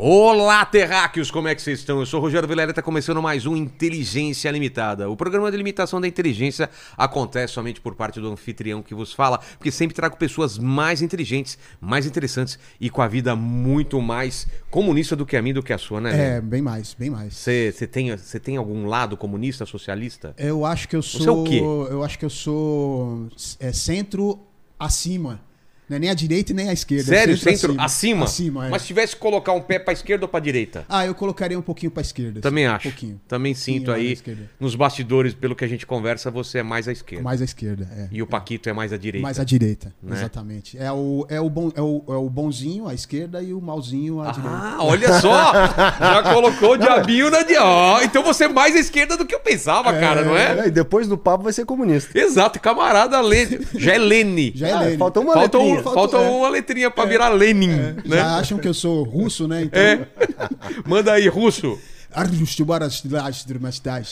Olá, terráqueos, como é que vocês estão? Eu sou o Rogério Vilela e está começando mais um Inteligência Limitada. O programa de limitação da inteligência acontece somente por parte do anfitrião que vos fala, porque sempre trago pessoas mais inteligentes, mais interessantes e com a vida muito mais comunista do que a minha, do que a sua, né? É, bem mais, bem mais. Você tem, tem algum lado comunista, socialista? Eu acho que eu sou. Você é o quê? Eu acho que eu sou é, centro acima. Não é nem a direita e nem a esquerda. é Sério? Centro, acima? Acima, é. Mas se tivesse que colocar um pé pra esquerda ou pra direita? Ah, eu colocaria um pouquinho pra esquerda. Também assim, acho. Um pouquinho. Também sinto aí, nos bastidores, pelo que a gente conversa, você é mais à esquerda. Mais à esquerda, é. E o Paquito é mais à direita. Mais à direita, Né? exatamente. É o, é, o bom, é, o, é o bonzinho à esquerda e o malzinho à direita. Ah, olha só! Já colocou o diabinho na direita. Ó, então você é mais à esquerda do que eu pensava, cara, não é? É, e depois do papo vai ser comunista. Exato, camarada Lene. Já é Lene. Já é Ah, Lênin. faltou uma falta letrinha. um- falta é. uma letrinha pra virar Lenin, né? Já acham que eu sou russo, né? Então. É. Manda aí, russo.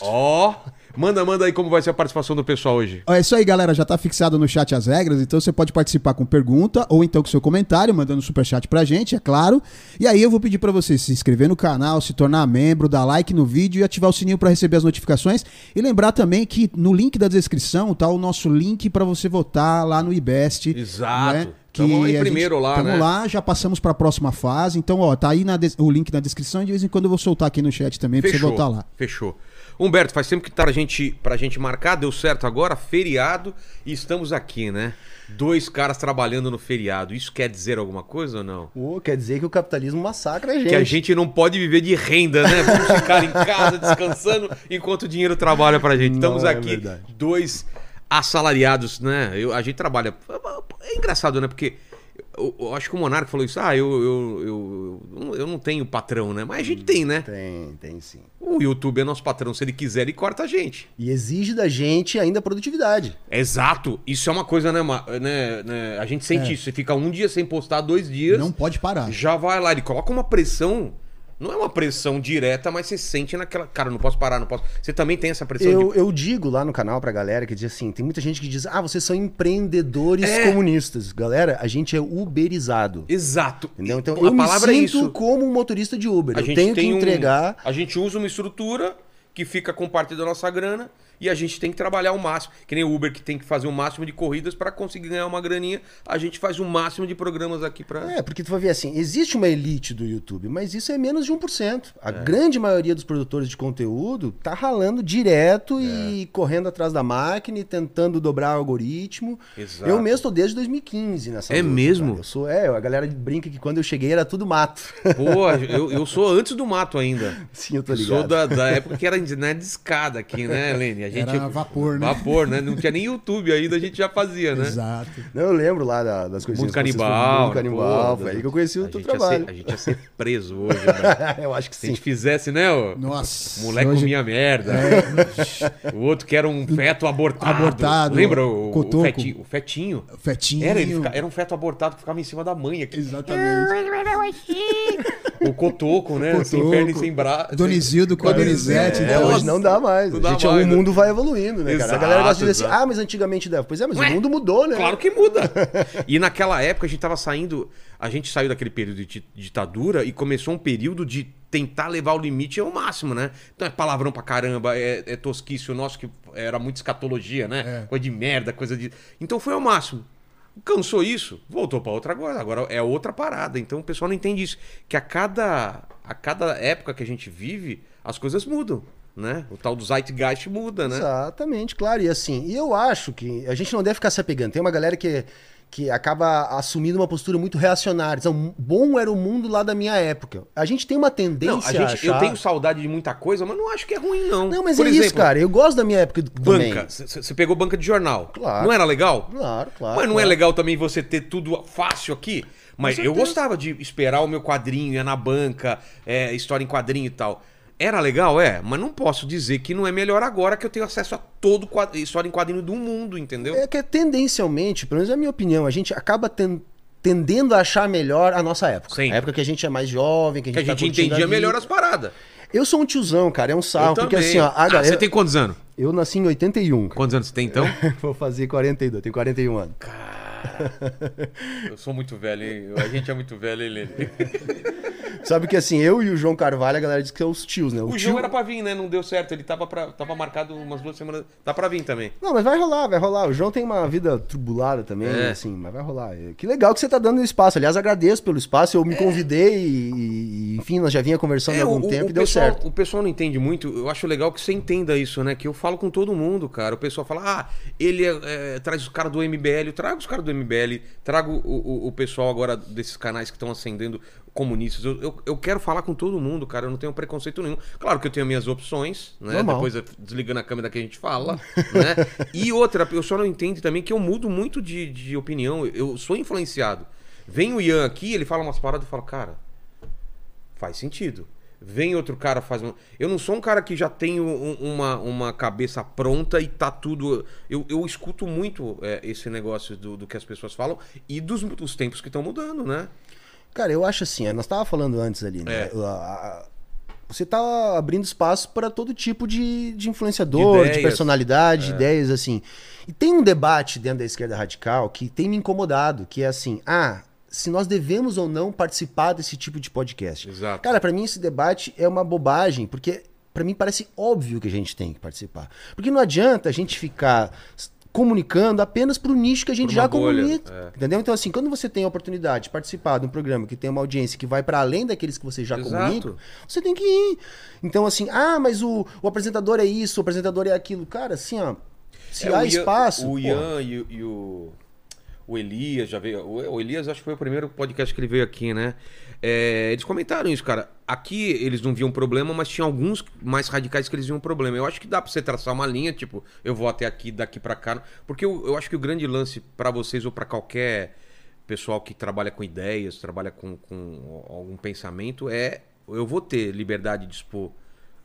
Ó, manda, manda aí como vai ser a participação do pessoal hoje. É isso aí, galera. Já tá fixado no chat as regras, então você pode participar com pergunta ou então com seu comentário, mandando superchat pra gente, é claro. E aí eu vou pedir pra você se inscrever no canal, se tornar membro, dar like no vídeo e ativar o sininho pra receber as notificações. E lembrar também que no link da descrição tá o nosso link pra você votar lá no IBEST. Exato. Né? Tamo em a primeiro lá, tamo né? lá, já passamos pra próxima fase. Então, ó, tá aí na o link na descrição e de vez em quando eu vou soltar aqui no chat também pra você votar lá. Fechou. Humberto, faz tempo que tá a gente, pra gente marcar, deu certo agora, feriado, e estamos aqui, né? Dois caras trabalhando no feriado. Isso quer dizer alguma coisa ou não? Pô, quer dizer que o capitalismo massacra a gente. Que a gente não pode viver de renda, né? Vamos ficar em casa descansando enquanto o dinheiro trabalha pra gente. Estamos Não, é aqui, dois assalariados, né? Eu- a gente trabalha. É engraçado, né? Porque eu, eu acho que o Monarca falou isso. Ah, eu, eu, eu, eu não tenho patrão, né? Mas a gente tem, né? Tem, tem sim. O YouTube é nosso patrão. Se ele quiser, ele corta a gente. E exige da gente ainda produtividade. Exato. Isso é uma coisa, né? Né, né? A gente sente isso. Você fica um dia sem postar, dois dias. Não pode parar. já vai lá, ele coloca uma pressão. Não é uma pressão direta, mas você sente naquela. Cara, não posso parar, não posso. Você também tem essa pressão Eu, de. eu digo lá no canal pra galera que diz assim: tem muita gente que diz, ah, vocês são empreendedores É. comunistas. Galera, a gente é uberizado. Exato. Entendeu? Então a eu me palavra sinto é como um motorista de Uber. A eu gente tenho que tem um- entregar. A gente usa uma estrutura que fica com parte da nossa grana e a gente tem que trabalhar o máximo. Que nem o Uber que tem que fazer o máximo de corridas para conseguir ganhar uma graninha. A gente faz o máximo de programas aqui para. É, porque tu vai ver assim, existe uma elite do YouTube, mas isso é menos de 1%. A grande maioria dos produtores de conteúdo tá ralando direto e correndo atrás da máquina e tentando dobrar o algoritmo. Exato. Eu mesmo tô desde 2015 nessa É luta, mesmo? cara. Eu sou, é, a galera brinca que quando eu cheguei era tudo mato. Pô, eu, eu sou antes do mato ainda. Sim, eu tô ligado. Sou da, da época que era né, de escada aqui, né, Lene? A gente, Era vapor, né? Vapor, né? Não tinha nem YouTube ainda, a gente já fazia, né? Exato. Não, eu lembro lá da- das coisinhas Mundo canibal. Mundo canibal, pô, foi aí que eu conheci o a teu gente ia trabalho. ser- a gente ia ser preso hoje, né? eu acho que Se a gente sim. fizesse, né? O Nossa. o moleque hoje- comia merda. O outro que era um feto abortado. Abortado, Lembra o, o, cotoco. fetinho, o fetinho? Fetinho. Era, ele fica- era um feto abortado que ficava em cima da mãe aqui. Exatamente. O cotoco, né? Sem Cotoco. perna e sem braço. Donizildo com a Donizete. É, então, hoje não dá mais. Não A dá gente, mais, o né? mundo vai evoluindo, né, cara? Exato, a galera gosta de dizer assim, ah, mas antigamente dava. Pois é, mas Ué, o mundo mudou, né? Claro que muda. E naquela época a gente tava saindo. A gente saiu daquele período de ditadura e começou um período de tentar levar o limite ao máximo, né? Então é palavrão pra caramba, é, é tosquice, o nosso que era muito escatologia, né? É. Coisa de merda, coisa de. Então foi ao máximo. Cansou isso, voltou pra outra agora. Agora é outra parada. Então o pessoal não entende isso. Que a cada, a cada época que a gente vive, as coisas mudam, né? O tal do Zeitgeist muda, né? Exatamente, claro. E assim, e eu acho que a gente não deve ficar se apegando. Tem uma galera que, que acaba assumindo uma postura muito reacionária. Então, bom era o mundo lá da minha época. A gente tem uma tendência Não, a gente, a achar... eu tenho saudade de muita coisa, mas não acho que é ruim, não. Não, mas Por é exemplo, isso, cara. Eu gosto da minha época também. Banca. Você pegou banca de jornal. Claro. Não era legal? Claro, claro. mas não é claro. legal também você ter tudo fácil aqui? Mas eu gostava de esperar o meu quadrinho, ia na banca, é, história em quadrinho e tal. Era legal, é, mas não posso dizer que não é melhor agora que eu tenho acesso a todo quad... história em quadrinho do mundo, entendeu? É que tendencialmente, pelo menos é a minha opinião, a gente acaba ten- tendendo a achar melhor a nossa época. Sim. A época que a gente é mais jovem, que a que a gente, tá gente curtindo entendia melhor as paradas. Eu sou um tiozão, cara, é um sarro, eu porque também. assim, ó, Ah, galera... você tem quantos anos? Eu nasci em 81, cara. Quantos anos você tem então? Vou fazer 42, tenho 41 anos. Eu sou muito velho, hein? A gente é muito velho, hein, Lene? Sabe que assim, eu e o João Carvalho, a galera diz que são os tios, né? O, tio... João era pra vir, né? Não deu certo. Ele tava, pra, tava marcado umas duas semanas. Tá pra vir também. Não, mas vai rolar, vai rolar. O João tem uma vida tribulada também, É. assim, mas vai rolar. Que legal que você tá dando espaço. Aliás, agradeço pelo espaço. Eu me convidei e, e, enfim, nós já vinha conversando há algum tempo e deu pessoal, certo. O pessoal não entende muito. Eu acho legal que você entenda isso, né? Que eu falo com todo mundo, cara. O pessoal fala, ah, ele é, é, traz os caras do MBL. Eu trago os caras do MBL. Trago o, o, o pessoal agora desses canais que estão acendendo comunistas. Eu, eu, eu quero falar com todo mundo, cara. Eu não tenho preconceito nenhum. Claro que eu tenho minhas opções, né? Normal. Depois, desligando a câmera que a gente fala, né? E outra, o pessoal não entende também que eu mudo muito de, de opinião. Eu sou influenciado. Vem o Ian aqui, ele fala umas paradas e eu falo, cara, faz sentido. Vem outro cara, faz uma... Eu não sou um cara que já tenho um- uma, uma cabeça pronta e tá tudo. Eu, eu escuto muito é, esse negócio do, do que as pessoas falam e dos, dos tempos que estão mudando, né? Cara, eu acho assim, nós tava falando antes ali, né? É. Você tá abrindo espaço para todo tipo de, de influenciador, De de, ideias. personalidade, de ideias, assim. E tem um debate dentro da esquerda radical que tem me incomodado, que é assim, ah, se nós devemos ou não participar desse tipo de podcast. Exato. Cara, para mim esse debate é uma bobagem, porque para mim parece óbvio que a gente tem que participar. Porque não adianta a gente ficar comunicando apenas para o nicho que a gente já bolha, comunica. é. Entendeu? Então, assim, quando você tem a oportunidade de participar de um programa que tem uma audiência que vai para além daqueles que você já Exato. comunica, você tem que ir. Então, assim, ah, mas o, o apresentador é isso, o apresentador é aquilo. Cara, assim, ó, se É, há Ian- espaço. O pô, Ian e, e o, o Elias já veio. O, Elias acho que foi o primeiro podcast que ele veio aqui, né? É, eles comentaram isso, cara. Aqui eles não viam problema, mas tinha alguns mais radicais que eles viam problema. Eu acho que dá pra você traçar uma linha, tipo, eu vou até aqui, daqui pra cá. Porque eu, eu acho que o grande lance pra vocês ou pra qualquer pessoal que trabalha com ideias, trabalha com, com algum pensamento, é eu vou ter liberdade de expor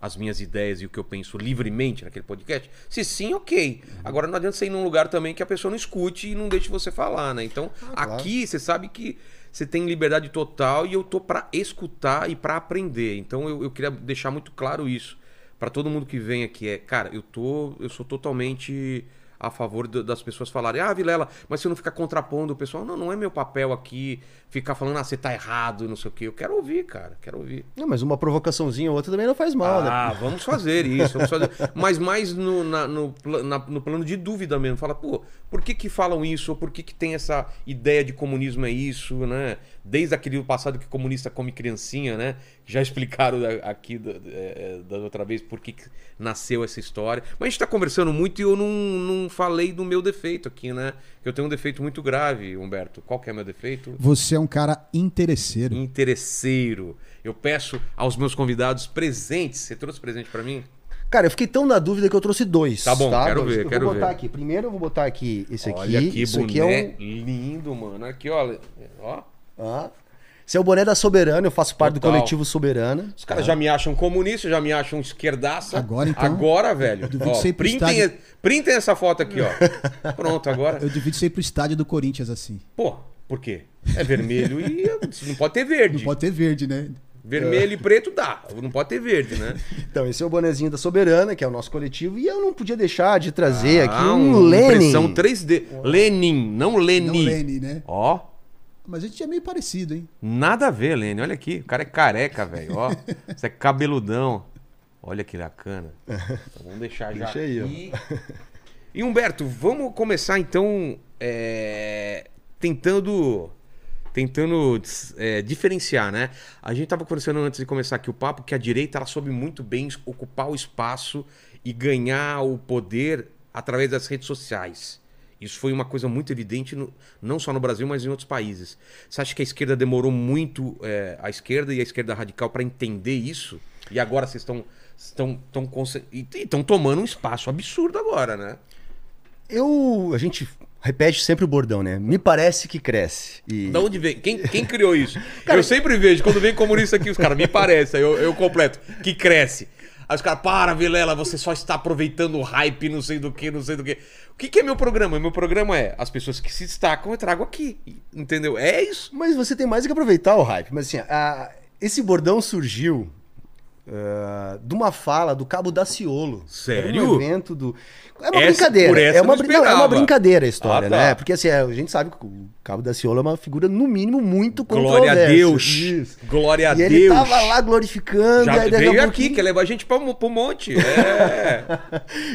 as minhas ideias e o que eu penso livremente naquele podcast? Se sim, ok. Agora não adianta você ir num lugar também que a pessoa não escute e não deixe você falar, né? Então, claro. aqui você sabe que você tem liberdade total e eu tô pra escutar e pra aprender. Então eu, eu queria deixar muito claro isso Pra todo mundo que vem aqui é, cara, eu tô, eu sou totalmente a favor do- das pessoas falarem, ah, Vilela, mas você não fica contrapondo o pessoal. Não, não é meu papel aqui ficar falando, ah, você tá errado, não sei o quê. Eu quero ouvir, cara, quero ouvir. Não, mas uma provocaçãozinha ou outra também não faz mal, né? Ah, vamos fazer isso, vamos fazer. Mas mais no, na- no, na- no plano de dúvida mesmo. Fala, pô, por que que falam isso? Ou por que que tem essa ideia de comunismo é isso, né? Desde aquele passado que comunista come criancinha, né? Já explicaram aqui da, é, da outra vez por que nasceu essa história. Mas a gente tá conversando muito e eu não, não falei do meu defeito aqui, né? Que eu tenho um defeito muito grave, Humberto. Qual que é meu defeito? Você é um cara interesseiro. interesseiro. Eu peço aos meus convidados presentes. Você trouxe presente pra mim? Cara, eu fiquei tão na dúvida que eu trouxe dois. Tá bom, quero Dois. ver, eu quero vou botar ver. aqui. Primeiro eu vou botar aqui esse aqui. Olha que boné aqui é um. lindo, mano. Aqui, ó. ó. Ah. Esse é o boné da Soberana, eu faço parte Total. do coletivo Soberana. Os caras já me acham comunista, já me acham esquerdaça. Agora, então, Agora, velho. duvido Ó, você ir pro printem, estádio. printem essa foto aqui, ó. Pronto, agora. Eu devido ser ir pro estádio do Corinthians assim. Pô, por quê? É vermelho e não pode ter verde. Não pode ter verde, né? Vermelho e preto dá. Não pode ter verde, né? Então, esse é o bonezinho da Soberana, que é o nosso coletivo. E eu não podia deixar de trazer aqui Ah, um uma Lenin. Impressão 3D. Lenin, não Lenin. Não Lene, né? Ó. Mas a gente é meio parecido, hein? Nada a ver, Lene. Olha aqui. O cara é careca, velho. Ó. Você é cabeludão. Olha que bacana. Então, vamos deixar já Deixa aí, ó. aqui. E Humberto, vamos começar então é, tentando tentando é, diferenciar, né? A gente tava conversando antes de começar aqui o papo que a direita ela soube muito bem ocupar o espaço e ganhar o poder através das redes sociais. Isso foi uma coisa muito evidente, no- não só no Brasil, mas em outros países. Você acha que a esquerda demorou muito, é, a esquerda e a esquerda radical, para entender isso? E agora vocês estão estão estão tomando um espaço absurdo agora, né? Eu. A gente repete sempre o bordão, né? Me parece que cresce. E... Da onde vem? Quem, quem criou isso? eu sempre vejo, quando vem comunista aqui, os caras, me parece, aí eu, eu completo, que cresce. Aí os caras, para, Vilela, você só está aproveitando o hype, não sei do que, não sei do que. O que, que é meu programa? Meu programa é as pessoas que se destacam eu trago aqui. Entendeu? É isso. Mas você tem mais que aproveitar o hype. Mas assim, a- esse bordão surgiu. Eh, de uma fala do Cabo Daciolo. Sério? Era um evento do. É uma Essa- brincadeira. é, uma, não é uma brincadeira a história, Ah, tá. né? Porque assim, é, a gente sabe que o Cabo Daciolo é uma figura, no mínimo, muito Glória a controversa. Deus. Isso. Glória a E ele Deus. tava lá glorificando. Já aí veio aqui, quer levar a gente pra, pro monte. É.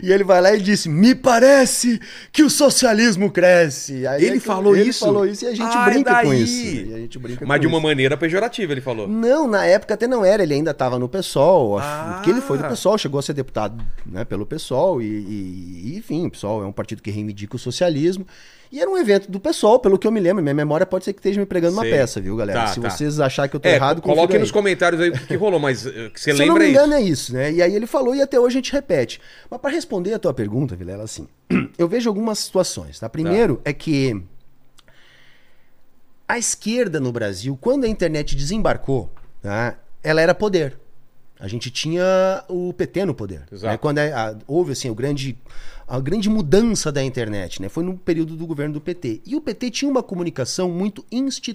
E ele vai lá e disse: Me parece que o socialismo cresce. Aí Ele é falou ele isso? falou isso e a gente Ah, é brinca com daí. isso. A gente brinca Mas com de uma isso. maneira pejorativa, ele falou. Não, na época até não era, ele ainda estava no PSOL, Ah. que ele foi do PSOL, chegou a ser deputado né, pelo PSOL, e, e- enfim, o PSOL é um partido que reivindica o socialismo. E era um evento do PSOL, pelo que eu me lembro, minha memória pode ser que esteja me pregando Sei. uma peça, viu, galera? Tá, Se tá. vocês acharem que eu tô É, errado, coloque nos comentários aí o que, que rolou, mas eh, que você Se eu não lembra me engano, é isso, né? E aí ele falou e até hoje a gente repete. Mas para responder a tua pergunta, Vilela, assim, eu vejo algumas situações, tá? Primeiro é que a esquerda no Brasil, quando a internet desembarcou, tá? ela era poder. A gente tinha o PT no poder. Exato. né? Quando a- a- houve assim, o grande, a grande mudança da internet, né? foi no período do governo do PT. E o PT tinha uma comunicação muito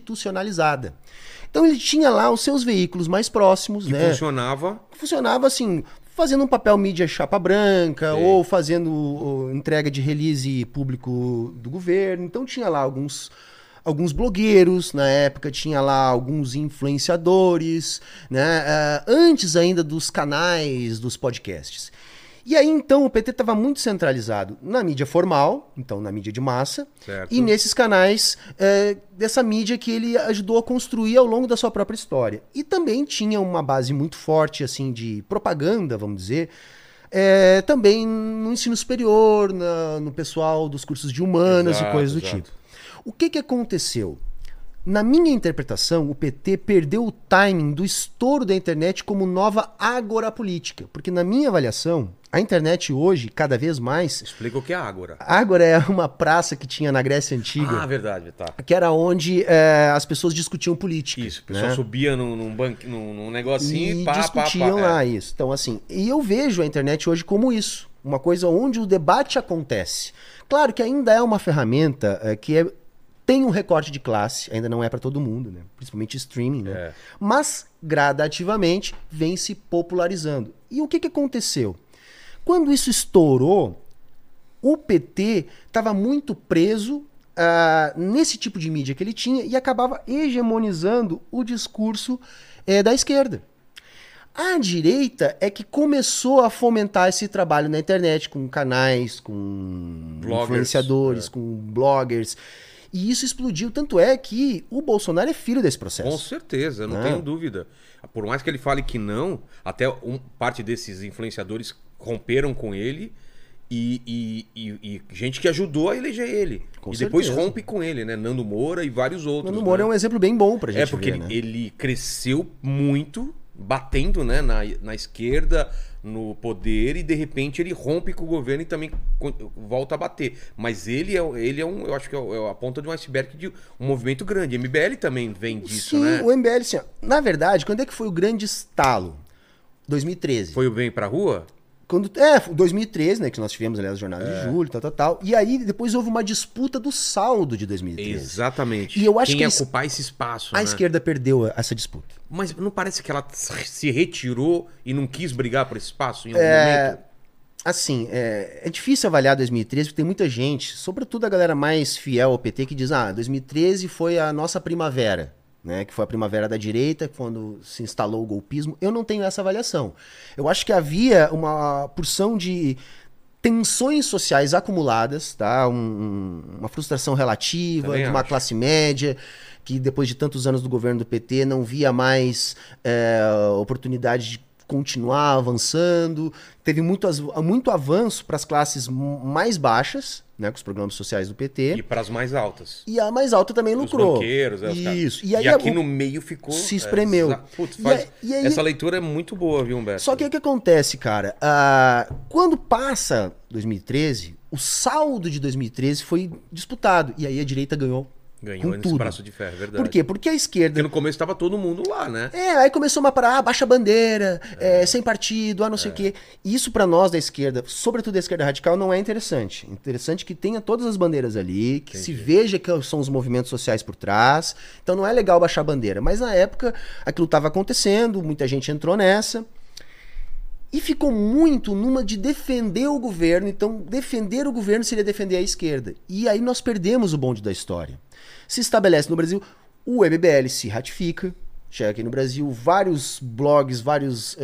institucionalizada. Então ele tinha lá os seus veículos mais próximos, Que né? funcionava. funcionava assim, fazendo um papel mídia chapa branca Sim. ou fazendo ó, entrega de release público do governo. Então tinha lá alguns alguns blogueiros na época, tinha lá alguns influenciadores, né? ah, antes ainda dos canais, dos podcasts. E aí então o PT estava muito centralizado na mídia formal, então na mídia de massa, Certo. e nesses canais é, dessa mídia que ele ajudou a construir ao longo da sua própria história. E também tinha uma base muito forte assim de propaganda, vamos dizer, é, também no ensino superior, na- no pessoal dos cursos de humanas Exato, e coisas do exato. tipo. O que, que aconteceu? Na minha interpretação, o PT perdeu o timing do estouro da internet como nova agora política. Porque, na minha avaliação, a internet hoje, cada vez mais. Explica o que é ágora. Ágora é uma praça que tinha na Grécia Ah, Antiga, verdade, tá. que era onde é, as pessoas discutiam política. Isso, o pessoal né? subia num, num, banque, num, num negocinho e e pá, pá, pá. discutiam é. lá isso. Então, assim, e eu vejo a internet hoje como isso. Uma coisa onde o debate acontece. Claro que ainda é uma ferramenta é, que é- tem um recorte de classe, ainda não é para todo mundo, né? Principalmente streaming, né? É. Mas gradativamente vem se popularizando. E o que, que aconteceu? Quando isso estourou, o PT estava muito preso ah, nesse tipo de mídia que ele tinha e acabava hegemonizando o discurso eh, da esquerda. A direita é que começou a fomentar esse trabalho na internet com canais, com Bloggers, influenciadores, é. com bloggers. E isso explodiu. Tanto é que o Bolsonaro é filho desse Com processo. certeza, não Né? tenho dúvida. Por mais que ele fale que não, até um- parte desses influenciadores romperam com ele e, e- e- e gente que ajudou a eleger ele. Com e depois certeza. rompe com ele, né? Nando Moura e vários outros. Nando Moura né? é um exemplo bem bom pra gente É porque ver, ele, né? ele cresceu muito, batendo né, na, na esquerda, no poder, e de repente ele rompe com o governo e também volta a bater. Mas ele é, ele é um, eu acho que é é a ponta de um iceberg de um movimento grande. MBL também vem disso, Sim, né? o MBL, ó, na verdade, quando é que foi o grande estalo? 2013. Foi o Vem Pra Rua? Quando, é, 2013, né, que nós tivemos, aliás, a jornada É. de julho, tal, tal, tal. E aí, depois houve uma disputa do saldo de 2013. Exatamente. E eu acho Quem que ia a es- ocupar esse espaço, A né? esquerda perdeu essa disputa. Mas não parece que ela se retirou e não quis brigar por esse espaço em algum É, momento? Assim, é, é difícil avaliar 2013, porque tem muita gente, sobretudo a galera mais fiel ao PT, que diz: ah, 2013 foi a nossa primavera, né? Que foi a primavera da direita, quando se instalou o golpismo. Eu não tenho essa avaliação. Eu acho que havia uma porção de tensões sociais acumuladas, tá? Um- um- uma frustração relativa Também de uma acho. classe média que depois de tantos anos do governo do PT não via mais é, oportunidade de continuar avançando. Teve muito, muito avanço para as classes mais baixas, né, com os programas sociais do PT. E para as mais altas. E a mais alta também Os lucrou. banqueiros, é. Isso. E, E aí aqui o- no meio ficou. se espremeu. exa- Putz, E faz- aí- e aí- Essa leitura é muito boa, viu, Humberto? Só que o que acontece, cara? Ah, quando passa 2013, o saldo de 2013 foi disputado. E aí a direita ganhou. Ganhou nesse tudo. braço de ferro, é verdade. Por quê? Porque a esquerda Porque no começo tava todo mundo lá, né? É, aí começou uma parada, ah, baixa a bandeira, é, sem partido, ah, não É. sei o quê. E isso pra nós da esquerda, sobretudo da esquerda radical, não é interessante. Interessante que tenha todas as bandeiras ali, que se veja que são os movimentos sociais por trás. Então não é legal baixar a bandeira. Mas na época aquilo estava acontecendo, muita gente entrou nessa. E ficou muito numa de defender o governo. Então, defender o governo seria defender a esquerda. E aí nós perdemos o bonde da história. Se estabelece no Brasil, o MBL se ratifica. Chega aqui no Brasil, vários blogs, vários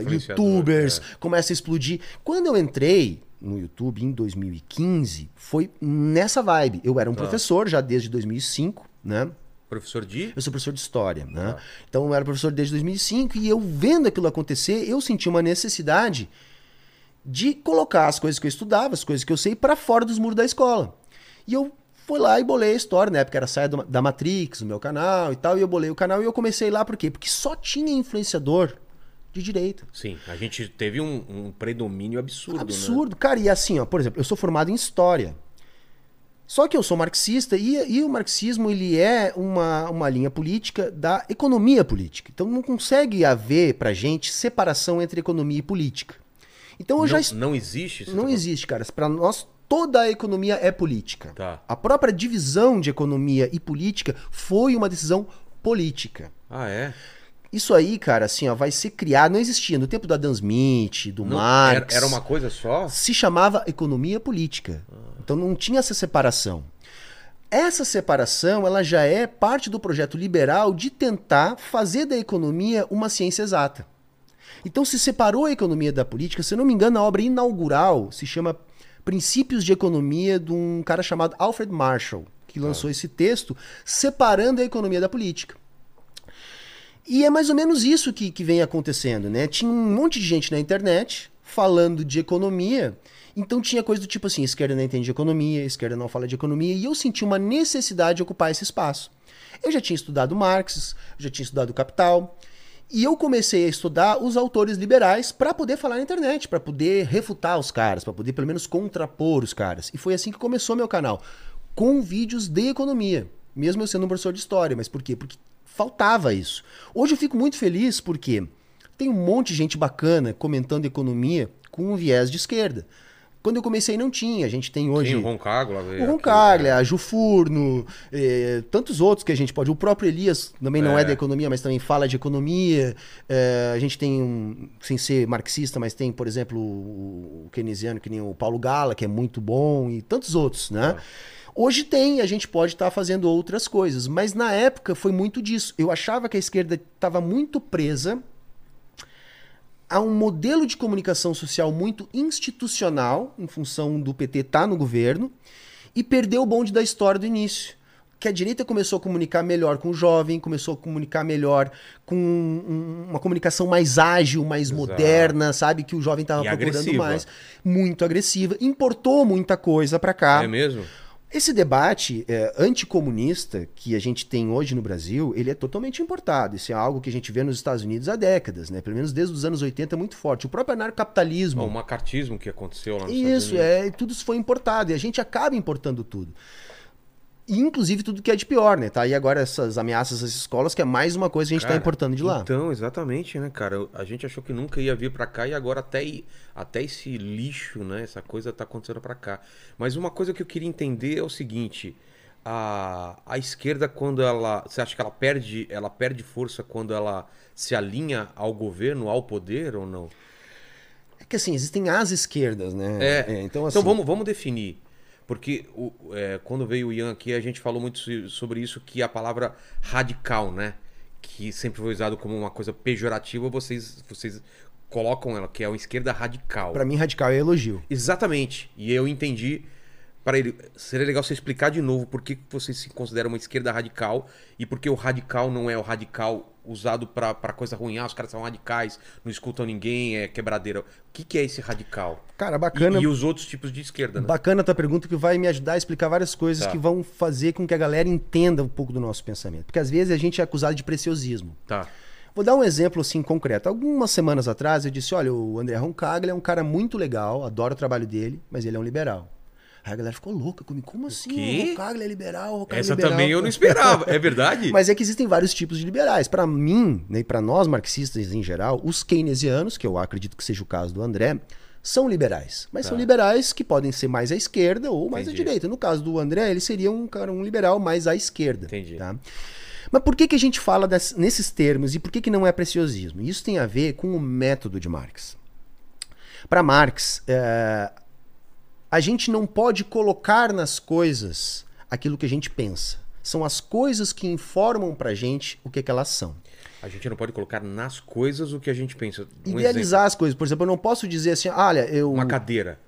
Influenciador, youtubers é. começam a explodir. Quando eu entrei no YouTube em 2015, foi nessa vibe. Eu era um professor já desde 2005, né? Professor de. Eu sou professor de história, né? Então eu era professor desde 2005 e eu vendo aquilo acontecer, eu senti uma necessidade de colocar as coisas que eu estudava, as coisas que eu sei, para fora dos muros da escola. E eu fui lá e bolei a história, na época era saia do- da Matrix, o meu canal e tal, e eu bolei o canal e eu comecei lá por quê? Porque só tinha influenciador de direita. Sim, a gente teve um, um predomínio absurdo. Né? Absurdo. Cara, e assim, ó, por exemplo, eu sou formado em história. Só que eu sou marxista e, e o marxismo ele é uma, uma linha política da economia política. Então não consegue haver pra gente separação entre economia e política. Então eu Não, já não existe? não tá existe, cara. Pra nós toda a economia é política. Tá. A própria divisão de economia e política foi uma decisão política. Ah, é? Isso aí, cara, assim, ó, vai ser criado, não existia no tempo do Adam Smith, do Não, Marx era, era uma coisa só? se chamava economia política. Então não tinha essa separação. Essa separação, ela já é parte do projeto liberal de tentar fazer da economia uma ciência exata. Então se separou a economia da política, se não me engano, a obra inaugural se chama Princípios de Economia de um cara chamado Alfred Marshall, que lançou esse texto separando a economia da política. E é mais ou menos isso que, que vem acontecendo, né? Tinha um monte de gente na internet falando de economia, então tinha coisa do tipo assim, esquerda não entende de economia, esquerda não fala de economia, e eu senti uma necessidade de ocupar esse espaço. Eu já tinha estudado Marx, já tinha estudado Capital, e eu comecei a estudar os autores liberais para poder falar na internet, para poder refutar os caras, para poder pelo menos contrapor os caras. E foi assim que começou meu canal, com vídeos de economia, mesmo eu sendo um professor de história. Mas por quê? Porque faltava isso. Hoje eu fico muito feliz porque tem um monte de gente bacana comentando economia com um viés de esquerda. Quando eu comecei não tinha, a gente tem hoje Tinha o Roncaglia. o Roncaglia, a Ju Furno, eh, tantos outros que a gente pode. O próprio Elias também não é, É. da economia, mas também fala de economia. Eh, a gente tem, um, sem ser marxista, mas tem, por exemplo, o, o keynesiano, que nem o Paulo Gala, que é muito bom, e tantos outros, né? Hoje tem, a gente pode estar fazendo outras coisas, mas na época foi muito disso. Eu achava que a esquerda estava muito presa a um modelo de comunicação social muito institucional, em função do PT estar tá no governo, e perdeu o bonde da história do início. Que a direita começou a comunicar melhor com o jovem, começou a comunicar melhor com um- uma comunicação mais ágil, mais Exato. moderna, sabe? Que o jovem estava procurando agressiva. mais. Muito agressiva. Importou muita coisa para cá. É mesmo? Esse debate é, anticomunista que a gente tem hoje no Brasil, ele é totalmente importado. Isso é algo que a gente vê nos Estados Unidos há décadas, né? Pelo menos desde os anos 80 é muito forte. O próprio anarcapitalismo. Ó, o macartismo que aconteceu lá nos Estados Isso, Unidos. é, tudo isso foi importado e a gente acaba importando tudo. E, inclusive tudo que é de pior, né? Tá aí agora essas ameaças às escolas, que é mais uma coisa que a gente tá Cara, importando de lá. Então, exatamente, né, cara? A gente achou que nunca ia vir pra cá e agora até, até esse lixo, né? Essa coisa tá acontecendo pra cá. Mas uma coisa que eu queria entender é o seguinte: a, a esquerda, quando ela. Você acha que ela perde, ela perde força quando ela se alinha ao governo, ao poder ou não? É que assim, existem as esquerdas, né? É. então, assim, Então vamos, vamos definir. Porque o- é, quando veio o Ian aqui, a gente falou muito so- sobre isso, que a palavra radical, né? Que sempre foi usado como uma coisa pejorativa, vocês, vocês colocam ela, que é uma esquerda radical. Pra mim, radical é elogio. Exatamente. E eu entendi. Para ele, seria legal você explicar de novo por que vocês se consideram uma esquerda radical e por que o radical não é o radical usado pra coisa ruim. Ah, os caras são radicais, não escutam ninguém, é quebradeira. O que, que é esse radical? Cara, E, bacana. e os outros tipos de esquerda, né? Bacana a tua pergunta que vai me ajudar a explicar várias coisas Tá. que vão fazer com que a galera entenda um pouco do nosso pensamento. Porque às vezes a gente é acusado de preciosismo. Tá. Vou dar um exemplo assim concreto. Algumas semanas atrás eu disse: olha, o André Roncaglia é um cara muito legal, adoro o trabalho dele, mas ele é um liberal. Aí a galera ficou louca comigo. Como assim? O Roncaglia é liberal, o é Essa liberal. também eu não esperava. É verdade? Mas é que existem vários tipos de liberais. Para mim, né, e para nós marxistas em geral, os keynesianos, que eu acredito que seja o caso do André, são liberais. Mas Tá. são liberais que podem ser mais à esquerda ou mais Entendi. à direita. No caso do André, ele seria um, cara, um liberal mais à esquerda. Entendi. tá? Mas por que, que a gente fala des- nesses termos e por que, que não é preciosismo? Isso tem a ver com o método de Marx. Para Marx, é, a gente não pode colocar nas coisas aquilo que a gente pensa. São as coisas que informam pra gente o que, que elas são. A gente não pode colocar nas coisas o que a gente pensa. Um Idealizar as coisas. Por exemplo, eu não posso dizer assim, olha, eu. exemplo, Uma cadeira.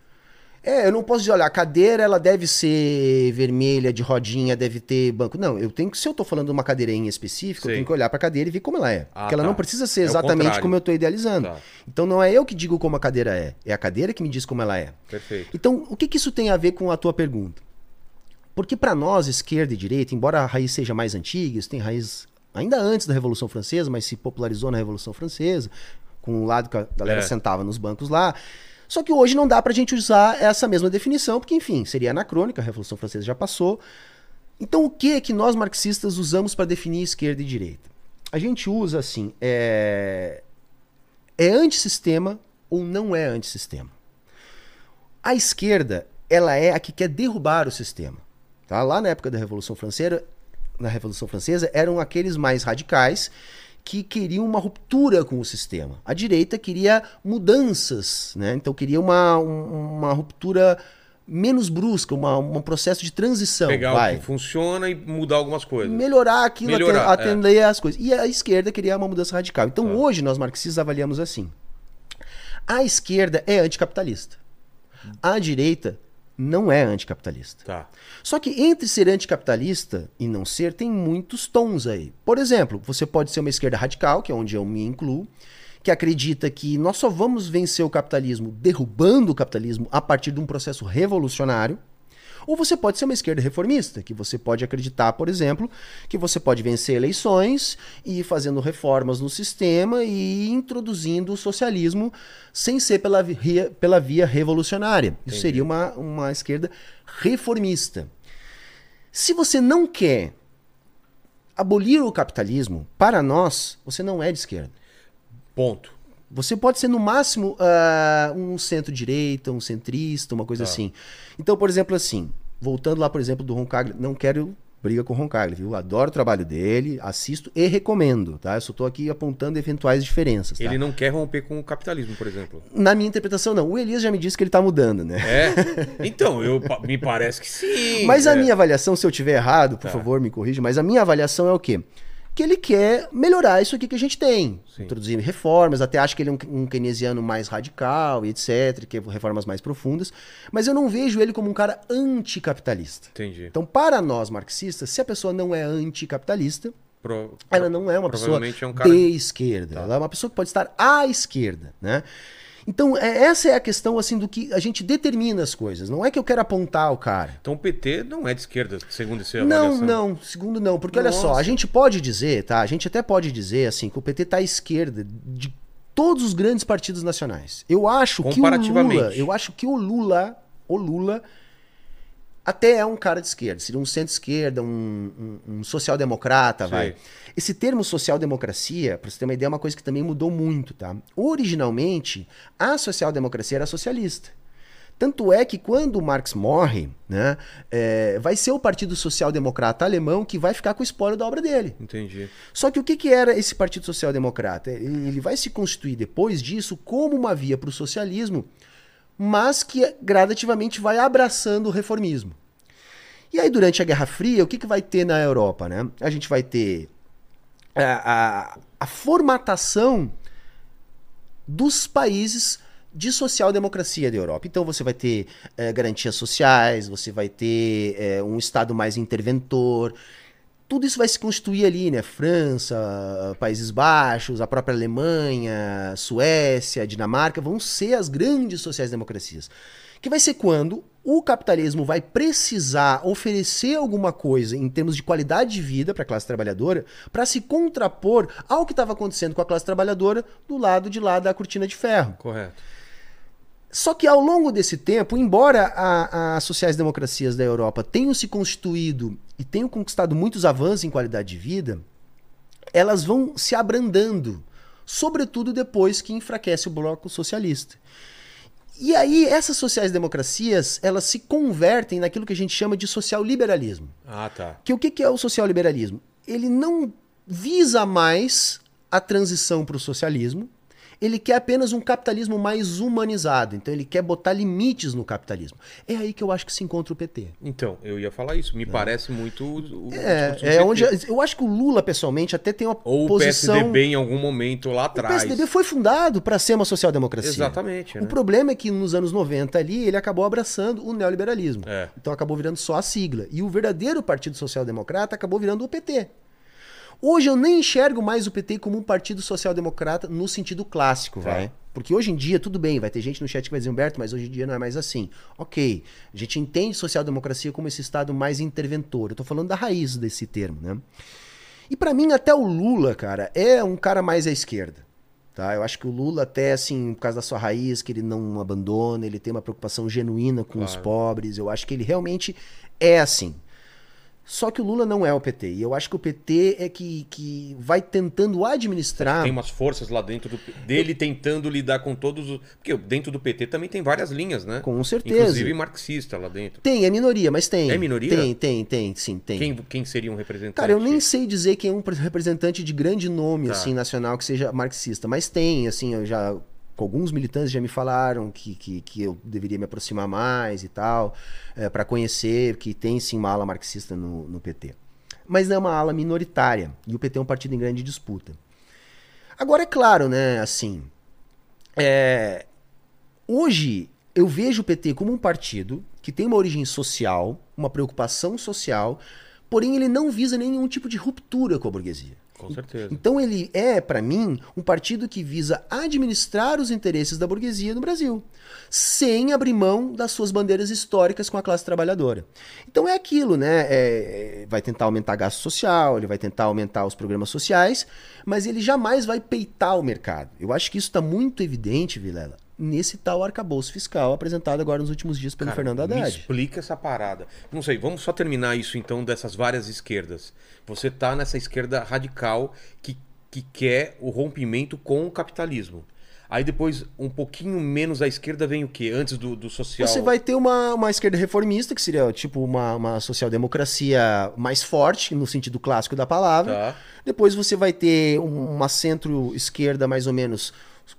É, eu não posso dizer, olha, a cadeira ela deve ser vermelha, de rodinha, deve ter banco. Não, eu tenho que, se eu tô falando de uma cadeira em específico, Sei. eu tenho que olhar pra cadeira e ver como ela é. Ah, Porque ela tá. não precisa ser É exatamente contrário. como eu tô idealizando. Tá. Então não é eu que digo como a cadeira é, é a cadeira que me diz como ela é. Perfeito. Então, o que, que isso tem a ver com a tua pergunta? Porque para nós, esquerda e direita, embora a raiz seja mais antiga, isso tem raiz ainda antes da Revolução Francesa, mas se popularizou na Revolução Francesa, com o lado que a galera É. sentava nos bancos lá. Só que hoje não dá pra gente usar essa mesma definição, porque, enfim, seria anacrônica, a Revolução Francesa já passou. Então, o que é que nós marxistas usamos para definir esquerda e direita? A gente usa assim, é, é antissistema ou não é antissistema. A esquerda, ela é a que quer derrubar o sistema. Tá? Lá na época da Revolução Francesa, na Revolução Francesa, eram aqueles mais radicais que queriam uma ruptura com o sistema. A direita queria mudanças, né? então queria uma, um- uma ruptura menos brusca, uma, um processo de transição. Pegar vai. o que funciona e mudar algumas coisas. Melhorar aquilo, Melhorar, aten- atender as coisas. E a esquerda queria uma mudança radical. Então Tá. hoje nós marxistas avaliamos assim. A esquerda é anticapitalista. A direita não é anticapitalista. Tá. Só que entre ser anticapitalista e não ser, tem muitos tons aí. Por exemplo, você pode ser uma esquerda radical, que é onde eu me incluo, que acredita que nós só vamos vencer o capitalismo derrubando o capitalismo a partir de um processo revolucionário. Ou você pode ser uma esquerda reformista, que você pode acreditar, por exemplo, que você pode vencer eleições e ir fazendo reformas no sistema e introduzindo o socialismo sem ser pela via, pela via revolucionária. Isso Entendi. seria uma, uma esquerda reformista. Se você não quer abolir o capitalismo, para nós, você não é de esquerda. Ponto. Você pode ser, no máximo, ah, um centro-direita, um centrista, uma coisa Tá. assim. Então, por exemplo, assim, voltando lá, por exemplo, do Roncaglia, não quero briga com o Roncaglia, viu? Adoro o trabalho dele, assisto e recomendo, tá? Eu só tô aqui apontando eventuais diferenças, tá? Ele não quer romper com o capitalismo, por exemplo. Na minha interpretação, não. O Elias já me disse que ele tá mudando, né? É? Então, eu, me parece que sim. Mas a É. minha avaliação, se eu tiver errado, por Tá. favor, me corrija, mas a minha avaliação é o quê? Que ele quer melhorar isso aqui que a gente tem. Sim. Introduzir reformas, até acho que ele é um, um keynesiano mais radical e etc, que é reformas mais profundas. Mas eu não vejo ele como um cara anticapitalista. Entendi. Então, para nós marxistas, se a pessoa não é anticapitalista, Pro- ela não é uma pessoa é um cara- de esquerda. Ela é uma pessoa que pode estar à esquerda, né? Então, é- essa é a questão assim do que a gente determina as coisas. Não é que eu quero apontar o cara. Então o PT não é de esquerda, segundo esse Não, avaliação. não, segundo não, porque olha só, Nossa. a gente pode dizer, tá? A gente até pode dizer assim que o PT tá à esquerda de todos os grandes partidos nacionais. Eu acho que o. Lula, eu acho que o Lula, o Lula até é um cara de esquerda, seria um centro-esquerda, um, um, um social-democrata, vai. Esse termo social-democracia, pra você ter uma ideia, é uma coisa que também mudou muito, tá? Originalmente, a social-democracia era socialista. Tanto é que quando Marx morre, né, é, vai ser o Partido Social Democrata alemão que vai ficar com o espólio da obra dele. Entendi. Só que o que, que era esse Partido Social Democrata? Ele vai se constituir depois disso como uma via para o socialismo, mas que gradativamente vai abraçando o reformismo. E aí, durante a Guerra Fria, o que, que vai ter na Europa? Né? A gente vai ter a, a, a formatação dos países de social-democracia da Europa. Então você vai ter eh, garantias sociais, você vai ter eh, um Estado mais interventor. Tudo isso vai se constituir ali, né? França, Países Baixos, a própria Alemanha, Suécia, Dinamarca, vão ser as grandes sociais-democracias. Que vai ser quando o capitalismo vai precisar oferecer alguma coisa em termos de qualidade de vida para a classe trabalhadora para se contrapor ao que estava acontecendo com a classe trabalhadora do lado de lá da cortina de ferro. Correto. Só que ao longo desse tempo, embora as sociais-democracias da Europa tenham se constituído e tenham conquistado muitos avanços em qualidade de vida, elas vão se abrandando, sobretudo depois que enfraquece o bloco socialista. E aí essas sociais-democracias, elas se convertem naquilo que a gente chama de social-liberalismo. Ah, tá. Que o que que é o social-liberalismo? Ele não visa mais a transição para o socialismo, Ele quer apenas um capitalismo mais humanizado. Então ele quer botar limites no capitalismo. É aí que eu acho que se encontra o PT. Então, eu ia falar isso. Me parece muito. o- o É, é onde eu acho que o Lula pessoalmente até tem uma Ou o posição. PSDB em algum momento lá O atrás. PSDB foi fundado para ser uma social-democracia. Exatamente. O né? problema é que nos anos 90 ali ele acabou abraçando o neoliberalismo. É. Então acabou virando só a sigla. E o verdadeiro Partido Social Democrata acabou virando o PT. Hoje eu nem enxergo mais o PT como um partido social-democrata no sentido clássico, Tá. vai. Porque hoje em dia, tudo bem, vai ter gente no chat que vai dizer, Humberto, mas hoje em dia não é mais assim. Ok, a gente entende social-democracia como esse estado mais interventor. Eu tô falando da raiz desse termo, né? E pra mim, até o Lula, cara, é um cara mais à esquerda. Tá? Eu acho que o Lula, até assim, por causa da sua raiz, que ele não abandona, ele tem uma preocupação genuína com os Claro. pobres. Eu acho que ele realmente é assim. Só que o Lula não é o PT. E eu acho que o PT é que, que vai tentando administrar. Tem umas forças lá dentro do- dele tentando lidar com todos os. Porque dentro do PT também tem várias linhas, né? Com certeza. Inclusive marxista lá dentro. Tem, é minoria, mas tem. É minoria? Tem, tem, tem, sim, tem. Quem, quem seria um representante? Cara, eu nem sei dizer quem é um representante de grande nome, Tá. assim, nacional, que seja marxista. Mas tem, assim, eu já. Alguns militantes já me falaram que, que, que eu deveria me aproximar mais e tal, é, para conhecer que tem sim uma ala marxista no, no PT. Mas é uma ala minoritária. E o PT é um partido em grande disputa. Agora, é claro, né, assim. é, hoje eu vejo o PT como um partido que tem uma origem social, uma preocupação social, porém ele não visa nenhum tipo de ruptura com a burguesia. Com certeza. Então ele é, para mim, um partido que visa administrar os interesses da burguesia no Brasil, sem abrir mão das suas bandeiras históricas com a classe trabalhadora. Então é aquilo, né? É, é, vai tentar aumentar gasto social, ele vai tentar aumentar os programas sociais, mas ele jamais vai peitar o mercado. Eu acho que isso está muito evidente, Vilela, nesse tal arcabouço fiscal apresentado agora nos últimos dias pelo Cara, Fernando Me Haddad. explica essa parada. Não sei, vamos só terminar isso então dessas várias esquerdas. Você tá nessa esquerda radical que, que quer o rompimento com o capitalismo. Aí depois, um pouquinho menos à esquerda, vem o quê? Antes do, do social. Você vai ter uma, uma esquerda reformista, que seria tipo uma, uma social-democracia mais forte, no sentido clássico da palavra. Tá. Depois você vai ter um- uma centro-esquerda mais ou menos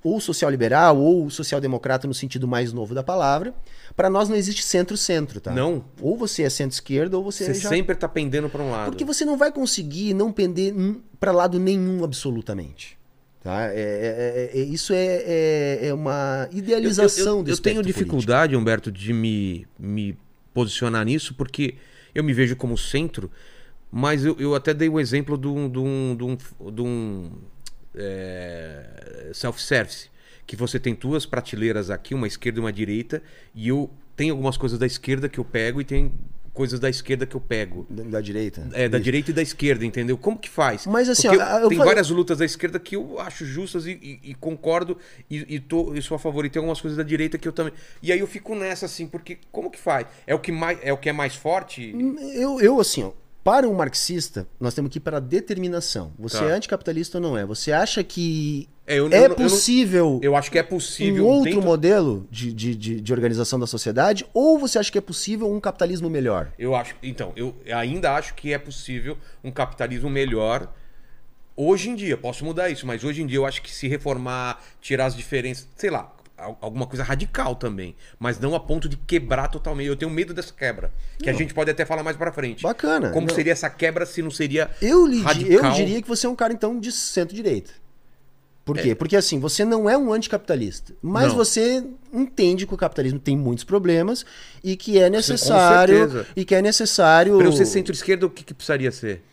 ou social-liberal ou social-democrata no sentido mais novo da palavra. Para nós não existe centro-centro, tá? Não? Ou você é centro-esquerda ou você, Você já... sempre tá pendendo para um lado. Porque você não vai conseguir não pender para lado nenhum absolutamente. Tá? É, é- é- é- isso é, é- é uma idealização eu, eu, do eu tenho espectro político. dificuldade, Humberto, de me, me posicionar nisso, porque eu me vejo como centro, mas eu, eu até dei o exemplo de um, de um, de um, de um, é, self-service, que você tem duas prateleiras aqui, uma esquerda e uma direita, e eu tenho algumas coisas da esquerda que eu pego e tem coisas da esquerda que eu pego. Da, da direita? É, da direita e da esquerda, entendeu? Como que faz? Mas, assim, ó, eu- eu tem falei- várias lutas da esquerda que eu acho justas e, e- e concordo e, e, tô, e sou a favor. E tem algumas coisas da direita que eu também. E aí eu fico nessa, assim, porque como que faz? É o que, mais, é, o que é mais forte? Eu, eu, assim, ó, para um marxista, nós temos que ir para a determinação. Você Tá. é anticapitalista ou não é? Você acha que É, eu, é eu- eu possível Eu, acho que é um possível. outro dentro- modelo de, de, de, de organização da sociedade? Ou você acha que é possível um capitalismo melhor? Eu acho. Então, eu ainda acho que é possível um capitalismo melhor. Hoje em dia, posso mudar isso, mas hoje em dia eu acho que se reformar, tirar as diferenças, sei lá, alguma coisa radical também, mas não a ponto de quebrar totalmente. Eu tenho medo dessa quebra, que a gente pode até falar mais pra frente. Bacana. Como Não. seria essa quebra se não seria Eu, lhe, di- eu radical? diria que você é um cara, então, de centro-direita. Por É. quê? Porque assim, você não é um anticapitalista, mas Não. você entende que o capitalismo tem muitos problemas e que é necessário certeza. e que é necessário Pra eu ser centro-esquerda, o que, que precisaria ser?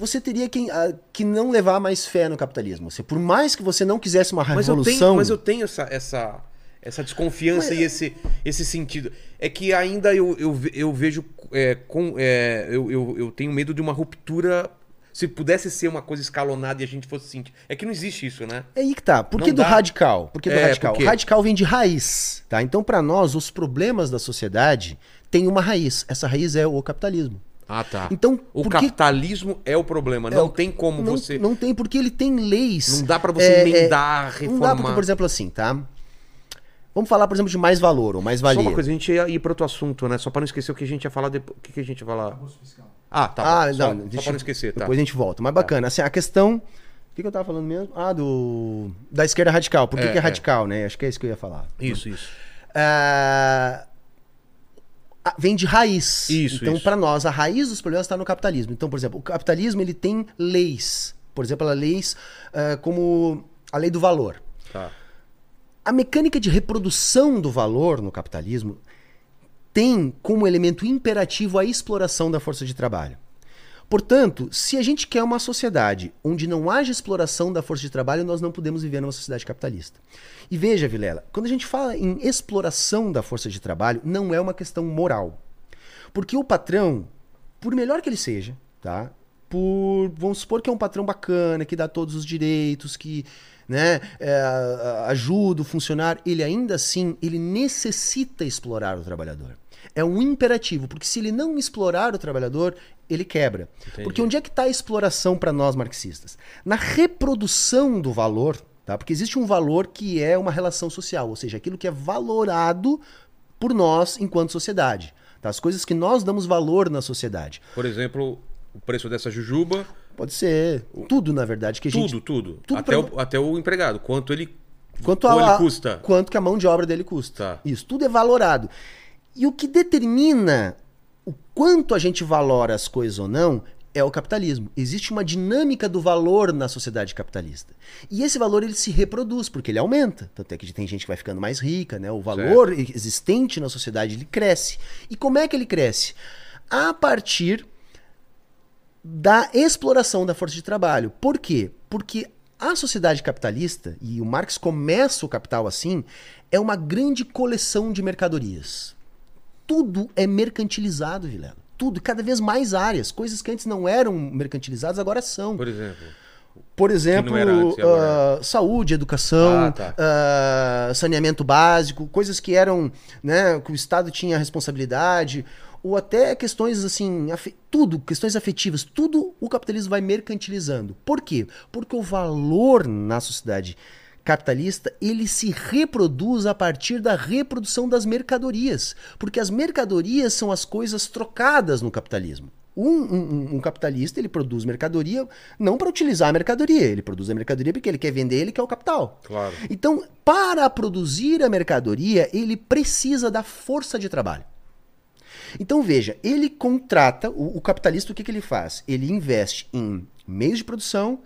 Você teria que, ah, que não levar mais fé no capitalismo. Você, por mais que você não quisesse uma Mas eu revolução, tenho, mas eu tenho essa, essa, essa desconfiança e esse, esse sentido. É que ainda eu, eu, eu vejo. é, com, é, eu, eu, eu tenho medo de uma ruptura. Se pudesse ser uma coisa escalonada e a gente fosse sentir. É que não existe isso, né? É aí que tá. Por Não que do dá. radical? Por que do É, radical? por quê? O radical vem de raiz, tá? Então, para nós, os problemas da sociedade têm uma raiz. Essa raiz é o capitalismo. Ah, tá. Então, o por que- capitalismo é o problema. É, não o- tem como não, você. Não tem, porque ele tem leis. Não dá pra você É, é, emendar, Não reformar. dá porque, por exemplo, assim, tá? Vamos falar, por exemplo, de mais valor ou mais Só valia. uma coisa, a gente ia ir para outro assunto, né? Só para não esquecer o que a gente ia falar depois. O que, que a gente ia falar? Ah, tá. Ah, bom. Só, não, só deixa- para não esquecer, tá? Depois a gente volta. Mas bacana. Assim, a questão que que, que eu tava falando mesmo? Ah, do. Da esquerda radical. Por que, É, que é é. radical, né? Acho que é isso que eu ia falar. Isso, isso. Ah, ah, vem de raiz. Isso, Então, para nós, a raiz dos problemas está no capitalismo. Então, por exemplo, o capitalismo ele tem leis. Por exemplo, a leis ah, como a lei do valor. Tá. A mecânica de reprodução do valor no capitalismo tem como elemento imperativo a exploração da força de trabalho. Portanto, se a gente quer uma sociedade onde não haja exploração da força de trabalho, nós não podemos viver numa sociedade capitalista. E veja, Vilela, quando a gente fala em exploração da força de trabalho, não é uma questão moral. Porque o patrão, por melhor que ele seja, tá? Por, vamos supor que é um patrão bacana, que dá todos os direitos, que né, é, ajuda o funcionário, ele ainda assim, ele necessita explorar o trabalhador. É um imperativo, porque se ele não explorar o trabalhador, ele quebra. Entendi. Porque onde é que está a exploração para nós marxistas? Na reprodução do valor, tá? Porque existe um valor que é uma relação social, ou seja, aquilo que é valorado por nós enquanto sociedade. tá? As coisas que nós damos valor na sociedade. Por exemplo, o preço dessa jujuba, Pode ser tudo, na verdade, que a gente tudo, tudo. tudo até, pra- o, até o empregado, quanto ele Quanto a, ele custa? Quanto que a mão de obra dele custa. Tá. Isso, tudo é valorado. E o que determina o quanto a gente valora as coisas ou não é o capitalismo. Existe uma dinâmica do valor na sociedade capitalista. E esse valor ele se reproduz, porque ele aumenta. Tanto é que tem gente que vai ficando mais rica, né? O valor existente na sociedade ele cresce. E como é que ele cresce? A partir da exploração da força de trabalho. Por quê? Porque a sociedade capitalista, e o Marx começa o Capital assim, é uma grande coleção de mercadorias. Tudo é mercantilizado, Vilela. Tudo, cada vez mais áreas. Coisas que antes não eram mercantilizadas, agora são. por exemplo. Por exemplo, antes ah, saúde, educação, Ah, tá. ah, saneamento básico, coisas que eram, né, que o Estado tinha responsabilidade, ou até questões assim, tudo, questões afetivas, tudo o capitalismo vai mercantilizando. Por quê? Porque o valor na sociedade capitalista, ele se reproduz a partir da reprodução das mercadorias, porque as mercadorias são as coisas trocadas no capitalismo. Um, um- um capitalista ele produz mercadoria não para utilizar a mercadoria, ele produz a mercadoria porque ele quer vender, ele quer o capital. Claro. Então, para produzir a mercadoria, ele precisa da força de trabalho. Então veja, ele contrata, o, o capitalista o que, que ele faz? Ele investe em meios de produção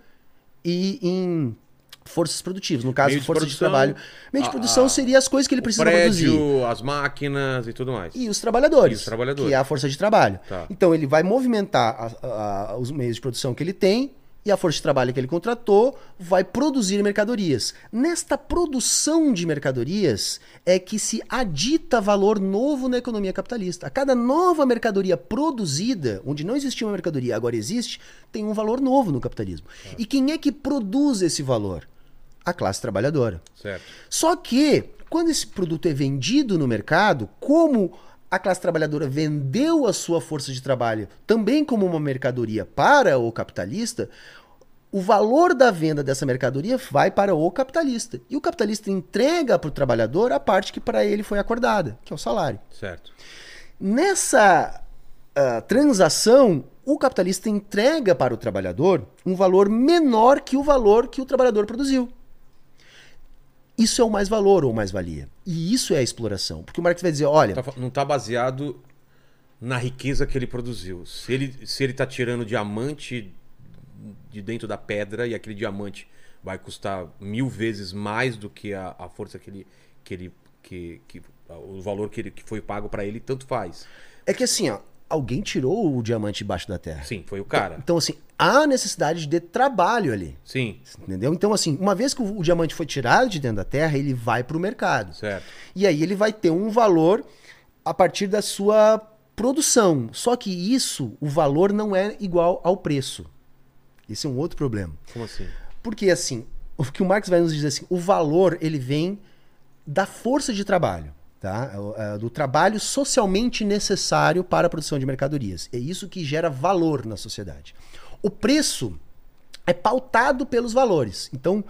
e em forças produtivas. No caso, Meio de força de, trabalho. Meio de a- produção a- seria as coisas que ele precisa produzir. prédio, as máquinas e tudo mais. E os trabalhadores. E os trabalhadores. Que é a força de trabalho. Tá. Então ele vai movimentar a- a- os meios de produção que ele tem e a força de trabalho que ele contratou vai produzir mercadorias. Nesta produção de mercadorias é que se adita valor novo na economia capitalista. A cada nova mercadoria produzida, onde não existia uma mercadoria, agora existe, tem um valor novo no capitalismo. E quem é que produz esse valor? A classe trabalhadora. Certo. Só que, quando esse produto é vendido no mercado, como a classe trabalhadora vendeu a sua força de trabalho também como uma mercadoria para o capitalista, o valor da venda dessa mercadoria vai para o capitalista. E o capitalista entrega para o trabalhador a parte que para ele foi acordada, que é o salário. Certo. Nessa ah, transação, o capitalista entrega para o trabalhador um valor menor que o valor que o trabalhador produziu. Isso é o mais valor ou mais-valia. E isso é a exploração. Porque o Marx vai dizer: olha, Tá não tá baseado na riqueza que ele produziu. Se ele, se ele tá tirando diamante de dentro da pedra e aquele diamante vai custar mil vezes mais do que a, a força que ele. Que ele que, que, o valor que, ele, que foi pago para ele, tanto faz. é que assim, ó, alguém tirou o diamante debaixo da terra. Sim, foi o cara. Então, assim, há necessidade de trabalho ali. Sim, Entendeu? Então, assim, uma vez que o, o diamante foi tirado de dentro da terra, ele vai para o mercado. certo. E aí ele vai ter um valor a partir da sua produção. Só que isso, o valor não é igual ao preço. Esse é um outro problema. Como assim? Porque assim, o que o Marx vai nos dizer assim, o valor ele vem da força de trabalho, tá? É é do trabalho socialmente necessário para a produção de mercadorias. É isso que gera valor na sociedade. O preço é pautado pelos valores. Então,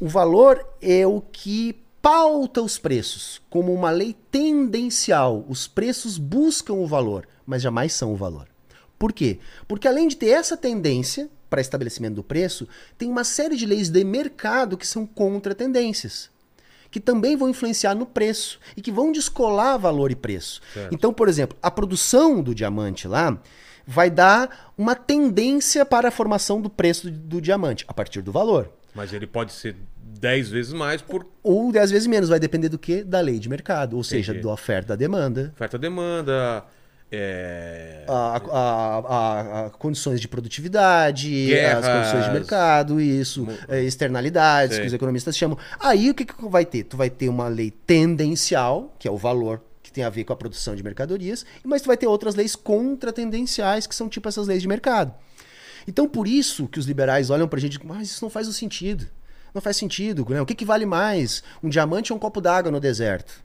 o valor é o que pauta os preços como uma lei tendencial. Os preços buscam o valor, mas jamais são o valor. Por quê? Porque além de ter essa tendência, para estabelecimento do preço, tem uma série de leis de mercado que são contra tendências. Que também vão influenciar no preço e que vão descolar valor e preço. Certo. Então, por exemplo, a produção do diamante lá vai dar uma tendência para a formação do preço do, diamante a partir do valor. Mas ele pode ser 10 vezes mais por Ou 10 vezes menos, vai depender do que? Da lei de mercado, ou seja, Entendi. da oferta e da demanda. oferta-demanda, é... A, a- a- a condições de produtividade, Guerras. as condições de mercado, isso, é, externalidades, Sei. que os economistas chamam. Aí o que, que vai ter? Tu vai ter uma lei tendencial, que é o valor tem a ver com a produção de mercadorias, mas tu vai ter outras leis contratendenciais, que são tipo essas leis de mercado. Então, por isso que os liberais olham pra gente, mas isso não faz o sentido. Não faz sentido, né? O que, que vale mais? Um diamante ou um copo d'água no deserto?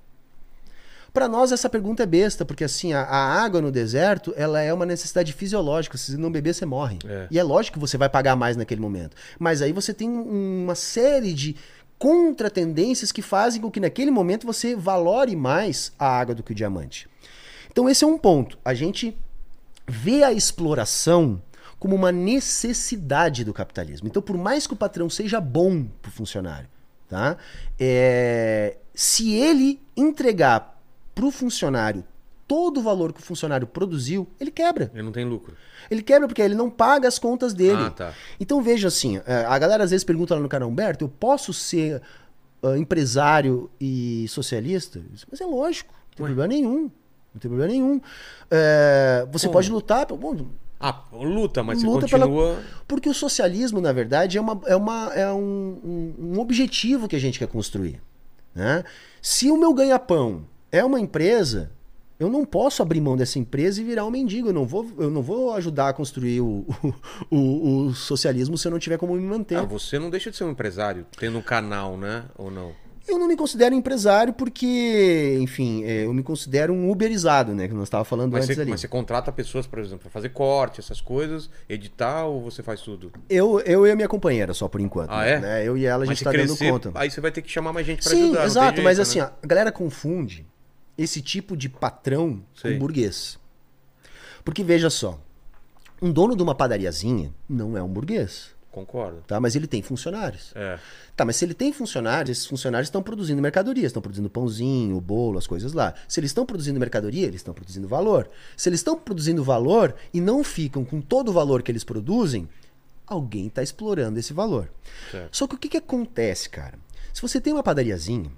Para nós essa pergunta é besta, porque assim, a, a água no deserto, ela é uma necessidade fisiológica, se não beber você morre. É. E é lógico que você vai pagar mais naquele momento. Mas aí você tem um- uma série de contratendências que fazem com que naquele momento você valore mais a água do que o diamante. Então esse é um ponto. A gente vê a exploração como uma necessidade do capitalismo. Então, por mais que o patrão seja bom para o funcionário, tá? É, se ele entregar para o funcionário todo o valor que o funcionário produziu, ele quebra. Ele não tem lucro. Ele quebra porque ele não paga as contas dele. Ah, tá. Então veja assim, é, a galera às vezes pergunta lá no canal Humberto, eu posso ser ah, empresário e socialista? Mas é lógico, não tem Ué. problema nenhum. Não tem problema nenhum. É, você Como? pode lutar. Bom, Ah, luta, mas Luta você continua... porque o socialismo, na verdade, é, uma, é, uma, é um, um- um objetivo que a gente quer construir. Né? Se o meu ganha-pão é uma empresa, eu não posso abrir mão dessa empresa e virar um mendigo. Eu não vou, eu não vou ajudar a construir o, o, o- o socialismo se eu não tiver como me manter. Ah, você não deixa de ser um empresário, tendo um canal, né? Ou não? Eu não me considero empresário porque, enfim, é, eu me considero um uberizado, né? Que nós estávamos falando Mas antes você, ali. mas você contrata pessoas, por exemplo, para fazer corte, essas coisas, editar, ou você faz tudo? Eu, eu e a minha companheira só por enquanto. Ah, é? Né? Eu e ela a gente tá crescer, dando conta. aí você vai ter que chamar mais gente para Sim, ajudar. tem exato, jeito, mas né? assim, a galera confunde esse tipo de patrão com burguês. Porque veja só, um dono de uma padariazinha não é um burguês, Concordo. tá? Mas ele tem funcionários. É. Tá, mas se ele tem funcionários, esses funcionários estão produzindo mercadoria, estão produzindo pãozinho, bolo, as coisas lá. Se eles estão produzindo mercadoria, eles estão produzindo valor. Se eles estão produzindo valor e não ficam com todo o valor que eles produzem, alguém está explorando esse valor. Certo. Só que o que, que acontece, cara? Se você tem uma padariazinha,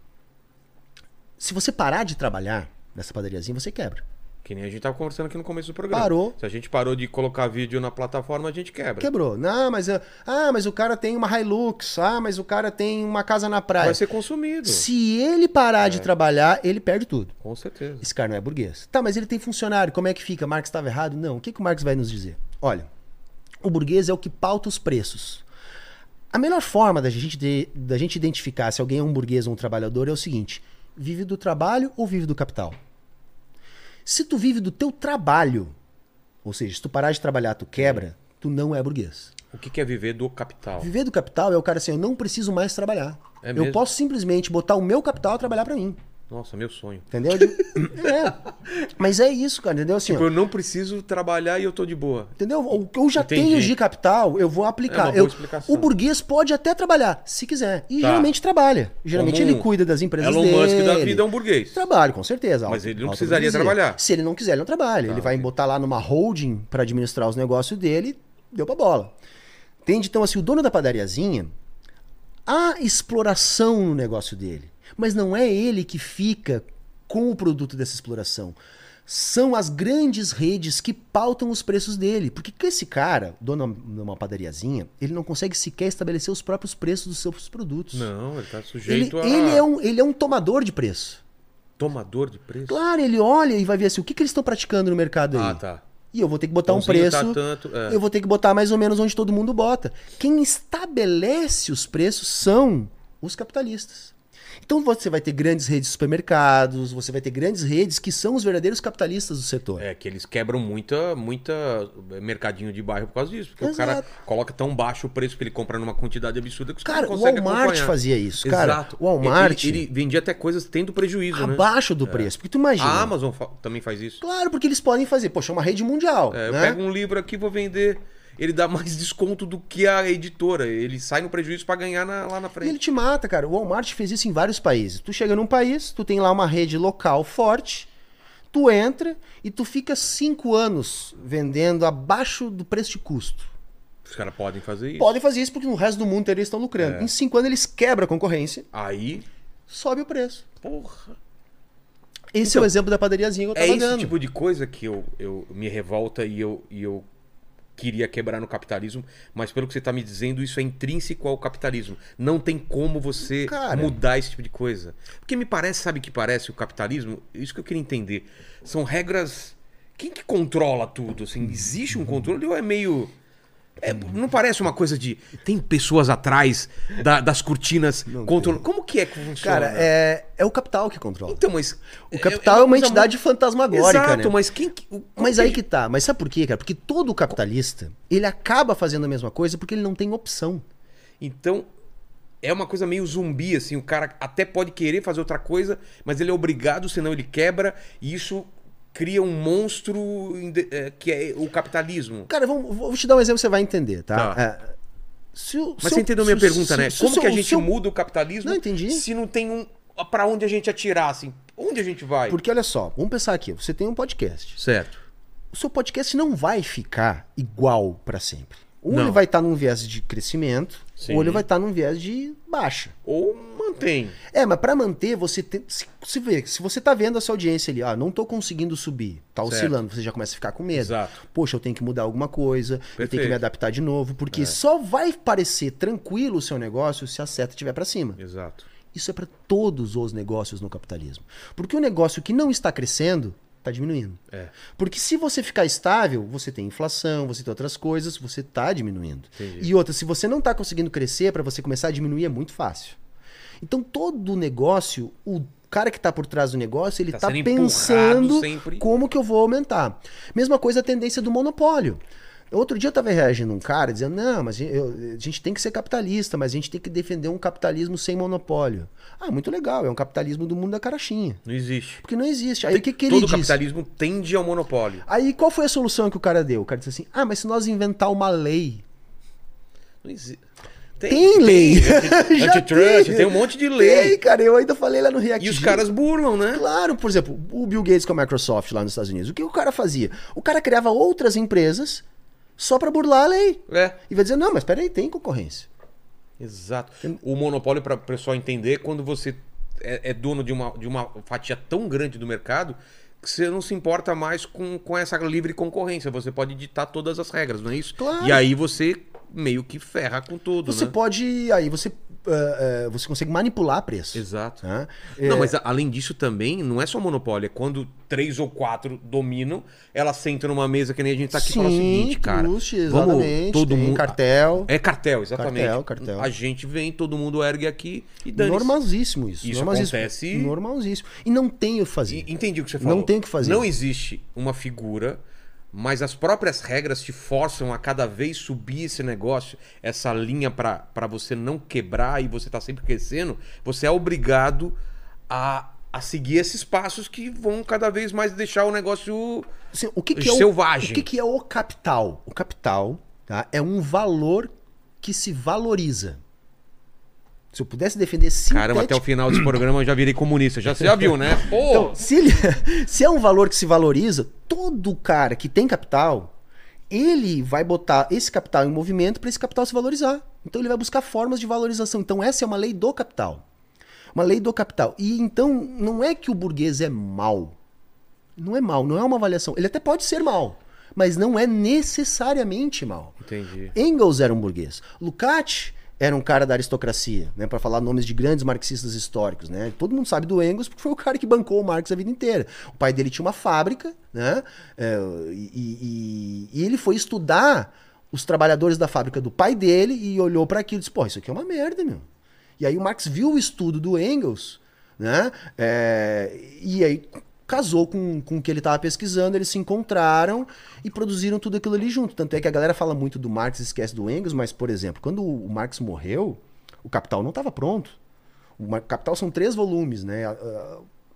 se você parar de trabalhar nessa padariazinha, você quebra. Que nem a gente tava conversando aqui no começo do programa. Parou. Se a gente parou de colocar vídeo na plataforma, a gente quebra. Quebrou. Não, mas, ah, mas o cara tem uma Hilux. Ah, mas o cara tem uma casa na praia. Vai ser consumido. Se ele parar É. de trabalhar, ele perde tudo. Com certeza. Esse cara não é burguês. Tá, mas ele tem funcionário. Como é que fica? Marx estava errado? Não. O que, que o Marx vai nos dizer? Olha, o burguês é o que pauta os preços. A melhor forma da gente, de- da gente identificar se alguém é um burguês ou um trabalhador é o seguinte: vive do trabalho ou vive do capital? Se tu vive do teu trabalho, ou seja, se tu parar de trabalhar, tu quebra, tu não é burguês. O que que é viver do capital? Viver do capital é o cara assim, eu não preciso mais trabalhar. É eu posso simplesmente botar o meu capital a trabalhar pra mim. Nossa, meu sonho. Entendeu? De- é. Mas é isso, cara, entendeu? Assim, ó, Tipo, eu não preciso trabalhar e eu tô de boa. Entendeu? O que eu já Entendi. tenho de capital, eu vou É aplicar. uma boa Eu- explicação. o burguês pode até trabalhar, se quiser. E Tá. geralmente trabalha. Geralmente Como ele cuida das empresas Elon dele. Musk da vida é um burguês. Trabalha, com certeza. Mas ele não precisaria burguesia. trabalhar. Se ele não quiser, ele não trabalha. ele Tá, vai ok. botar lá numa holding para administrar os negócios dele, deu pra bola. Entende? Então, assim, o dono da padariazinha, há exploração no negócio dele. Mas não é ele que fica com o produto dessa exploração. São as grandes redes que pautam os preços dele. Porque que esse cara, dono de uma padariazinha, ele não consegue sequer estabelecer os próprios preços dos seus produtos. Não, ele tá Ele, sujeito a ele, é um, ele é um tomador de preço. tomador de preço. Claro, ele olha e vai ver assim, o que, que eles estão praticando no mercado aí. Ah, tá. E eu vou ter que botar um Pãozinho preço. tá tanto, é. Eu vou ter que botar mais ou menos onde todo mundo bota. Quem estabelece os preços são os capitalistas. Então você vai ter grandes redes de supermercados, você vai ter grandes redes que são os verdadeiros capitalistas do setor. É que eles quebram muita, muita mercadinho de bairro por causa disso. Porque o Exato. cara coloca tão baixo o preço que ele compra numa quantidade absurda que os Cara, caras o não conseguem Walmart acompanhar. fazia isso. Cara, Exato. o Walmart Ele, ele vendia até coisas tendo prejuízo, né? abaixo do preço. Porque tu imagina. A Amazon fa- também faz isso. Claro, porque eles podem fazer. Poxa, é uma rede mundial. É, eu né? pego um livro aqui, vou vender. Ele dá mais desconto do que a editora. Ele sai no prejuízo pra ganhar na- lá na E frente. ele te mata, cara. O Walmart fez isso em vários países. Tu chega num país, tu tem lá uma rede local forte, tu entra e tu fica cinco anos vendendo abaixo do preço de custo. Os caras podem fazer isso. Podem fazer isso porque no resto do mundo eles estão lucrando. É. Em cinco anos eles quebram a concorrência, Aí, sobe o preço. porra. Esse Então, é o exemplo da padariazinha que eu É tava esse dando. tipo de coisa que eu, eu me revolta e eu, e eu queria quebrar no capitalismo, mas pelo que você tá me dizendo, isso é intrínseco ao capitalismo. Não tem como você Cara. mudar esse tipo de coisa. Porque me parece, sabe que parece o capitalismo? Isso que eu queria entender. São regras. Quem que controla tudo? Assim, existe um controle ou é meio. É, não parece uma coisa de. Tem pessoas atrás da- das cortinas controlando. Como que é que funciona? Cara, é, é o capital que controla. Então, mas. O capital é, uma coisa entidade fantasmagórica, Exato, né? mas quem. que- o- Mas aí que tá. Mas sabe por quê, cara? Porque todo capitalista, ele acaba fazendo a mesma coisa porque ele não tem opção. Então, é uma coisa meio zumbi, assim. O cara até pode querer fazer outra coisa, mas ele é obrigado, senão ele quebra. E isso cria um monstro é, que é o capitalismo. Cara, vamos, vou te dar um exemplo você vai entender, tá? Tá. É, se o- Mas se você entendeu a minha se pergunta, se- né? Como que a gente muda o capitalismo Não, entendi. se não tem um. Pra onde a gente atirar, assim? Onde a gente vai? Porque olha só, vamos pensar aqui. Você tem um podcast. Certo. O seu podcast não vai ficar igual pra sempre. Ou Não. ele vai estar num viés de crescimento, Sim. ou ele vai estar num viés de baixa. Ou mantém. É, mas pra manter, você tem. Se, se, vê, se você tá vendo a sua audiência ali, ah, não tô conseguindo subir, tá Certo. oscilando, você já começa a ficar com medo. Exato. Poxa, eu tenho que mudar alguma coisa, eu tenho que Perfeito. É. me adaptar de novo, porque só vai parecer tranquilo o seu negócio se a seta estiver pra cima. Exato. Isso é para todos os negócios no capitalismo. Porque o negócio que não está crescendo está diminuindo. É. Porque se você ficar estável, você tem inflação, você tem outras coisas, você está diminuindo. Entendi. E outra, se você não está conseguindo crescer, para você começar a diminuir é muito fácil. Então todo negócio, o cara que está por trás do negócio, ele Tá está sendo empurrado pensando como que eu vou aumentar. Mesma coisa a tendência do monopólio. Outro dia eu estava reagindo um cara dizendo, não, mas eu- a gente tem que ser capitalista, mas a gente tem que defender um capitalismo sem monopólio. Ah, muito legal, é um capitalismo do mundo da carochinha. Não existe. Porque não existe. Aí o que, que ele Todo disse? capitalismo tende ao monopólio. Aí qual foi a solução que o cara deu? O cara disse assim, ah, mas se nós inventar uma lei... Não existe. Tem, lei. Já Antitrust, tem um monte de Tem, lei. cara, eu ainda falei lá no React. E os caras burlam, né? Claro, por exemplo, o Bill Gates com a Microsoft lá nos Estados Unidos. O que o cara fazia? O cara criava outras empresas só pra burlar a lei. É. E vai dizer, não, mas peraí, tem concorrência. Exato. O monopólio, para o pessoal entender, quando você é, é dono de uma, de uma fatia tão grande do mercado que você não se importa mais com, com essa livre concorrência. Você pode ditar todas as regras, não é isso? Claro. E aí você meio que ferra com tudo, Você né? pode. Aí você, eh, eh, você consegue manipular preço. Exato. Tá? Não, Eh, mas além disso também, não é só monopólio, é quando três ou quatro dominam, elas sentam numa mesa que nem a gente tá aqui e fala o seguinte, cara. vamos exatamente. todo tem mundo cartel. É cartel, exatamente. Cartel, cartel. A gente vem, todo mundo ergue aqui e dane Normalzíssimo isso. Isso normalzíssimo. acontece- Normalzíssimo. E não tem o que fazer. E- Entendi o que você falou. Não tem o que fazer. Não existe uma figura, mas as próprias regras te forçam a cada vez subir esse negócio, essa linha pra você não quebrar e você tá sempre crescendo. Você é obrigado a, a seguir esses passos que vão cada vez mais deixar o negócio. Assim, o que, que é Selvagem. O, o que, que é o capital? O capital tá, é um valor que se valoriza. Se eu pudesse defender Caramba, até o final desse programa eu já virei comunista. Já, você já viu, né? Pô! Então, se, ele- se é um valor que se valoriza, todo cara que tem capital, ele vai botar esse capital em movimento para esse capital se valorizar. Então ele vai buscar formas de valorização. Então essa é uma lei do capital. Uma lei do capital. E então não é que o burguês é mal. Não é mal, não é uma avaliação. Ele até pode ser mal, mas não é necessariamente mal. Entendi. Engels era um burguês. Lukács era um cara da aristocracia, né, para falar nomes de grandes marxistas históricos, né? Todo mundo sabe do Engels porque foi o cara que bancou o Marx a vida inteira. O pai dele tinha uma fábrica, né? é, e, e- e ele foi estudar os trabalhadores da fábrica do pai dele e olhou para aquilo e disse: "Pô, isso aqui é uma merda, meu". E aí o Marx viu o estudo do Engels, né? é, e aí casou com, com o que ele estava pesquisando, eles se encontraram e produziram tudo aquilo ali junto. Tanto é que a galera fala muito do Marx e esquece do Engels, mas, por exemplo, quando o Marx morreu, o Capital não estava pronto. O Capital são três volumes, né?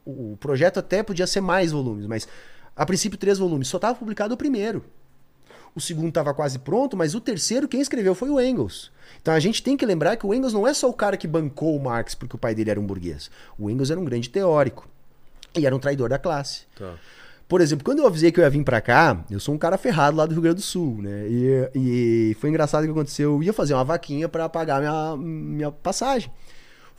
O projeto até podia ser mais volumes, mas a princípio três volumes. Só estava publicado o primeiro. o segundo estava quase pronto, mas o terceiro quem escreveu foi o Engels. Então a gente tem que lembrar que o Engels não é só o cara que bancou o Marx porque o pai dele era um burguês. O Engels era um grande teórico e era um traidor da classe. Tá. Por exemplo, quando eu avisei que eu ia vir pra cá, eu sou um cara ferrado lá do Rio Grande do Sul, né? E, e foi engraçado o que aconteceu. Eu ia fazer uma vaquinha pra pagar minha, minha passagem.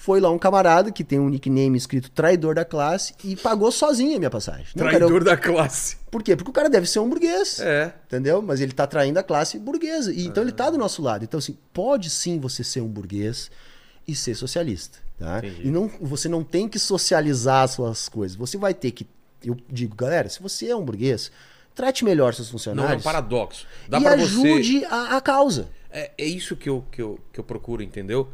Foi lá um camarada que tem um nickname escrito traidor da classe e pagou sozinho a minha passagem. Não, cara, eu- Traidor da classe. Por quê? Porque o cara deve ser um burguês. É. Entendeu? Mas ele tá traindo a classe burguesa. E, então ele tá do nosso lado. Então, assim, pode sim você ser um burguês e ser socialista. Tá? E não, você não tem que socializar as suas coisas. Você vai ter que. Eu digo, galera, se você é um burguês, trate melhor seus Não, é um funcionários. paradoxo. Dá e pra você. ajude a, a causa. É, é isso que eu, que, eu, que eu procuro, entendeu?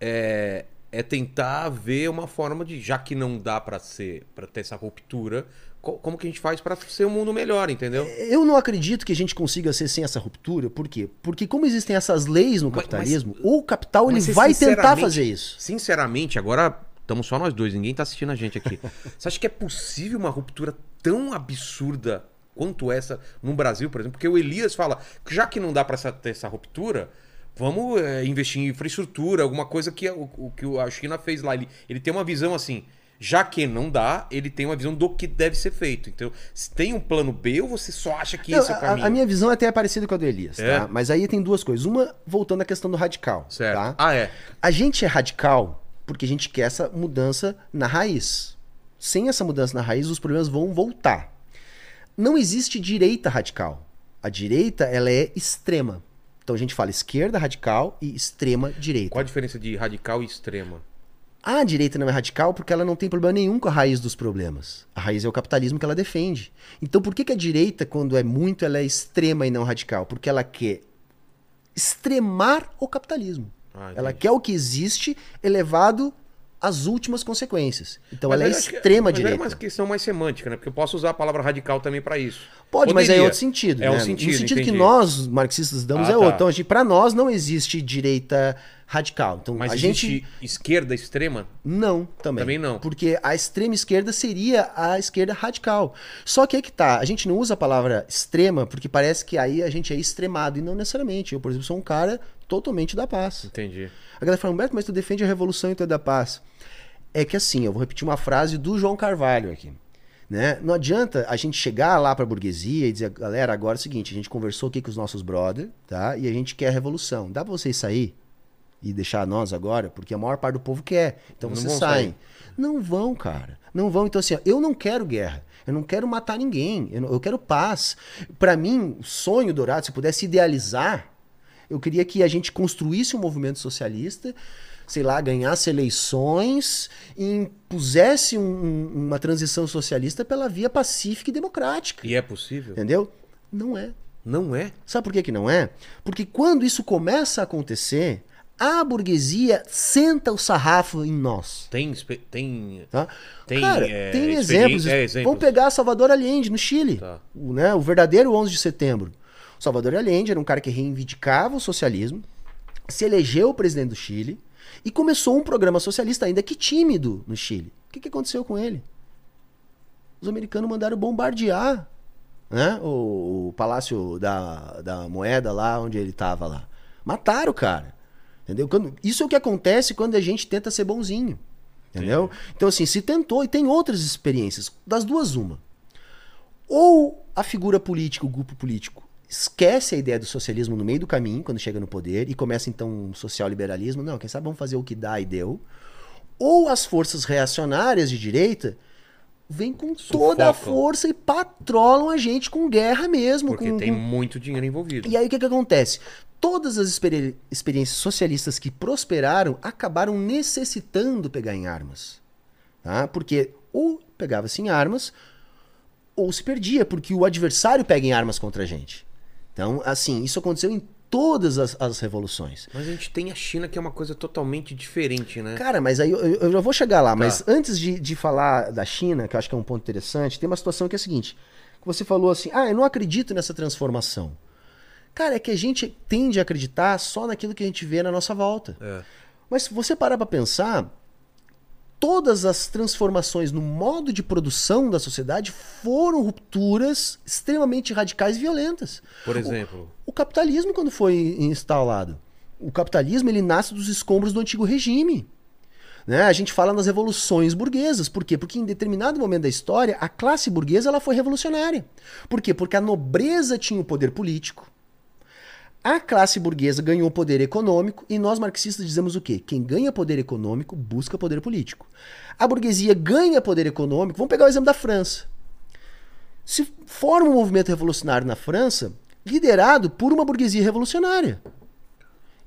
É, é tentar ver uma forma de, já que não dá pra ser, para ter essa ruptura, como que a gente faz pra ser um mundo melhor, entendeu? Eu não acredito que a gente consiga ser sem essa ruptura. Por quê? Porque como existem essas leis no Mas- capitalismo, o capital ele Mas vai tentar fazer isso. Sinceramente, agora estamos só nós dois, ninguém tá assistindo a gente aqui. Você acha que é possível uma ruptura tão absurda quanto essa no Brasil, por exemplo? Porque o Elias fala que já que não dá essa- ter essa ruptura, vamos é, investir em infraestrutura, alguma coisa que o, o que a China fez lá. Ele, ele tem uma visão assim. Já que não dá, ele tem uma visão do que deve ser feito. Então, se tem um plano B ou você só acha que Não, esse é o a- caminho? a, minha visão até é parecida com a do Elias, É? tá? Mas aí tem duas coisas. Uma, voltando à questão do radical. Certo. Tá? Ah, é. A gente é radical porque a gente quer essa mudança na raiz. Sem essa mudança na raiz, os problemas vão voltar. Não existe direita radical. A direita, ela é extrema. Então a gente fala esquerda radical e extrema direita. Qual a diferença de radical e extrema? A direita não é radical porque ela não tem problema nenhum com a raiz dos problemas. A raiz é o capitalismo que ela defende. Então por que, que a direita, quando é muito, ela é extrema e não radical? Porque ela quer extremar o capitalismo. Ah, ela quer o que existe elevado às últimas consequências. Então Mas ela é acho que-. É uma questão mais semântica, né? Porque eu posso usar a palavra radical também pra isso. Pode, mas é Poderia. outro sentido. É né? um sentido, No sentido que entendi. nós, marxistas, damos Ah, é tá. outro. Então, a gente- pra nós não existe direita radical. Então, Mas a existe gente. esquerda extrema? Não, também. Também não. Porque a extrema esquerda seria a esquerda radical. Só que aí que tá, a gente não usa a palavra extrema porque parece que aí a gente é extremado. E não necessariamente. Eu, por exemplo, sou um cara totalmente da paz. Entendi. A galera fala, Humberto, mas tu defende a revolução e tu é da paz. É que assim, eu vou repetir uma frase do João Carvalho aqui. Né? Não adianta a gente chegar lá pra burguesia e dizer, galera, agora é o seguinte, a gente conversou aqui com os nossos brother, tá? E a gente quer a revolução. Dá pra vocês sair e deixar nós agora? Porque a maior parte do povo quer. Então Não vocês saem. sair. Não vão, cara. Não vão. Então, assim, ó, eu não quero guerra. Eu não quero matar ninguém. Eu, não- eu quero paz. Pra mim, o sonho dourado, se eu pudesse idealizar, eu queria que a gente construísse um movimento socialista, sei lá, ganhasse eleições e impusesse um- um- uma transição socialista pela via pacífica e democrática. E é possível? Entendeu? Não é. Não é? Sabe por que, que não é? Porque quando isso começa a acontecer, a burguesia senta o sarrafo em nós. Tem. tem... Tá? Tem, Cara, é, tem exemplos. é, exemplos. Vamos pegar Salvador Allende, no Chile. Tá. O, né, o verdadeiro 11 de setembro. Salvador Allende era um cara que reivindicava o socialismo, se elegeu presidente do Chile e começou um programa socialista ainda que tímido no Chile. O que, que aconteceu com ele? Os americanos mandaram bombardear né, o, o Palácio da, da Moeda lá onde ele estava lá. Mataram o cara. Entendeu? Quando- isso é o que acontece quando a gente tenta ser bonzinho. Entendeu? Então, assim, se tentou, e tem outras experiências. Das duas, uma. Ou a figura política, o grupo político, esquece a ideia do socialismo no meio do caminho, quando chega no poder, e começa então um social-liberalismo. Não, quem sabe vamos fazer o que dá e deu. Ou as forças reacionárias de direita vêm com toda a Sufocam. força e patrolam a gente com guerra mesmo. Porque com, tem com- muito dinheiro envolvido. e aí o que, que acontece? Todas as experi- experiências socialistas que prosperaram acabaram necessitando pegar em armas. Tá? Porque ou pegava-se em armas, ou se perdia, porque o adversário pega em armas contra a gente. Então, assim, isso aconteceu em todas as, as revoluções. Mas a gente tem a China que é uma coisa totalmente diferente, né? Cara, mas aí eu, eu- eu já vou chegar lá. Mas antes de, de falar da China, que eu acho que é um ponto interessante, tem uma situação que é a seguinte: você falou assim, ah, eu não acredito nessa transformação. Cara, é que a gente tende a acreditar só naquilo que a gente vê na nossa volta. É. Mas se você parar pra pensar, todas as transformações no modo de produção da sociedade foram rupturas extremamente radicais e violentas. Por exemplo. O, o capitalismo, quando foi instalado, o capitalismo ele nasce dos escombros do antigo regime. Né? A gente fala nas revoluções burguesas. Por quê? Porque em determinado momento da história, a classe burguesa ela foi revolucionária. Por quê? Porque a nobreza tinha o poder político, a classe burguesa ganhou poder econômico e nós marxistas dizemos o quê? Quem ganha poder econômico busca poder político. A burguesia ganha poder econômico. Vamos pegar o exemplo da França. Se forma um movimento revolucionário na França, liderado por uma burguesia revolucionária.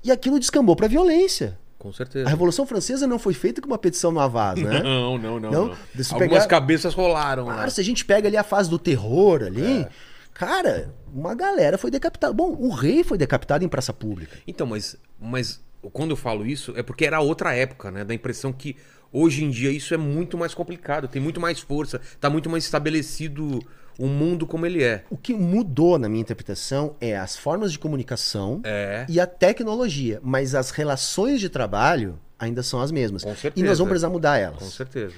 E aquilo descambou para violência. Com certeza. A Revolução Francesa não foi feita com uma petição no Avaz, né? Não, não, não. Não? não. Algumas pegar- cabeças rolaram Claro, lá. se a gente pega ali a fase do terror ali, É. cara, uma galera foi decapitada. Bom, o rei foi decapitado em praça pública. Então, mas, mas quando eu falo isso, é porque era outra época, né? Da impressão que hoje em dia isso é muito mais complicado, tem muito mais força, tá muito mais estabelecido o mundo como ele é. O que mudou na minha interpretação é as formas de comunicação É. e a tecnologia, mas as relações de trabalho ainda são as mesmas. Com E certeza. nós vamos precisar mudar elas. Com certeza.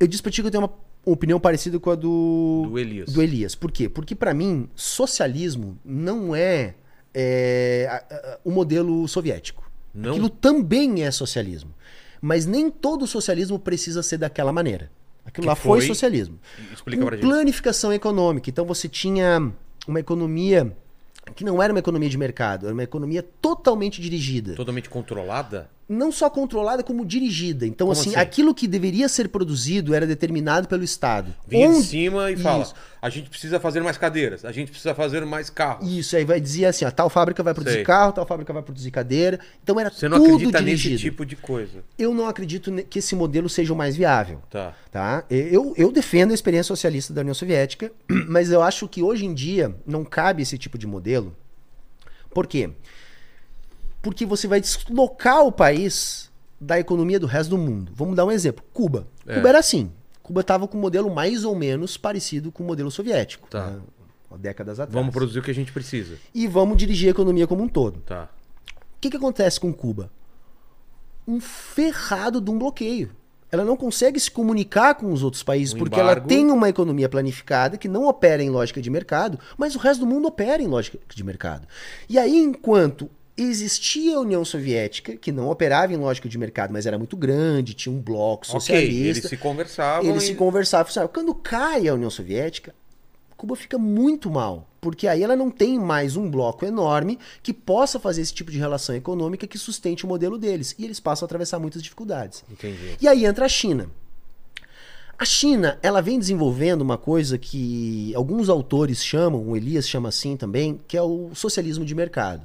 Eu disse pra ti que eu tenho uma opinião parecida com a do, Do Elias. do Elias. Por quê? Porque pra mim, socialismo não é, é, a- a- o modelo soviético. Não? Aquilo também é socialismo. Mas nem todo socialismo precisa ser daquela maneira. Aquilo Que lá foi, foi? socialismo. Explica Com pra gente. planificação econômica. Então você tinha uma economia que não era uma economia de mercado, era uma economia totalmente dirigida Totalmente controlada? Não só controlada como dirigida. Então, Como assim, assim? aquilo que deveria ser produzido era determinado pelo Estado. Vinha de Onde- cima e fala: Isso. a gente precisa fazer mais cadeiras, a gente precisa fazer mais carros. Isso aí vai dizer assim, ó, tal fábrica vai produzir Sei. carro, tal fábrica vai produzir cadeira. Então era Você não tudo acredita dirigido. nesse tipo de coisa. Eu não acredito que esse modelo seja o mais viável. Tá. Tá? Eu, eu defendo a experiência socialista da União Soviética, mas eu acho que hoje em dia não cabe esse tipo de modelo. Por quê? Porque você vai deslocar o país da economia do resto do mundo. Vamos dar um exemplo. Cuba. É. Cuba era assim. Cuba estava com um modelo mais ou menos parecido com o modelo soviético. Tá. né? Décadas atrás. Vamos produzir o que a gente precisa. E vamos dirigir a economia como um todo. Tá. O que, que acontece com Cuba? Um ferrado de um bloqueio. Ela não consegue se comunicar com os outros países Um porque ela embargo. tem uma economia planificada que não opera em lógica de mercado, mas o resto do mundo opera em lógica de mercado. E aí, enquanto existia a União Soviética, que não operava em lógica de mercado, mas era muito grande, tinha um bloco socialista, eles se conversavam. eles e- se conversavam. Quando cai a União Soviética, Cuba fica muito mal, porque aí ela não tem mais um bloco enorme que possa fazer esse tipo de relação econômica que sustente o modelo deles. E eles passam a atravessar muitas dificuldades. Entendi. E aí entra a China. A China, ela vem desenvolvendo uma coisa que alguns autores chamam, o Elias chama assim também, que é o socialismo de mercado.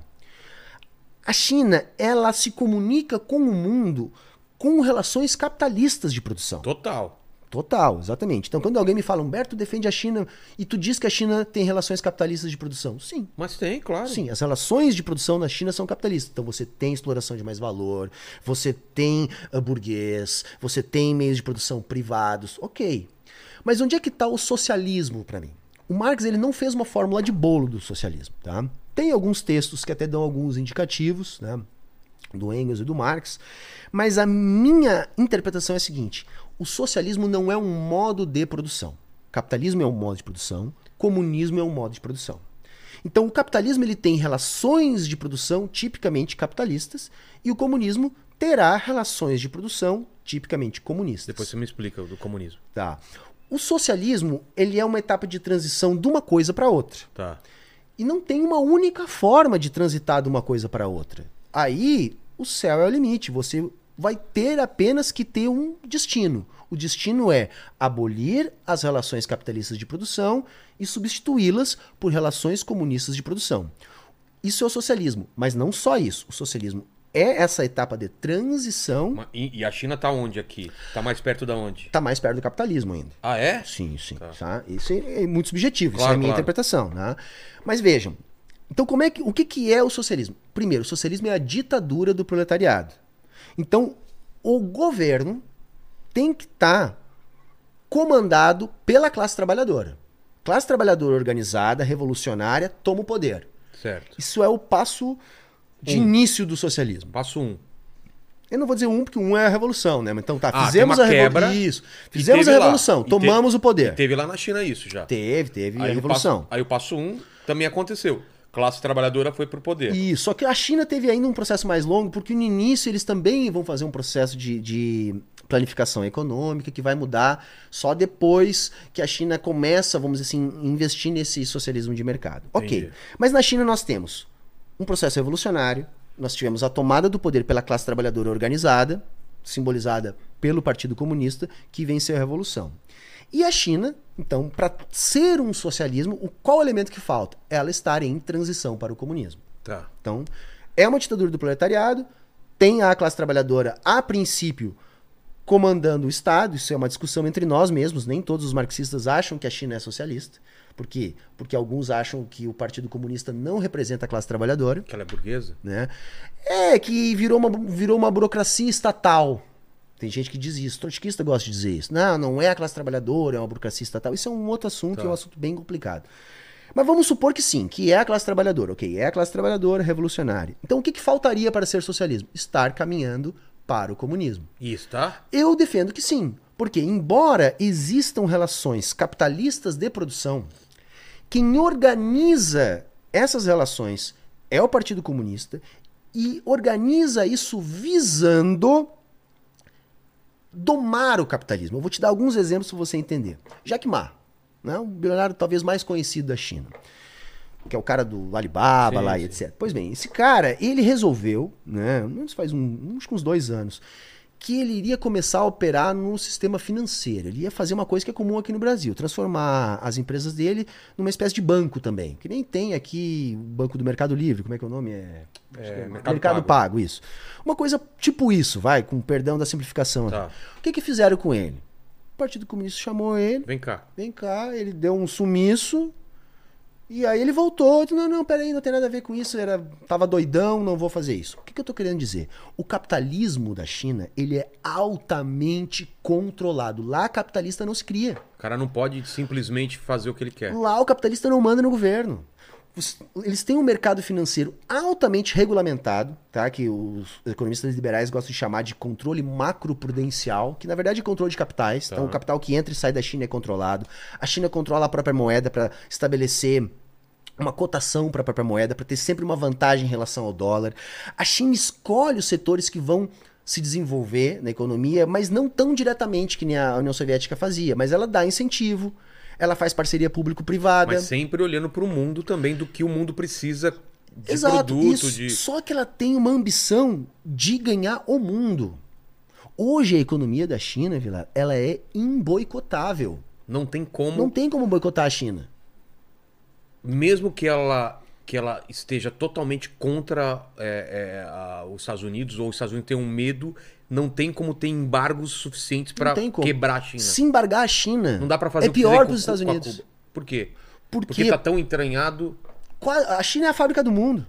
A China, ela se comunica com o mundo com relações capitalistas de produção. Total. Total, exatamente. Então, quando alguém me fala, Humberto defende a China e tu diz que a China tem relações capitalistas de produção. Sim. Mas tem, claro. Sim, as relações de produção na China são capitalistas. Então você tem exploração de mais valor, você tem burguês, você tem meios de produção privados, ok. Mas onde é que está o socialismo para mim? O Marx ele não fez uma fórmula de bolo do socialismo, tá? Tem alguns textos que até dão alguns indicativos, né? Do Engels e do Marx, mas a minha interpretação é a seguinte: o socialismo não é um modo de produção. Capitalismo é um modo de produção, comunismo é um modo de produção. Então, o capitalismo ele tem relações de produção tipicamente capitalistas e o comunismo terá relações de produção tipicamente comunistas. Depois você me explica o do comunismo. Tá. O socialismo ele é uma etapa de transição de uma coisa para outra. Tá. E não tem uma única forma de transitar de uma coisa para outra. Aí, o céu é o limite. Você vai ter apenas que ter um destino. O destino é abolir as relações capitalistas de produção e substituí-las por relações comunistas de produção. Isso é o socialismo, mas não só isso. O socialismo é essa etapa de transição, E, e a China tá onde aqui? Tá mais perto da onde? está mais perto do capitalismo ainda. Ah, é? Sim, sim. Tá. Tá. Isso é, é muito subjetivo, isso é Claro, a minha claro. interpretação. Né? Mas vejam, então como é que, o que, que é o socialismo? Primeiro, o socialismo é a ditadura do proletariado. Então, o governo tem que estar comandado pela classe trabalhadora. Classe trabalhadora organizada, revolucionária, toma o poder. Certo. Isso é o passo de Um. início do socialismo. Passo um. Eu não vou dizer um, porque um é a revolução, né? Então tá, Ah, fizemos a revolução. Isso. Fizemos a teve lá. revolução, E tomamos te- o poder. Teve lá na China isso já. Teve, teve a Aí o, revolução. passo, aí o passo um também aconteceu. Classe trabalhadora foi pro poder. Isso, só que a China teve ainda um processo mais longo, porque no início eles também vão fazer um processo de, de planificação econômica que vai mudar só depois que a China começa, vamos dizer assim, investir nesse socialismo de mercado. Ok, Entendi. mas na China nós temos um processo revolucionário, nós tivemos a tomada do poder pela classe trabalhadora organizada, simbolizada pelo Partido Comunista, que venceu a revolução. E a China, então, para ser um socialismo, o qual elemento que falta? Ela estar em transição para o comunismo. Tá. Então, é uma ditadura do proletariado, tem a classe trabalhadora, a princípio, comandando o Estado, isso é uma discussão entre nós mesmos, nem todos os marxistas acham que a China é socialista. Por quê? Porque alguns acham que o Partido Comunista não representa a classe trabalhadora, Que ela é burguesa? né? É que virou uma, virou uma burocracia estatal. Tem gente que diz isso, trotskista gosta de dizer isso. Não, não é a classe trabalhadora, é uma burocracia estatal. Isso é um outro assunto, Tá. é um assunto bem complicado. Mas vamos supor que sim, que é a classe trabalhadora, ok? É a classe trabalhadora revolucionária. Então o que, que faltaria para ser socialismo? Estar caminhando para o comunismo. Isso, tá? Eu defendo que sim, porque embora existam relações capitalistas de produção, quem organiza essas relações é o Partido Comunista e organiza isso visando domar o capitalismo. Eu vou te dar alguns exemplos para você entender. Jack Ma, né, o bilionário talvez mais conhecido da China, que é o cara do Alibaba Sim, lá sim. e etc. Pois bem, esse cara, ele resolveu, né, faz um, uns, uns dois anos, que ele iria começar a operar no sistema financeiro. Ele ia fazer uma coisa que é comum aqui no Brasil, transformar as empresas dele numa espécie de banco também. Que nem tem aqui o Banco do Mercado Livre, como é que é o nome? É, que é Mercado Mercado, Pago. Pago. isso. Uma coisa tipo isso, vai, com perdão da simplificação. Tá. aqui. O que, que fizeram com ele? O Partido Comunista chamou ele, Vem cá. vem cá, ele deu um sumiço. E aí ele voltou, disse, não, não, peraí, não tem nada a ver com isso, era, tava doidão, não vou fazer isso. O que, que eu tô querendo dizer? O capitalismo da China, ele é altamente controlado. Lá, capitalista não se cria. O cara não pode simplesmente fazer o que ele quer. Lá, o capitalista não manda no governo. Eles têm um mercado financeiro altamente regulamentado, tá? Que os economistas liberais gostam de chamar de controle macroprudencial, que na verdade é controle de capitais. Tá. Então, o capital que entra e sai da China é controlado. A China controla a própria moeda para estabelecer uma cotação para a própria moeda, para ter sempre uma vantagem em relação ao dólar. A China escolhe os setores que vão se desenvolver na economia, mas não tão diretamente que nem a União Soviética fazia, mas ela dá incentivo, ela faz parceria público-privada. Mas sempre olhando pro mundo também, do que o mundo precisa de Exato, produto, isso. de... Só que ela tem uma ambição de ganhar o mundo. Hoje a economia da China, Vilar, ela é imboicotável. Não tem como, Não tem como boicotar a China. Mesmo que ela que ela esteja totalmente contra é, é, a- os Estados Unidos ou os Estados Unidos tenham medo, não tem como ter embargos suficientes para quebrar a China. Se embargar a China, Não dá para fazer é que pior para os Estados Unidos. Por quê? Porque Porque tá tão entranhado. a China é a fábrica do mundo.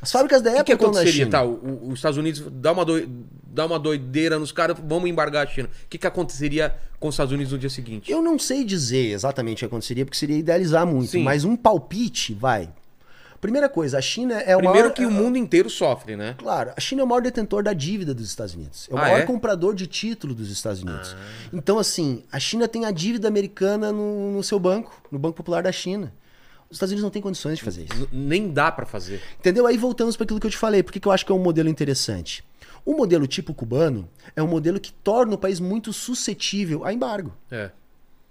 As fábricas da O que, estão na? China. Tá, o- o- os Estados Unidos dá uma, doi- dá uma doideira nos caras, vamos embargar a China. O que, que aconteceria com os Estados Unidos no dia seguinte? Eu não sei dizer exatamente o que aconteceria, porque seria idealizar muito, Sim. mas um palpite vai. Primeira coisa, a China é o Primeiro maior... que o mundo inteiro sofre, né? Claro, a China é o maior detentor da dívida dos Estados Unidos. É o Ah, maior é? comprador de título dos Estados Unidos. Ah. Então, assim, a China tem a dívida americana no, no seu banco, no Banco Popular da China. Os Estados Unidos não têm condições de fazer isso. Nem dá pra fazer. Entendeu? Aí voltamos para aquilo que eu te falei. Por que que eu acho que é um modelo interessante? O modelo tipo cubano é um modelo que torna o país muito suscetível a embargo. É.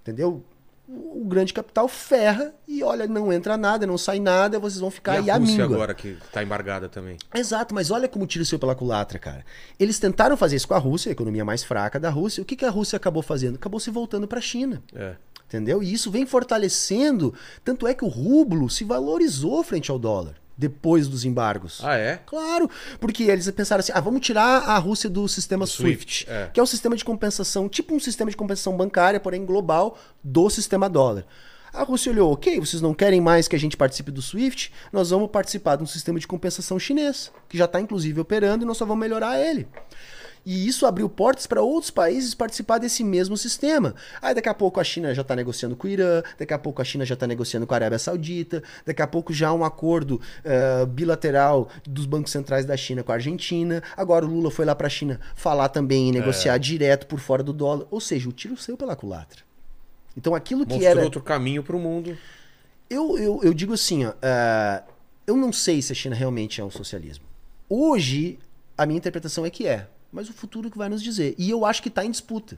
Entendeu? O o grande capital ferra e olha, não entra nada, não sai nada, vocês vão ficar e aí a a Rússia míngua. agora que tá embargada também. Exato, mas olha como tira o seu pela culatra, cara. Eles tentaram fazer isso com a Rússia, a economia mais fraca da Rússia. O que, que a Rússia acabou fazendo? Acabou se voltando para a China. É. Entendeu? E isso vem fortalecendo. Tanto é que o rublo se valorizou frente ao dólar depois dos embargos. Ah, é? Claro, porque eles pensaram assim: ah, vamos tirar a Rússia do sistema SWIFT, SWIFT, é. que é o sistema de compensação, tipo um sistema de compensação bancária, porém global, do sistema dólar. A Rússia olhou, ok, vocês não querem mais que a gente participe do SWIFT, nós vamos participar de um sistema de compensação chinês, que já está inclusive operando e nós só vamos melhorar ele. E isso abriu portas para outros países participar desse mesmo sistema. Aí daqui a pouco a China já está negociando com o Irã, daqui a pouco a China já está negociando com a Arábia Saudita, daqui a pouco já há um acordo uh, bilateral dos bancos centrais da China com a Argentina. Agora o Lula foi lá para a China falar também e negociar é. direto por fora do dólar. Ou seja, o tiro saiu pela culatra. Então aquilo que Mostrou era. outro caminho para o mundo. Eu, eu, eu digo assim, ó, uh, eu não sei se a China realmente é um socialismo. Hoje, a minha interpretação é que é mas o futuro que vai nos dizer. E eu acho que está em disputa.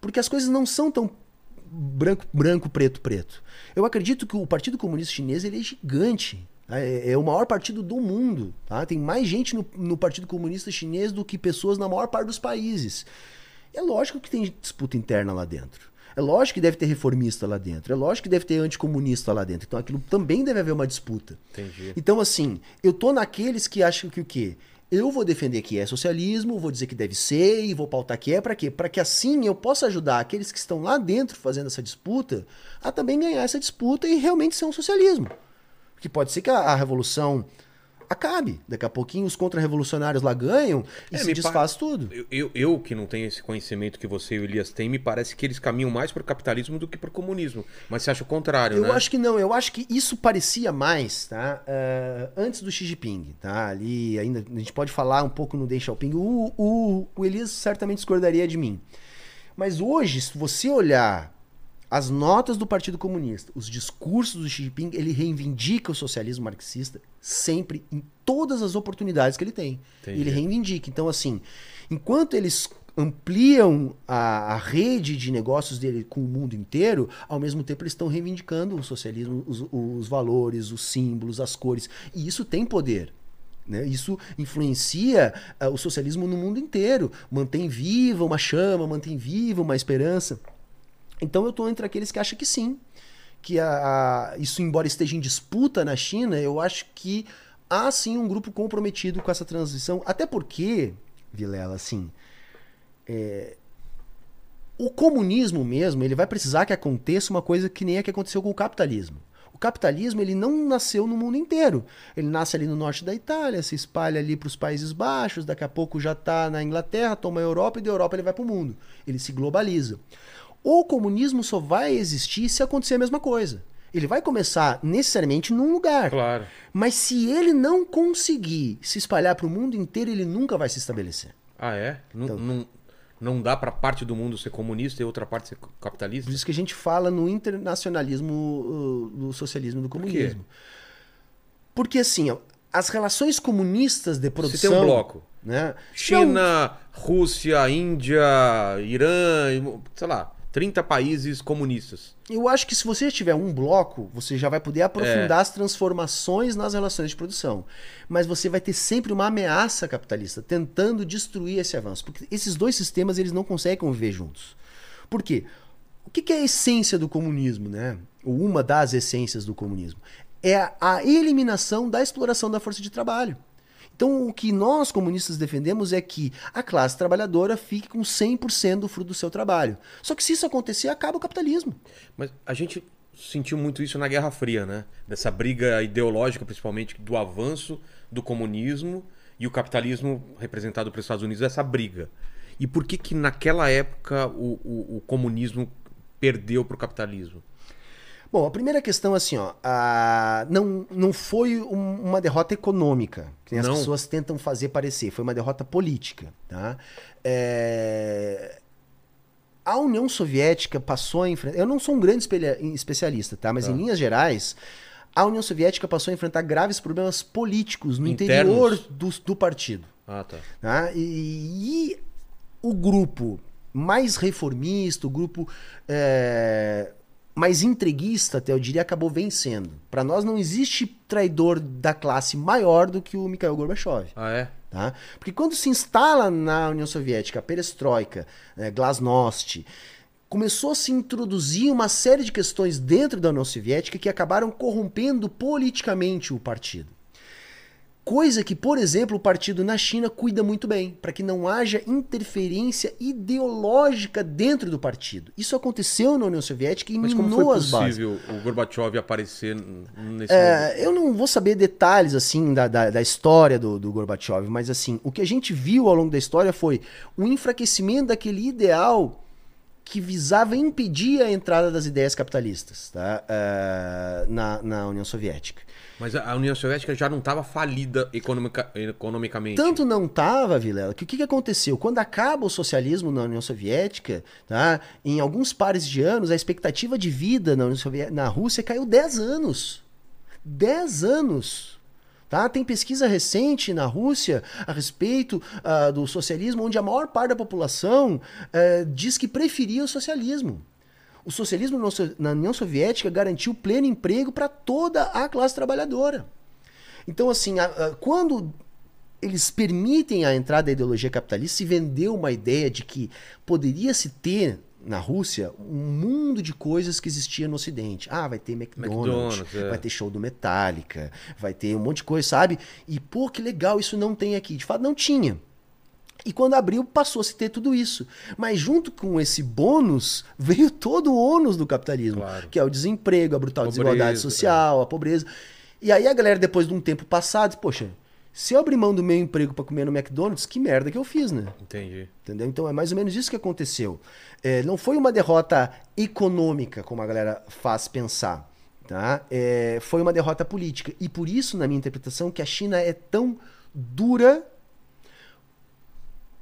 Porque as coisas não são tão branco, branco, preto, preto. Eu acredito que o Partido Comunista Chinês ele é gigante. É, é o maior partido do mundo. Tá? Tem mais gente no, no Partido Comunista Chinês do que pessoas na maior parte dos países. É lógico que tem disputa interna lá dentro. É lógico que deve ter reformista lá dentro. É lógico que deve ter anticomunista lá dentro. Então aquilo também deve haver uma disputa. Entendi. Então, assim, eu tô naqueles que acham que o quê? Eu vou defender que é socialismo, vou dizer que deve ser e vou pautar que é para quê? Para que assim eu possa ajudar aqueles que estão lá dentro fazendo essa disputa a também ganhar essa disputa e realmente ser um socialismo. Porque pode ser que a, a revolução acabe. Daqui a pouquinho os contra-revolucionários lá ganham e é, se desfaz pa... tudo. Eu, eu, eu, que não tenho esse conhecimento que você e o Elias têm, me parece que eles caminham mais para o capitalismo do que para o comunismo. Mas você acha o contrário, eu né? Eu acho que não. Eu acho que isso parecia mais, tá? Uh, antes do Xi Jinping, tá? Ali ainda a gente pode falar um pouco no Deng Xiaoping. O, o, o Elias certamente discordaria de mim. Mas hoje, se você olhar as notas do Partido Comunista, os discursos do Xi Jinping, ele reivindica o socialismo marxista sempre, em todas as oportunidades que ele tem. Entendi. Ele reivindica. Então, assim, enquanto eles ampliam a, a, rede de negócios dele com o mundo inteiro, ao mesmo tempo eles estão reivindicando o socialismo, os, os valores, os símbolos, as cores. E isso tem poder. Né? Isso influencia uh, o socialismo no mundo inteiro. Mantém viva uma chama, mantém viva uma esperança. Então eu estou entre aqueles que acham que sim. Que a, a, isso, embora esteja em disputa na China, eu acho que há sim um grupo comprometido com essa transição. Até porque, Vilela, assim. É, o comunismo mesmo, ele vai precisar que aconteça uma coisa que nem a que aconteceu com o capitalismo. O capitalismo ele não nasceu no mundo inteiro. Ele nasce ali no norte da Itália, se espalha ali para os Países Baixos, daqui a pouco já está na Inglaterra, toma a Europa e da Europa ele vai para o mundo. Ele se globaliza. O comunismo só vai existir se acontecer a mesma coisa. Ele vai começar necessariamente num lugar. Claro. Mas se ele não conseguir se espalhar para o mundo inteiro, ele nunca vai se estabelecer. Ah, é? Então, não, não dá para parte do mundo ser comunista e outra parte ser capitalista? Por isso que a gente fala no internacionalismo uh, do socialismo e do comunismo. Por Porque assim, ó, as relações comunistas de produção. Você tem um bloco. Né? China, Rússia, Índia, Irã, sei lá. 30 países comunistas. Eu acho que se você tiver um bloco, você já vai poder aprofundar é. as transformações nas relações de produção. Mas você vai ter sempre uma ameaça capitalista tentando destruir esse avanço. Porque esses dois sistemas eles não conseguem conviver juntos. Por quê? O que é a essência do comunismo, né? Ou uma das essências do comunismo? É a eliminação da exploração da força de trabalho. Então, o que nós comunistas defendemos é que a classe trabalhadora fique com 100% do fruto do seu trabalho. Só que se isso acontecer, acaba o capitalismo. Mas a gente sentiu muito isso na Guerra Fria, né? Dessa briga ideológica, principalmente, do avanço do comunismo e o capitalismo representado pelos Estados Unidos, essa briga. E por que que naquela época o, o, o comunismo perdeu para o capitalismo? Bom, a primeira questão, assim, ó, a, não, não foi um, uma derrota econômica, que as pessoas tentam fazer parecer, foi uma derrota política. Tá? É, a União Soviética passou a enfrentar. Eu não sou um grande especialista, tá? Mas tá. em linhas gerais, a União Soviética passou a enfrentar graves problemas políticos no Internos. interior do, do partido. Ah, tá. tá? E, e, o grupo mais reformista, o grupo é, mais entreguista, até eu diria, acabou vencendo. Para nós não existe traidor da classe maior do que o Mikhail Gorbachev. Ah, é? Tá? Porque quando se instala na União Soviética a perestroika, né, glasnost, começou a se introduzir uma série de questões dentro da União Soviética que acabaram corrompendo politicamente o partido. Coisa que, por exemplo, o partido na China cuida muito bem, para que não haja interferência ideológica dentro do partido. Isso aconteceu na União Soviética e Mas como minou foi as bases. possível o Gorbachev aparecer nesse É, eu não vou saber detalhes assim da, da, da história do, do Gorbachev, mas assim, o que a gente viu ao longo da história foi o enfraquecimento daquele ideal que visava impedir a entrada das ideias capitalistas tá? É, na, na União Soviética. Mas a União Soviética já não estava falida economica- economicamente. Tanto não tava, Vilela, que o que, que aconteceu? Quando acaba o socialismo na União Soviética, tá? em alguns pares de anos, a expectativa de vida na, União Sovié- na Rússia caiu 10 anos. 10 anos. Tá? Tem pesquisa recente na Rússia a respeito ah, do socialismo, onde a maior parte da população eh, diz que preferia o socialismo. O socialismo na União Soviética garantiu pleno emprego para toda a classe trabalhadora. Então, assim, a- a- quando eles permitem a entrada da ideologia capitalista, se vendeu uma ideia de que poderia se ter na Rússia um mundo de coisas que existia no Ocidente. Ah, vai ter McDonald's, McDonald's, é. vai ter show do Metallica, vai ter um monte de coisa, sabe? E, pô, que legal, isso não tem aqui. De fato, não tinha. E quando abriu, passou a se ter tudo isso. Mas junto com esse bônus, veio todo o ônus do capitalismo, Claro. que é o desemprego, a brutal Pobreza, desigualdade social, a pobreza. E aí a galera, depois de um tempo passado, diz, poxa, se eu abrir mão do meu emprego para comer no McDonald's, que merda que eu fiz, né? Entendi. Entendeu? Então é mais ou menos isso que aconteceu. É, não foi uma derrota econômica, como a galera faz pensar. Tá? É, foi uma derrota política. E por isso, na minha interpretação, que a China é tão dura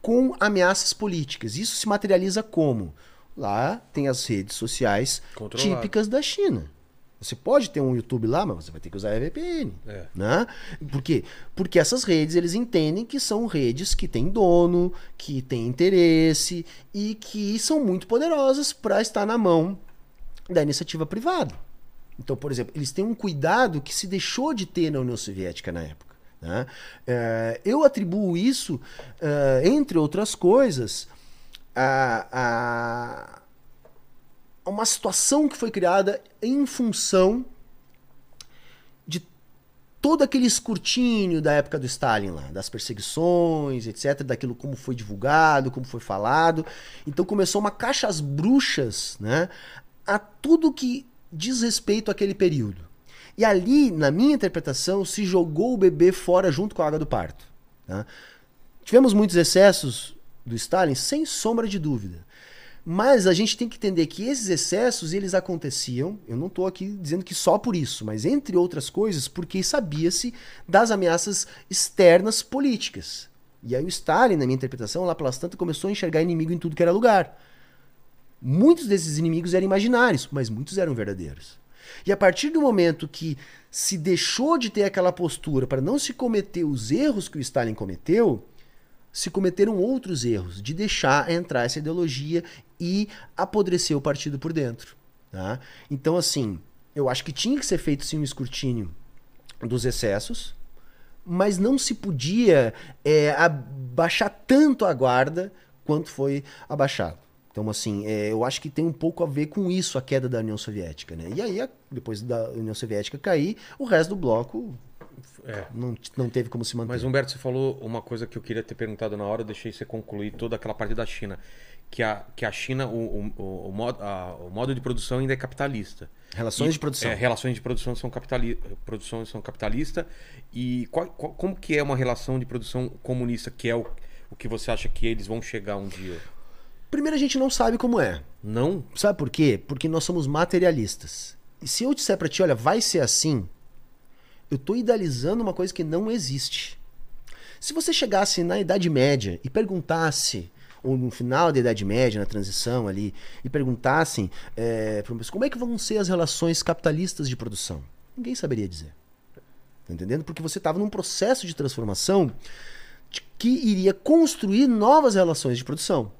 com ameaças políticas. Isso se materializa como? Lá tem as redes sociais Controlado. típicas da China. Você pode ter um YouTube lá, mas você vai ter que usar a VPN. É. Né? Por quê? Porque essas redes eles entendem que são redes que têm dono, que têm interesse e que são muito poderosas para estar na mão da iniciativa privada. Então, por exemplo, eles têm um cuidado que se deixou de ter na União Soviética na época. Né? É, eu atribuo isso, é, entre outras coisas, a, a- uma situação que foi criada em função de todo aquele escrutínio da época do Stalin lá, das perseguições, etc, daquilo como foi divulgado, como foi falado. Então começou uma caixa às bruxas, né, a tudo que diz respeito àquele período. E ali, na minha interpretação, se jogou o bebê fora junto com a água do parto. tá? Tivemos muitos excessos do Stalin, sem sombra de dúvida. Mas a gente tem que entender que esses excessos eles aconteciam, eu não estou aqui dizendo que só por isso, mas entre outras coisas, porque sabia-se das ameaças externas políticas. E aí o Stalin, na minha interpretação, lá pelas tantas, começou a enxergar inimigo em tudo que era lugar. Muitos desses inimigos eram imaginários, mas muitos eram verdadeiros. E a partir do momento que se deixou de ter aquela postura para não se cometer os erros que o Stalin cometeu, se cometeram outros erros de deixar entrar essa ideologia e apodrecer o partido por dentro. Tá? Então, assim, eu acho que tinha que ser feito sim um escrutínio dos excessos, mas não se podia é, abaixar tanto a guarda quanto foi abaixado. Então, assim, é, eu acho que tem um pouco a ver com isso a queda da União Soviética. Né? E aí, a- depois da União Soviética cair, o resto do bloco É. não, não teve como se manter. Mas Humberto, você falou uma coisa que eu queria ter perguntado na hora, eu deixei você concluir toda aquela parte da China. Que a, que a China, o, o, o, modo, a- o modo de produção ainda é capitalista. Relações E- de produção. É, relações de produção são, capitali produções são capitalista. E qual, qual- como que é uma relação de produção comunista, que é o, o que você acha que eles vão chegar um dia? Primeiro, a gente não sabe como é. Não? Sabe por quê? Porque nós somos materialistas. E se eu disser pra ti, olha, vai ser assim, eu tô idealizando uma coisa que não existe. Se você chegasse na Idade Média e perguntasse, ou no final da Idade Média, na transição ali, e perguntassem é, como é que vão ser as relações capitalistas de produção? Ninguém saberia dizer. Tá entendendo? Porque você estava num processo de transformação de- que iria construir novas relações de produção.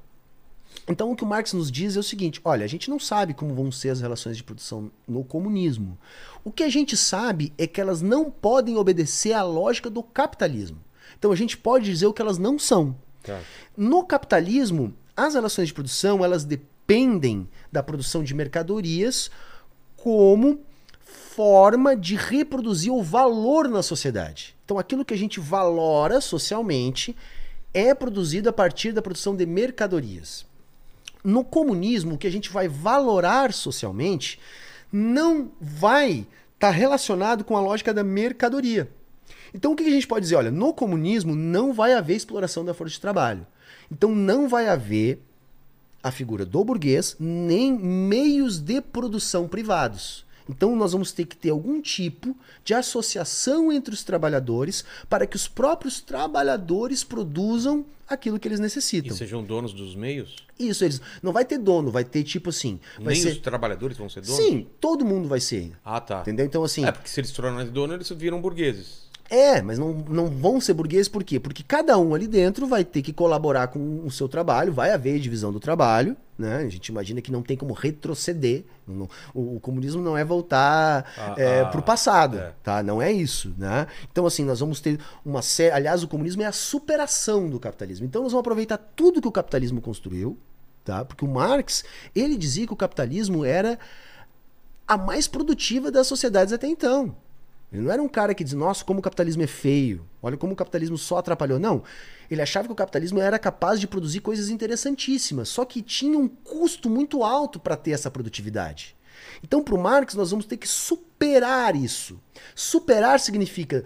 Então o que o Marx nos diz é o seguinte: olha, a gente não sabe como vão ser as relações de produção no comunismo. O que a gente sabe é que elas não podem obedecer à lógica do capitalismo. Então a gente pode dizer o que elas não são. Tá. No capitalismo, as relações de produção elas dependem da produção de mercadorias como forma de reproduzir o valor na sociedade. Então, aquilo que a gente valora socialmente é produzido a partir da produção de mercadorias. No comunismo, o que a gente vai valorar socialmente não vai estar tá relacionado com a lógica da mercadoria. Então, o que a gente pode dizer? Olha, no comunismo não vai haver exploração da força de trabalho. Então, não vai haver a figura do burguês nem meios de produção privados. Então nós vamos ter que ter algum tipo de associação entre os trabalhadores para que os próprios trabalhadores produzam aquilo que eles necessitam. E sejam donos dos meios? Isso, eles não vai ter dono, vai ter tipo assim, Nem ser os trabalhadores vão ser donos? Sim, todo mundo vai ser. Ah, tá. Entendeu? Então assim, É porque se eles se tornarem donos, eles viram burgueses. É, mas não, não vão ser burgueses por quê? Porque cada um ali dentro vai ter que colaborar com o seu trabalho, vai haver divisão do trabalho, né? A gente imagina que não tem como retroceder. Não- o, o comunismo não é voltar Ah, é, ah, pro passado, é. tá? Não é isso, né? Então, assim, nós vamos ter uma série... Aliás, o comunismo é a superação do capitalismo. Então, nós vamos aproveitar tudo que o capitalismo construiu, tá? Porque o Marx, ele dizia que o capitalismo era a mais produtiva das sociedades até então. Ele não era um cara que diz, nossa, como o capitalismo é feio. Olha como o capitalismo só atrapalhou. Não. Ele achava que o capitalismo era capaz de produzir coisas interessantíssimas, só que tinha um custo muito alto para ter essa produtividade. Então, para o Marx, nós vamos ter que superar isso. Superar significa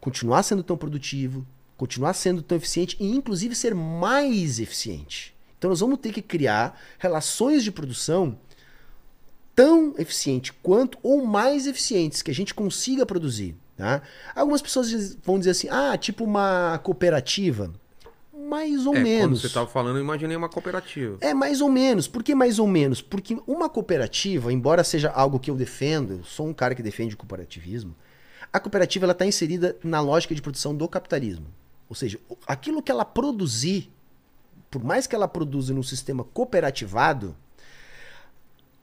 continuar sendo tão produtivo, continuar sendo tão eficiente e, inclusive, ser mais eficiente. Então, nós vamos ter que criar relações de produção tão eficiente quanto ou mais eficientes que a gente consiga produzir. Tá? Algumas pessoas vão dizer assim, ah, tipo uma cooperativa. Mais ou é, quando menos. você estava falando, eu imaginei uma cooperativa. É mais ou menos. Por que mais ou menos? Porque uma cooperativa, embora seja algo que eu defendo, eu sou um cara que defende o cooperativismo, a cooperativa ela está inserida na lógica de produção do capitalismo. Ou seja, aquilo que ela produzir, por mais que ela produza num sistema cooperativado,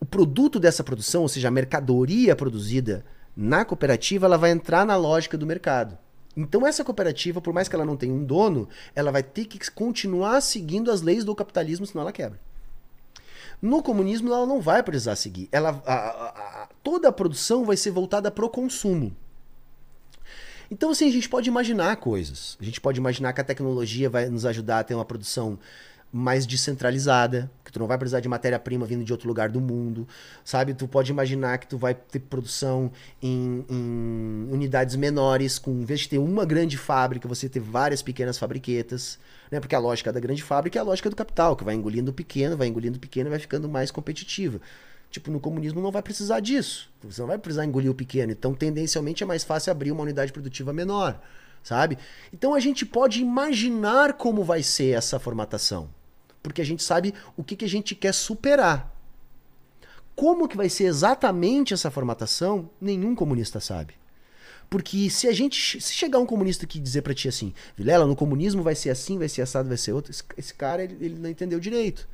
o produto dessa produção, ou seja, a mercadoria produzida na cooperativa, ela vai entrar na lógica do mercado. Então essa cooperativa, por mais que ela não tenha um dono, ela vai ter que continuar seguindo as leis do capitalismo, senão ela quebra. No comunismo ela não vai precisar seguir. Ela, a- a- a- toda a produção vai ser voltada para o consumo. Então, assim, a gente pode imaginar coisas. A gente pode imaginar que a tecnologia vai nos ajudar a ter uma produção mais descentralizada, que tu não vai precisar de matéria-prima vindo de outro lugar do mundo, sabe? Tu pode imaginar que tu vai ter produção em, em unidades menores, com, em vez de ter uma grande fábrica, você ter várias pequenas fabriquetas, né? Porque a lógica da grande fábrica é a lógica do capital, que vai engolindo o pequeno, vai engolindo o pequeno e vai ficando mais competitiva. Tipo, no comunismo não vai precisar disso. Você não vai precisar engolir o pequeno. Então, tendencialmente, é mais fácil abrir uma unidade produtiva menor, sabe? Então, a gente pode imaginar como vai ser essa formatação. Porque a gente sabe o que, que a gente quer superar. Como que vai ser exatamente essa formatação, nenhum comunista sabe. Porque se a gente. Se chegar um comunista que dizer pra ti assim, Vilela, no comunismo vai ser assim, vai ser assado, vai ser outro, esse, esse cara ele, ele não entendeu direito.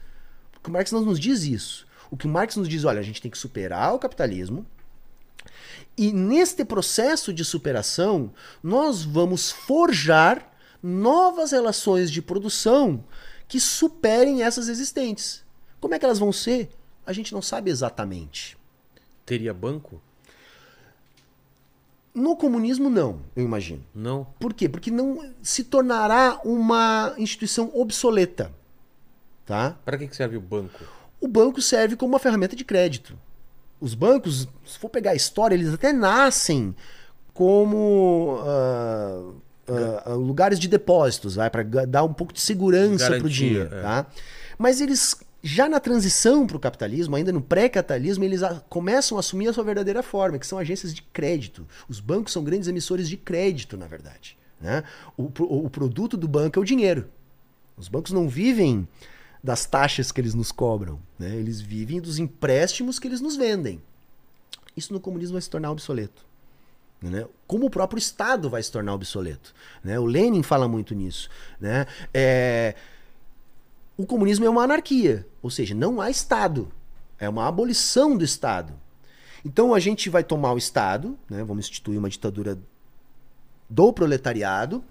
Porque o Marx não nos diz isso. O que o Marx nos diz, olha, a gente tem que superar o capitalismo. E neste processo de superação, nós vamos forjar novas relações de produção que superem essas existentes. Como é que elas vão ser? A gente não sabe exatamente. Teria banco? No comunismo, não, eu imagino. Não. Por quê? Porque não se tornará uma instituição obsoleta. Tá? Para que serve o banco? O banco serve como uma ferramenta de crédito. Os bancos, se for pegar a história, eles até nascem como ah, ah, lugares de depósitos, para dar um pouco de segurança para o dinheiro. é. Tá? Mas eles, já na transição para o capitalismo, ainda no pré-capitalismo, eles a- começam a assumir a sua verdadeira forma, que são agências de crédito. Os bancos são grandes emissores de crédito, na verdade. Né? O, pro- o produto do banco é o dinheiro. Os bancos não vivem das taxas que eles nos cobram, né? Eles vivem dos empréstimos que eles nos vendem. Isso no comunismo vai se tornar obsoleto. Né? Como o próprio Estado vai se tornar obsoleto. Né? O Lenin fala muito nisso. Né? É, O comunismo é uma anarquia, ou seja, não há Estado. É uma abolição do Estado. Então a gente vai tomar o Estado, né? vamos instituir uma ditadura do proletariado,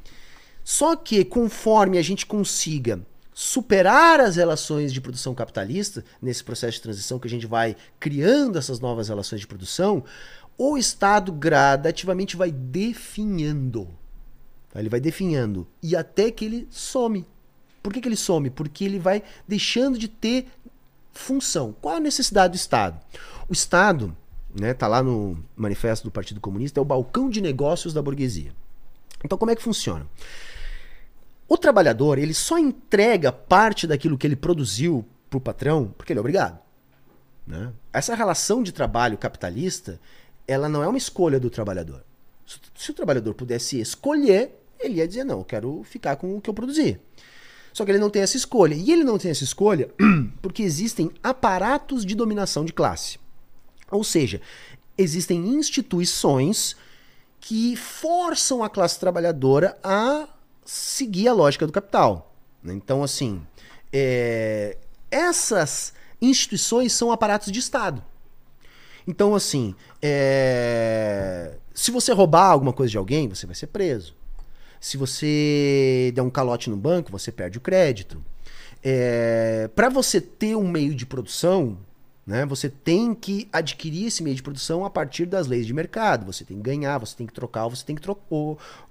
só que conforme a gente consiga superar as relações de produção capitalista, nesse processo de transição que a gente vai criando essas novas relações de produção, o Estado gradativamente vai definhando. Ele vai definhando. E até que ele some. Por que, que ele some? Porque ele vai deixando de ter função. Qual a necessidade do Estado? O Estado, né, tá lá no manifesto do Partido Comunista, é o balcão de negócios da burguesia. Então como é que funciona? O trabalhador, ele só entrega parte daquilo que ele produziu para o patrão porque ele é obrigado. Né? Essa relação de trabalho capitalista, ela não é uma escolha do trabalhador. Se o trabalhador pudesse escolher, ele ia dizer, não, eu quero ficar com o que eu produzi. Só que ele não tem essa escolha. E ele não tem essa escolha porque existem aparatos de dominação de classe. Ou seja, existem instituições que forçam a classe trabalhadora a seguir a lógica do capital. Então, assim, é... essas instituições são aparatos de Estado. Então, assim, é... se você roubar alguma coisa de alguém, você vai ser preso. Se você der um calote no banco, você perde o crédito. É... Para você ter um meio de produção, né, você tem que adquirir esse meio de produção a partir das leis de mercado. Você tem que ganhar, você tem que trocar, você tem que tro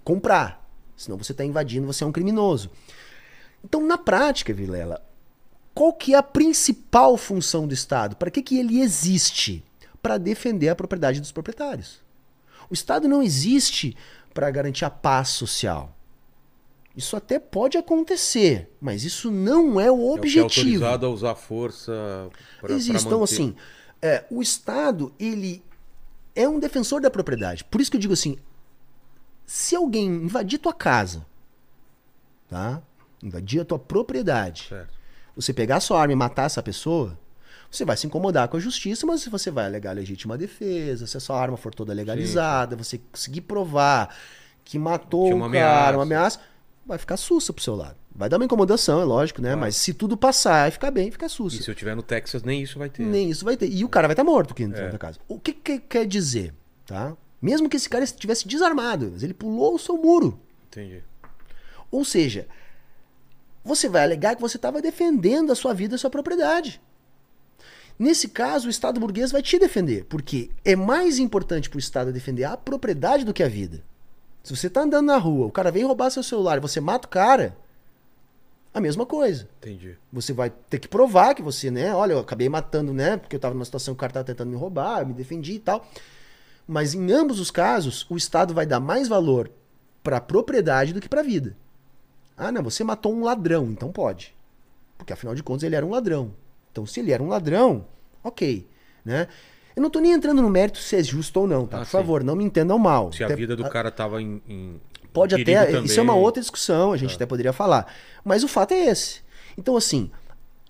comprar. Senão você está invadindo, você é um criminoso. Então, na prática, Vilela, qual que é a principal função do Estado? Para que, que ele existe? Para defender a propriedade dos proprietários. O Estado não existe para garantir a paz social. Isso até pode acontecer, mas isso não é o objetivo. É, o é autorizado a usar força para Existe. Então, assim, é, o Estado, ele é um defensor da propriedade. Por isso que eu digo assim, se alguém invadir tua casa, tá? Invadir a tua propriedade, certo. você pegar a sua arma e matar essa pessoa, você vai se incomodar com a justiça, mas se você vai alegar legítima defesa, se a sua arma for toda legalizada, Sim. você conseguir provar que matou o cara, ameaça. uma ameaça, vai ficar sussa pro seu lado. Vai dar uma incomodação, é lógico, né? Mas se tudo passar e ficar bem, fica sussa. E se eu tiver no Texas, nem isso vai ter. Nem isso vai ter. E o cara vai estar tá morto aqui dentro é. da casa. O que, que quer dizer, tá? Mesmo que esse cara estivesse desarmado, ele pulou o seu muro. Entendi. Ou seja, você vai alegar que você estava defendendo a sua vida e a sua propriedade. Nesse caso, o Estado burguês vai te defender, porque é mais importante para o Estado defender a propriedade do que a vida. Se você está andando na rua, o cara vem roubar seu celular e você mata o cara, a mesma coisa. Entendi. Você vai ter que provar que você, né? Olha, eu acabei matando, né? Porque eu estava numa situação que o cara estava tentando me roubar, eu me defendi e tal. Mas em ambos os casos, o Estado vai dar mais valor para a propriedade do que para a vida. Ah, não, você matou um ladrão, então pode. Porque afinal de contas ele era um ladrão. Então se ele era um ladrão, ok, né? Eu não tô nem entrando no mérito se é justo ou não, tá? Ah, Por sim. favor, não me entendam mal. Se até, a vida do cara tava em, em pode até, também. isso é uma outra discussão, a gente ah. até poderia falar. Mas o fato é esse. Então assim,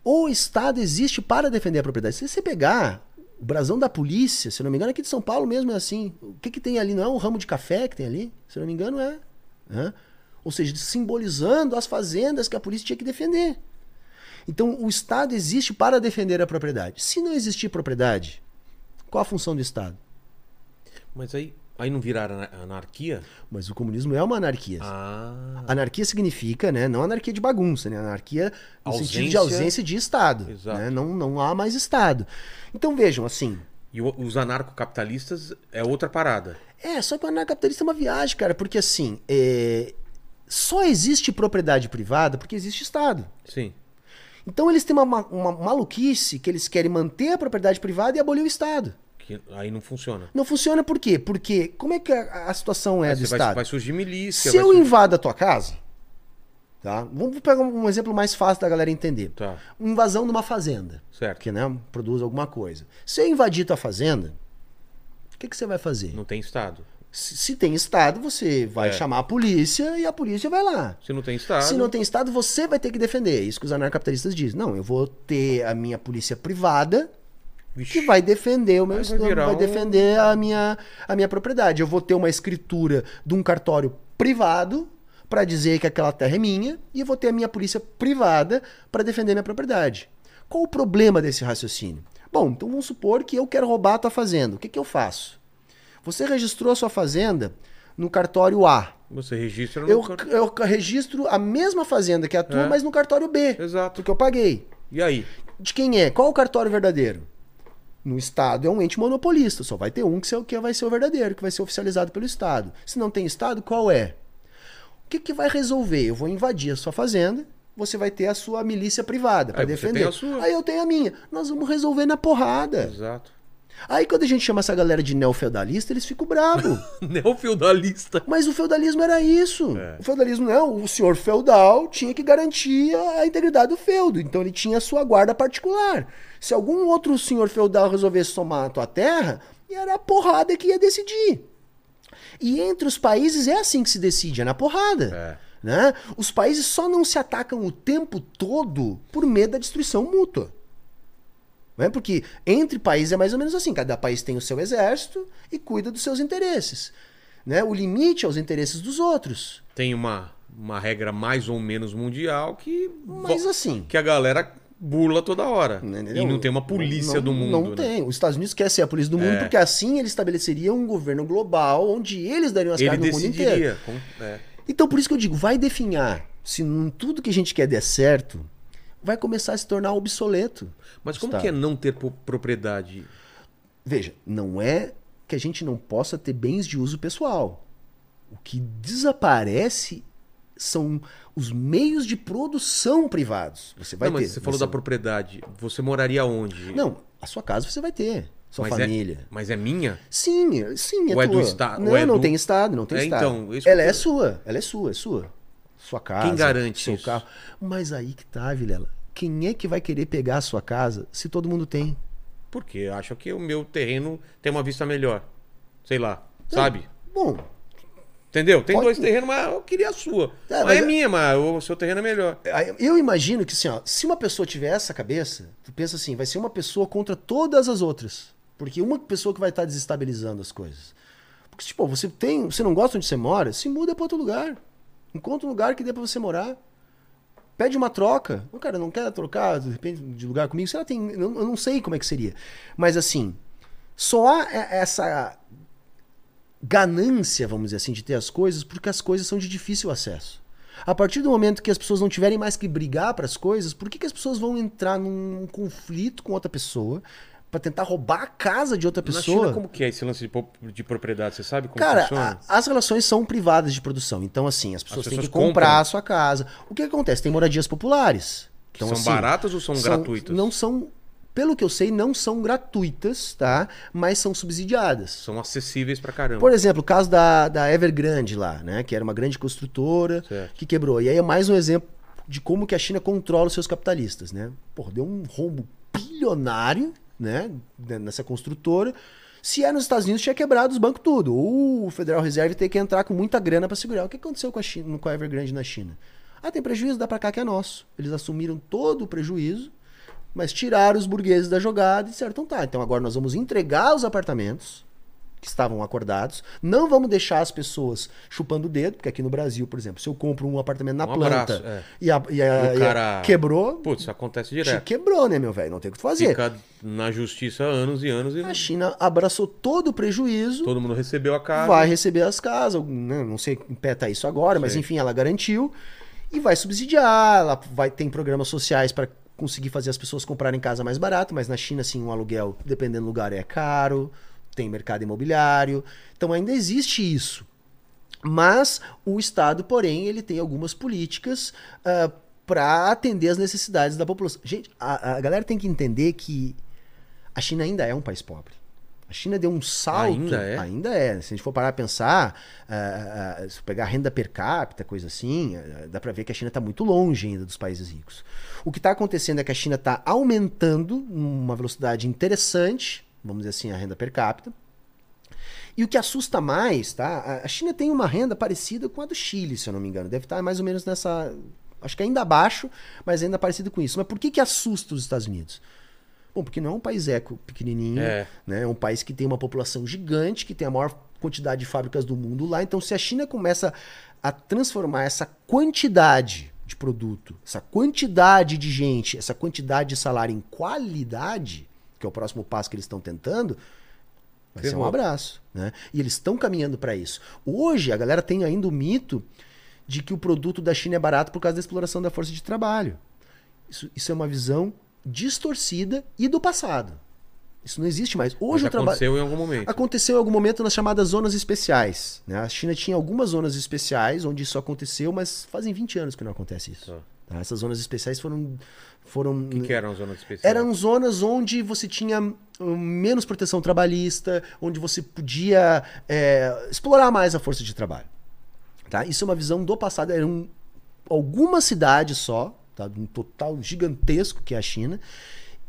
o Estado existe para defender a propriedade. Se você pegar o brasão da polícia, se não me engano, aqui de São Paulo mesmo é assim. O que, que tem ali? Não é um ramo de café que tem ali? Se não me engano, é. Né? Ou seja, simbolizando as fazendas que a polícia tinha que defender. Então, o Estado existe para defender a propriedade. Se não existir propriedade, qual a função do Estado? Mas aí, Aí não virar anarquia? Mas o comunismo é uma anarquia. Ah. Anarquia significa, né, não anarquia de bagunça, né? Anarquia no ausência... sentido de ausência de Estado. Exato. Né? Não, não há mais Estado. Então vejam, assim. E os anarcocapitalistas é outra parada. É, só que o anarcocapitalista é uma viagem, cara, porque assim, é... só existe propriedade privada porque existe Estado. Sim. Então eles têm uma, uma maluquice que eles querem manter a propriedade privada e abolir o Estado. Que aí não funciona. Não funciona por quê? Porque como é que a, a situação é aí do vai, Estado? Vai surgir milícia. Se eu surgir... invado a tua casa, tá? Vamos pegar um exemplo mais fácil da galera entender. Tá. Uma invasão numa fazenda. Certo. Que né, produz alguma coisa. Se eu invadir tua fazenda, o que, que você vai fazer? Não tem Estado. Se, se tem Estado, você vai é. chamar a polícia e a polícia vai lá. Se não tem Estado. Se não tem Estado, você vai ter que defender. É isso que os anarcapitalistas dizem. Não, eu vou ter a minha polícia privada Vixe. que vai defender o meu vai, vai defender a minha, a minha propriedade. Eu vou ter uma escritura de um cartório privado para dizer que aquela terra é minha e eu vou ter a minha polícia privada para defender minha propriedade. Qual o problema desse raciocínio? Bom, então vamos supor que eu quero roubar a tua fazenda. O que, que eu faço? Você registrou a sua fazenda no cartório A. Você registra no Eu, cart- eu registro a mesma fazenda que a tua, É. mas no cartório B. Exato. Porque eu paguei. E aí? De quem é? Qual o cartório verdadeiro? No Estado é um ente monopolista, só vai ter um que, vai ser o verdadeiro, que vai ser oficializado pelo Estado. Se não tem Estado, qual é? O que, que vai resolver? Eu vou invadir a sua fazenda, você vai ter a sua milícia privada para defender. tem a sua. Aí eu tenho a minha. Nós vamos resolver na porrada. Exato. Aí quando a gente chama essa galera de neofeudalista, eles ficam bravos. Neofeudalista. Mas o feudalismo era isso. É. O feudalismo não o senhor feudal tinha que garantir a integridade do feudo. Então ele tinha a sua guarda particular. Se algum outro senhor feudal resolvesse tomar a tua terra, era a porrada que ia decidir. E entre os países é assim que se decide, é na porrada. É. Né? Os países só não se atacam o tempo todo por medo da destruição mútua. Não é? Porque entre países é mais ou menos assim: cada país tem o seu exército e cuida dos seus interesses. Né? O limite é os interesses dos outros. Tem uma, uma regra mais ou menos mundial que. Mas assim. Que a galera burla toda hora. Entendeu? E não tem uma polícia Não- do mundo. Não né? tem. Os Estados Unidos quer ser a polícia do mundo É. porque assim ele estabeleceria um governo global onde eles dariam as Ele caras no mundo inteiro. com- é. Então por isso que eu digo, vai definhar. Se tudo que a gente quer der certo, vai começar a se tornar obsoleto. Mas como Estado. que é não ter propriedade? Veja, não é que a gente não possa ter bens de uso pessoal. O que desaparece são os meios de produção privados. Você vai não, mas ter. você falou você- da propriedade. Você moraria onde? Não, a sua casa você vai ter. Sua Mas família. É, mas é minha? Sim, sim, é Ou é do tua. Estado- Não, é não do- tem estado, não tem É, estado. então, ela que é sua, ela é sua, é sua. Sua casa. Quem garante seu isso? carro. Mas aí que tá, Vilela. Quem é que vai querer pegar a sua casa se todo mundo tem? Porque eu acho que o meu terreno tem uma vista melhor. Sei lá, sabe? Bom, Entendeu? Tem Pode- dois terrenos, mas eu queria a sua. É, mas é é- minha, mas o seu terreno é melhor. Eu imagino que assim, ó, se uma pessoa tiver essa cabeça, tu pensa assim, vai ser uma pessoa contra todas as outras. Porque uma pessoa que vai estar desestabilizando as coisas. Porque, tipo, você tem. Você não gosta onde você mora, se muda para outro lugar. Encontra um lugar que dê para você morar. Pede uma troca. O cara não quer trocar, de repente, de lugar comigo. Se ela tem. Eu não sei como é que seria. Mas assim, só há e- essa ganância, vamos dizer assim, de ter as coisas, porque as coisas são de difícil acesso. A partir do momento que as pessoas não tiverem mais que brigar para as coisas, por que, que as pessoas vão entrar num conflito com outra pessoa para tentar roubar a casa de outra Na pessoa? China, como que é esse lance de, de propriedade? Você sabe como Cara, funciona? a- as relações são privadas de produção. Então, assim, as pessoas, têm pessoas que comprar compram. a sua casa. O que acontece? Tem moradias populares. Que Então, são assim, baratas ou são, gratuitas? Não são, pelo que eu sei, não são gratuitas, tá? Mas são subsidiadas. São acessíveis pra caramba. Por exemplo, o caso da, da Evergrande lá, né? Que era uma grande construtora Certo. que quebrou. E aí é mais um exemplo de como que a China controla os seus capitalistas, né? Pô, deu um rombo bilionário, né? Nessa construtora. Se é nos Estados Unidos, tinha quebrado os bancos tudo. Ou o Federal Reserve tem que entrar com muita grana para segurar. O que aconteceu com a, China, com a Evergrande na China? Ah, tem prejuízo, dá pra cá que é nosso. Eles assumiram todo o prejuízo, mas tiraram os burgueses da jogada e disseram, então tá, então agora nós vamos entregar os apartamentos que estavam acordados. Não vamos deixar as pessoas chupando o dedo, porque aqui no Brasil, por exemplo, se eu compro um apartamento na Um planta abraço, é. e, a, e, a, E cara- quebrou, Putz, acontece te direto. quebrou, né, meu velho? Não tem o que fazer. Fica na justiça anos e anos e A China abraçou todo o prejuízo, todo mundo recebeu a casa. vai receber as casas, né, não sei em pé tá isso agora, mas enfim, ela garantiu e vai subsidiar, ela vai ter programas sociais para conseguir fazer as pessoas comprarem casa mais barato, mas na China assim, um aluguel, dependendo do lugar, é caro, tem mercado imobiliário. Então ainda existe isso. Mas o Estado, porém, ele tem algumas políticas para atender as necessidades da população. Gente, a, a galera tem que entender que a China ainda é um país pobre. A China deu um salto. Ainda é? Ainda é. Se a gente for parar a pensar, ah, ah, se pegar renda per capita, coisa assim, ah, dá para ver que a China está muito longe ainda dos países ricos. O que está acontecendo é que a China está aumentando numa velocidade interessante, vamos dizer assim, a renda per capita. E o que assusta mais, tá? A- China tem uma renda parecida com a do Chile, se eu não me engano. Deve estar mais ou menos nessa. Acho que ainda abaixo, mas ainda parecido com isso. Mas por que, que assusta os Estados Unidos? Bom, porque não é um país eco pequenininho, É. né? É um país que tem uma população gigante, que tem a maior quantidade de fábricas do mundo lá. Então, se a China começa a transformar essa quantidade de produto, essa quantidade de gente, essa quantidade de salário em qualidade, que é o próximo passo que eles estão tentando, Vai ser um abraço. Né? E eles estão caminhando para isso. Hoje, a galera tem ainda o mito de que o produto da China é barato por causa da exploração da força de trabalho. Isso, isso é uma visão distorcida e do passado. Isso não existe mais. Hoje o trabalho. aconteceu em algum momento. Aconteceu em algum momento nas chamadas zonas especiais. né? A China tinha algumas zonas especiais onde isso aconteceu, mas fazem 20 anos que não acontece isso. Tá. tá? Essas zonas especiais foram. Foram O que, que eram as zonas especiais? eram zonas onde você tinha hum, menos proteção trabalhista, onde você podia é, explorar mais a força de trabalho. Tá? Isso é uma visão do passado. Eram algumas cidades só, tá? um total gigantesco que é a China.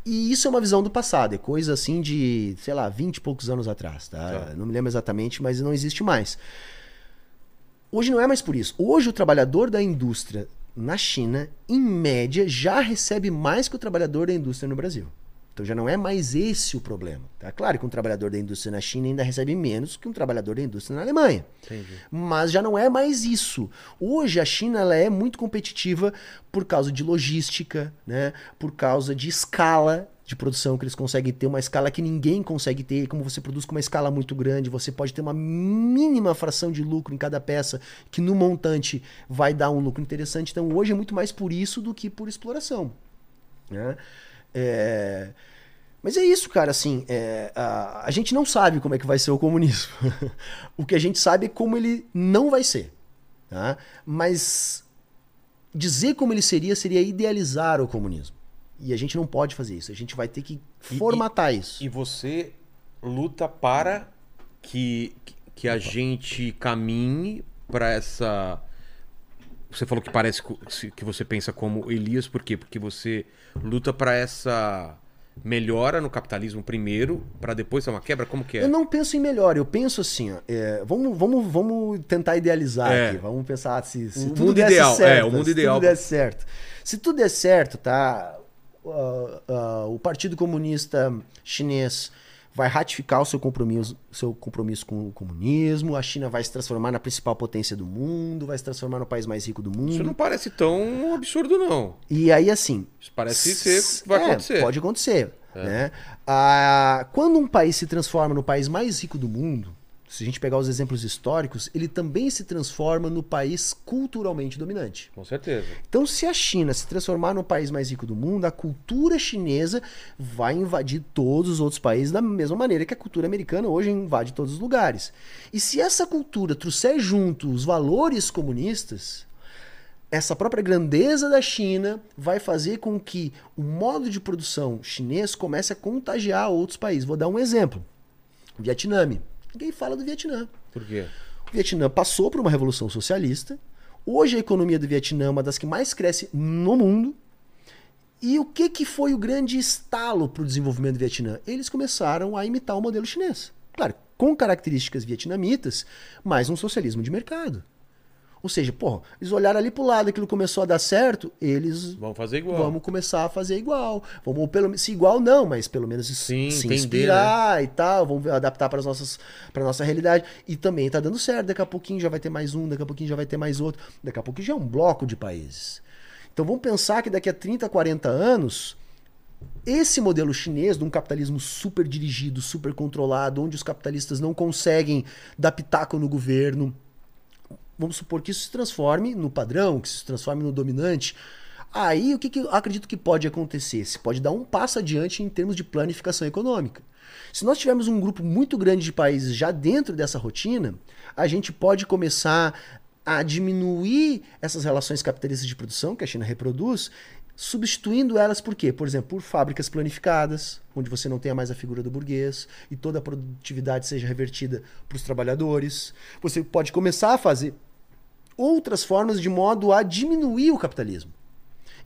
E isso é uma visão do passado, é coisa assim de, sei lá, 20 e poucos anos atrás. Tá? Tá. Não me lembro exatamente, mas não existe mais. Hoje não é mais por isso. Hoje o trabalhador da indústria na China, em média, já recebe mais que o trabalhador da indústria no Brasil. Então já não é mais esse o problema. Tá? Claro que um trabalhador da indústria na China ainda recebe menos que um trabalhador da indústria na Alemanha. Entendi. Mas já não é mais isso. Hoje a China ela é muito competitiva por causa de logística, né? por causa de escala de produção que eles conseguem ter, uma escala que ninguém consegue ter. Como você produz com uma escala muito grande, você pode ter uma mínima fração de lucro em cada peça, que no montante vai dar um lucro interessante. Então hoje é muito mais por isso do que por exploração. Né? É... Mas é isso, cara, assim, é, a, a gente não sabe como é que vai ser o comunismo. o que a gente sabe é como ele não vai ser. Tá? Mas dizer como ele seria seria idealizar o comunismo. E a gente não pode fazer isso. A gente vai ter que E- formatar isso. E você luta para que, que a gente caminhe para essa. Você falou que parece que você pensa como Elias, por quê? Porque você luta para essa melhora no capitalismo primeiro, para depois ser uma quebra? Como que é? Eu não penso em melhor, eu penso assim, ó, é, vamos, vamos, vamos tentar idealizar É. aqui, vamos pensar se, se O tudo mundo ideal, certo, é, o mundo se ideal. tudo der certo. Se tudo der certo, tá, ah, o Partido Comunista Chinês vai ratificar o seu compromisso, seu compromisso com o comunismo, a China vai se transformar na principal potência do mundo, vai se transformar no país mais rico do mundo. Isso não parece tão absurdo, não. E aí, assim, Isso parece ser vai é, acontecer. É. Pode acontecer. Né? Ah, quando um país se transforma no país mais rico do mundo, se a gente pegar os exemplos históricos, ele também se transforma no país culturalmente dominante. Com certeza. Então, se a China se transformar no país mais rico do mundo, a cultura chinesa vai invadir todos os outros países da mesma maneira que a cultura americana hoje invade todos os lugares. E se essa cultura trouxer junto os valores comunistas, essa própria grandeza da China vai fazer com que o modo de produção chinês comece a contagiar outros países. Vou dar um exemplo. Vietnã. Ninguém fala do Vietnã. Por quê? O Vietnã passou por uma revolução socialista. Hoje a economia do Vietnã é uma das que mais cresce no mundo. E o que, que foi o grande estalo para o desenvolvimento do Vietnã? Eles começaram a imitar o modelo chinês. Claro, com características vietnamitas, mas um socialismo de mercado. Ou seja, pô, eles olharam ali pro lado, aquilo começou a dar certo, eles Vamos fazer igual. vamos começar a fazer igual. Vamos pelo se igual não, mas pelo menos Sim, se entender, inspirar e tal, vamos adaptar para as nossas para nossa realidade e também tá dando certo. Daqui a pouquinho já vai ter mais um, daqui a pouquinho já vai ter mais outro, daqui a pouquinho já é um bloco de países. Então vamos pensar que daqui a 30, 40 anos esse modelo chinês de um capitalismo super dirigido, super controlado, onde os capitalistas não conseguem dar pitaco no governo, vamos supor que isso se transforme no padrão, que isso se transforme no dominante. Aí o que, que eu acredito que pode acontecer? Se pode dar um passo adiante em termos de planificação econômica. Se nós tivermos um grupo muito grande de países já dentro dessa rotina, a gente pode começar a diminuir essas relações capitalistas de produção que a China reproduz, substituindo elas por quê? Por exemplo, por fábricas planificadas, onde você não tenha mais a figura do burguês e toda a produtividade seja revertida para os trabalhadores. Você pode começar a fazer outras formas de modo a diminuir o capitalismo.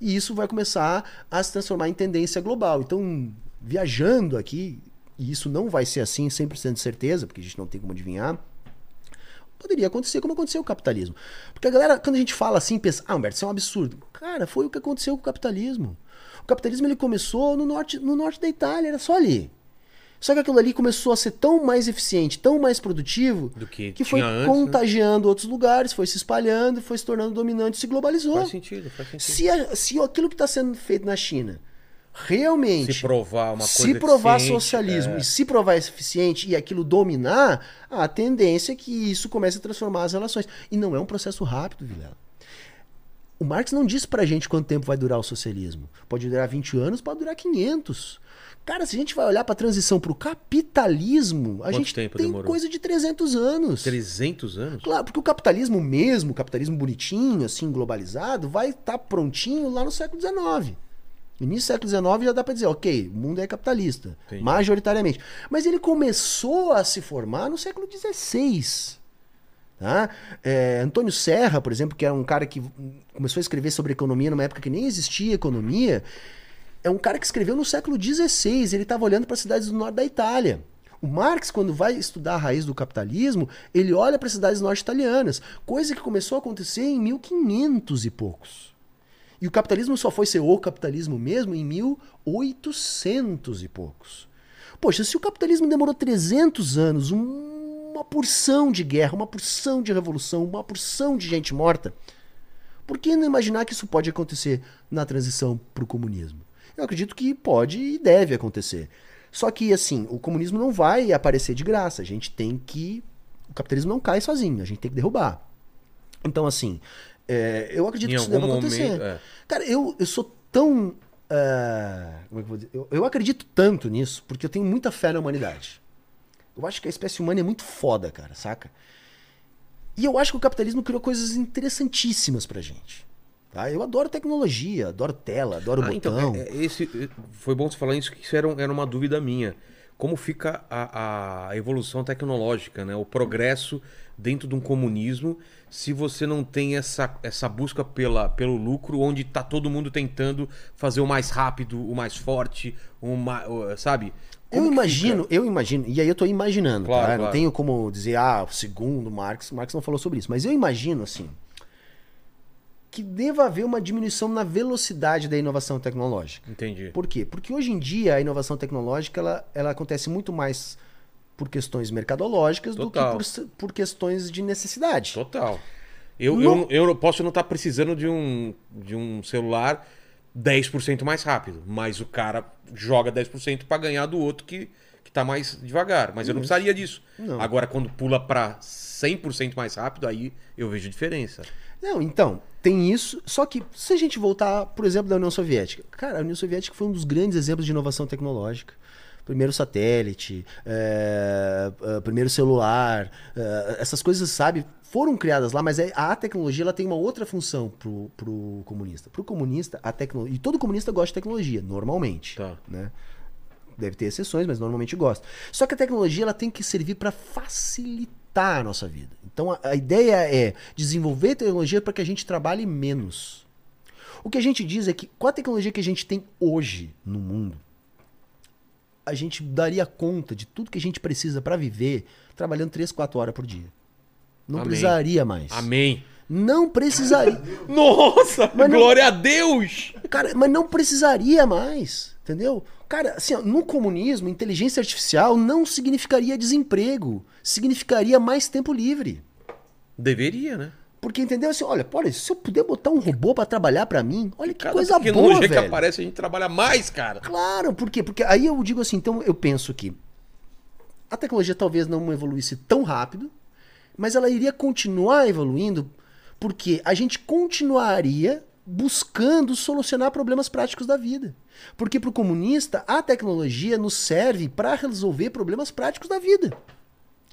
E isso vai começar a se transformar em tendência global. Então, viajando aqui, e isso não vai ser assim 100% de certeza, porque a gente não tem como adivinhar, poderia acontecer como aconteceu com o capitalismo. Porque a galera, quando a gente fala assim, pensa, ah, Humberto, isso é um absurdo. Cara, foi o que aconteceu com o capitalismo. O capitalismo ele começou no norte, no norte da Itália, era só ali. Só que aquilo ali começou a ser tão mais eficiente, tão mais produtivo, Do que foi tinha antes, né? contagiando outros lugares, foi se espalhando, foi se tornando dominante, se globalizou. Faz sentido, faz sentido. Se, a- se aquilo que está sendo feito na China realmente Se provar uma coisa se provar socialismo é. e se provar eficiente e aquilo dominar, a tendência é que isso comece a transformar as relações. E não é um processo rápido, Vilela. O Marx não disse pra gente quanto tempo vai durar o socialismo. Pode durar 20 anos, pode durar 500. Cara, se a gente vai olhar pra transição pro capitalismo, a Quanto gente tem demorou? coisa de 300 anos. 300 anos? Claro, porque o capitalismo mesmo, o capitalismo bonitinho, assim, globalizado, vai estar prontinho lá no século XIX. Início do século XIX já dá para dizer, ok, o mundo é capitalista, Entendi. majoritariamente. Mas ele começou a se formar no século XVI. Tá? É, Antônio Serra, por exemplo, que era um cara que começou a escrever sobre economia numa época que nem existia economia, é um cara que escreveu no século XVI. Ele estava olhando para cidades do norte da Itália. O Marx, quando vai estudar a raiz do capitalismo, ele olha para cidades norte-italianas, coisa que começou a acontecer em 1500 e poucos. E o capitalismo só foi ser o capitalismo mesmo em 1800 e poucos. Poxa, se o capitalismo demorou 300 anos, um- uma porção de guerra, uma porção de revolução, uma porção de gente morta, por que não imaginar que isso pode acontecer na transição para o comunismo? Eu acredito que pode e deve acontecer. Só que, assim, o comunismo não vai aparecer de graça. A gente tem que. O capitalismo não cai sozinho, a gente tem que derrubar. Então, assim, é, eu acredito Em que isso deve acontecer. momento, é. Cara, eu, eu sou tão. ah, como é que eu vou dizer? Eu, eu acredito tanto nisso porque eu tenho muita fé na humanidade. Eu acho que a espécie humana é muito foda, cara, saca? E eu acho que o capitalismo criou coisas interessantíssimas pra gente. Tá? Eu adoro tecnologia, adoro tela, adoro Ah, botão. então, é- é esse, é- foi bom você falar isso, que isso era, era uma dúvida minha. Como fica a, a evolução tecnológica, né? o progresso dentro de um comunismo, se você não tem essa, essa busca pela, pelo lucro, onde está todo mundo tentando fazer o mais rápido, o mais forte, o mais, sabe? Eu Como que imagino, eu imagino, e aí eu tô imaginando, Claro, tá? Eu Não claro. tenho como dizer, ah, segundo Marx, Marx não falou sobre isso, mas eu imagino, assim, que deva haver uma diminuição na velocidade da inovação tecnológica. Entendi. Por quê? Porque hoje em dia a inovação tecnológica ela, ela acontece muito mais por questões mercadológicas do que Total. por, por questões de necessidade. Total. Eu, Não- eu, eu posso não estar precisando de um, de um celular 10% mais rápido, mas o cara joga 10% para ganhar do outro que, que tá mais devagar. Mas eu não precisaria disso. Não. Agora, quando pula para 100% mais rápido, aí eu vejo diferença. Não, então, tem isso. Só que se a gente voltar, por exemplo, da União Soviética. Cara, a União Soviética foi um dos grandes exemplos de inovação tecnológica. Primeiro satélite, é, primeiro celular, é, essas coisas, sabe, foram criadas lá, mas é- a tecnologia ela tem uma outra função pro, pro comunista. Pro comunista, a tecnologia. E todo comunista gosta de tecnologia, normalmente. Tá. Né? Deve ter exceções, mas normalmente gosta. Só que a tecnologia ela tem que servir para facilitar a nossa vida. Então a, a ideia é desenvolver tecnologia para que a gente trabalhe menos. O que a gente diz é que com a tecnologia que a gente tem hoje no mundo, a gente daria conta de tudo que a gente precisa para viver trabalhando 3, 4 horas por dia. Não Amém. precisaria mais. Amém. Não precisaria. Nossa, Mas não- glória a Deus! Cara, mas não precisaria mais, entendeu? Cara, assim, ó, no comunismo, inteligência artificial não significaria desemprego, significaria mais tempo livre. Deveria, né? Porque, entendeu? Assim, olha, olha, se eu puder botar um robô pra trabalhar pra mim, olha que Cada coisa boa, que velho. aparece, a gente trabalha mais, cara. Claro, por quê? Porque aí eu digo assim, então eu penso que a tecnologia talvez não evoluísse tão rápido, mas ela iria continuar evoluindo porque a gente continuaria buscando solucionar problemas práticos da vida. Porque para o comunista, a tecnologia nos serve para resolver problemas práticos da vida.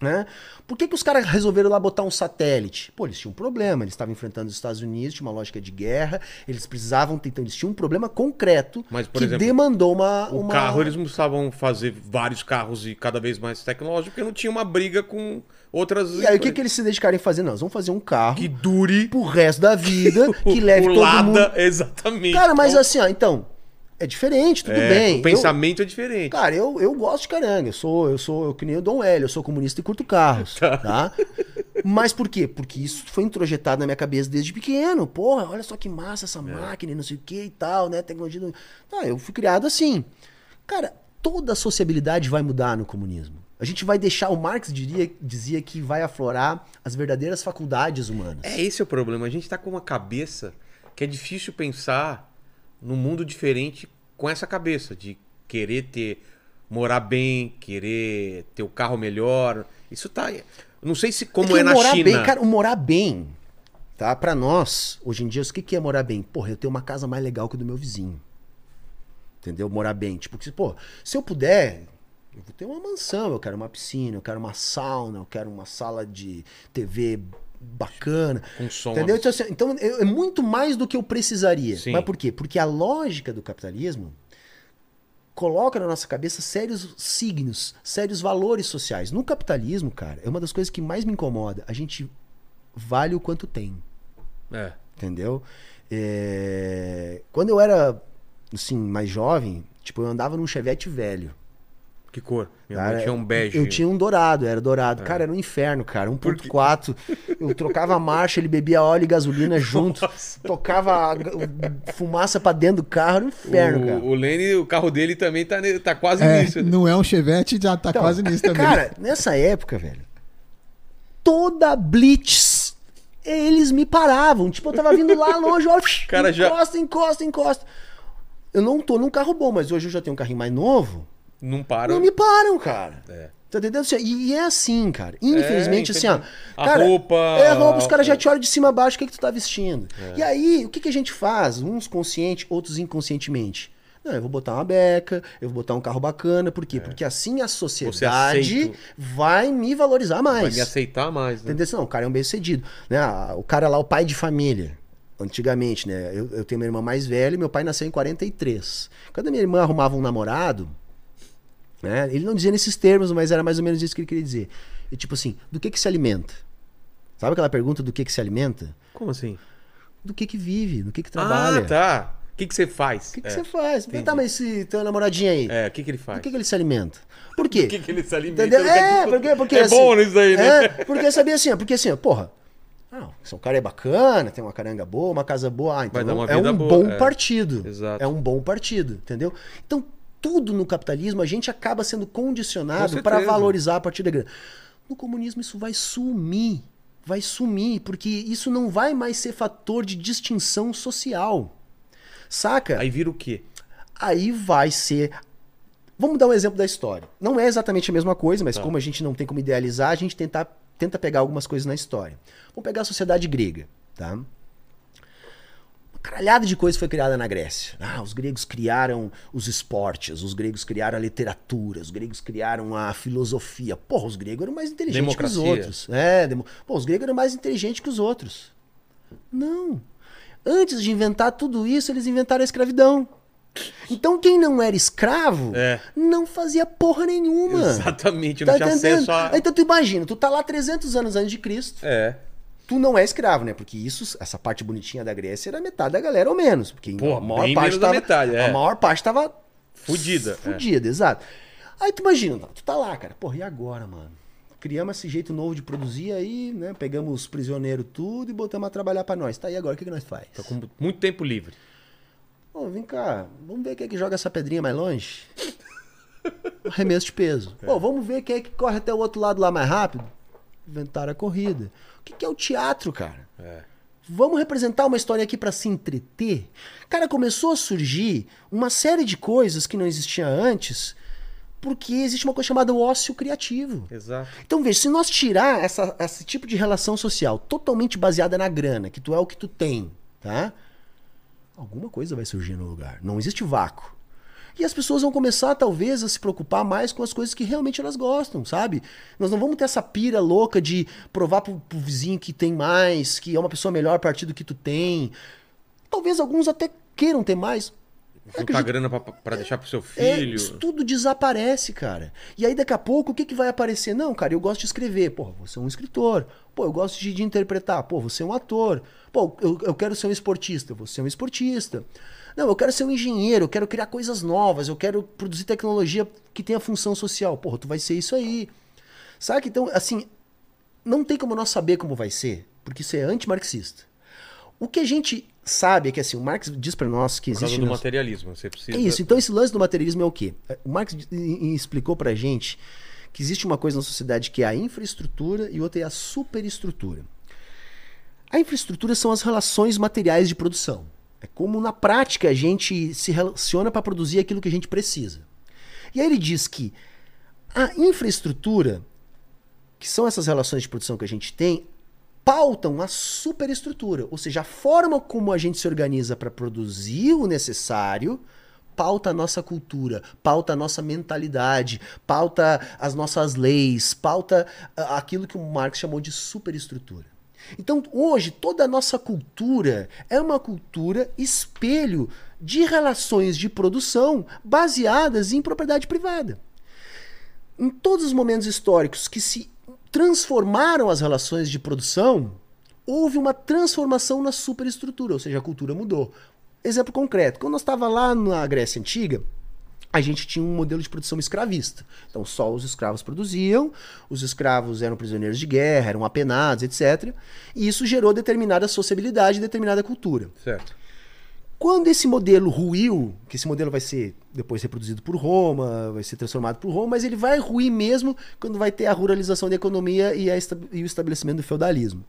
Né? Por que, que os caras resolveram lá botar um satélite? Pô, eles tinham um problema, eles estavam enfrentando os Estados Unidos, tinha uma lógica de guerra, eles precisavam, então eles tinham um problema concreto Mas, por que exemplo, demandou uma, O uma... carro, eles precisavam fazer vários carros e cada vez mais tecnológicos, porque não tinha uma briga com outras. E aí o que, que eles se dedicaram a fazer? Não, nós vamos fazer um carro Que dure. pro resto da vida, que o- leve todo Lada, mundo... Exatamente. Cara, mas Então, assim, ó, então, é diferente, tudo é, bem. O pensamento é diferente. Cara, eu, eu gosto de caranga. Eu sou, eu sou eu, que nem o Dom Hélio, eu sou comunista e curto carros. Tá. Mas por quê? Porque isso foi introjetado na minha cabeça desde pequeno. Porra, olha só que massa essa máquina e não sei o que e tal, né? Tecnologia. do- Tá, eu fui criado assim. Cara, toda a sociabilidade vai mudar no comunismo. A gente vai deixar. O Marx diria, dizia que vai aflorar as verdadeiras faculdades humanas. É esse é o problema. A gente tá com uma cabeça que é difícil pensar num mundo diferente com essa cabeça de querer ter morar bem, querer ter o carro melhor. Isso tá. Não sei se como é, o na morar China. bem, cara, o morar bem, tá? Pra nós, hoje em dia, o que que é morar bem? Porra, eu tenho uma casa mais legal que a do meu vizinho. Entendeu? Morar bem. Tipo, que, pô, se eu puder, eu vou ter uma mansão, eu quero uma piscina, eu quero uma sauna, eu quero uma sala de TV bacana. Com som. Entendeu? Então, assim, então, é é muito mais do que eu precisaria. Sim. Mas por quê? Porque a lógica do capitalismo coloca na nossa cabeça sérios signos, sérios valores sociais. No capitalismo, cara, é uma das coisas que mais me incomoda. A gente vale o quanto tem, É. entendeu? É, Quando eu era, assim, mais jovem, tipo, eu andava num chevette velho. Que cor? Minha Cara, mãe tinha um bege. Eu tinha um dourado, era É. dourado. Cara, era um inferno, cara. 1.4. Eu trocava a marcha, ele bebia óleo e gasolina junto. Tocava a- o- fumaça pra dentro do carro, era um inferno, cara. o, o Lene, o carro dele também tá, tá quase É, nisso. não é um Chevette, já tá Então, quase nisso também. Cara, nessa época, velho, toda Blitz, eles me paravam. Tipo, eu tava vindo lá longe, ó, Cara, já- encosta, encosta, encosta. Eu não tô num carro bom, mas hoje eu já tenho um carrinho mais novo. Não para. Não me param, cara. É. Tá entendendo? E é assim, cara. Infelizmente, É, assim, ó. A cara, roupa- É a roupa, os caras já te olham de cima a baixo, o que, que tu tá vestindo? E aí, o que, que a gente faz? Uns consciente, outros inconscientemente. Não, eu vou botar uma beca, eu vou botar um carro bacana. Por quê? Porque assim a sociedade vai me valorizar mais. Vai me aceitar mais, né? Entendeu? Não, o cara é um bem-sucedido. Né? O cara lá, o pai de família. Antigamente, né? Eu, eu tenho minha irmã mais velha e meu pai nasceu em 43. Quando a minha irmã arrumava um namorado, né? Ele não dizia nesses termos, mas era mais ou menos isso que ele queria dizer. E tipo assim, do que que se alimenta? Sabe aquela pergunta do que que se alimenta? Como assim? Do que que vive, do que que trabalha. Ah, tá. O que, que você faz? O que que é. você faz? entendi. Tá, mas esse teu namoradinho aí, É, o que, que ele faz? do que que ele se alimenta? Por quê? O que, que ele se alimenta? Entendeu? É, que- porque, porque é assim, bom nisso aí, né? É, porque sabia assim, porque assim, porra, ah, se o cara é bacana, tem uma caranga boa, uma casa boa, ah, então uma é um boa, bom é. partido. Exato. É um bom partido, entendeu? Então, tudo no capitalismo a gente acaba sendo condicionado para valorizar a partir da grana. No comunismo isso vai sumir, vai sumir, porque isso não vai mais ser fator de distinção social. Saca? Aí vira o quê? aí vai ser. Vamos dar um exemplo da história. Não é exatamente a mesma coisa, mas Tá. como a gente não tem como idealizar, a gente tenta, tenta pegar algumas coisas na história. Vamos pegar a sociedade grega, tá? Caralhada de coisa foi criada na Grécia. Ah, os gregos criaram os esportes, os gregos criaram a literatura, os gregos criaram a filosofia. Porra, os gregos eram mais inteligentes que os Democracia. outros. É, demo... Pô, os gregos eram mais inteligentes que os outros. Não. Antes de inventar tudo isso, eles inventaram a escravidão. Então quem não era escravo É. não fazia porra nenhuma. Exatamente, não Tá tinha entendendo? acesso a. Então tu imagina, tu tá lá 300 anos antes de Cristo, É. tu não é escravo, né? Porque isso, essa parte bonitinha da Grécia era metade da galera ou menos, porque Pô, a maior parte menos da tava, metade, é. a maior parte tava Fudida. é. fudida, exato. Aí tu imagina, tu tá lá, cara, porra, e agora, mano? Criamos esse jeito novo de produzir aí, né? Pegamos os prisioneiros tudo e botamos a trabalhar pra nós. Tá aí agora, o que, que nós faz? Tô com muito tempo livre. Ô, vem cá, vamos ver quem é que joga essa pedrinha mais longe? Arremesso de peso. Pô, vamos ver quem é que corre até o outro lado lá mais rápido? Inventaram a corrida. O que, que é o teatro, cara? É. Vamos representar uma história aqui pra se entreter? Cara, começou a surgir uma série de coisas que não existia antes, porque existe uma coisa chamada ócio criativo. Exato. Então, veja, se nós tirar essa- esse tipo de relação social totalmente baseada na grana, que tu é o que tu tem, tá? Alguma coisa vai surgir no lugar. Não existe vácuo. E as pessoas vão começar, talvez, a se preocupar mais com as coisas que realmente elas gostam, sabe? Nós não vamos ter essa pira louca de provar pro, pro vizinho que tem mais, que é uma pessoa melhor a partir do que tu tem. Talvez alguns até queiram ter mais. Juntar grana pra, pra deixar pro seu É, filho. isso tudo desaparece, cara. E aí daqui a pouco, o que, que vai aparecer? Não, cara, eu gosto de escrever. Pô, você é um escritor. Pô, eu gosto de, de interpretar. Pô, você é um ator. Pô, eu, eu quero ser um esportista. Você é um esportista. Não, eu quero ser um engenheiro. Eu quero criar coisas novas. Eu quero produzir tecnologia que tenha função social. Porra, tu vai ser isso aí. Sabe? Então, assim, não tem como nós saber como vai ser, porque isso é antimarxista. O que a gente sabe é que assim, o Marx diz pra nós que Por causa existe do no- materialismo. Você precisa. é isso. Então, esse lance do materialismo é o quê? O Marx explicou pra gente que existe uma coisa na sociedade que é a infraestrutura e outra é a superestrutura. A infraestrutura são as relações materiais de produção. É como na prática a gente se relaciona para produzir aquilo que a gente precisa. E aí ele diz que a infraestrutura, que são essas relações de produção que a gente tem, pautam a superestrutura, ou seja, a forma como a gente se organiza para produzir o necessário pauta a nossa cultura, pauta a nossa mentalidade, pauta as nossas leis, pauta ah, aquilo que o Marx chamou de superestrutura. Então, hoje, toda a nossa cultura é uma cultura espelho de relações de produção baseadas em propriedade privada. Em todos os momentos históricos que se transformaram as relações de produção, houve uma transformação na superestrutura, ou seja, a cultura mudou. Exemplo concreto, quando nós estava lá na Grécia Antiga, a gente tinha um modelo de produção escravista. Então, só os escravos produziam, os escravos eram prisioneiros de guerra, eram apenados, etc. E isso gerou determinada sociabilidade e determinada cultura. Certo. Quando esse modelo ruiu, que esse modelo vai ser depois reproduzido por Roma, vai ser transformado por Roma, mas ele vai ruir mesmo quando vai ter a ruralização da economia e, e o estabelecimento do feudalismo.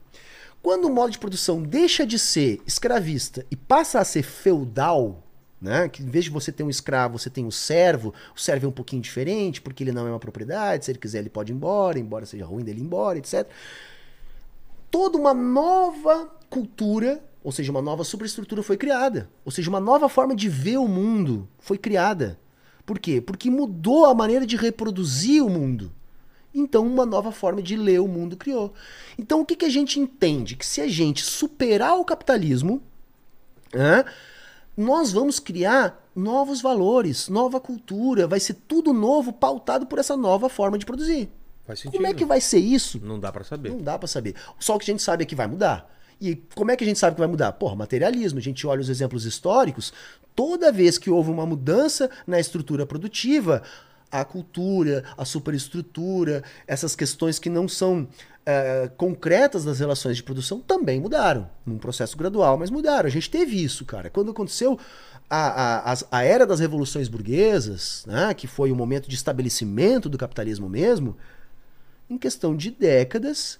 Quando o modo de produção deixa de ser escravista e passa a ser feudal, né? Que em vez de você ter um escravo, você tem um servo. O servo é um pouquinho diferente, porque ele não é uma propriedade. Se ele quiser, ele pode ir embora, embora seja ruim dele ir embora, etc. Toda uma nova cultura, ou seja, uma nova superestrutura foi criada. Ou seja, uma nova forma de ver o mundo foi criada. Por quê? Porque mudou a maneira de reproduzir o mundo. Então, uma nova forma de ler o mundo criou. Então, o que, que a gente entende? Que se a gente superar o capitalismo, nós vamos criar novos valores, nova cultura, vai ser tudo novo, pautado por essa nova forma de produzir. Como é que vai ser isso? Não dá para saber. Não dá para saber. Só o que a gente sabe é que vai mudar. E como é que a gente sabe que vai mudar? Porra, materialismo. A gente olha os exemplos históricos. Toda vez que houve uma mudança na estrutura produtiva, a cultura, a superestrutura, essas questões que não são é, concretas das relações de produção também mudaram. Num processo gradual, mas mudaram. A gente teve isso, cara. Quando aconteceu a, a, a era das revoluções burguesas, né, que foi o momento de estabelecimento do capitalismo mesmo, em questão de décadas,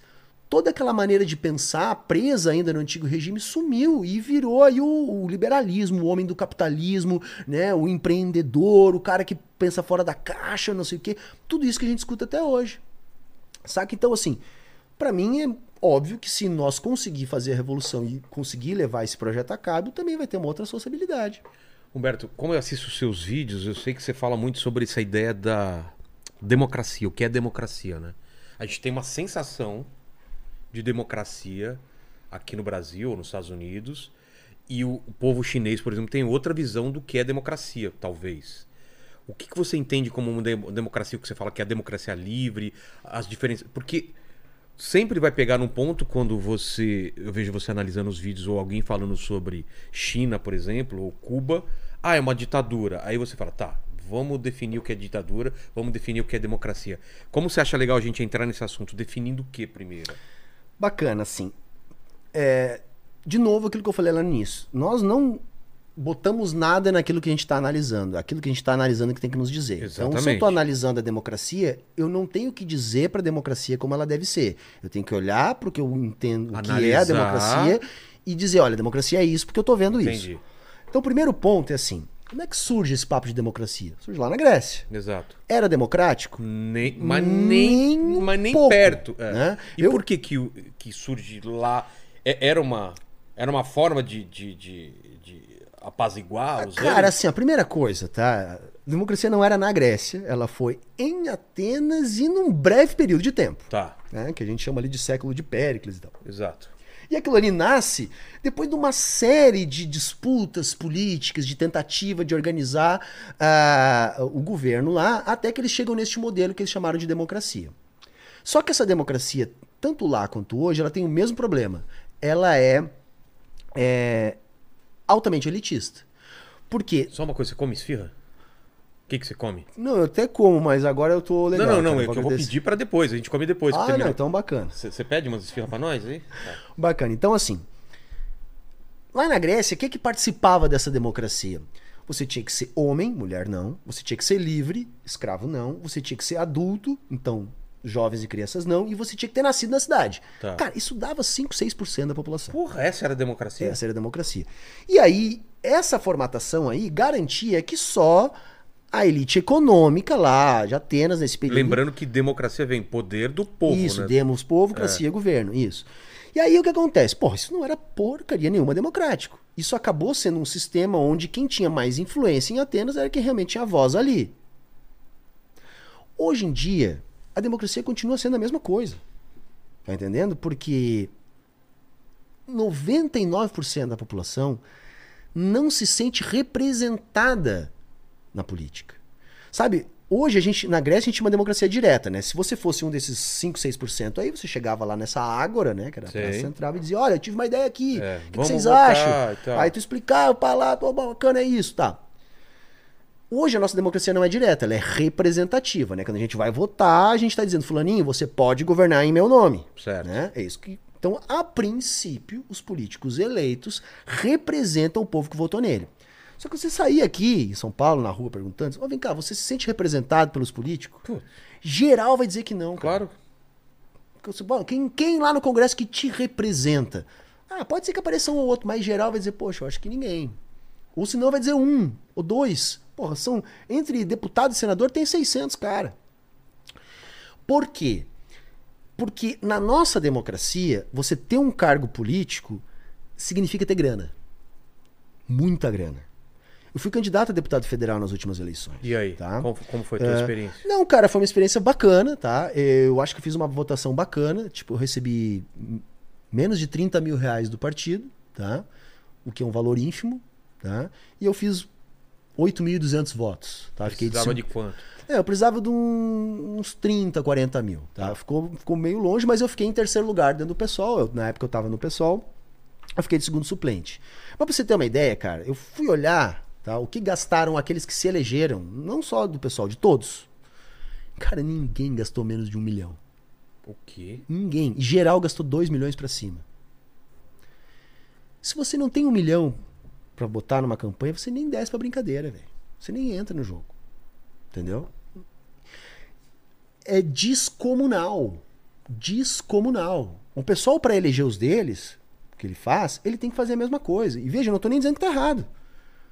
toda aquela maneira de pensar presa ainda no antigo regime sumiu e virou aí o, o, liberalismo, o homem do capitalismo, né, o empreendedor, o cara que pensa fora da caixa, não sei o quê. Tudo isso que a gente escuta até hoje. Saca? Então, assim, para mim é óbvio que se nós conseguir fazer a revolução e conseguir levar esse projeto a cabo, também vai ter uma outra sociabilidade. Humberto, como eu assisto os seus vídeos, eu sei que você fala muito sobre essa ideia da democracia, o que é democracia, né? A gente tem uma sensação de democracia aqui no Brasil ou nos Estados Unidos. E o, povo chinês, por exemplo, tem outra visão do que é democracia, talvez. O que, que você entende como uma democracia, o que você fala que é a democracia livre, as diferenças. Porque sempre vai pegar num ponto quando você. Eu vejo você analisando os vídeos ou alguém falando sobre China, por exemplo, ou Cuba. Ah, é uma ditadura. Aí você fala, tá, vamos definir o que é ditadura, vamos definir o que é democracia. Como você acha legal a gente entrar nesse assunto? Definindo o que primeiro? bacana, assim. É, de novo, aquilo que eu falei lá início. Nós não botamos nada naquilo que a gente está analisando. Aquilo que a gente está analisando é que tem que nos dizer. Exatamente. Então, se eu estou analisando a democracia, eu não tenho que dizer para a democracia como ela deve ser. Eu tenho que olhar para o que eu entendo Analisar. que é a democracia e dizer, olha, a democracia é isso porque eu estou vendo Entendi. isso. Então, o primeiro ponto é assim, como é que surge esse papo de democracia? Surge lá na Grécia. Exato. Era democrático? Nem, mas nem, mas nem pouco, perto. É. Né? E Eu... por que, que que surge lá? É, era uma, era uma forma de, de, de, de apaziguar os Cara, assim, a primeira coisa, tá? A democracia não era na Grécia, ela foi em Atenas e num breve período de tempo. Tá. Né? Que a gente chama ali de século de Péricles e tal. Exato. E aquilo ali nasce depois de uma série de disputas políticas, de tentativa de organizar uh, o governo lá, até que eles chegam neste modelo que eles chamaram de democracia. Só que essa democracia, tanto lá quanto hoje, ela tem o mesmo problema. Ela é, é altamente elitista. Por quê? Só uma coisa, você come esfirra? O que, que você come? Não, eu até como, mas agora eu tô legal. Não, não, não, cara, é eu vou desse... pedir para depois, a gente come depois. Ah, não, então bacana. Você pede umas esfirras pra nós aí? Tá. Bacana. Então, assim, lá na Grécia, o que que participava dessa democracia? Você tinha que ser homem, mulher não. Você tinha que ser livre, escravo não. Você tinha que ser adulto, então jovens e crianças não, e você tinha que ter nascido na cidade. Tá. Cara, isso dava 5, 6% da população. Porra, essa era a democracia? Essa era a democracia. E aí, essa formatação aí garantia que só a elite econômica lá de Atenas, nesse período. Lembrando que democracia vem poder do povo, Isso, né? demos povo, cracia, governo. Isso. E aí o que acontece? Porra, isso não era porcaria nenhuma democrático. Isso acabou sendo um sistema onde quem tinha mais influência em Atenas era quem realmente tinha voz ali. Hoje em dia, a democracia continua sendo a mesma coisa. Tá entendendo? Porque 99% da população não se sente representada na política. Sabe, hoje a gente, na Grécia, a gente tinha uma democracia direta, né? Se você fosse um desses 5, 6%, aí você chegava lá nessa ágora, né? Que era a praça central, e dizia, olha, eu tive uma ideia aqui, É, o que, que vamos vocês votar acham? tal. Aí tu explicava, pá, lá, pô, bacana, é isso, tá. Hoje a nossa democracia não é direta, ela é representativa, né? Quando a gente vai votar, a gente está dizendo, fulaninho, você pode governar em meu nome. Certo. Né? É isso que. Então, a princípio, os políticos eleitos representam o povo que votou nele. Só que você sair aqui em São Paulo, na rua, perguntando, ó, vem cá, você se sente representado pelos políticos? Putz. Geral vai dizer que não, cara. Claro. Quem, quem lá no Congresso que te representa? Ah, pode ser que apareça um ou outro, mas geral vai dizer, poxa, eu acho que ninguém. Ou senão vai dizer um ou dois. Porra, são. Entre deputado e senador tem 600, cara. Por quê? Porque na nossa democracia, você ter um cargo político significa ter grana. Muita grana. Eu fui candidato a deputado federal nas últimas eleições. E aí? Tá? Como, como foi a tua É. experiência? Não, cara, foi uma experiência bacana, tá? Eu acho que eu fiz uma votação bacana. Tipo, eu recebi menos de 30 mil reais do partido, tá? O que é um valor ínfimo, tá? E eu fiz 8.200 votos, tá? Fiquei de Precisava seg- de quanto? É, eu precisava de um- uns 30, 40 mil, tá? Ficou, ficou meio longe, mas eu fiquei em terceiro lugar dentro do pessoal. Eu- na época eu tava no pessoal, eu fiquei de segundo suplente. Mas pra você ter uma ideia, cara, eu fui olhar tá, o que gastaram aqueles que se elegeram, não só do pessoal, de todos. Cara, ninguém gastou menos de um milhão. O quê? Ninguém. Em geral gastou 2 milhões pra cima. Se você não tem um milhão pra botar numa campanha, você nem desce pra brincadeira, velho. Você nem entra no jogo. Entendeu? É descomunal. Descomunal. O pessoal, pra eleger os deles, o que ele faz, ele tem que fazer a mesma coisa. E veja, eu não tô nem dizendo que tá errado.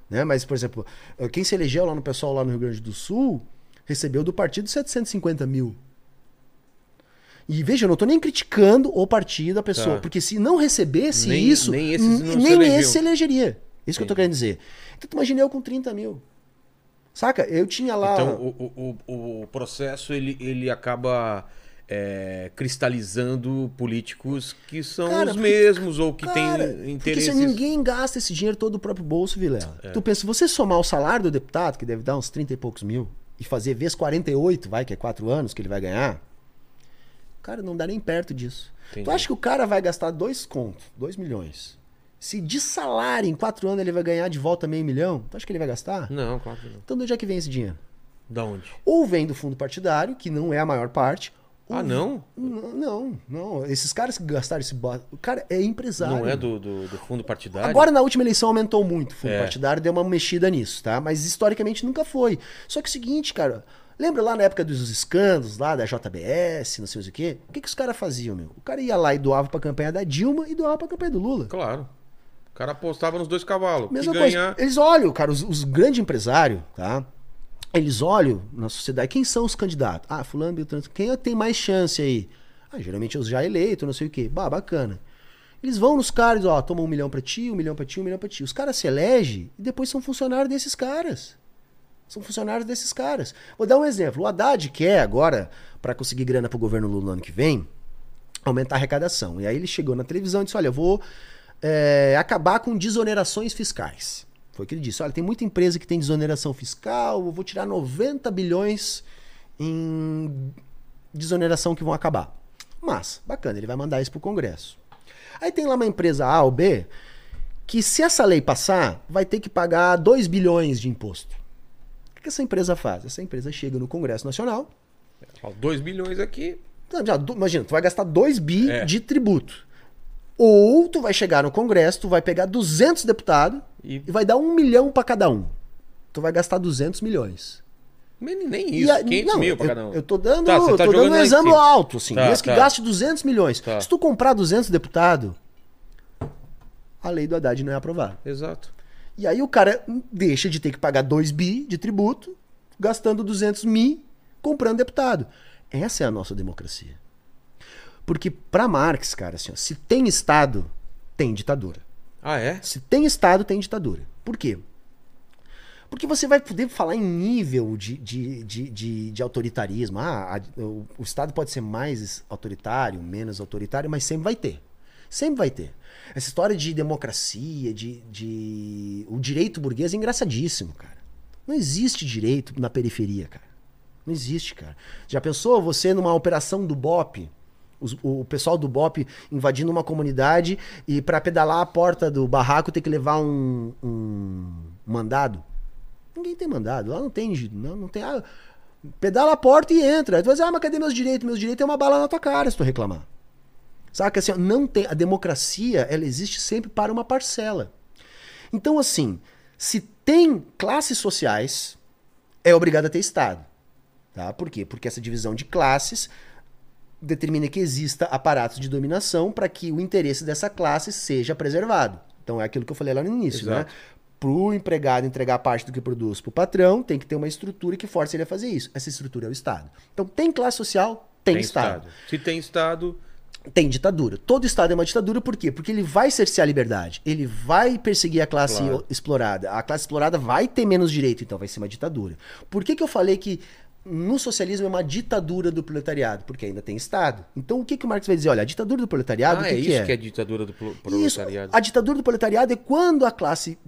Né? Mas, por exemplo, eh, quem se elegeu lá no pessoal lá no Rio Grande do Sul recebeu do partido 750 mil. E veja, eu não tô nem criticando o partido, a pessoa, Tá. porque se não recebesse Nem- isso, nem esses não nem esse se elegeria. Isso que eu tô querendo dizer. Então, tu imagina eu com 30 mil. Saca? Eu tinha lá. Então, o, o, o, processo, ele, ele acaba é, cristalizando políticos que são Cara, os porque- mesmos ou que Cara, têm Porque interesses... se ninguém gasta esse dinheiro todo do próprio bolso, Vilela. Tu pensa, você somar o salário do deputado, que deve dar uns 30 e poucos mil, e fazer vezes 48, vai, que é 4 anos que ele vai ganhar, cara, não dá nem perto disso. Entendi. Tu acha que o cara vai gastar dois contos, 2 milhões? Se de salário em 4 anos ele vai ganhar de volta meio milhão, tu acha que ele vai gastar? Não, claro que não. Então de onde é que vem esse dinheiro? Da onde? Ou vem do fundo partidário, que não é a maior parte. Ah, não? Não, não, não. Esses caras que gastaram esse. O cara é empresário. Não é do, do, do fundo partidário? Agora, na última eleição, aumentou muito o fundo É. partidário, deu uma mexida nisso, tá? Mas historicamente nunca foi. Só que é o seguinte, cara. Lembra lá na época dos escândalos, lá da JBS, não sei o quê? O que, que os caras faziam, meu? O cara ia lá e doava pra campanha da Dilma e doava pra campanha do Lula. Claro. O cara apostava nos dois cavalos. Mesma coisa. ganhar... Eles olham, cara, os, os grandes empresários, tá? Eles olham na sociedade, quem são os candidatos? Ah, fulano, Beltrano, quem tem mais chance aí? Ah, geralmente os já eleitos, não sei o quê. Bah, bacana. Eles vão nos caras, ó, toma um milhão pra ti, um milhão pra ti, um milhão pra ti. Os caras se elegem e depois são funcionários desses caras. São funcionários desses caras. Vou dar um exemplo. O Haddad quer agora, pra conseguir grana pro governo Lula no ano que vem, aumentar a arrecadação. E aí ele chegou na televisão e disse: Olha, eu vou é, acabar com desonerações fiscais. Foi o que ele disse: Olha, tem muita empresa que tem desoneração fiscal, eu vou tirar 90 bilhões em desoneração que vão acabar. Mas, bacana, ele vai mandar isso pro Congresso. Aí tem lá uma empresa A ou B que, se essa lei passar, vai ter que pagar 2 bilhões de imposto. O que essa empresa faz? Essa empresa chega no Congresso Nacional, 2 bilhões aqui. Imagina, tu vai gastar 2 bi É. de tributo. Ou tu vai chegar no Congresso, tu vai pegar 200 deputados E- e vai dar um milhão pra cada um. Tu vai gastar 200 milhões. Nem, nem isso, a- 500 não, mil pra eu, cada um. eu tô dando, Tá, tá tô dando um exemplo cima. alto, assim. Tá, Mesmo que tá. gaste 200 milhões. Tá. Se tu comprar 200 deputados, a lei do Haddad não é aprovada. Exato. E aí o cara deixa de ter que pagar 2 bi de tributo, gastando 200 mi comprando deputado. Essa é a nossa democracia. Porque pra Marx, cara, assim, ó, se tem Estado, tem ditadura. Ah, é? Se tem Estado, tem ditadura. Por quê? Porque você vai poder falar em nível de, de, de, de, de autoritarismo. Ah, a- o, o Estado pode ser mais autoritário, menos autoritário, mas sempre vai ter. Sempre vai ter. Essa história de democracia, de, de. O direito burguês é engraçadíssimo, cara. Não existe direito na periferia, cara. Não existe, cara. Já pensou você numa operação do BOP? Os- o pessoal do BOP invadindo uma comunidade e para pedalar a porta do barraco ter que levar um, um mandado? Ninguém tem mandado. Lá não tem. Não, não tem ah, pedala a porta e entra. Aí tu vai dizer, ah, mas cadê meus direitos? Meus direitos é uma bala na tua cara se tu reclamar. Saca assim, não tem. A democracia, ela existe sempre para uma parcela. Então, assim, se tem classes sociais, é obrigado a ter Estado. Tá? Por quê? Porque essa divisão de classes determina que exista aparatos de dominação para que o interesse dessa classe seja preservado. Então é aquilo que eu falei lá no início, né? Exato. Para o empregado entregar parte do que produz para o patrão, tem que ter uma estrutura que force ele a fazer isso. Essa estrutura é o Estado. Então tem classe social, tem, Estado. Se tem Estado, Tem ditadura. Todo Estado é uma ditadura, por quê? Porque ele vai cercear a liberdade. Ele vai perseguir a classe Claro. explorada. A classe explorada vai ter menos direito, então vai ser uma ditadura. Por que, que eu falei que no socialismo é uma ditadura do proletariado? Porque ainda tem Estado. Então o que, que o Marx vai dizer? Olha, a ditadura do proletariado, ah, que, é que isso é? que é a ditadura do pro- Isso, proletariado. a ditadura do proletariado é quando a classe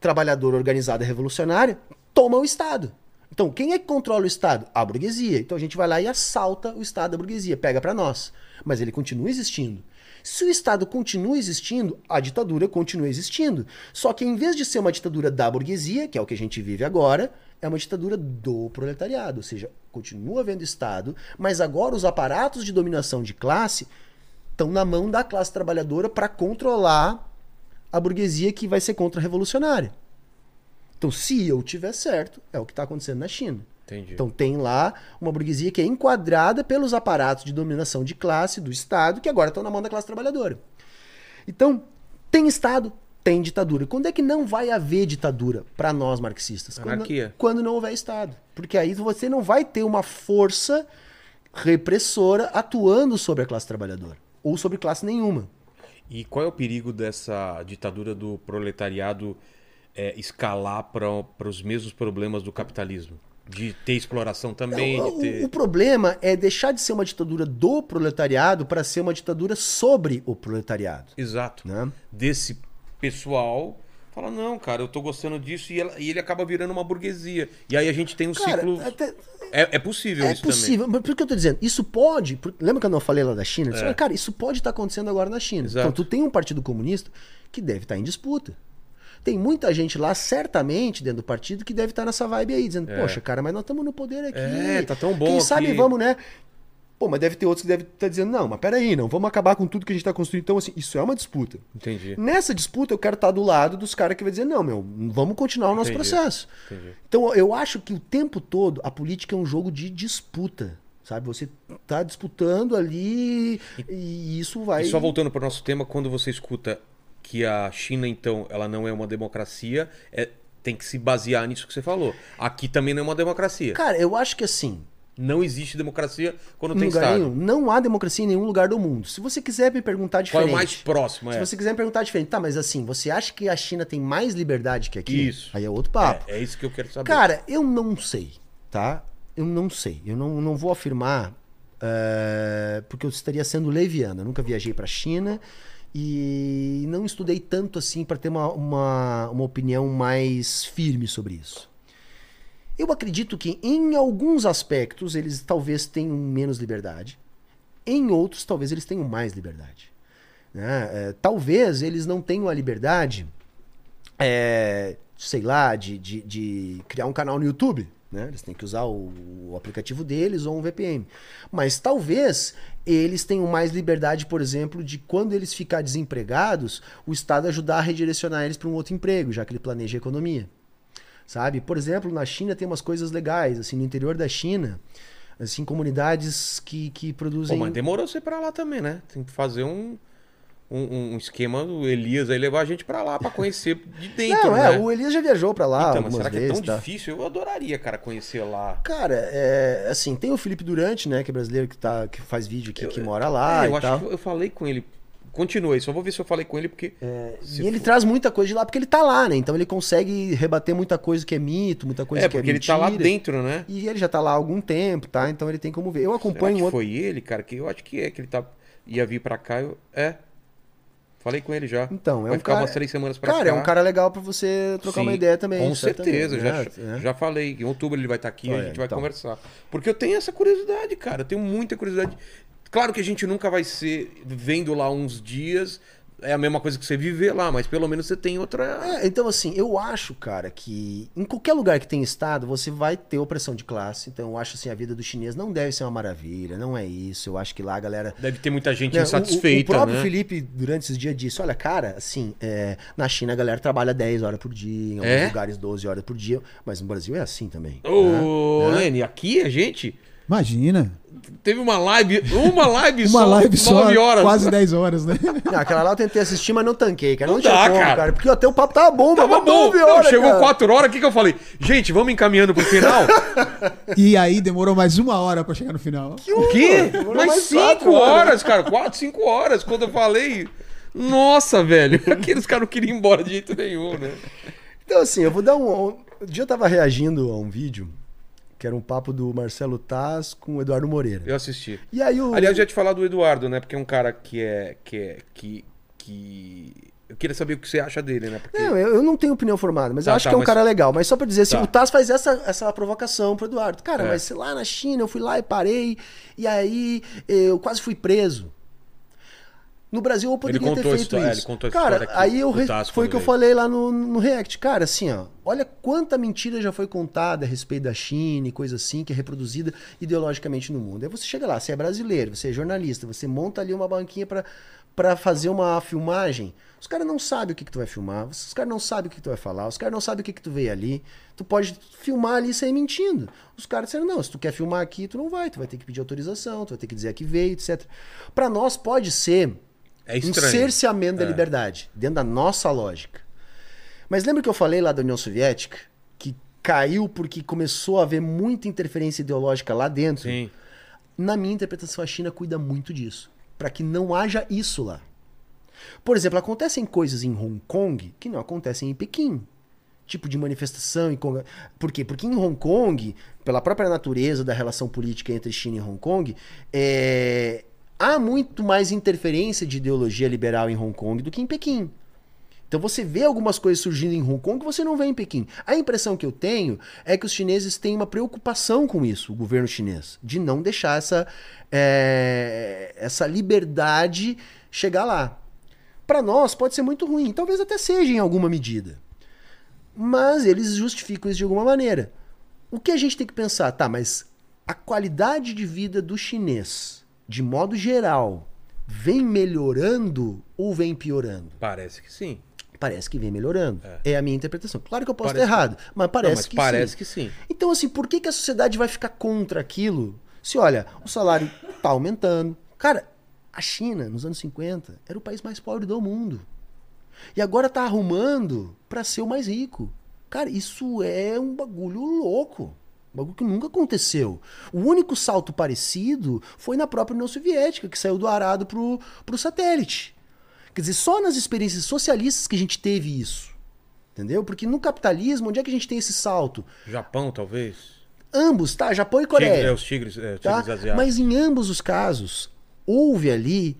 trabalhadora organizada revolucionária toma o Estado. Então, quem é que controla o Estado? A burguesia. Então a gente vai lá e assalta o Estado da burguesia, pega pra nós. Mas ele continua existindo. Se o Estado continua existindo, a ditadura continua existindo. Só que em vez de ser uma ditadura da burguesia, que é o que a gente vive agora, é uma ditadura do proletariado. Ou seja, continua havendo Estado, mas agora os aparatos de dominação de classe estão na mão da classe trabalhadora para controlar a burguesia que vai ser contra-revolucionária. Então, se eu tiver certo, é o que está acontecendo na China. Entendi. Então, tem lá uma burguesia que é enquadrada pelos aparatos de dominação de classe do Estado, que agora estão na mão da classe trabalhadora. Então, tem Estado, tem ditadura. Quando é que não vai haver ditadura para nós marxistas? Quando-. Quando, não houver Estado. Porque aí você não vai ter uma força repressora atuando sobre a classe trabalhadora. Ou sobre classe nenhuma. E qual é o perigo dessa ditadura do proletariado é, escalar para os mesmos problemas do capitalismo? De ter exploração também, o, ter... o problema é deixar de ser uma ditadura do proletariado para ser uma ditadura sobre o proletariado. Exato. Né? Desse pessoal fala, não, cara, eu tô gostando disso e, ela- e ele acaba virando uma burguesia. E aí a gente tem um Cara, ciclo... até- É, é possível é isso possível. Mas por que eu tô dizendo? Isso pode. lembra que eu não falei lá da China? Disse, É. "Ah, Cara, isso pode estar acontecendo agora na China. Exato. Então tu tem um partido comunista que deve estar em disputa. Tem muita gente lá, certamente, dentro do partido, que deve estar nessa vibe aí, dizendo, poxa, cara, mas nós estamos no poder aqui. É, tá tão bom Quem aqui." sabe vamos, né? Pô, mas deve ter outros que devem estar dizendo, não, mas peraí, não, vamos acabar com tudo que a gente está construindo. Então, assim, isso é uma disputa. Entendi. Nessa disputa, eu quero estar do lado dos caras que vai dizer, não, meu, vamos continuar o nosso Entendi. processo. Entendi. Então, eu acho que o tempo todo a política é um jogo de disputa. Sabe? Você tá disputando ali e isso vai. E só voltando para o nosso tema, quando você escuta que a China, então, ela não é uma democracia, é- tem que se basear nisso que você falou. Aqui também não é uma democracia. Cara, eu acho que assim, Não existe democracia quando em tem lugar Estado. não há democracia em nenhum lugar do mundo. Se você quiser me perguntar Qual é diferente. o mais próximo? Se É. você quiser me perguntar diferente, tá, mas assim, você acha que a China tem mais liberdade que aqui? Isso. Aí é outro papo. É, é isso que eu quero saber. Cara, eu não sei, tá? Eu não sei. Eu não, não vou afirmar é, porque eu estaria sendo leviano. Eu nunca viajei para China e não estudei tanto assim para ter uma, uma, uma opinião mais firme sobre isso. Eu acredito que em alguns aspectos eles talvez tenham menos liberdade, em outros talvez eles tenham mais liberdade. né? É, talvez eles não tenham a liberdade é, sei lá, de, de, de criar um canal no YouTube. Né? Eles têm que usar o, o aplicativo deles ou um VPN. Mas talvez eles tenham mais liberdade, por exemplo, de quando eles ficar desempregados, o Estado ajudar a redirecionar eles para um outro emprego, já que ele planeja a economia. sabe? Por exemplo, na China tem umas coisas legais, assim, no interior da China, assim, comunidades que, que Pô, produzem... mas demorou você pra lá também, né? Tem que fazer um, um, um esquema do Elias aí levar a gente pra lá pra conhecer de dentro, Não, né? é, o Elias já viajou pra lá Então, mas será que é vezes, tão tá? difícil? Eu adoraria, cara, conhecer lá. Cara, é, assim, tem o Felipe Durante, né, que é brasileiro que, tá, que faz vídeo aqui, Eu- que mora lá É, eu e acho tal. que eu falei com ele. Continua aí, só vou ver se eu falei com ele, porque. se E ele for- traz muita coisa de lá porque ele tá lá, né? Então ele consegue rebater muita coisa que é mito, muita coisa É, que é porque ele mentira. tá lá dentro, né? E ele já tá lá há algum tempo, tá? Então ele tem como ver. Eu Será acompanho que um outro. foi ele, cara? Que eu acho que é, que ele tá... ia vir pra cá. Eu... É. Falei com ele já. Então, é Vai um ficar cara. umas três semanas pra Cara, é um cara legal pra você trocar uma Sim, ideia também. Com certeza, já, né? É. já falei. Em outubro ele vai estar aqui e a gente vai então. conversar. Porque eu tenho essa curiosidade, cara. Eu tenho muita curiosidade. Claro que a gente nunca vai ser vendo lá uns dias. É a mesma coisa que você viver lá, mas pelo menos você tem outra. É, então assim, eu acho, cara, que em qualquer lugar que tem estado, você vai ter opressão de classe. Então eu acho assim, a vida do chinês não deve ser uma maravilha, não é isso. Eu acho que lá a galera Deve ter muita gente Né, insatisfeita, O, o próprio né? Felipe, durante esses dias, disse: Olha, cara, assim, é, na China a galera trabalha 10 horas por dia, em alguns É? lugares 12 horas por dia, mas no Brasil é assim também. Ô, né? Lene, aqui a gente Imagina. teve uma live, uma live Uma só, live só, 9 horas. quase 10 horas, né? Não, aquela lá eu tentei assistir, mas não tanquei, cara. Não, Não tinha dá, como, cara. cara. Porque até o papo tava bom, Tava mas bom. 9 Não, horas, chegou cara. 4 horas, o que, que eu falei? Gente, vamos encaminhando pro final? E aí demorou mais uma hora pra chegar no final. O quê? Demorou Mais mais 5 quatro horas, cara. 4, 5 horas. Quando eu falei. Nossa, velho. Aqueles caras não queriam ir embora de jeito nenhum, né? Então, assim, eu vou dar um. Um dia eu tava reagindo a um vídeo, que era um papo do Marcelo Taz com o Eduardo Moreira. Eu assisti. E aí o. Aliás, eu ia te falar do Eduardo, né? Porque é um cara que é. que é. que. que... Eu queria saber o que você acha dele, né? Porque. Não, eu, eu não tenho opinião formada, mas Tá, eu acho tá, que é um mas- cara legal. Mas só pra dizer assim, Tá. o Taz faz essa, essa provocação pro Eduardo. Cara, É. mas lá na China eu fui lá e parei, e aí eu quase fui preso. No Brasil eu poderia ter contou a feito história- é, isso. ele contou a cara, aqui, aí eu re- foi o que eu falei lá no, no React. Cara, assim, ó, olha quanta mentira já foi contada a respeito da China e coisa assim, que é reproduzida ideologicamente no mundo. Aí você chega lá, você é brasileiro, você é jornalista, você monta ali uma banquinha pra para fazer uma filmagem. Os caras não sabem o que, que tu vai filmar, os caras não sabem o que, que tu vai falar, os caras não sabem o que, que tu veio ali. Tu pode filmar ali e sair mentindo. Os caras disseram, não, se tu quer filmar aqui, tu não vai, tu vai ter que pedir autorização, tu vai ter que dizer a que veio, etc. Pra nós pode ser É um estranho. cerceamento da É. liberdade, dentro da nossa lógica. Mas lembra que eu falei lá da União Soviética? Que caiu porque começou a haver muita interferência ideológica lá dentro? Sim. Na minha interpretação, a China cuida muito disso. Para que não haja isso lá. Por exemplo, acontecem coisas em Hong Kong que não acontecem em Pequim. Tipo de manifestação em Kong. Por quê? Porque em Hong Kong, pela própria natureza da relação política entre China e Hong Kong, é, há muito mais interferência de ideologia liberal em Hong Kong do que em Pequim. Então você vê algumas coisas surgindo em Hong Kong que você não vê em Pequim. A impressão que eu tenho é que os chineses têm uma preocupação com isso, o governo chinês, de não deixar essa, é, essa liberdade chegar lá. Para nós pode ser muito ruim, talvez até seja em alguma medida. Mas eles justificam isso de alguma maneira. O que a gente tem que pensar, tá, mas a qualidade de vida do chinês, de modo geral, vem melhorando ou vem piorando? Parece que sim. Parece que vem melhorando. É, a minha interpretação. Claro que eu posso Parece estar errado, mas parece Não, mas que parece sim. que sim. Então, assim, por que, que a sociedade vai ficar contra aquilo? Se olha, o salário tá aumentando. Cara, a China, nos anos 50, era o país mais pobre do mundo. E agora tá arrumando para ser o mais rico. Cara, isso é um bagulho louco. Bagulho que nunca aconteceu. O único salto parecido foi na própria União Soviética, que saiu do arado pro, pro satélite. Quer dizer, só nas experiências socialistas que a gente teve isso. Entendeu? Porque no capitalismo, onde é que a gente tem esse salto? Japão, talvez. Ambos, tá? Japão e Tigre, Coreia. é, os tigres, é, tá? tigres asiáticos. Mas em ambos os casos, houve ali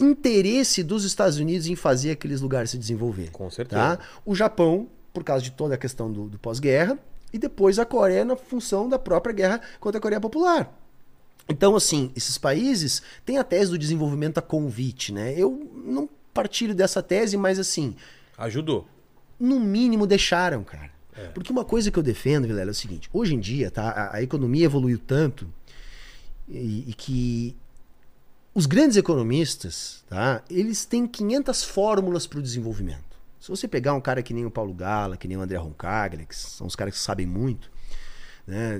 interesse dos Estados Unidos em fazer aqueles lugares se desenvolver. Com certeza. Tá? O Japão, por causa de toda a questão do, do pós-guerra, e depois a Coreia na função da própria guerra contra a Coreia Popular. Então, assim, esses países têm a tese do desenvolvimento a convite, né? Eu não partilho dessa tese, mas assim, Ajudou. no mínimo deixaram, cara. Porque uma coisa que eu defendo, Vilela, é o seguinte: hoje em dia, tá, a, a economia evoluiu tanto e, e que os grandes economistas, tá, eles têm 500 fórmulas para o desenvolvimento. Se você pegar um cara que nem o Paulo Gala, que nem o André Roncaglia, que são os caras que sabem muito, né?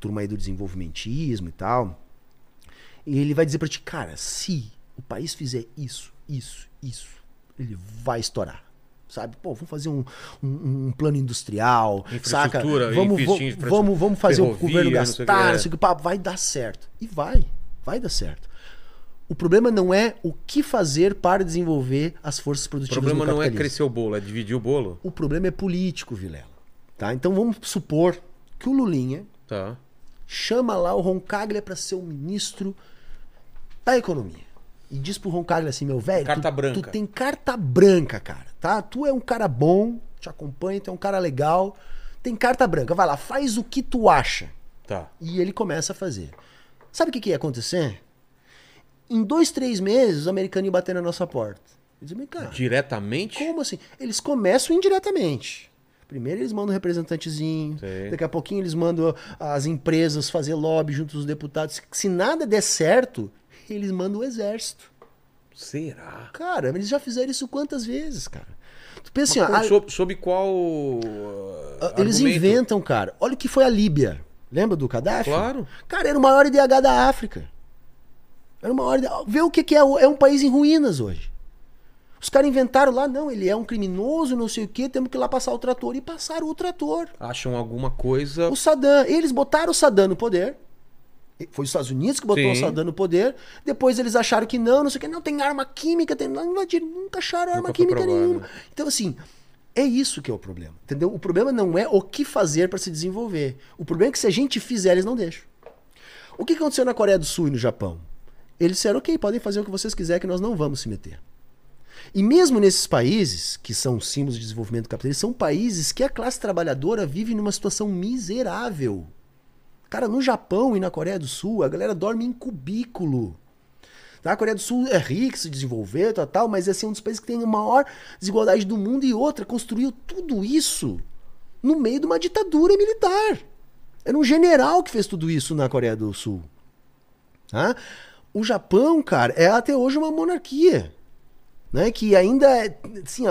Turma aí do desenvolvimentismo e tal. E ele vai dizer pra ti, cara, se o país fizer isso, isso, isso, ele vai estourar. Sabe? Pô, vamos fazer um, um, um plano industrial, saca? Vamos, vamos, vamos, vamos fazer o governo gastar, é. não sei o que, pá, vai dar certo. E vai, vai dar certo. O problema não é o que fazer para desenvolver as forças O produtivas problema no não é capitalismo. crescer o bolo, é dividir o bolo. O problema é político, Vilela. Tá? Então vamos supor que o Lulinha Tá. chama lá o Roncaglia para ser o ministro da economia. E diz pro Roncaglia assim, meu velho, Carta tu, branca. tu tem carta branca, cara, tá? Tu é um cara bom, te acompanha, tu é um cara legal, tem carta branca. Vai lá, faz o que tu acha. Tá. E ele começa a fazer. Sabe o que, que ia acontecer? Em dois, três meses, os americanos iam bater na nossa porta. Eles iam, cara, Diretamente? como assim? Eles começam indiretamente. Primeiro eles mandam um representantezinho, Sei. daqui a pouquinho eles mandam as empresas fazer lobby junto dos deputados. Se nada der certo, eles mandam o exército. Será? Cara, eles já fizeram isso quantas vezes, cara? Tu pensa assim, Mas como- a- sob, qual. a- uh, eles argumento? inventam, cara. Olha o que foi a Líbia. Lembra do Gaddafi? Claro. Cara, era o maior IDH da África. Era o maior. IDH. Vê o que, que é. É um país em ruínas hoje. Os caras inventaram lá, não, ele é um criminoso, não sei o quê, temos que ir lá passar o trator. E passaram o trator. Acham alguma coisa. O Saddam, eles botaram o Saddam no poder. Foi os Estados Unidos que botou Sim. o Saddam no poder. Depois eles acharam que não, não sei o que. Não, tem arma química, tem. Não, invadiram, nunca acharam arma Nunca química nenhuma. né? Então, assim, é isso que é o problema. Entendeu? O problema não é o que fazer para se desenvolver. O problema é que se a gente fizer, eles não deixam. O que aconteceu na Coreia do Sul e no Japão? Eles disseram, ok, podem fazer o que vocês quiserem, que nós não vamos se meter. E mesmo nesses países, que são símbolos de desenvolvimento capitalista, são países que a classe trabalhadora vive numa situação miserável. Cara, no Japão e na Coreia do Sul, a galera dorme em cubículo. Tá? A Coreia do Sul é rica, se desenvolveu, tal, tal, mas esse é um dos países que tem a maior desigualdade do mundo e outra, construiu tudo isso no meio de uma ditadura militar. Era um general que fez tudo isso na Coreia do Sul. Tá? O Japão, cara, é até hoje uma monarquia. Né? Que ainda é assim,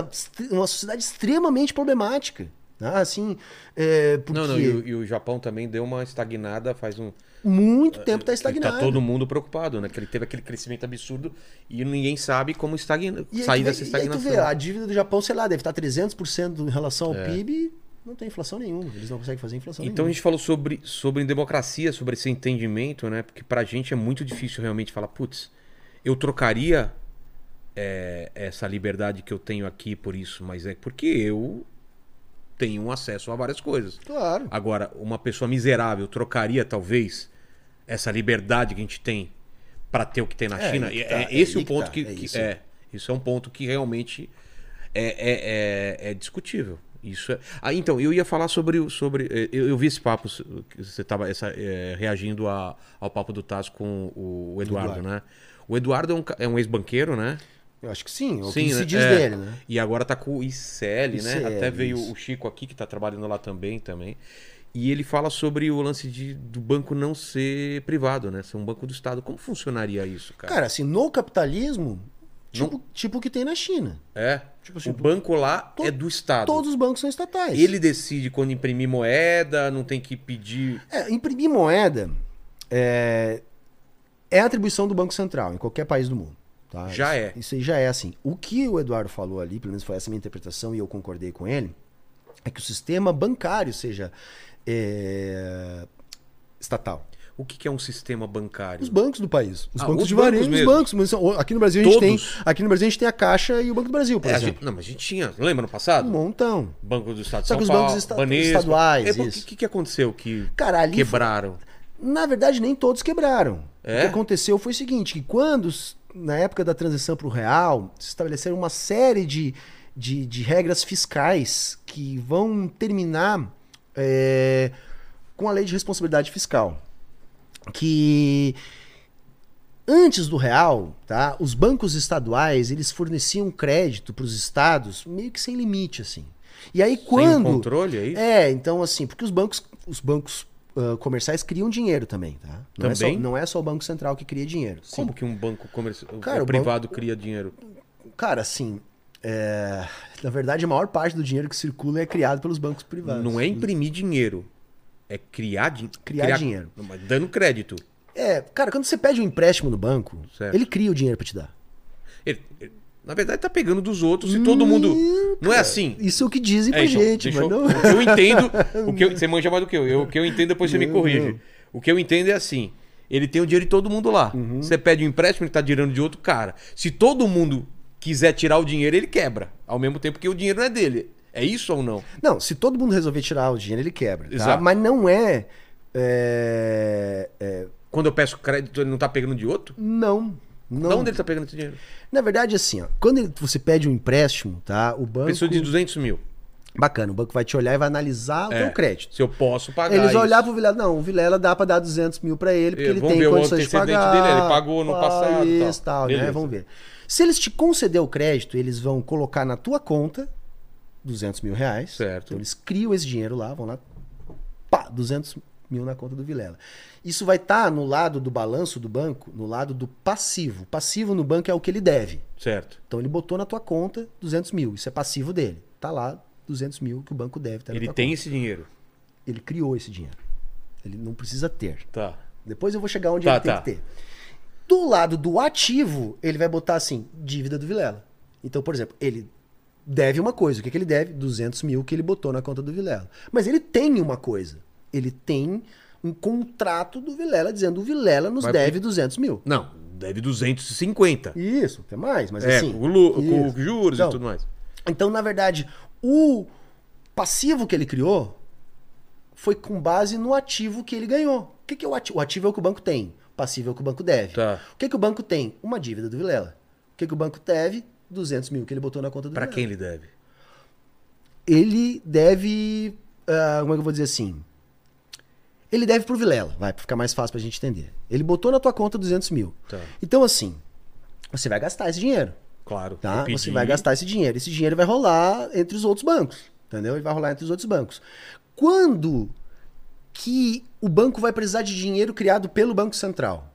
uma sociedade extremamente problemática. Tá? Assim, é, porque Não, não, e o, e o Japão também deu uma estagnada faz um. muito tempo está que estagnado. Tá todo mundo preocupado, né? Que ele teve aquele crescimento absurdo e ninguém sabe como estagna... Sair vê- dessa estagnação. vê, a dívida do Japão, sei lá, deve estar 300% em relação ao É. PIB não tem inflação nenhuma. Eles não conseguem fazer inflação Então a nenhuma. gente falou sobre, sobre democracia, sobre esse entendimento, né? Porque pra gente é muito difícil realmente falar, putz, eu trocaria é, essa liberdade que eu tenho aqui por isso, mas é porque eu tenho acesso a várias coisas. Claro. Agora, uma pessoa miserável trocaria talvez essa liberdade que a gente tem pra ter o que tem na É, China? É, tá, é é esse aí o ponto tá, que, é isso. é. Isso é um ponto que realmente é, é, é, é discutível. Isso é... Ah, então, eu ia falar sobre. sobre eh, eu, eu vi esse papo, você estava reagindo a- ao papo do Taz com o, o Eduardo, Eduardo. né? O Eduardo é um, é um ex-banqueiro, né? Eu acho que sim, é o Sim, que se né? diz É. dele, né? E agora tá com o ICL, né? ICL, Até veio isso. o Chico aqui, que tá trabalhando lá também, também. E ele fala sobre o lance de, do banco não ser privado, né? Ser um banco do Estado. Como funcionaria isso, cara? Cara, assim, no capitalismo, tipo, tipo o que tem na China. é. tipo assim, o banco lá to- é do Estado. Todos os bancos são estatais. Ele decide quando imprimir moeda, não tem que pedir. É, imprimir moeda é, é atribuição do Banco Central, em qualquer país do mundo. tá? Já Isso- é. Isso aí já é assim. O que o Eduardo falou ali, pelo menos foi essa minha interpretação e eu concordei com ele, é que o sistema bancário seja é, estatal. O que é um sistema bancário? Os bancos do país. Os Ah, bancos os de bancos varejo, os mesmo. bancos. Mas aqui no Brasil a gente tem. Todos? Aqui no Brasil a gente tem a Caixa e o Banco do Brasil, por É, exemplo. gente- não, mas a gente tinha. Lembra no passado? Um montão. Banco do Estado de Só São que os Paulo, bancos esta- Banespa. estaduais, É, O isso. que, que aconteceu que Cara, ali quebraram? Na verdade, nem todos quebraram. É? O que aconteceu foi o seguinte: que quando, na época da transição para o real, se estabeleceram uma série de, de, de regras fiscais que vão terminar é, com a lei de responsabilidade fiscal. Que antes do real, tá, os bancos estaduais eles forneciam crédito para os estados meio que sem limite, assim. E aí Sem quando controle, é isso? é, então assim, porque os bancos, os bancos ah, comerciais criam dinheiro também, tá? Não, É Também? só, não é só o Banco Central que cria dinheiro. Sim. Como que um banco comercial Cara, privado cria dinheiro? Cara, assim, É, na verdade, a maior parte do dinheiro que circula é criado pelos bancos privados. Não é imprimir dinheiro. É criar, din Criar dinheiro. Não, mas Dando crédito. É, cara, quando você pede um empréstimo no banco, Certo. ele cria o dinheiro pra te dar. Ele- ele- na verdade, tá pegando dos outros e todo mundo. Não é assim. Isso é o que dizem É, pra então, gente, mas eu, não... o que eu entendo. O que eu- você manja mais do que eu. eu. O que eu entendo, depois você me Não, corrige. não. O que eu entendo é assim: ele tem o dinheiro de todo mundo lá. Uhum. Você pede um empréstimo, ele tá tirando de outro cara. Se todo mundo quiser tirar o dinheiro, ele quebra. Ao mesmo tempo que o dinheiro não é dele. É isso ou não? Não, se todo mundo resolver tirar o dinheiro, ele quebra. tá? Exato. Mas não é, é, é, Quando eu peço crédito, ele não tá pegando de outro? Não. Não. De onde ele tá pegando esse dinheiro? Na verdade, assim, ó, quando ele- você pede um empréstimo, tá? O banco. Pessoa de 200 mil. Bacana, o banco vai te olhar e vai analisar o É. teu crédito. Se eu posso pagar. Eles vão olhar pro Vilela. Não, o Vilela dá pra dar 200 mil pra ele, porque É, ele tem ver o condições de pagar. dele, ele pagou no passado Isso, tal. tal, né? Vamos ver. Se eles te conceder o crédito, eles vão colocar na tua conta 200 mil reais. Certo. Então eles criam esse dinheiro lá, vão lá, pá, 200 mil na conta do Vilela. Isso vai estar no lado do balanço do banco, no lado do passivo. Passivo no banco é o que ele deve. Certo. Então ele botou na tua conta 200 mil. Isso é passivo dele. Tá lá 200 mil que o banco deve na Ele tem conta. esse dinheiro. Ele criou esse dinheiro. Ele não precisa ter. Tá. Depois eu vou chegar onde Tá, ele tem tá. que ter. Do lado do ativo, ele vai botar assim, dívida do Vilela. Então, por exemplo, ele deve uma coisa. O que, que ele deve? 200 mil que ele botou na conta do Vilela. Mas ele tem uma coisa. Ele tem um contrato do Vilela dizendo o Vilela nos Vai deve 200 mil. Não, deve 250. Isso, tem mais, mas É, assim... com, lu- com juros Então, e tudo mais. Então, na verdade, o passivo que ele criou foi com base no ativo que ele ganhou. O que, que é o ativo? O ativo é o que o banco tem. O passivo é o que o banco deve. Tá. O que, que o banco tem? Uma dívida do Vilela. O que, que o banco deve? 200 mil que ele botou na conta do Pra Vilela. quem ele deve? Ele deve. ah, como é que eu vou dizer assim? Ele deve pro Vilela, vai, pra ficar mais fácil pra gente entender. Ele botou na tua conta 200 mil. Tá. Então, assim, você vai gastar esse dinheiro. Claro. Tá? Você vai gastar esse dinheiro. Esse dinheiro vai rolar entre os outros bancos. Entendeu? Ele vai rolar entre os outros bancos. Quando que o banco vai precisar de dinheiro criado pelo Banco Central?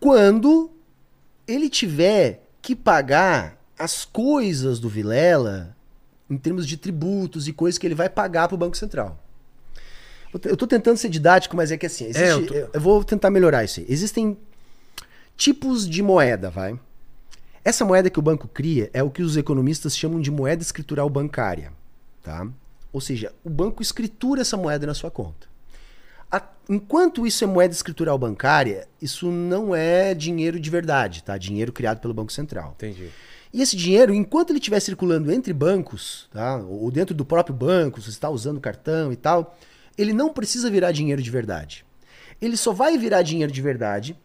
Quando ele tiver que pagar as coisas do Vilela em termos de tributos e coisas que ele vai pagar para o Banco Central. Eu estou tentando ser didático, mas é que assim, existe- É, eu tô- eu vou tentar melhorar isso aí. Existem tipos de moeda, vai? Essa moeda que o banco cria é o que os economistas chamam de moeda escritural bancária, tá? Ou seja, o banco escritura essa moeda na sua conta. Enquanto isso é moeda escritural bancária, isso não é dinheiro de verdade, tá? Dinheiro criado pelo Banco Central. Entendi. E esse dinheiro, enquanto ele estiver circulando entre bancos, tá? ou dentro do próprio banco, se você está usando cartão e tal, ele não precisa virar dinheiro de verdade. Ele só vai virar dinheiro de verdade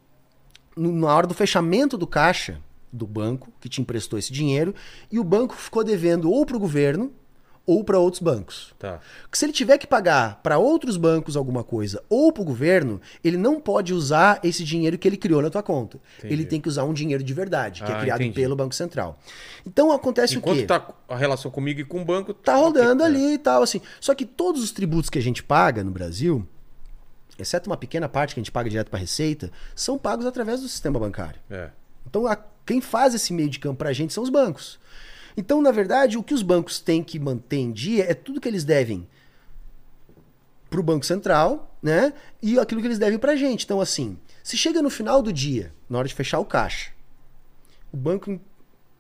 na hora do fechamento do caixa do banco que te emprestou esse dinheiro e o banco ficou devendo ou para o governo ou para outros bancos. Tá. Porque se ele tiver que pagar para outros bancos alguma coisa ou para o governo, ele não pode usar esse dinheiro que ele criou na tua conta. Entendi. Ele tem que usar um dinheiro de verdade, que Ah, é criado entendi. pelo Banco Central. Então acontece o Enquanto quê? tá a relação comigo e com o banco. Tá rodando ok. ali e tal, assim. Só que todos os tributos que a gente paga no Brasil, exceto uma pequena parte que a gente paga direto para Receita, são pagos através do sistema bancário. É. Então, a- quem faz esse meio de campo pra gente são os bancos. Então, na verdade, o que os bancos têm que manter em dia é tudo que eles devem pro Banco Central, né? E aquilo que eles devem pra gente. Então, assim, se chega no final do dia, na hora de fechar o caixa, o banco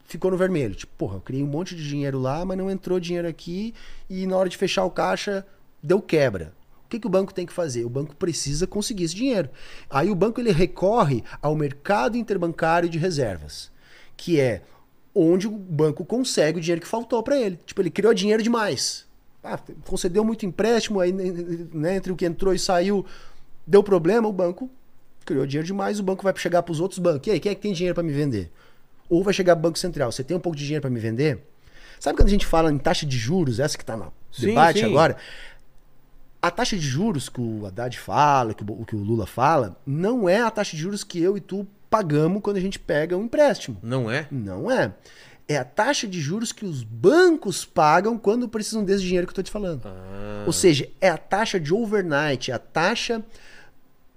ficou no vermelho. Tipo, porra, eu criei um monte de dinheiro lá, mas não entrou dinheiro aqui e na hora de fechar o caixa deu quebra. O que, que o banco tem que fazer? O banco precisa conseguir esse dinheiro. Aí o banco ele recorre ao mercado interbancário de reservas, que é onde o banco consegue o dinheiro que faltou para ele. Tipo, ele criou dinheiro demais. Ah, concedeu muito empréstimo, aí né, entre o que entrou e saiu deu problema, o banco criou dinheiro demais, o banco vai chegar para os outros bancos. E aí, quem é que tem dinheiro para me vender? Ou vai chegar Banco Central, você tem um pouco de dinheiro para me vender? Sabe quando a gente fala em taxa de juros, essa que está no Sim, debate sim. agora? A taxa de juros que o Haddad fala, que o, que o Lula fala, não é a taxa de juros que eu e tu pagamos quando a gente pega um empréstimo. Não é? Não é. É a taxa de juros que os bancos pagam quando precisam desse dinheiro que eu estou te falando. Ah, Ou seja, é a taxa de overnight, é a taxa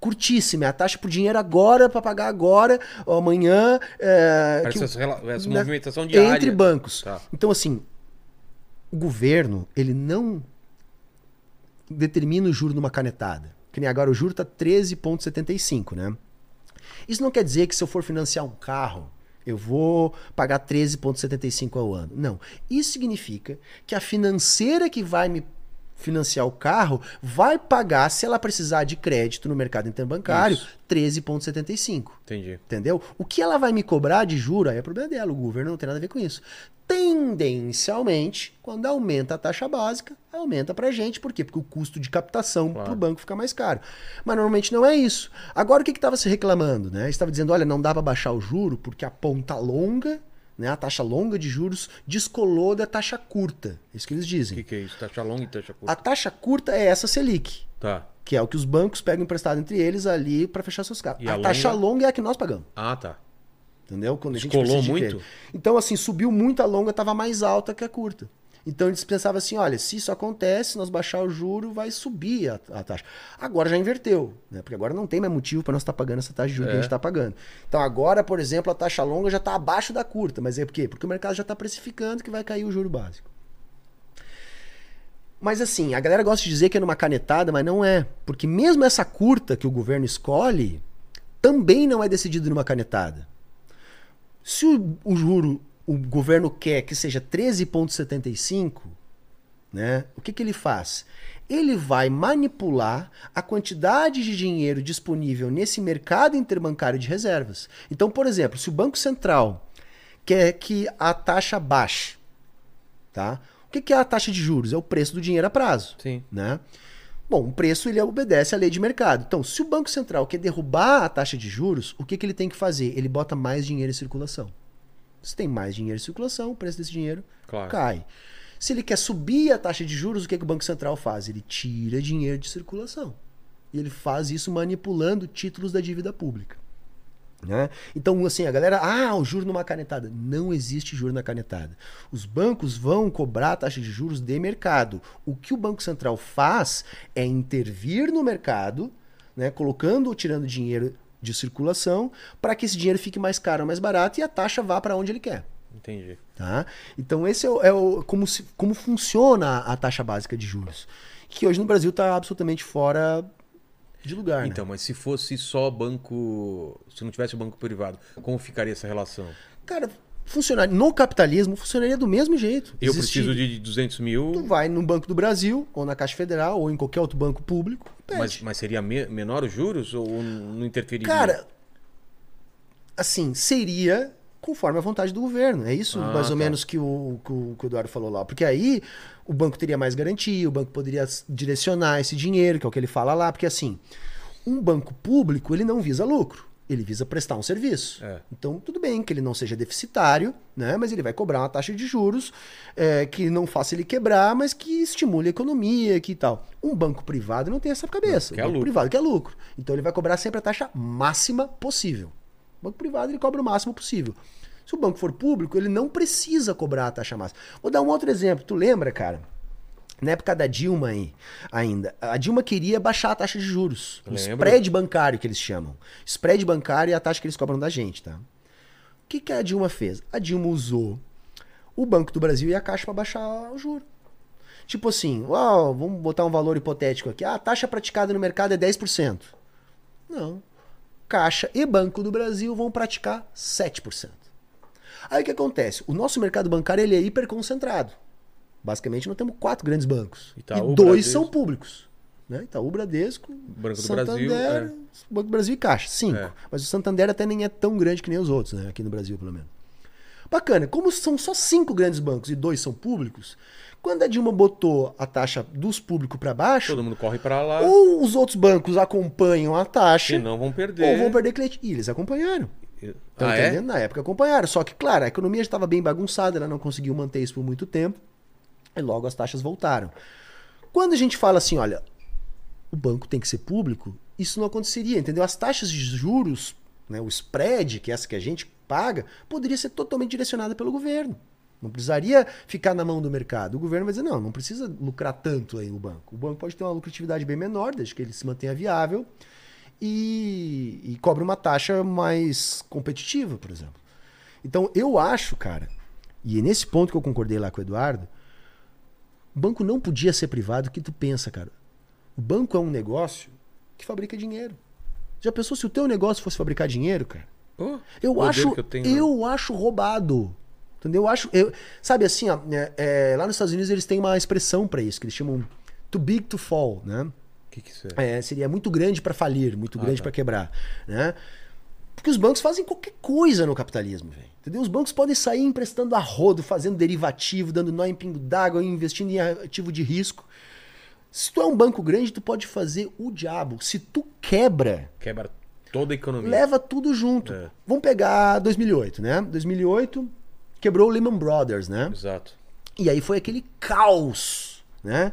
curtíssima, é a taxa por dinheiro agora para pagar agora, ou amanhã. É, Parece que essa, essa na- movimentação diária. entre bancos. Tá. Então, assim, o governo, ele não determina o juro numa canetada. Que nem agora o juro tá 13,75, né? Isso não quer dizer que se eu for financiar um carro, eu vou pagar 13,75 ao ano. Não. Isso significa que a financeira que vai me financiar o carro vai pagar, se ela precisar de crédito no mercado interbancário, Isso. 13,75. Entendi. Entendeu? O que ela vai me cobrar de juro aí é problema dela. O governo não tem nada a ver com isso. Tendencialmente, quando aumenta a taxa básica, aumenta pra gente. Por quê? Porque o custo de captação Claro. pro banco fica mais caro. Mas normalmente não é isso. Agora o que estava se reclamando? Né? Estava dizendo, olha, não dá para baixar o juro porque a ponta longa, né, a taxa longa de juros, descolou da taxa curta. É isso que eles O dizem. que, que é isso? Taxa longa e taxa curta? A taxa curta é essa Selic. Tá. Que é o que os bancos pegam emprestado entre eles ali para fechar seus carros. E A, a taxa longa? longa é a que nós pagamos. Ah, tá. Entendeu? Quando a gente Descolou muito? Então, assim, subiu muito a longa, estava mais alta que a curta. Então eles pensavam assim: olha, se isso acontece, se nós baixar o juro, vai subir a, a taxa. Agora já inverteu, né? Porque agora não tem mais motivo para nós estar pagando essa taxa de juros que a É. gente está pagando. Então agora, por exemplo, a taxa longa já está abaixo da curta. Mas é por quê? Porque o mercado já está precificando que vai cair o juro básico. Mas assim, a galera gosta de dizer que é numa canetada, mas não é. Porque mesmo essa curta que o governo escolhe, também não é decidido numa canetada. Se o, o juro o governo quer que seja 13,75, né? O que, que ele faz? Ele vai manipular a quantidade de dinheiro disponível nesse mercado interbancário de reservas. Então, por exemplo, se o Banco Central quer que a taxa baixe, tá? O que, que é a taxa de juros? É o preço do dinheiro a prazo Sim. né? Bom, o preço ele obedece à lei de mercado. Então, se o Banco Central quer derrubar a taxa de juros, o que, que ele tem que fazer? Ele bota mais dinheiro em circulação. Se tem mais dinheiro em circulação, o preço desse dinheiro Claro. cai. Se ele quer subir a taxa de juros, o que, que o Banco Central faz? Ele tira dinheiro de circulação. E ele faz isso manipulando títulos da dívida pública. Né? Então, assim, a galera, ah, o juro numa canetada. Não existe juro na canetada. Os bancos vão cobrar a taxa de juros de mercado. O que o Banco Central faz é intervir no mercado, né, colocando ou tirando dinheiro de circulação, para que esse dinheiro fique mais caro ou mais barato e a taxa vá para onde ele quer. Entendi. Tá? Então, esse é, o, é o- como, se- como funciona a taxa básica de juros. Que hoje no Brasil está absolutamente fora de lugar. né? Então, mas se fosse só banco. Se não tivesse o banco privado, como ficaria essa relação? Cara, funcionaria. No capitalismo funcionaria do mesmo jeito. Eu Existir- preciso de 200 Tu mil, vai no Banco do Brasil, ou na Caixa Federal, ou em qualquer outro banco público. mas, mas seria me- menor os juros ou não interferiria? Cara, assim, seria conforme a vontade do governo. É isso Ah, mais ou tá. menos que o, que, o, que o Eduardo falou lá. Porque aí o banco teria mais garantia, o banco poderia direcionar esse dinheiro, que é o que ele fala lá. Porque assim, um banco público, ele não visa lucro. Ele visa prestar um serviço. É. Então, tudo bem que ele não seja deficitário, né? Mas ele vai cobrar uma taxa de juros é, que não faça ele quebrar, mas que estimule a economia que tal. Um banco privado não tem essa cabeça. Não, quer o banco lucro. privado quer lucro. Então ele vai cobrar sempre a taxa máxima possível. O banco privado ele cobra o máximo possível. Se o banco for público, ele não precisa cobrar a taxa máxima. Vou dar um outro exemplo. Tu lembra, cara? Na época da Dilma aí, ainda, a Dilma queria baixar a taxa de juros. O spread bancário que eles chamam. Spread bancário é a taxa que eles cobram da gente, tá? O que, que a Dilma fez? A Dilma usou o Banco do Brasil e a Caixa para baixar o juro. Tipo assim, uau, vamos botar um valor hipotético aqui. Ah, a taxa praticada no mercado é 10%. Não. Caixa e Banco do Brasil vão praticar 7%. Aí o que acontece? O nosso mercado bancário ele é hiperconcentrado. Basicamente, nós temos quatro grandes bancos. Itaú, e dois Bradesco. são públicos. Né? Itaú, Bradesco, Banco do Santander, Brasil, é. Banco do Brasil e Caixa. Cinco. É. Mas o Santander até nem é tão grande que nem os outros, né? aqui no Brasil, pelo menos. Bacana. Como são só cinco grandes bancos e dois são públicos, quando a Dilma botou a taxa dos públicos para baixo, Todo mundo corre pra lá, ou os outros bancos acompanham a taxa, senão vão perder. ou vão perder cliente. E eles acompanharam. Estão Ah, é? entendendo? Na época acompanharam. Só que, claro, a economia já estava bem bagunçada, ela não conseguiu manter isso por muito tempo. E logo as taxas voltaram. Quando a gente fala assim, olha, o banco tem que ser público, isso não aconteceria, entendeu? As taxas de juros, né, o spread, que é essa que a gente paga, poderia ser totalmente direcionada pelo governo. Não precisaria ficar na mão do mercado. O governo vai dizer, não, não precisa lucrar tanto aí o banco. O banco pode ter uma lucratividade bem menor, desde que ele se mantenha viável. e, e cobra uma taxa mais competitiva, por exemplo. Então eu acho, cara, e é nesse ponto que eu concordei lá com o Eduardo, banco não podia ser privado, o que tu pensa, cara? O banco é um negócio que fabrica dinheiro. Já pensou se o teu negócio fosse fabricar dinheiro, cara? Pô, Eu acho, eu tenho, eu, né? acho roubado. Entendeu? Eu acho, eu- sabe assim, ó, é, é, lá nos Estados Unidos eles têm uma expressão pra isso que eles chamam too big to fall, né? O que, que isso é? É, seria muito grande pra falir, muito Ah, grande tá. pra quebrar, né? Porque os bancos fazem qualquer coisa no capitalismo, velho. Entendeu? Os bancos podem sair emprestando a rodo, fazendo derivativo, dando nó em pingo d'água, investindo em ativo de risco. Se tu é um banco grande, tu pode fazer o diabo. Se tu quebra, Quebra toda a economia. leva tudo junto. É. Vamos pegar 2008, né? 2008 quebrou o Lehman Brothers, né? Exato. E aí foi aquele caos, né?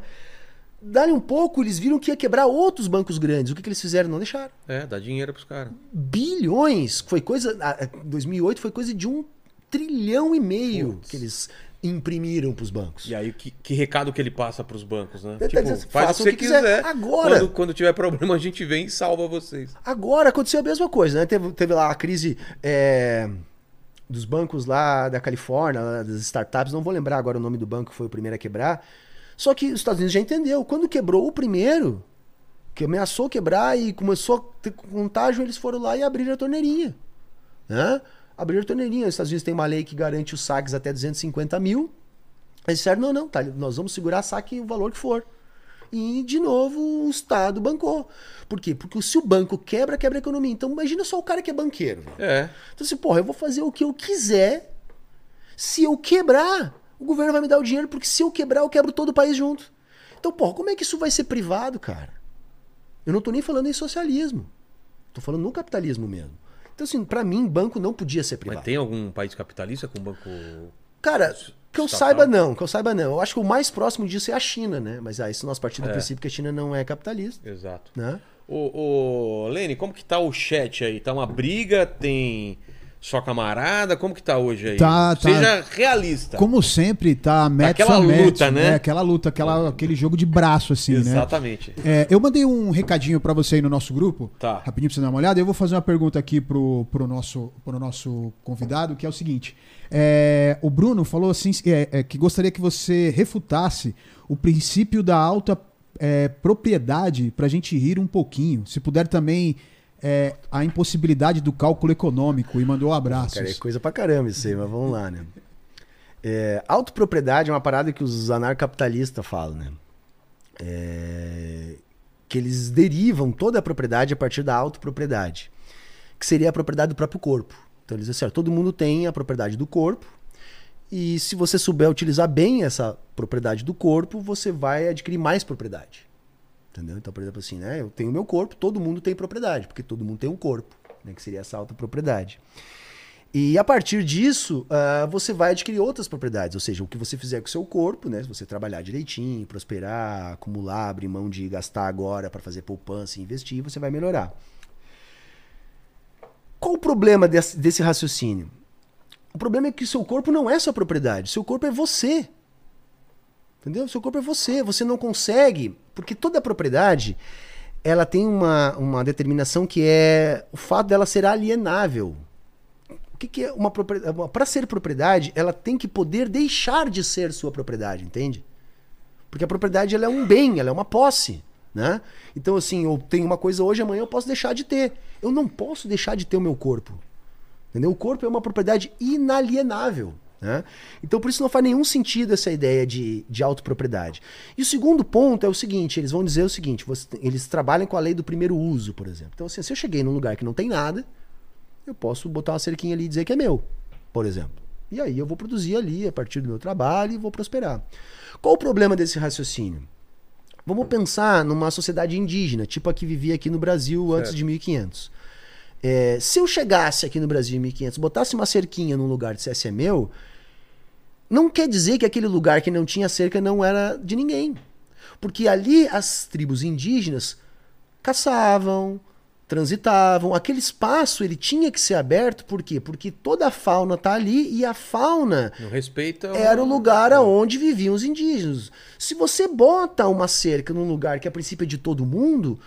Dali um pouco, eles viram que ia quebrar outros bancos grandes. O que, que eles fizeram? Não deixaram. É, dá dinheiro pros caras. Bilhões. Foi coisa. ah, 2008 foi coisa de um trilhão e meio Putz. que eles imprimiram para os bancos. E aí, que, que recado que ele passa pros bancos, né? Tá Tipo, faz o que você quiser. quiser. Agora. Quando, quando tiver problema, a gente vem e salva vocês. Agora aconteceu a mesma coisa, né? Teve, teve lá a crise é, dos bancos lá da Califórnia, das startups. Não vou lembrar agora o nome do banco que foi o primeiro a quebrar. Só que os Estados Unidos já entendeu. Quando quebrou o primeiro, que ameaçou quebrar e começou a ter contágio, eles foram lá e abriram a torneirinha. Né? Abriram a torneirinha. Os Estados Unidos tem uma lei que garante os saques até 250 mil. Eles disseram, não, não, tá, nós vamos segurar saque o valor que for. E, de novo, o Estado bancou. Por quê? Porque se o banco quebra, quebra a economia. Então, imagina só o cara que é banqueiro. É. Então, assim, porra, eu vou fazer o que eu quiser. Se eu quebrar, o governo vai me dar o dinheiro, porque se eu quebrar, eu quebro todo o país junto. Então, porra, como é que isso vai ser privado, cara? Eu não tô nem falando em socialismo. Tô falando no capitalismo mesmo. Então, assim, pra mim, banco não podia ser privado. Mas tem algum país capitalista com banco. Cara, que eu saiba não, que eu saiba não. Eu acho que o mais próximo disso é a China, né? Mas aí se nós partimos do É. princípio que a China não é capitalista, Exato. né? Ô, ô, Lene, como que tá o chat aí? Tá uma briga? Tem só camarada? Como que tá hoje aí? Tá, tá. Seja realista. Como sempre, tá Metsu Aquela a Metsu, luta, né? Aquela luta, aquela, aquele jogo de braço, assim, né? Exatamente. É, eu mandei um recadinho pra você aí no nosso grupo, Tá. rapidinho pra você dar uma olhada. Eu vou fazer uma pergunta aqui pro, pro, nosso, pro nosso convidado, que é o seguinte. É, o Bruno falou assim é, é, que gostaria que você refutasse o princípio da alta é, propriedade pra gente rir um pouquinho. Se puder também é, a impossibilidade do cálculo econômico e mandou abraços. Cara, é coisa pra caramba isso aí, mas vamos lá, né? É, autopropriedade é uma parada que os anarcapitalistas falam, né? É, que eles derivam toda a propriedade a partir da autopropriedade, que seria a propriedade do próprio corpo. Então eles dizem assim, todo mundo tem a propriedade do corpo, e se você souber utilizar bem essa propriedade do corpo, você vai adquirir mais propriedade. Entendeu? Então, por exemplo, assim, né? Eu tenho meu corpo, todo mundo tem propriedade, porque todo mundo tem um corpo, né? Que seria essa autopropriedade. E a partir disso, ah, você vai adquirir outras propriedades. Ou seja, o que você fizer com o seu corpo, né? Se você trabalhar direitinho, prosperar, acumular, abrir mão de gastar agora para fazer poupança e investir, você vai melhorar. Qual o problema desse, desse raciocínio? O problema é que o seu corpo não é sua propriedade. Seu corpo é você. Entendeu? Seu corpo é você. Você não consegue. Porque toda propriedade ela tem uma, uma determinação que é o fato dela ser alienável. O que, que é uma propriedade? Para ser propriedade, ela tem que poder deixar de ser sua propriedade, entende? Porque a propriedade ela é um bem, ela é uma posse. Né? Então, assim, eu tenho uma coisa hoje, amanhã eu posso deixar de ter. Eu não posso deixar de ter o meu corpo. Entendeu? O corpo é uma propriedade inalienável. Né? Então, por isso não faz nenhum sentido essa ideia de, de autopropriedade. E o segundo ponto é o seguinte: eles vão dizer o seguinte, você- eles trabalham com a lei do primeiro uso, por exemplo. Então, assim, se eu cheguei num lugar que não tem nada, eu posso botar uma cerquinha ali e dizer que é meu, por exemplo. E aí eu vou produzir ali a partir do meu trabalho e vou prosperar. Qual o problema desse raciocínio? Vamos pensar numa sociedade indígena, tipo a que vivia aqui no Brasil antes de 1500. É, se eu chegasse aqui no Brasil em 1500, botasse uma cerquinha num lugar e dissesse é meu, não quer dizer que aquele lugar que não tinha cerca não era de ninguém. Porque ali as tribos indígenas caçavam, transitavam. Aquele espaço ele tinha que ser aberto, por quê? Porque toda a fauna tá ali e a fauna Não respeita. era o lugar aonde viviam os indígenas. Se você bota uma cerca num lugar que a princípio é de todo mundo,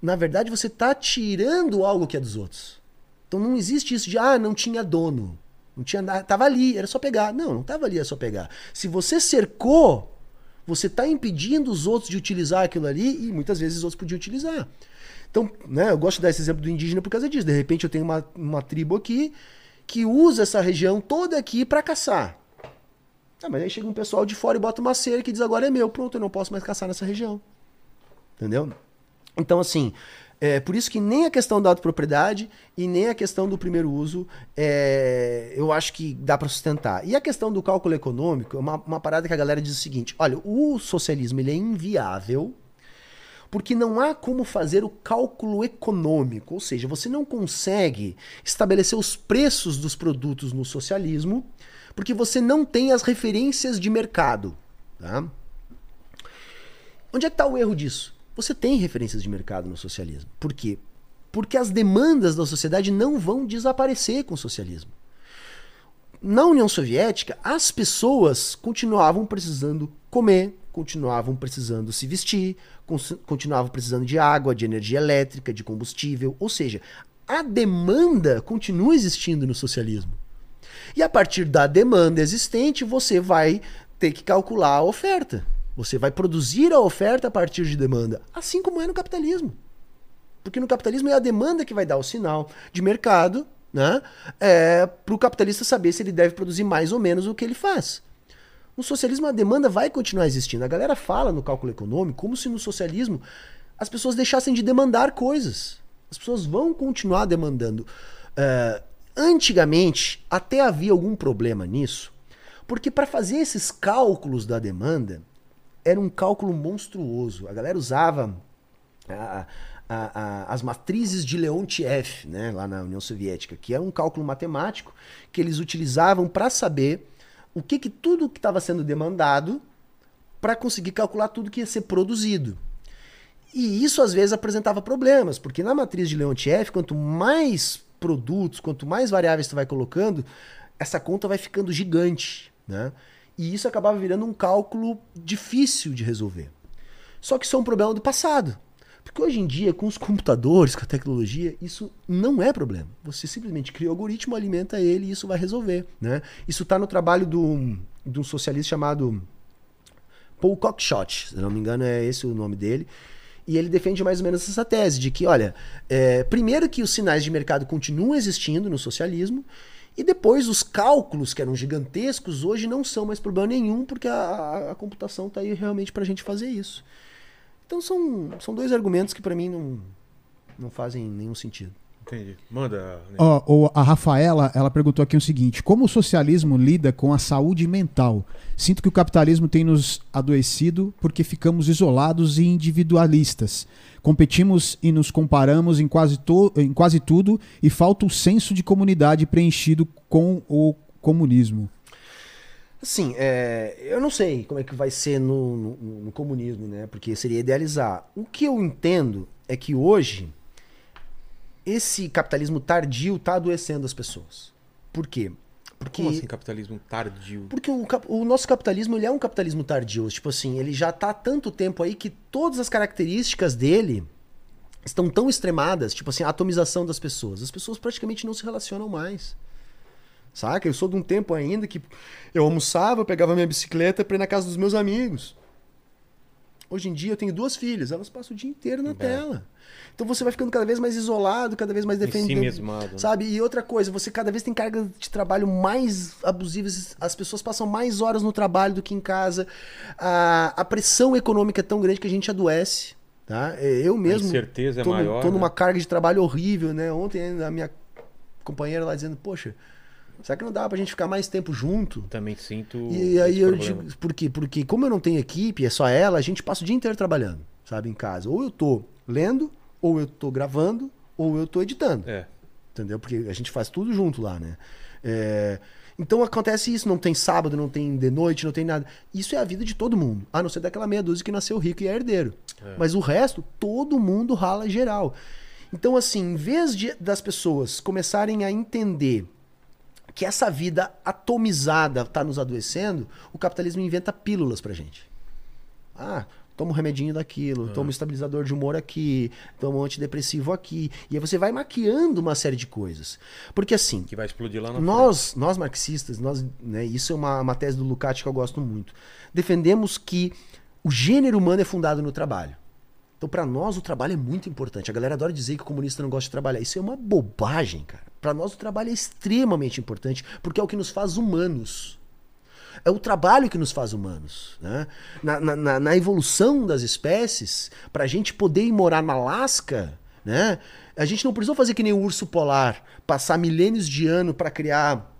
na verdade, você está tirando algo que é dos outros. Então não existe isso de, ah, não tinha dono. Não tinha nada. Tava ali, era só pegar. Não, não tava ali, era só pegar. Se você cercou, você está impedindo os outros de utilizar aquilo ali e muitas vezes os outros podiam utilizar. Então, né, eu gosto de dar esse exemplo do indígena por causa disso. De repente eu tenho uma, uma tribo aqui que usa essa região toda aqui para caçar. Ah, mas aí chega um pessoal de fora e bota uma cerca e diz agora é meu. Pronto, eu não posso mais caçar nessa região. Entendeu? Então, assim, é por isso que nem a questão da autopropriedade e nem a questão do primeiro uso é, eu acho que dá para sustentar. E a questão do cálculo econômico é uma, uma parada que a galera diz o seguinte: olha, o socialismo ele é inviável porque não há como fazer o cálculo econômico, ou seja, você não consegue estabelecer os preços dos produtos no socialismo porque você não tem as referências de mercado. Tá? Onde é que está o erro disso? Você tem referências de mercado no socialismo. Por quê? Porque as demandas da sociedade não vão desaparecer com o socialismo. Na União Soviética, as pessoas continuavam precisando comer, continuavam precisando se vestir, continuavam precisando de água, de energia elétrica, de combustível. Ou seja, a demanda continua existindo no socialismo. E a partir da demanda existente, você vai ter que calcular a oferta. Você vai produzir a oferta a partir de demanda, assim como é no capitalismo. Porque no capitalismo é a demanda que vai dar o sinal de mercado né, é, para o capitalista saber se ele deve produzir mais ou menos o que ele faz. No socialismo, a demanda vai continuar existindo. A galera fala no cálculo econômico como se no socialismo as pessoas deixassem de demandar coisas. As pessoas vão continuar demandando. É, antigamente, até havia algum problema nisso, porque para fazer esses cálculos da demanda, era um cálculo monstruoso. A galera usava a, a, a, as matrizes de Leontiev, né, lá na União Soviética, que é um cálculo matemático que eles utilizavam para saber o que, que tudo que estava sendo demandado para conseguir calcular tudo que ia ser produzido. E isso às vezes apresentava problemas, porque na matriz de Leontiev, quanto mais produtos, quanto mais variáveis tu vai colocando, essa conta vai ficando gigante, né? E isso acabava virando um cálculo difícil de resolver. Só que isso é um problema do passado. Porque hoje em dia, com os computadores, com a tecnologia, isso não é problema. Você simplesmente cria o algoritmo, alimenta ele e isso vai resolver. Né? Isso está no trabalho do, de um socialista chamado Paul Cockshott, se não me engano é esse o nome dele. E ele defende mais ou menos essa tese de que, olha, é, primeiro que os sinais de mercado continuam existindo no socialismo, e depois os cálculos, que eram gigantescos, hoje não são mais problema nenhum, porque a, a, computação está aí realmente para a gente fazer isso. Então são, são dois argumentos que para mim não, não fazem nenhum sentido. Entendi. Manda. Oh, a Rafaela, ela perguntou aqui o seguinte: como o socialismo lida com a saúde mental? Sinto que o capitalismo tem nos adoecido porque ficamos isolados e individualistas. Competimos e nos comparamos em quase, em quase tudo e falta o senso de comunidade preenchido com o comunismo. Assim, é, eu não sei como é que vai ser no, no, no comunismo, né? Porque seria idealizar. O que eu entendo é que hoje esse capitalismo tardio está adoecendo as pessoas. Por quê? Porque, Como assim capitalismo tardio? Porque o, o, nosso capitalismo ele é um capitalismo tardio. Tipo assim, ele já está há tanto tempo aí que todas as características dele estão tão extremadas. Tipo assim, a atomização das pessoas. As pessoas praticamente não se relacionam mais. Saca? Eu sou de um tempo ainda que eu almoçava, eu pegava minha bicicleta para ir na casa dos meus amigos. Hoje em dia eu tenho duas filhas, elas passam o dia inteiro na é. tela. Então você vai ficando cada vez mais isolado, cada vez mais defendendo. Si mesmado. Sabe? E outra coisa, você cada vez tem cargas de trabalho mais abusivas, as pessoas passam mais horas no trabalho do que em casa. A, a pressão econômica é tão grande que a gente adoece. Tá? É, eu mesmo. Certeza é maior. Tô né? numa carga de trabalho horrível, né? Ontem a minha companheira lá dizendo, poxa. Será que não dá pra gente ficar mais tempo junto? Também sinto. E aí eu problema. digo, por quê? Porque como eu não tenho equipe, é só ela, a gente passa o dia inteiro trabalhando, sabe, em casa. Ou eu tô lendo, ou eu tô gravando, ou eu tô editando. É. Entendeu? Porque a gente faz tudo junto lá, né? É... Então acontece isso, não tem sábado, não tem de noite, não tem nada. Isso é a vida de todo mundo. A não ser daquela meia dúzia que nasceu rico e é herdeiro. É. Mas o resto, todo mundo rala geral. Então, assim, em vez de, das pessoas começarem a entender que essa vida atomizada está nos adoecendo, o capitalismo inventa pílulas pra gente. Ah, toma um remedinho daquilo, toma um estabilizador de humor aqui, toma um antidepressivo aqui. E aí você vai maquiando uma série de coisas. Porque assim, Que vai explodir lá na nós, nós marxistas, nós, né, isso é uma, uma tese do Lukács que eu gosto muito. Defendemos que o gênero humano é fundado no trabalho. Então, para nós, o trabalho é muito importante. A galera adora dizer que o comunista não gosta de trabalhar. Isso é uma bobagem, cara. Para nós, o trabalho é extremamente importante, porque é o que nos faz humanos. É o trabalho que nos faz humanos. Né? Na, na- na- evolução das espécies, para a gente poder ir morar na Alasca, né? a gente não precisou fazer que nem o urso polar, passar milênios de ano para criar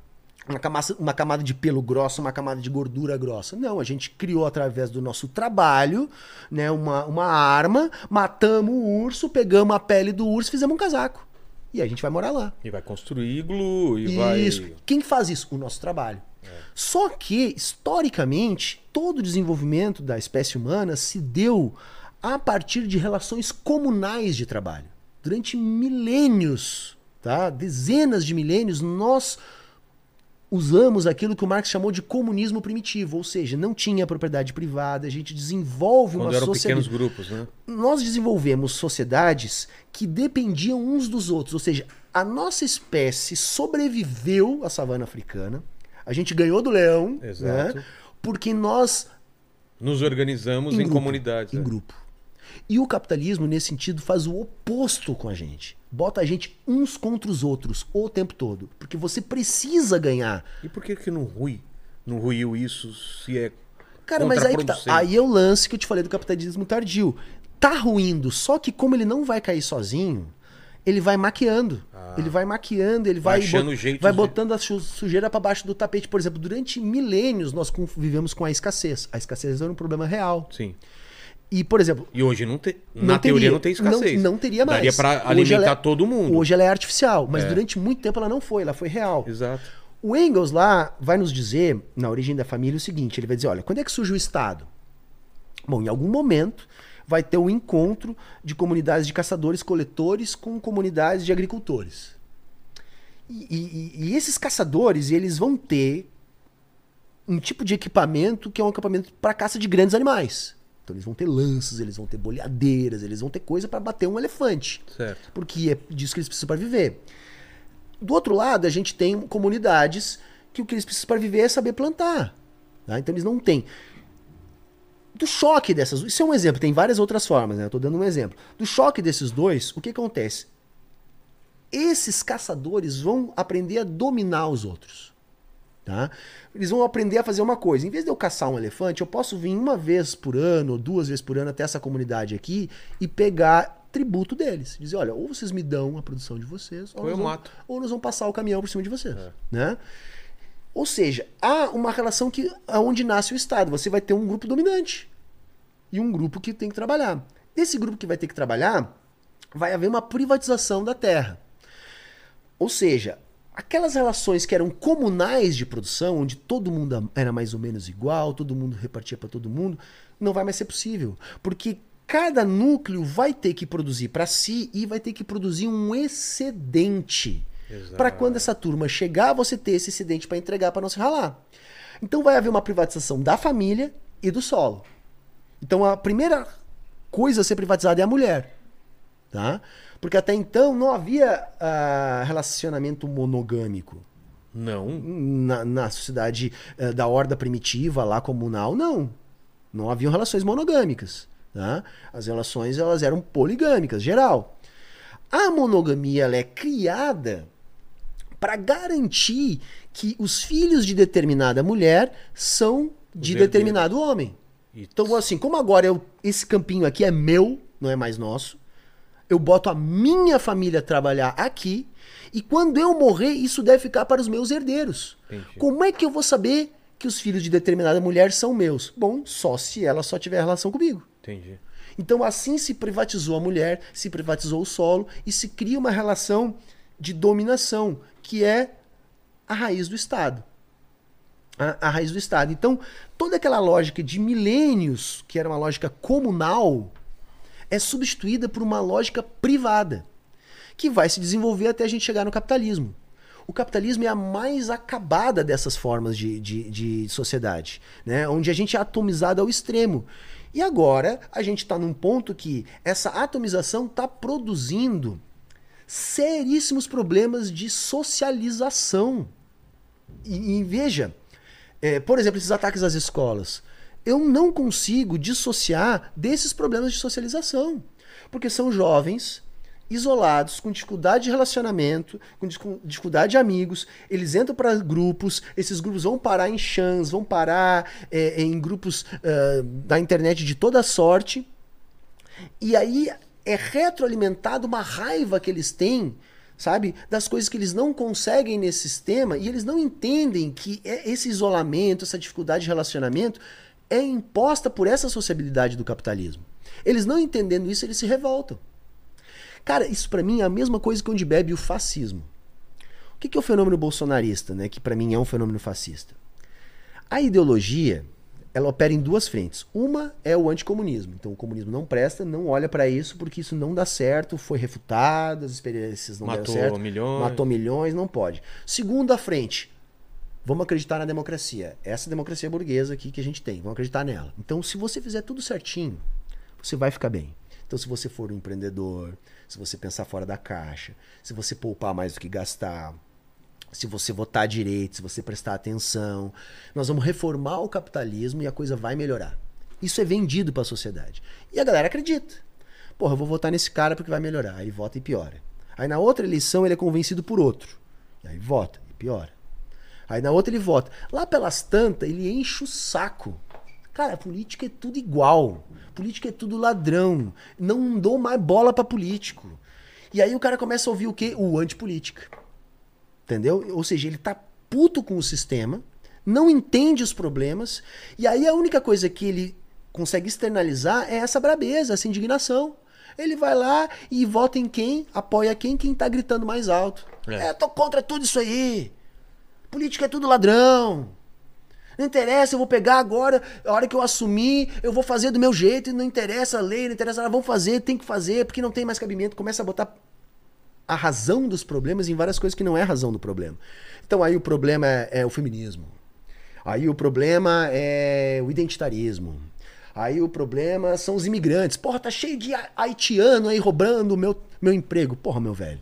uma camada, uma camada de pelo grosso, uma camada de gordura grossa. Não, a gente criou através do nosso trabalho né, uma, uma arma, matamos o urso, pegamos a pele do urso, fizemos um casaco. E a gente vai morar lá. E vai construir iglu e vai. Isso. Quem faz isso? O nosso trabalho. Só que, historicamente, todo o desenvolvimento da espécie humana se deu a partir de relações comunais de trabalho. Durante milênios, tá? dezenas de milênios, nós usamos aquilo que o Marx chamou de comunismo primitivo, ou seja, não tinha propriedade privada, a gente desenvolve Quando uma eram sociedade pequenos grupos, né? nós desenvolvemos sociedades que dependiam uns dos outros, ou seja, a nossa espécie sobreviveu à savana africana, a gente ganhou do leão, Exato. né? Porque nós Nos organizamos em, grupo, comunidades. em né? grupo. E o capitalismo nesse sentido faz o oposto com a gente. Bota a gente uns contra os outros o tempo todo, porque você precisa ganhar. E por que que não rui? Não ruiu isso se é Cara, mas aí tá. Aí é o lance que eu te falei do capitalismo tardio. Tá ruindo, só que como ele não vai cair sozinho, ele vai maquiando. Ele vai maquiando, ele vai, Ah. achando bot- vai botando a su- sujeira para baixo do tapete. Por exemplo, durante milênios nós convivemos com a escassez. A escassez era um problema real. Sim. E, por exemplo, E hoje não tem. Na teoria teria- não tem escassez. Não, não teria mais. Daria Hoje alimentar é- todo mundo. Hoje ela é artificial, mas É. durante muito tempo ela não foi, ela foi real. Exato. O Engels lá vai nos dizer, na origem da família, o seguinte: ele vai dizer, olha, quando é que surge o Estado? Bom, em algum momento vai ter um encontro de comunidades de caçadores-coletores com comunidades de agricultores. E, e- e esses caçadores, eles vão ter um tipo de equipamento que é um equipamento para caça de grandes animais. Então eles vão ter lanças, eles vão ter boleadeiras, eles vão ter coisa para bater um elefante Certo. porque é disso que eles precisam para viver. Do outro lado, a gente tem comunidades que o que eles precisam para viver é saber plantar. tá? Então eles não têm. Do choque dessas. Isso é um exemplo, tem várias outras formas, né? Eu tô dando um exemplo. Do choque desses dois, o que acontece? Esses caçadores vão aprender a dominar os outros. Tá? Eles vão aprender a fazer uma coisa. Em vez de eu caçar um elefante, eu posso vir uma vez por ano, ou duas vezes por ano até essa comunidade aqui e pegar tributo deles. Dizer, olha, ou vocês me dão a produção de vocês, ou, Ou eu mato. ou nós vamos passar o caminhão por cima de vocês. Né? Ou seja, há uma relação que aonde nasce o Estado. Você vai ter um grupo dominante e um grupo que tem que trabalhar. Desse grupo que vai ter que trabalhar, vai haver uma privatização da terra. Ou seja, aquelas relações que eram comunais de produção, onde todo mundo era mais ou menos igual, todo mundo repartia para todo mundo, não vai mais ser possível. Porque cada núcleo vai ter que produzir para si e vai ter que produzir um excedente. Para quando essa turma chegar, você ter esse excedente para entregar para não se ralar. Então vai haver uma privatização da família e do solo. Então a primeira coisa a ser privatizada é a mulher. Tá? Porque até então não havia ah, relacionamento monogâmico. Não. Na, na sociedade eh, da horda primitiva, lá comunal, não. Não haviam relações monogâmicas. Tá? As relações elas eram poligâmicas, geral. A monogamia ela é criada para garantir que os filhos de determinada mulher são de determinado homem. Então, assim, como agora eu, esse campinho aqui é meu, não é mais nosso, eu boto a minha família trabalhar aqui, e quando eu morrer, isso deve ficar para os meus herdeiros. Entendi. Como é que eu vou saber que os filhos de determinada mulher são meus? Bom, só se ela só tiver relação comigo. Entendi. Então, assim se privatizou a mulher, se privatizou o solo e se cria uma relação de dominação, que é a raiz do Estado. A, a raiz do Estado. Então, toda aquela lógica de milênios, que era uma lógica comunal, é substituída por uma lógica privada, que vai se desenvolver até a gente chegar no capitalismo. O capitalismo é a mais acabada dessas formas de, de, de sociedade, né? onde a gente é atomizado ao extremo. E agora a gente está num ponto que essa atomização está produzindo seríssimos problemas de socialização. E, e veja, é, por exemplo, esses ataques às escolas. Eu não consigo dissociar desses problemas de socialização. Porque são jovens isolados, com dificuldade de relacionamento, com dificuldade de amigos, eles entram para grupos, esses grupos vão parar em chans, vão parar é, em grupos uh, da internet de toda sorte, e aí é retroalimentado uma raiva que eles têm, sabe, das coisas que eles não conseguem nesse sistema, e eles não entendem que é esse isolamento, essa dificuldade de relacionamento é imposta por essa sociabilidade do capitalismo. Eles não entendendo isso, eles se revoltam. Cara, isso para mim é a mesma coisa que onde bebe o fascismo. O que é o fenômeno bolsonarista, né? Que para mim é um fenômeno fascista. A ideologia, ela opera em duas frentes. Uma é o anticomunismo. Então o comunismo não presta, não olha para isso porque isso não dá certo, foi refutado, as experiências não matou deram certo. milhões. Matou milhões, não pode. Segunda frente, vamos acreditar na democracia. Essa democracia burguesa aqui que a gente tem, vamos acreditar nela. Então se você fizer tudo certinho, você vai ficar bem. Então se você for um empreendedor, se você pensar fora da caixa, se você poupar mais do que gastar, se você votar direito, se você prestar atenção, nós vamos reformar o capitalismo e a coisa vai melhorar. Isso é vendido para a sociedade. E a galera acredita. Porra, eu vou votar nesse cara porque vai melhorar. Aí vota e piora. Aí na outra eleição ele é convencido por outro. E aí vota e piora. Aí na outra ele vota. Lá pelas tantas, ele enche o saco. Cara, política é tudo igual. Política é tudo ladrão. Não dou mais bola para político. E aí o cara começa a ouvir o quê? O antipolítica. Entendeu? Ou seja, ele tá puto com o sistema, não entende os problemas, e aí a única coisa que ele consegue externalizar é essa brabeza, essa indignação. Ele vai lá e vota em quem, apoia quem, quem tá gritando mais alto. É, é tô contra tudo isso aí. Política é tudo ladrão. Não interessa, eu vou pegar agora, a hora que eu assumir, eu vou fazer do meu jeito, e não interessa a lei, não interessa nada, vamos fazer, tem que fazer, porque não tem mais cabimento. Começa a botar a razão dos problemas em várias coisas que não é a razão do problema. Então aí o problema é, é o feminismo. Aí o problema é o identitarismo. Aí o problema são os imigrantes. Porra, tá cheio de haitiano aí roubando o meu, meu emprego. Porra, meu velho.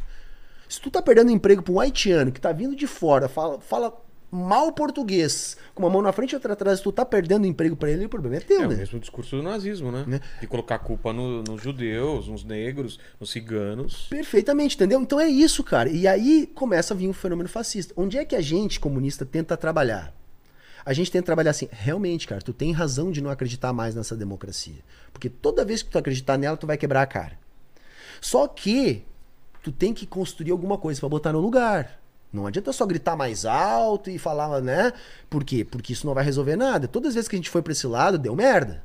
Se tu tá perdendo emprego pra um haitiano que tá vindo de fora, fala, fala mal português, com uma mão na frente e outra atrás, tu tá perdendo emprego para ele, o problema é teu, é né? o mesmo discurso do nazismo, né? né? De colocar a culpa no, nos judeus, nos negros, nos ciganos. Perfeitamente, entendeu? Então é isso, cara. E aí começa a vir um fenômeno fascista. Onde é que a gente, comunista, tenta trabalhar? A gente tenta trabalhar assim, realmente, cara, tu tem razão de não acreditar mais nessa democracia. Porque toda vez que tu acreditar nela, tu vai quebrar a cara. Só que tu tem que construir alguma coisa para botar no lugar. Não adianta só gritar mais alto e falar, né? Por quê? Porque isso não vai resolver nada. Todas as vezes que a gente foi para esse lado, deu merda.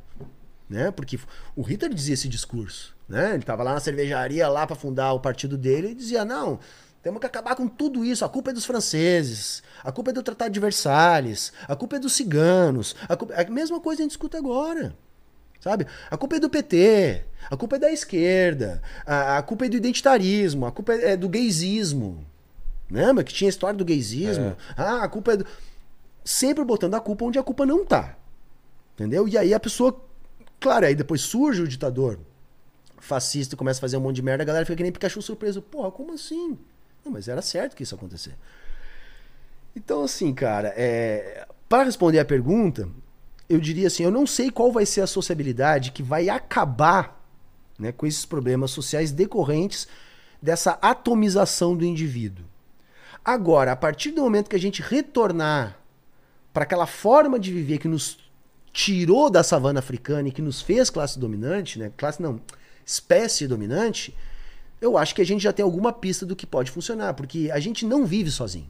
Né? Porque o Hitler dizia esse discurso, né? Ele tava lá na cervejaria lá para fundar o partido dele e dizia: "Não, temos que acabar com tudo isso. A culpa é dos franceses, a culpa é do Tratado de Versalhes, a culpa é dos ciganos, a, culpa... a mesma coisa a gente escuta agora. Sabe? A culpa é do PT, a culpa é da esquerda, a, a culpa é do identitarismo, a culpa é, é do gaysismo. Lembra que tinha a história do gaysismo? É. Ah, a culpa é do... Sempre botando a culpa onde a culpa não tá. Entendeu? E aí a pessoa. Claro, aí depois surge o ditador fascista e começa a fazer um monte de merda, a galera fica que nem Pikachu surpreso. Porra, como assim? Não, mas era certo que isso acontecer. Então, assim, cara, é... para responder a pergunta, eu diria assim: eu não sei qual vai ser a sociabilidade que vai acabar né, com esses problemas sociais decorrentes dessa atomização do indivíduo. Agora, a partir do momento que a gente retornar para aquela forma de viver que nos tirou da savana africana e que nos fez classe dominante, né? Classe não, espécie dominante, eu acho que a gente já tem alguma pista do que pode funcionar, porque a gente não vive sozinho.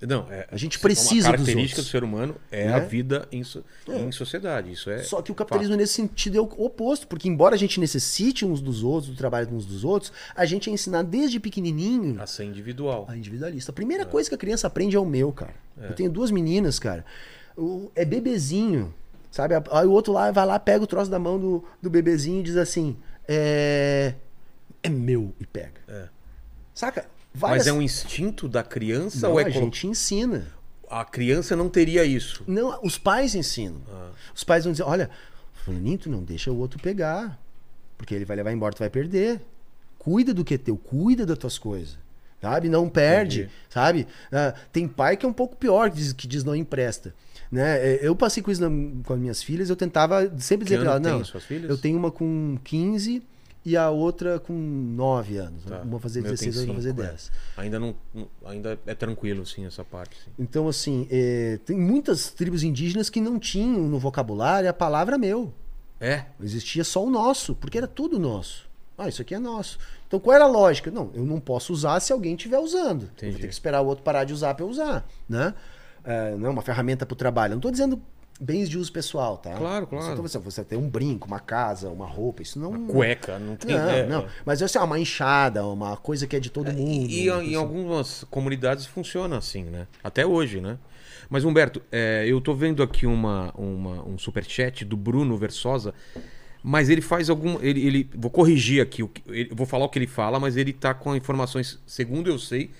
Não, é, a gente precisa uma característica do ser humano é né? a vida em, so, é. em, sociedade. Isso é Só que o capitalismo fato. nesse sentido é o oposto, porque embora a gente necessite uns dos outros, do trabalho uns dos outros, a gente é ensinado desde pequenininho a ser individual. A individualista. A primeira é. coisa que a criança aprende é o meu, cara. É. Eu tenho duas meninas, cara. O, é bebezinho, sabe? Aí o outro lá vai lá, pega o troço da mão do, do bebezinho e diz assim: é, é meu e pega. É. Saca? Várias... Mas é um instinto da criança não, ou é a gente ensina. A criança não teria isso. Não, os pais ensinam. Ah. Os pais vão dizer, olha, Fulaninho, tu não deixa o outro pegar. Porque ele vai levar embora, tu vai perder. Cuida do que é teu, cuida das tuas coisas. Sabe? Não perde, Entendi. sabe? Ah, tem pai que é um pouco pior, que diz, que diz não empresta. Né? É, Eu passei com isso na- com as minhas filhas, eu tentava sempre dizer pra ano ela, tem não, suas filhas? eu tenho uma com 15 e a outra com 9 anos. Tá. Uma fazer Meu 16, tem outra vai fazer cinco, é. 10. Ainda não, ainda é tranquilo assim essa parte. sim. Então, assim, é, tem muitas tribos indígenas que não tinham no vocabulário a palavra meu. É? Existia só o nosso, porque era tudo nosso. Ah, isso aqui é nosso. Então qual era a lógica? Não, eu não posso usar se alguém estiver usando. Eu vou ter que esperar o outro parar de usar para eu usar, né? É, não é uma ferramenta para o trabalho. Eu não estou dizendo bens de uso pessoal, tá? Claro, claro. Você, você, você tem um brinco, uma casa, uma roupa, isso não... Cueca, não tem. Não, é, não. é. Mas assim, uma enxada, uma coisa que é de todo mundo. E, uma em assim. algumas comunidades funciona assim, né? Até hoje, né? Mas, Humberto, é, eu tô vendo aqui uma, uma, um superchat do Bruno Versosa, mas ele faz algum. Ele, ele- vou corrigir aqui, o que- ele- vou falar o que ele fala, mas ele tá com informações, segundo eu sei,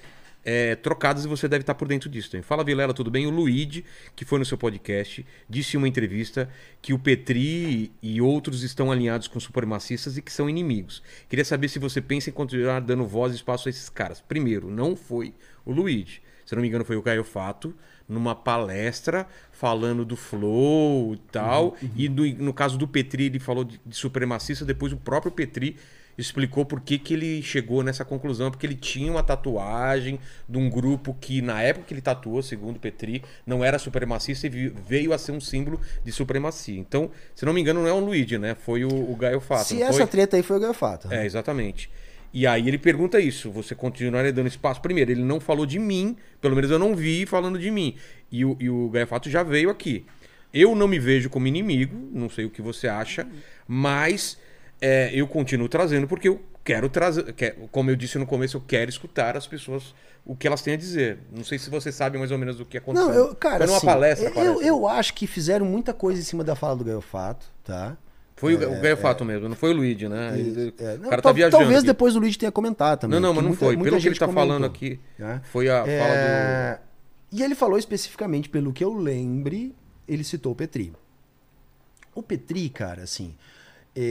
é, trocadas e você deve estar por dentro disso. Também. Fala, Vilela, tudo bem? O Luigi, que foi no seu podcast, disse em uma entrevista que o Petri e outros estão alinhados com supremacistas e que são inimigos. Queria saber se você pensa em continuar dando voz e espaço a esses caras. Primeiro, não foi o Luigi. Se não me engano, foi o Caio Fato, numa palestra falando do flow e tal. E do- no caso do Petri, ele falou de, de supremacista. Depois o próprio Petri explicou por que, que ele chegou nessa conclusão. Porque ele tinha uma tatuagem de um grupo que, na época que ele tatuou, segundo Petri, não era supremacista e veio a ser um símbolo de supremacia. Então, se não me engano, não é o Luigi, né? Foi o, o Gaio Fato. Se essa foi? treta aí foi o Gafato. É, exatamente. E aí ele pergunta isso: você continuaria dando espaço? Primeiro, ele não falou de mim, pelo menos eu não vi falando de mim. E o, e o Gaiafato já veio aqui. Eu não me vejo como inimigo, não sei o que você acha, mas é, eu continuo trazendo porque eu quero trazer. como eu disse no começo, eu quero escutar as pessoas o que elas têm a dizer. Não sei se você sabe mais ou menos do que aconteceu. Não, eu, cara, Foi numa assim, palestra, eu, né? eu acho que fizeram muita coisa em cima da fala do Gaiofato, tá? Foi o, o Gaiafato mesmo, não foi o Luigi, né? Ele- É, o cara tá viajando. Talvez aqui. depois o Luigi tenha comentado também. Não, não, mas não muita- foi. muita Pelo que ele tá falando comentou, aqui, né? foi a fala É, E ele falou especificamente, pelo que eu lembre, ele citou o Petri. O Petri, cara, assim, é,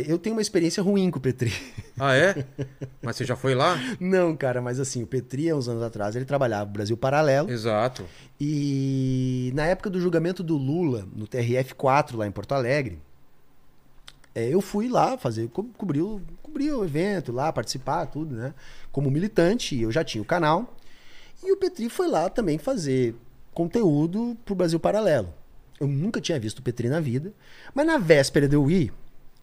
eu tenho uma experiência ruim com o Petri. Ah, é? Mas você já foi lá? Não, cara, mas assim, o Petri, há uns anos atrás, ele trabalhava no Brasil Paralelo. Exato. E na época do julgamento do Lula, no TRF4, lá em Porto Alegre, é, eu fui lá fazer, co cobrir, o- cobrir o evento lá, participar, tudo, né? Como militante, eu já tinha o canal. E o Petri foi lá também fazer conteúdo pro Brasil Paralelo. Eu nunca tinha visto o Petri na vida, mas na véspera de eu ir,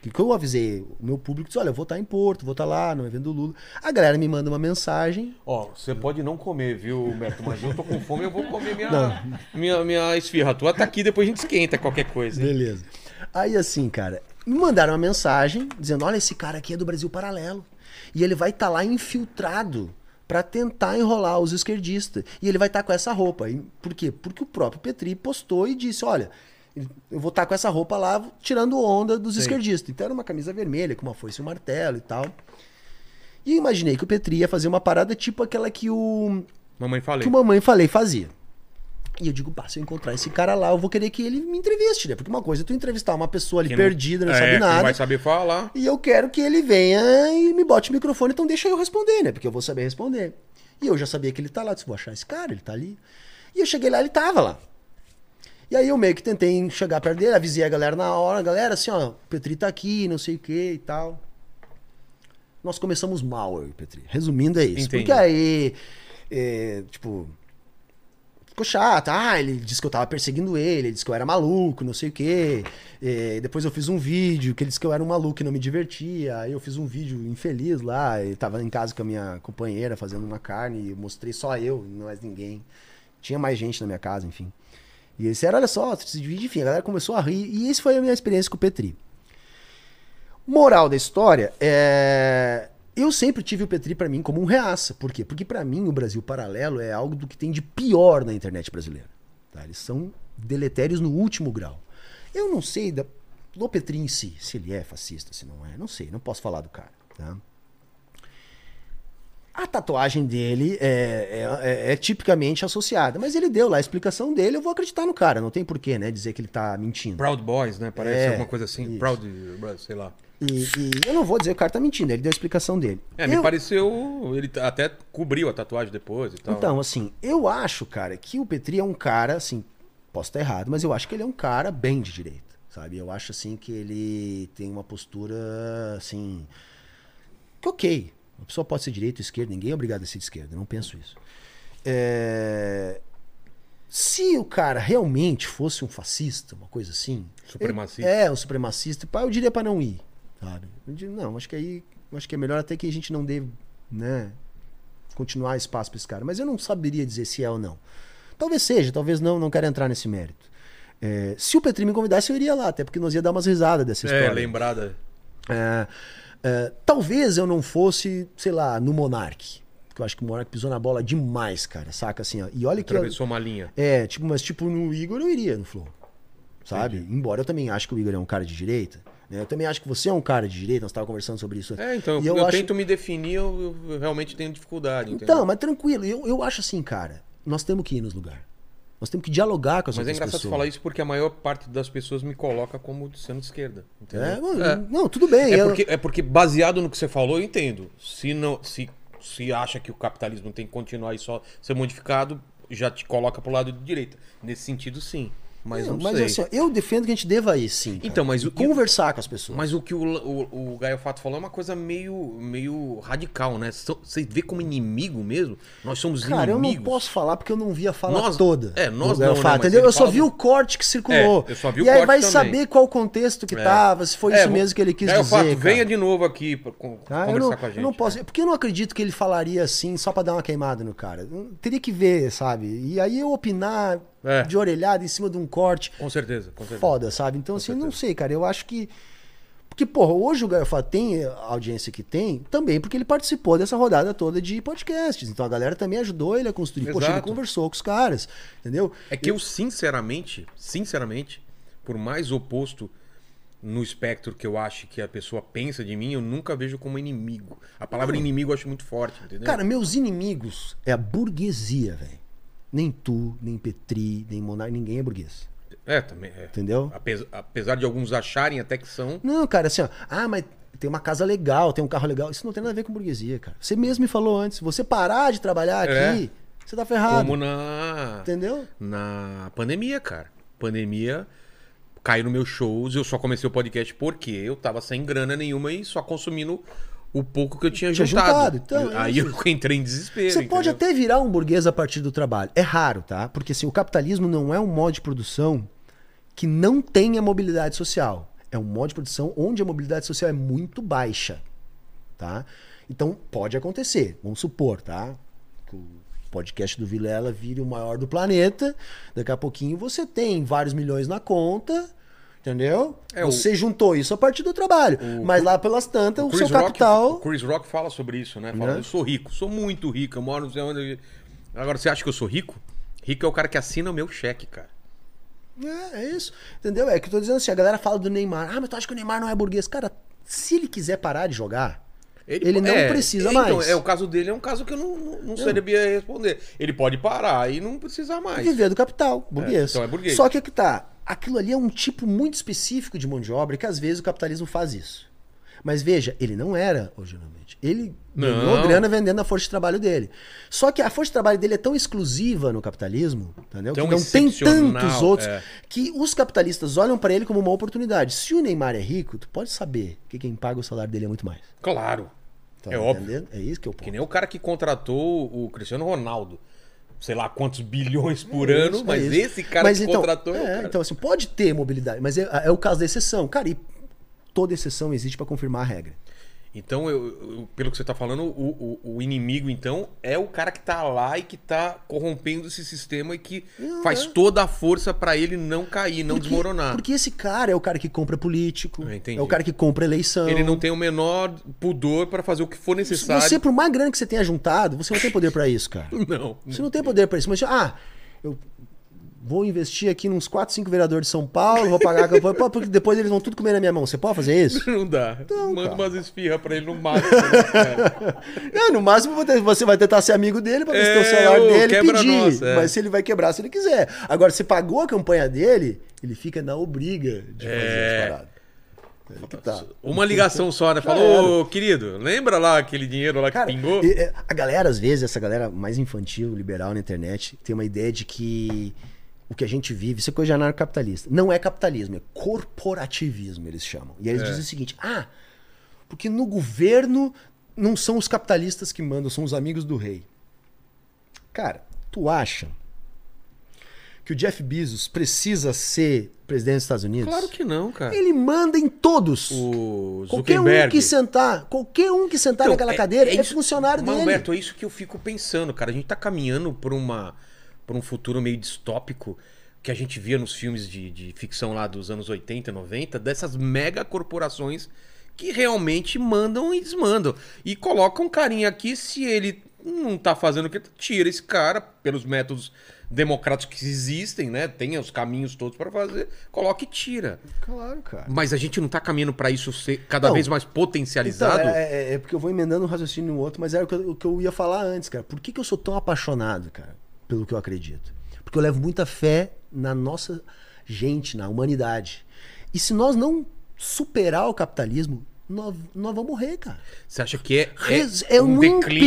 que que eu avisei o meu público, disse, olha, eu vou estar em Porto, vou estar lá no evento do Lula. A galera me manda uma mensagem, Ó, você pode não comer, viu, Humberto? Mas eu tô com fome, eu vou comer minha, minha, minha esfirra. Tua tá aqui, depois a gente esquenta qualquer coisa. hein? Beleza. Aí assim, cara, me mandaram uma mensagem dizendo: olha, esse cara aqui é do Brasil Paralelo. E ele vai estar lá infiltrado pra tentar enrolar os esquerdistas. E ele vai estar com essa roupa. E por quê? Porque o próprio Petri postou e disse: olha. Eu vou estar com essa roupa lá, tirando onda dos Sei. esquerdistas. Então era uma camisa vermelha, com uma foice e um martelo e tal. E eu imaginei que o Petri ia fazer uma parada tipo aquela que o, Mamãe falei. que o Mamãe Falei fazia. E eu digo, pá, se eu encontrar esse cara lá, eu vou querer que ele me entreviste, né? Porque uma coisa é tu entrevistar uma pessoa ali Que não- perdida, não é, sabe que Não nada. vai saber falar. E eu quero que ele venha e me bote o microfone, então deixa eu responder, né? Porque eu vou saber responder. E eu já sabia que ele tá lá, disse, vou achar esse cara, ele tá ali. E eu cheguei lá, ele tava lá. E aí eu meio que tentei chegar perto dele, avisei a galera na hora, galera, assim, ó, o Petri tá aqui, não sei o que e tal. Nós começamos mal, eu e Petri. Resumindo é isso. Entendi. Porque aí, é, tipo, ficou chato. Ah, ele disse que eu tava perseguindo ele, ele disse que eu era maluco, não sei o quê. É, depois eu fiz um vídeo que ele disse que eu era um maluco e não me divertia. Aí eu fiz um vídeo infeliz lá, ele tava em casa com a minha companheira fazendo uma carne, e mostrei só eu, não mais ninguém. Tinha mais gente na minha casa, enfim. E eles disseram, olha só, esse vídeo, enfim, a galera começou a rir. E essa foi a minha experiência com o Petri. Moral da história, é... eu sempre tive o Petri pra mim como um reaça. Por quê? Porque pra mim o Brasil Paralelo é algo do que tem de pior na internet brasileira. tá? Eles são deletérios no último grau. Eu não sei da... do Petri em si, se ele é fascista, se não é, não sei, não posso falar do cara. Tá? A tatuagem dele é, é- é- é tipicamente associada, mas ele deu lá a explicação dele, eu vou acreditar no cara, não tem porquê, né, dizer que ele tá mentindo. Proud Boys, né? Parece É, alguma coisa assim. isso. Proud, sei lá. E, e eu não vou dizer que o cara tá mentindo, ele deu a explicação dele. É, me Eu- pareceu. Ele até cobriu a tatuagem depois e tal. Então, assim, eu acho, cara, que o Petri é um cara, assim, posso estar errado, mas eu acho que ele é um cara bem de direita, sabe? Eu acho, assim, que ele tem uma postura, assim, que ok. A pessoa pode ser direita ou esquerda, ninguém é obrigado a ser de esquerda, eu não penso isso. É, Se o cara realmente fosse um fascista, uma coisa assim... Supremacista. É, um supremacista, eu diria pra não ir, sabe? Eu diria, não, acho que aí... Acho que é melhor até que a gente não dê, né continuar espaço para esse cara. Mas eu não saberia dizer se é ou não. Talvez seja, talvez não, não quero entrar nesse mérito. É, se o Petri me convidasse, eu iria lá, até porque nós ia dar umas risadas dessa É, história. lembrada. É, é, talvez eu não fosse, sei lá, no Monark. Porque eu acho que o Monark pisou na bola demais, cara, saca assim, ó. E olha que. eu- Atravessou uma linha. é, tipo, mas tipo no Igor eu iria no Flow. Sabe? Embora eu também acho que o Igor é um cara de direita. né? Eu também acho que você é um cara de direita, nós estávamos conversando sobre isso. É, então, eu, eu acho- tento me definir, eu, eu realmente tenho dificuldade. Então, entendeu? mas tranquilo, eu, eu acho assim, cara, nós temos que ir nos lugares. Nós temos que dialogar com as Mas é engraçado você pessoas. falar isso porque a maior parte das pessoas me coloca como sendo de esquerda. Entendeu? É, mano, É. Não, tudo bem. É eu- porque, é porque baseado no que você falou, eu entendo. Se não, se, se acha que o capitalismo tem que continuar e só ser modificado, já te coloca pro lado de direita. Nesse sentido, sim. Mas não, mas sei. assim, ó, eu defendo que a gente deva ir, sim. cara. Então, mas o conversar com as pessoas. Mas o que o, o, o Gaio Fato falou é uma coisa meio, meio radical, né? So- Você vê como inimigo mesmo? Nós somos Cara, eu inimigos. não posso falar porque eu não vi a fala Nós- toda. é, nós do Gael não, né, Fato, mas entendeu? ele Eu só fala vi o corte que circulou. É, eu só vi o e aí corte vai também. saber qual o contexto que É. tava, se foi É, isso vou- mesmo que ele quis Gaio dizer. Fato, cara. venha de novo aqui pra con- Tá? conversar não, com a gente. eu não posso, porque eu não acredito que ele falaria assim só pra dar uma queimada no cara. Eu teria que ver, sabe? E aí eu opinar É. de orelhada em cima de um corte, Com certeza, com certeza. foda, sabe? Então assim, eu não sei, cara. Eu acho que porque, porra, hoje o Fato tem a audiência que tem também porque ele participou dessa rodada toda de podcasts. Então a galera também ajudou ele a construir. Poxa, ele Exato. conversou com os caras, entendeu? É que eu, sinceramente, sinceramente, por mais oposto no espectro que eu acho que a pessoa pensa de mim, eu nunca vejo como inimigo. A palavra inimigo eu acho muito forte, entendeu? Cara, meus inimigos é a burguesia, velho. Nem tu, nem Petri, nem Monar, ninguém é burguês. é, também é. Entendeu? Apes- apesar de alguns acharem até que são. Não, cara, assim, ó. Ah, mas tem uma casa legal, tem um carro legal. Isso não tem nada a ver com burguesia, cara. Você mesmo me falou antes. Se você parar de trabalhar É. aqui, você tá ferrado. Como na. Entendeu? Na pandemia, cara. Pandemia caiu no meus shows, eu só comecei o podcast porque eu tava sem grana nenhuma e só consumindo o pouco que eu tinha, Tinha juntado. juntado, então, é Aí isso. eu entrei em desespero. Você pode entendeu? até virar um burguês a partir do trabalho. É raro, tá? Porque assim, o capitalismo não é um modo de produção que não tenha mobilidade social. É um modo de produção onde a mobilidade social é muito baixa, tá? Então pode acontecer. Vamos supor, tá? Que o podcast do Vilela vire o maior do planeta. Daqui a pouquinho você tem vários milhões na conta. Entendeu? É, o- você juntou isso a partir do trabalho. mas lá pelas tantas, o, Chris seu Rock- capital. o Chris Rock fala sobre isso, né? Fala, Né? eu sou rico, sou muito rico, eu moro não sei onde. Agora, você acha que eu sou rico? Rico é o cara que assina o meu cheque, cara. É, é isso. Entendeu? É que eu tô dizendo assim, a galera fala do Neymar. Ah, mas tu acha que o Neymar não é burguês? Cara, se ele quiser parar de jogar, ele, não é, precisa então, mais. É, o caso dele é um caso que eu não, não, não sabia responder. Ele pode parar e não precisar mais. Viver do capital, burguês. então é burguês. Só que é que tá. Aquilo ali é um tipo muito específico de mão de obra que às vezes o capitalismo faz isso. Mas veja, ele não era originalmente. Ele ganhou grana vendendo a força de trabalho dele. Só que a força de trabalho dele é tão exclusiva no capitalismo, entendeu? Tão que não tem tantos outros é. que os capitalistas olham pra ele como uma oportunidade. Se o Neymar é rico, tu pode saber que quem paga o salário dele é muito mais. Claro. Tá é óbvio. entendendo? É isso que eu Que nem o cara que contratou o Cristiano Ronaldo. Sei lá quantos bilhões por ano, isso, mas é isso. esse cara Mas que então, contratou. é é, cara. então assim, pode ter mobilidade, mas é, é o caso da exceção. Cara, e toda exceção existe pra confirmar a regra. Então, eu- eu- pelo que você tá falando, o, o- o inimigo, então, é o cara que tá lá e que tá corrompendo esse sistema e que Não, faz é. toda a força pra ele não cair, não Porque- desmoronar. Porque esse cara é o cara que compra político, entendi. é o cara que compra eleição. Ele não tem o menor pudor pra fazer o que for necessário. Você, por mais grana que você tenha juntado, você não tem poder pra isso, cara. Não. Você não tem poder pra isso. Mas, ah, eu vou investir aqui nos 4, 5 vereadores de São Paulo, vou pagar a campanha, porque depois eles vão tudo comer na minha mão. Você pode fazer isso? Não dá. Não, Manda cara. umas esfirras pra ele no máximo. né? Não, no máximo você- vai tentar ser amigo dele pra ver se É, tem o celular dele e pedir. nossa, é. Mas se ele vai quebrar se ele quiser. Agora, se pagou a campanha dele, ele fica na obriga de fazer É. as paradas. Que tá. Uma ligação só, né? Falou, ô, querido, lembra lá aquele dinheiro lá que Cara, pingou? a galera, às vezes, essa galera mais infantil, liberal na internet, tem uma ideia de que o que a gente vive, isso é coisa de anarcocapitalista. Não é capitalismo, é corporativismo, eles chamam. E aí eles É. dizem o seguinte: ah, porque no governo não são os capitalistas que mandam, são os amigos do rei. Cara, tu acha que o Jeff Bezos precisa ser presidente dos Estados Unidos? Claro que não, cara. Ele manda em todos. O Qualquer um que sentar, qualquer um que sentar Então, naquela cadeira é, isso- funcionário Mas, dele. Humberto, é isso que eu fico pensando, cara. A gente tá caminhando por, uma, por um futuro meio distópico que a gente via nos filmes de, de ficção lá dos anos 80, 90, dessas mega corporações que realmente mandam e desmandam. E coloca um carinha aqui, se ele não tá fazendo o que tira esse cara pelos métodos democráticos que existem, né? Tem os caminhos todos para fazer, coloca e tira. Claro, cara. Mas a gente não tá caminhando para isso ser cada Não. vez mais Então, potencializado. é, é- é porque eu vou emendando um raciocínio no outro, mas era o que, eu, o que eu ia falar antes, cara. Por que, que eu sou tão apaixonado, cara, pelo que eu acredito? Porque eu levo muita fé na nossa gente, na humanidade. E se nós não superar o capitalismo, nós, nós vamos morrer, cara. Você acha que é, Res- É, um,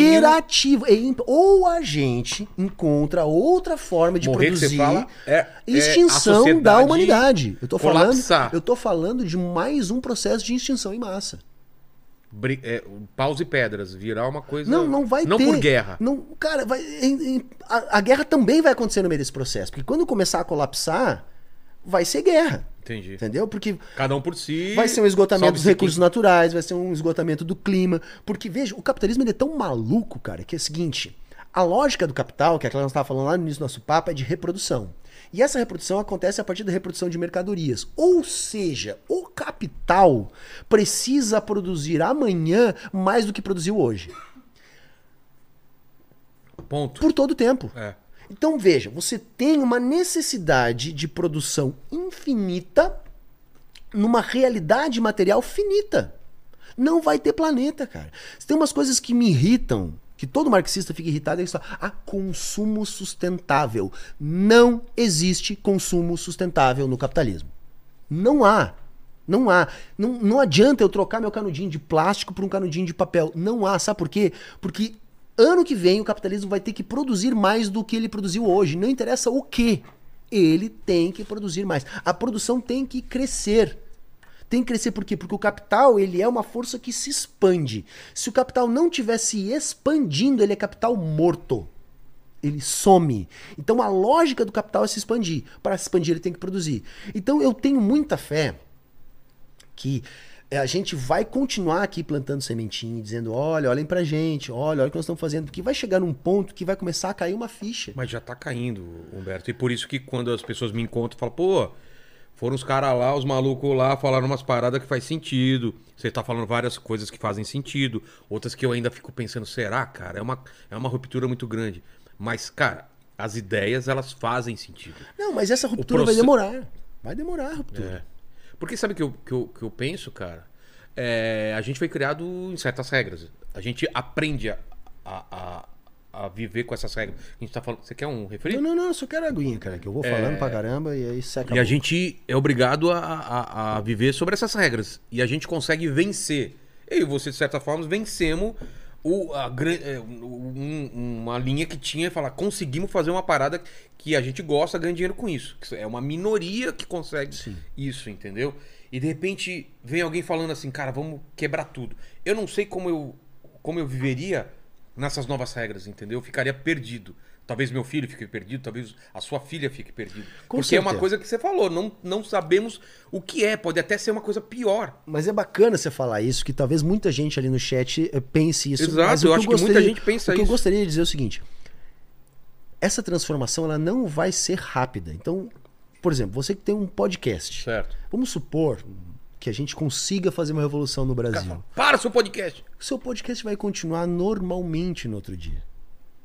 imperativo. É imp- Ou a gente encontra outra forma de Morrer produzir fala é- é extinção da humanidade. Eu tô falando, eu tô falando de mais um processo de extinção em massa. É, paus e pedras, virar uma coisa. Não, não vai não ter. por guerra. Não, cara, vai, em- em- a, a guerra também vai acontecer no meio desse processo. Porque quando começar a colapsar, vai ser guerra. Entendi. Entendeu? Porque Cada um por si. vai ser um esgotamento dos recursos naturais, vai ser um esgotamento do clima. Porque, veja, o capitalismo ele é tão maluco, cara, que é o seguinte: a lógica do capital, que é aquela que nós estávamos falando lá no início do nosso papo, é de reprodução. E essa reprodução acontece a partir da reprodução de mercadorias. Ou seja, o capital precisa produzir amanhã mais do que produziu hoje. Ponto. Por todo o tempo. É. Então veja, você tem uma necessidade de produção infinita numa realidade material finita. Não vai ter planeta, cara. Tem umas coisas que me irritam, que todo marxista fica irritado, é isso. Ah, consumo sustentável. Não existe consumo sustentável no capitalismo. Não há. Não há. Não, não adianta eu trocar meu canudinho de plástico por um canudinho de papel. Não há. Sabe por quê? Porque ano que vem o capitalismo vai ter que produzir mais do que ele produziu hoje. Não interessa o que. Ele tem que produzir mais. A produção tem que crescer. Tem que crescer por quê? Porque o capital ele é uma força que se expande. Se o capital não estiver se expandindo, ele é capital morto ele some. Então a lógica do capital é se expandir. Para se expandir, ele tem que produzir. Então eu tenho muita fé que eh, a gente vai continuar aqui plantando sementinha, dizendo: olha, olhem pra gente, olha, olha o que nós estamos fazendo, porque vai chegar num ponto que vai começar a cair uma ficha. Mas já tá caindo, Humberto. E por isso que quando as pessoas me encontram, falam, pô, foram os caras lá, os malucos lá, falaram umas paradas que faz sentido. Você tá falando várias coisas que fazem sentido. Outras que eu ainda fico pensando, será, cara? É uma, é uma ruptura muito grande. Mas, cara, as ideias, elas fazem sentido. Não, mas essa ruptura vai proce- demorar. Vai demorar a ruptura. É. Porque sabe o que eu, que, eu, que eu penso, cara? É, a gente foi criado em certas regras. A gente aprende a, a, a, a viver com essas regras. A gente tá falando. Você quer um refri? Não, não, não, eu só quero aguinha, cara, que eu vou falando pra caramba e aí seca É. E a boca. gente é obrigado a, a, a viver sobre essas regras. E a gente consegue vencer. Eu e você, de certa forma, vencemos o, a, é, um- uma linha que tinha e falar, conseguimos fazer uma parada que a gente gosta, ganha dinheiro com isso. É uma minoria que consegue isso, entendeu? E de repente vem alguém falando assim, cara, vamos quebrar tudo. Eu não sei como eu, como eu viveria nessas novas regras, entendeu? Eu ficaria perdido. Talvez meu filho fique perdido, talvez a sua filha fique perdida. Com Porque é uma certeza. coisa que você falou, não, não sabemos o que é, pode até ser uma coisa pior. Mas é bacana você falar isso, que talvez muita gente ali no chat eh, pense isso. Exato, mas eu acho que muita gente pensa o que eu gostaria de dizer é o seguinte: essa transformação ela não vai ser rápida. Então, por exemplo, você que tem um podcast, Certo. vamos supor que a gente consiga fazer uma revolução no Brasil. Para seu podcast. O seu podcast vai continuar normalmente no outro dia.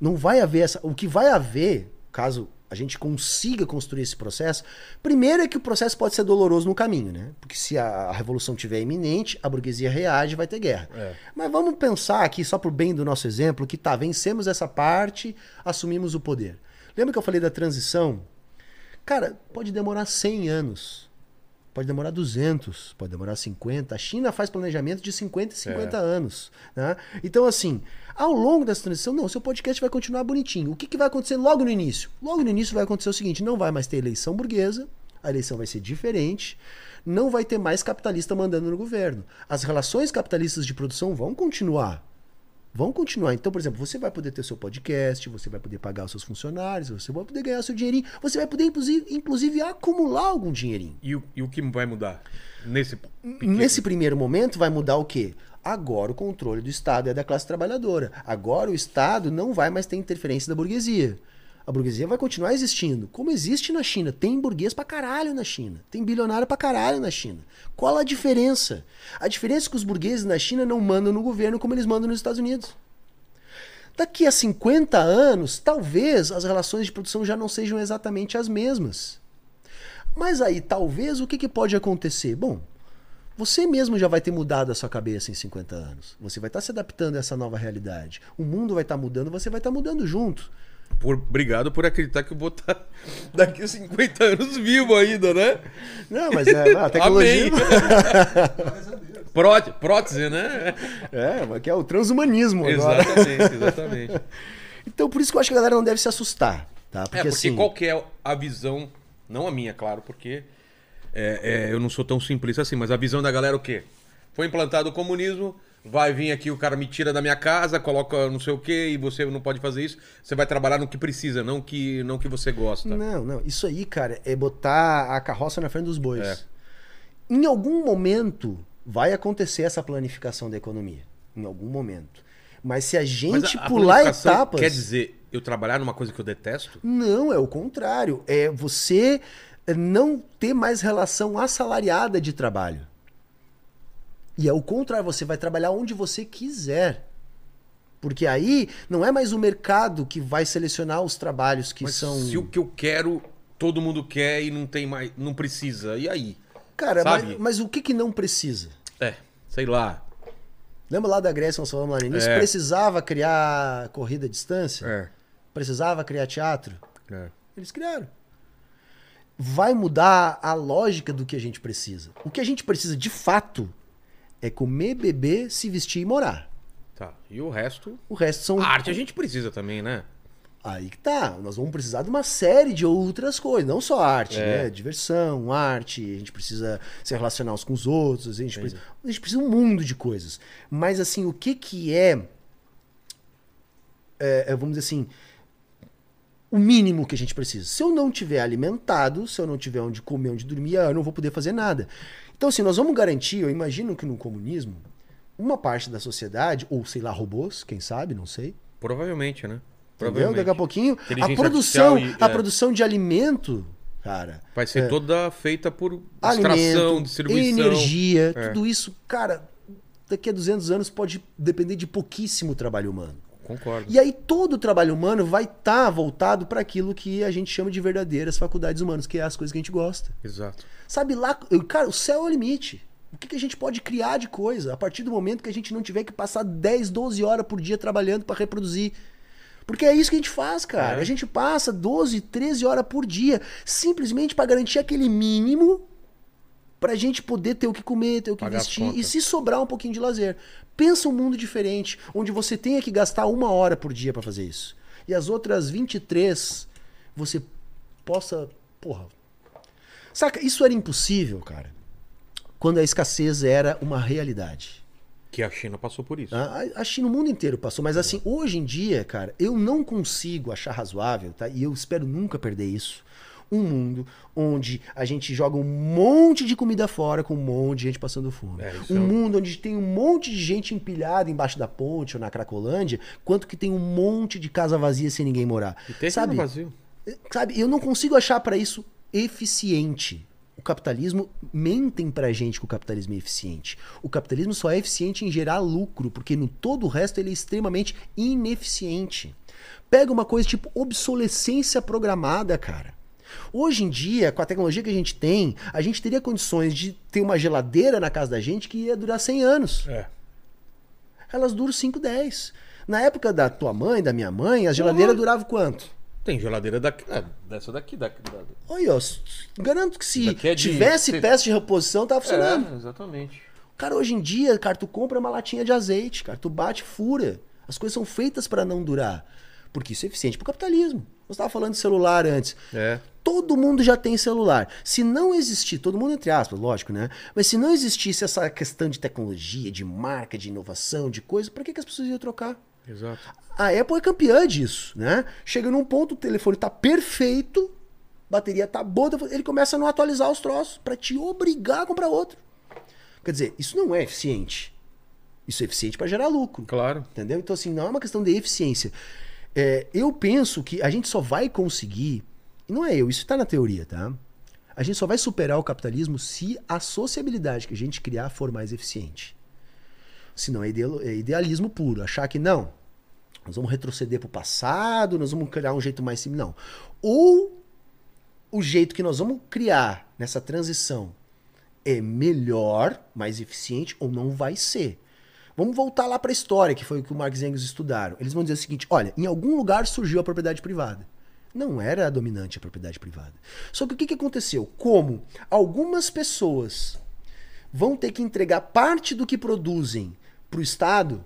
Não vai haver essa. O que vai haver, caso a gente consiga construir esse processo, primeiro é que o processo pode ser doloroso no caminho, né? Porque se a, a revolução tiver iminente, a burguesia reage, vai ter guerra. É. Mas vamos pensar aqui, só por bem do nosso exemplo, que tá, vencemos essa parte, assumimos o poder. Lembra que eu falei da transição? Cara, pode demorar 100 anos. Pode demorar 200, pode demorar 50. A China faz planejamento de 50 e 50 anos. Né? Então, assim, ao longo dessa transição, não, seu podcast vai continuar bonitinho. O que, que vai acontecer logo no início? Logo no início vai acontecer o seguinte: não vai mais ter eleição burguesa, a eleição vai ser diferente, não vai ter mais capitalista mandando no governo. As relações capitalistas de produção vão continuar. Vão continuar. Então, por exemplo, você vai poder ter seu podcast, você vai poder pagar os seus funcionários, você vai poder ganhar seu dinheirinho, você vai poder, inclusive, inclusive acumular algum dinheirinho. E o, e o que vai mudar nesse pequeno- Nesse primeiro momento, vai mudar o quê? Agora o controle do Estado é da classe trabalhadora. Agora o Estado não vai mais ter interferência da burguesia. A burguesia vai continuar existindo, como existe na China. Tem burguês pra caralho na China. Tem bilionário pra caralho na China. Qual a diferença? A diferença é que os burgueses na China não mandam no governo como eles mandam nos Estados Unidos. Daqui a 50 anos, talvez as relações de produção já não sejam exatamente as mesmas. Mas aí, talvez, o que, que pode acontecer? Bom, você mesmo já vai ter mudado a sua cabeça em 50 anos. Você vai estar se adaptando a essa nova realidade. O mundo vai estar mudando, você vai estar mudando junto. Por, obrigado por acreditar que eu vou estar daqui a 50 anos vivo ainda, né? Não, mas é, a tecnologia. Amém. Pró- prótese, né? É, que é o transhumanismo agora. Exatamente, exatamente. Então, por isso que eu acho que a galera não deve se assustar. Tá? Porque, é, porque assim. qual que é a visão, não a minha, claro, porque é, é, eu não sou tão simplista assim, mas a visão da galera é o quê? Foi implantado o comunismo, vai vir aqui, o cara me tira da minha casa, coloca não sei o quê, e você não pode fazer isso. Você vai trabalhar no que precisa, não que não que você gosta. Não, não. Isso aí, cara, é botar a carroça na frente dos bois. É. Em algum momento vai acontecer essa planificação da economia. Em algum momento. Mas se a gente a- a pular etapas. Quer dizer, eu trabalhar numa coisa que eu detesto? Não, é o contrário. É você não ter mais relação assalariada de trabalho. E é o contrário, você vai trabalhar onde você quiser. Porque aí não é mais o mercado que vai selecionar os trabalhos que Mas são. se o que eu quero, todo mundo quer e não tem mais, não precisa. E aí? Cara, mas, mas o que, que não precisa? É, sei lá. Lembra lá da Grécia, nós falamos lá no início? É. Precisava criar corrida à distância? É. Precisava criar teatro? é. Eles criaram. Vai mudar a lógica do que a gente precisa. O que a gente precisa de fato é comer, beber, se vestir e morar. Tá. E o resto? O resto são. A arte a gente precisa também, né? Aí que tá. Nós vamos precisar de uma série de outras coisas, não só arte, É. né? Diversão, arte, a gente precisa se relacionar uns com os outros, a gente, precisa, a gente precisa de um mundo de coisas. Mas assim, o que que é, é, é, vamos dizer assim, o mínimo que a gente precisa? Se eu não tiver alimentado, se eu não tiver onde comer, onde dormir, eu não vou poder fazer nada. Então assim, nós vamos garantir, eu imagino que no comunismo, uma parte da sociedade, ou sei lá, robôs, quem sabe, não sei, Provavelmente, né? Entendeu? Provavelmente. Daqui a pouquinho, a produção, e- a é. produção de alimento, cara, Vai ser É. toda feita por extração, distribuição. energia, É. tudo isso, cara, daqui a 200 anos pode depender de pouquíssimo trabalho humano. Concordo. E aí todo o trabalho humano vai estar voltado para aquilo que a gente chama de verdadeiras faculdades humanas, que é as coisas que a gente gosta. Exato. Sabe lá, eu- cara, o céu é o limite. O que, que a gente pode criar de coisa a partir do momento que a gente não tiver que passar 10, 12 horas por dia trabalhando para reproduzir? Porque é isso que a gente faz, cara. É. A gente passa 12, 13 horas por dia simplesmente para garantir aquele mínimo pra gente poder ter o que comer, ter o que Pagar vestir e se sobrar um pouquinho de lazer. Pensa um mundo diferente, onde você tenha que gastar uma hora por dia pra fazer isso. E as outras 23 você possa. Porra. Saca, isso era impossível, cara, quando a escassez era uma realidade. Que a China passou por isso. A, a China, o mundo inteiro passou. Mas assim, hoje em dia, cara, eu não consigo achar razoável, tá? E eu espero nunca perder isso. Um mundo onde a gente joga um monte de comida fora com um monte de gente passando fome. É, um é mundo onde tem um monte de gente empilhada embaixo da ponte ou na Cracolândia, quanto que tem um monte de casa vazia sem ninguém morar. E tem Sabe? no Brasil. Sabe, eu não consigo achar pra isso eficiente O capitalismo mentem pra gente que o capitalismo é eficiente. O capitalismo só é eficiente em gerar lucro, porque no todo o resto ele é extremamente ineficiente. Pega uma coisa tipo obsolescência programada, cara. Hoje em dia, com a tecnologia que a gente tem, a gente teria condições de ter uma geladeira na casa da gente que ia durar 100 anos. É. Elas duram 5, 10. Na época da tua mãe, da minha mãe, a geladeira Uhum. durava quanto? Tem geladeira daqui, é, dessa daqui, daqui. Da, Olha, garanto que se é de- tivesse se- peça de reposição, tava funcionando. é, exatamente. Cara, hoje em dia, cara, tu compra uma latinha de azeite, cara, tu bate, fura. As coisas são feitas para não durar. Porque isso é eficiente pro capitalismo. Você estava falando de celular antes. É. Todo mundo já tem celular. Se não existir, todo mundo entre aspas, lógico, né? Mas se não existisse essa questão de tecnologia, de marca, de inovação, de coisa, para que, que as pessoas iam trocar? Exato. A Apple é campeã disso, né? Chega num ponto, o telefone tá perfeito, bateria tá boa, ele começa a não atualizar os troços para te obrigar a comprar outro. Quer dizer, isso não é eficiente. Isso é eficiente para gerar lucro. Claro. Entendeu? Então, assim, não é uma questão de eficiência. É, eu penso que a gente só vai conseguir, não é eu, isso está na teoria, tá? A gente só vai superar o capitalismo se a sociabilidade que a gente criar for mais eficiente. Senão é, é idealismo puro. Achar que não, nós vamos retroceder para o passado, nós vamos criar um jeito mais simples. Não. Ou o jeito que nós vamos criar nessa transição é melhor, mais eficiente, ou não vai ser. Vamos voltar lá para a história, que foi o que o Marx e Engels estudaram. Eles vão dizer o seguinte: olha, em algum lugar surgiu a propriedade privada. Não era a dominante a propriedade privada. Só que o que, que aconteceu? Como algumas pessoas vão ter que entregar parte do que produzem para o Estado,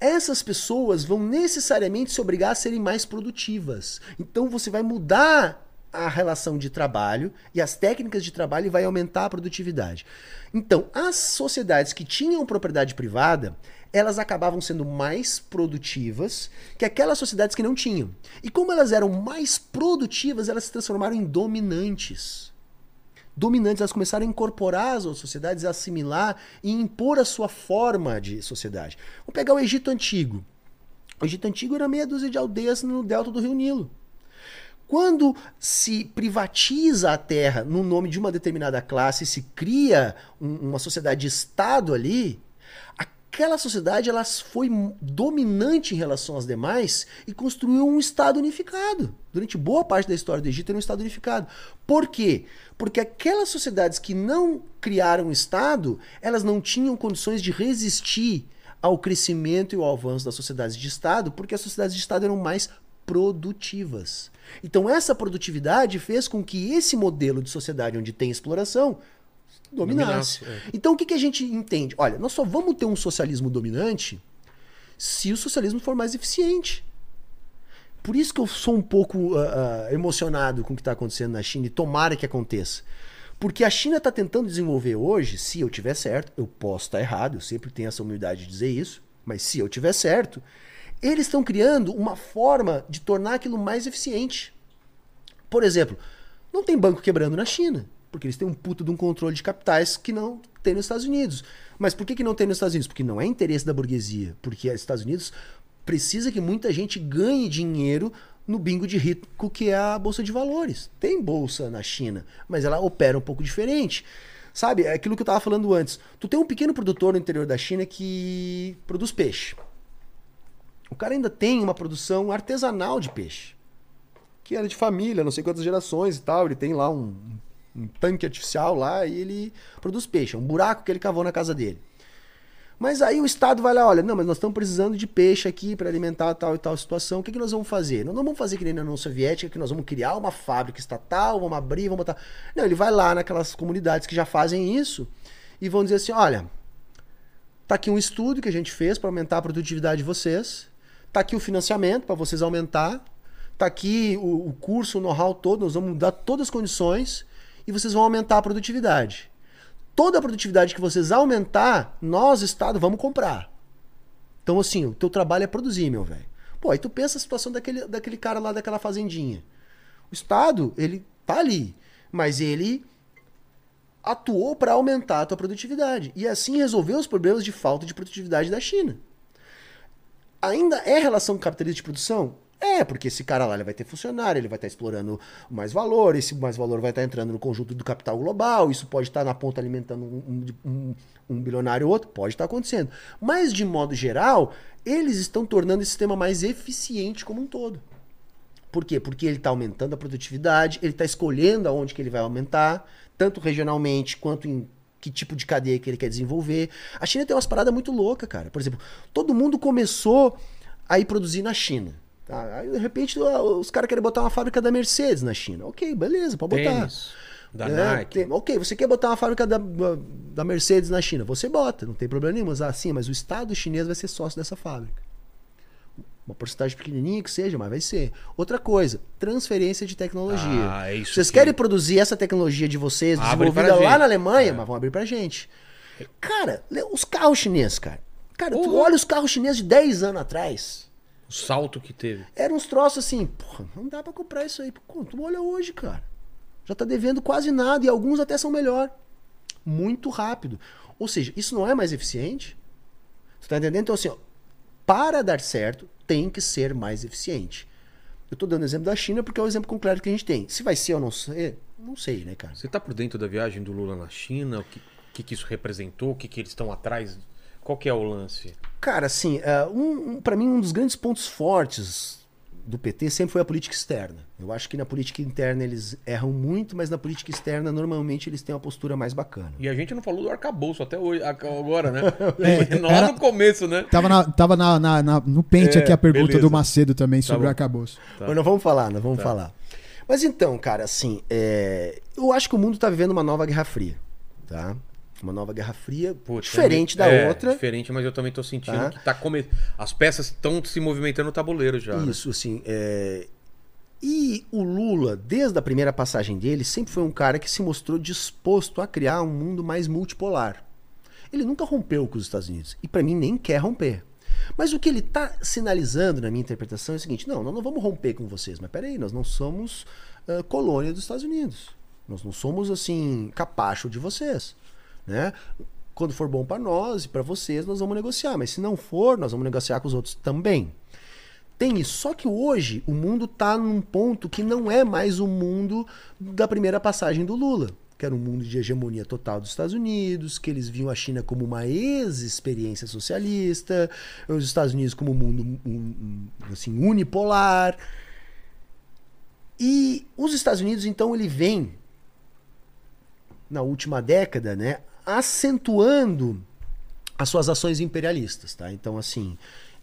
essas pessoas vão necessariamente se obrigar a serem mais produtivas. Então você vai mudar a relação de trabalho e as técnicas de trabalho e vai aumentar a produtividade. Então, as sociedades que tinham propriedade privada, elas acabavam sendo mais produtivas que aquelas sociedades que não tinham. E como elas eram mais produtivas, elas se transformaram em dominantes dominantes, elas começaram a incorporar as outras sociedades, a assimilar e impor a sua forma de sociedade. Vamos pegar o Egito Antigo. O Egito Antigo era meia dúzia de aldeias no delta do Rio Nilo. Quando se privatiza a terra no nome de uma determinada classe, se cria um- uma sociedade de Estado ali, aquela sociedade ela foi dominante em relação às demais e construiu um Estado unificado. Durante boa parte da história do Egito era um Estado unificado. Por quê? Porque aquelas sociedades que não criaram um Estado, elas não tinham condições de resistir ao crescimento e ao avanço das sociedades de Estado, porque as sociedades de Estado eram mais produtivas. Então essa produtividade fez com que esse modelo de sociedade onde tem exploração dominasse. Dominasse, é. Então o que, que a gente entende? Olha, nós só vamos ter um socialismo dominante se o socialismo for mais eficiente. Por isso que eu sou um pouco ah, ah, emocionado com o que está acontecendo na China e tomara que aconteça. Porque a China está tentando desenvolver hoje, se eu tiver certo, eu posso estar errado, eu sempre tenho essa humildade de dizer isso, mas se eu tiver certo, eles estão criando uma forma de tornar aquilo mais eficiente. Por exemplo, não tem banco quebrando na China, porque eles têm um puto de um controle de capitais que não tem nos Estados Unidos. Mas por que, que não tem nos Estados Unidos? Porque não é interesse da burguesia, porque os Estados Unidos precisa que muita gente ganhe dinheiro no bingo de rico que é a bolsa de valores. Tem bolsa na China, mas ela opera um pouco diferente. Sabe, é aquilo que eu estava falando antes. Tu tem um pequeno produtor no interior da China que produz peixe. O cara ainda tem uma produção artesanal de peixe. Que era de família, não sei quantas gerações e tal. Ele tem lá um, um tanque artificial lá e ele produz peixe. É um buraco que ele cavou na casa dele. Mas aí o Estado vai lá, olha, não, mas nós estamos precisando de peixe aqui para alimentar tal e tal situação. O que, que nós vamos fazer? Nós não vamos fazer que nem na União Soviética, que nós vamos criar uma fábrica estatal, vamos abrir, vamos botar. Não, ele vai lá naquelas comunidades que já fazem isso e vão dizer assim: olha, tá aqui um estudo que a gente fez para aumentar a produtividade de vocês, tá aqui o financiamento para vocês aumentar, tá aqui o, o curso, o know-how todo, nós vamos dar todas as condições e vocês vão aumentar a produtividade toda a produtividade que vocês aumentar, nós, Estado, vamos comprar. Então, assim, o teu trabalho é produzir, meu velho. Pô, aí tu pensa a situação daquele, daquele cara lá daquela fazendinha. O Estado, ele tá ali, mas ele atuou para aumentar a tua produtividade. E assim resolveu os problemas de falta de produtividade da China. Ainda é relação capitalista de produção? É, porque esse cara lá ele vai ter funcionário, ele vai estar explorando mais valor, esse mais valor vai estar entrando no conjunto do capital global, isso pode estar na ponta alimentando um, um, um, um bilionário ou outro, pode estar acontecendo. Mas, de modo geral, eles estão tornando esse sistema mais eficiente como um todo. Por quê? Porque ele está aumentando a produtividade, ele está escolhendo aonde que ele vai aumentar, tanto regionalmente quanto em que tipo de cadeia que ele quer desenvolver. A China tem umas paradas muito loucas, cara. Por exemplo, todo mundo começou a ir produzir na China. Tá? Aí, de repente, os caras querem botar uma fábrica da Mercedes na China. Ok, beleza, pode botar. Tênis, da É, Nike. tem- ok, você quer botar uma fábrica da, da Mercedes na China? Você bota, não tem problema nenhum. Mas assim, mas o Estado chinês vai ser sócio dessa fábrica. Uma porcentagem pequenininha que seja, mas vai ser. Outra coisa, transferência de tecnologia. Ah, é isso Vocês que- querem produzir essa tecnologia de vocês, Abre desenvolvida lá gente. na Alemanha, É. mas vão abrir pra gente. Cara, os carros chineses, cara. Cara, tu Porra. olha os carros chineses de 10 anos atrás. O salto que teve. Eram uns troços assim, porra, não dá pra comprar isso aí. Pô, tu olha hoje, cara. Já tá devendo quase nada e alguns até são melhor. Muito rápido. Ou seja, isso não é mais eficiente? Tu tá entendendo? Então, assim, ó, para dar certo, tem que ser mais eficiente. Eu tô dando exemplo da China porque é o exemplo concreto que a gente tem. Se vai ser ou não ser, não sei, né, cara? Você tá por dentro da viagem do Lula na China? O que, que, que isso representou? O que, que eles estão atrás? Qual que é o lance? Cara, assim, é, um, um, para mim, um dos grandes pontos fortes do PT sempre foi a política externa. Eu acho que na política interna eles erram muito, mas na política externa, normalmente, eles têm uma postura mais bacana. E a gente não falou do arcabouço até hoje, agora, né? É, Lá era- no começo, né? Tava, na- tava na- na- na- no pente É, aqui a pergunta beleza. do Macedo também sobre bom. o arcabouço. Tá. Mas nós vamos falar, nós vamos falar. Mas então, cara, assim, é, eu acho que o mundo tá vivendo uma nova Guerra Fria, tá? Uma nova Guerra Fria, Putz, diferente é, da é, outra. Diferente, mas eu também tô sentindo Tá. que tá come... as peças estão se movimentando no tabuleiro já. né? Isso, assim. é, E o Lula, desde a primeira passagem dele, sempre foi um cara que se mostrou disposto a criar um mundo mais multipolar. Ele nunca rompeu com os Estados Unidos. E para mim nem quer romper. Mas o que ele está sinalizando na minha interpretação é o seguinte: não, nós não vamos romper com vocês, mas peraí, nós não somos ah, colônia dos Estados Unidos. Nós não somos assim, capacho de vocês. Né? Quando for bom para nós e para vocês, nós vamos negociar. Mas se não for, nós vamos negociar com os outros também. Tem isso. Só que hoje o mundo está num ponto que não é mais o mundo da primeira passagem do Lula. Que era um mundo de hegemonia total dos Estados Unidos, que eles viam a China como uma ex-experiência socialista, os Estados Unidos como um mundo um, assim, unipolar. E os Estados Unidos, então, ele vem, na última década, né, acentuando as suas ações imperialistas, tá? Então, assim,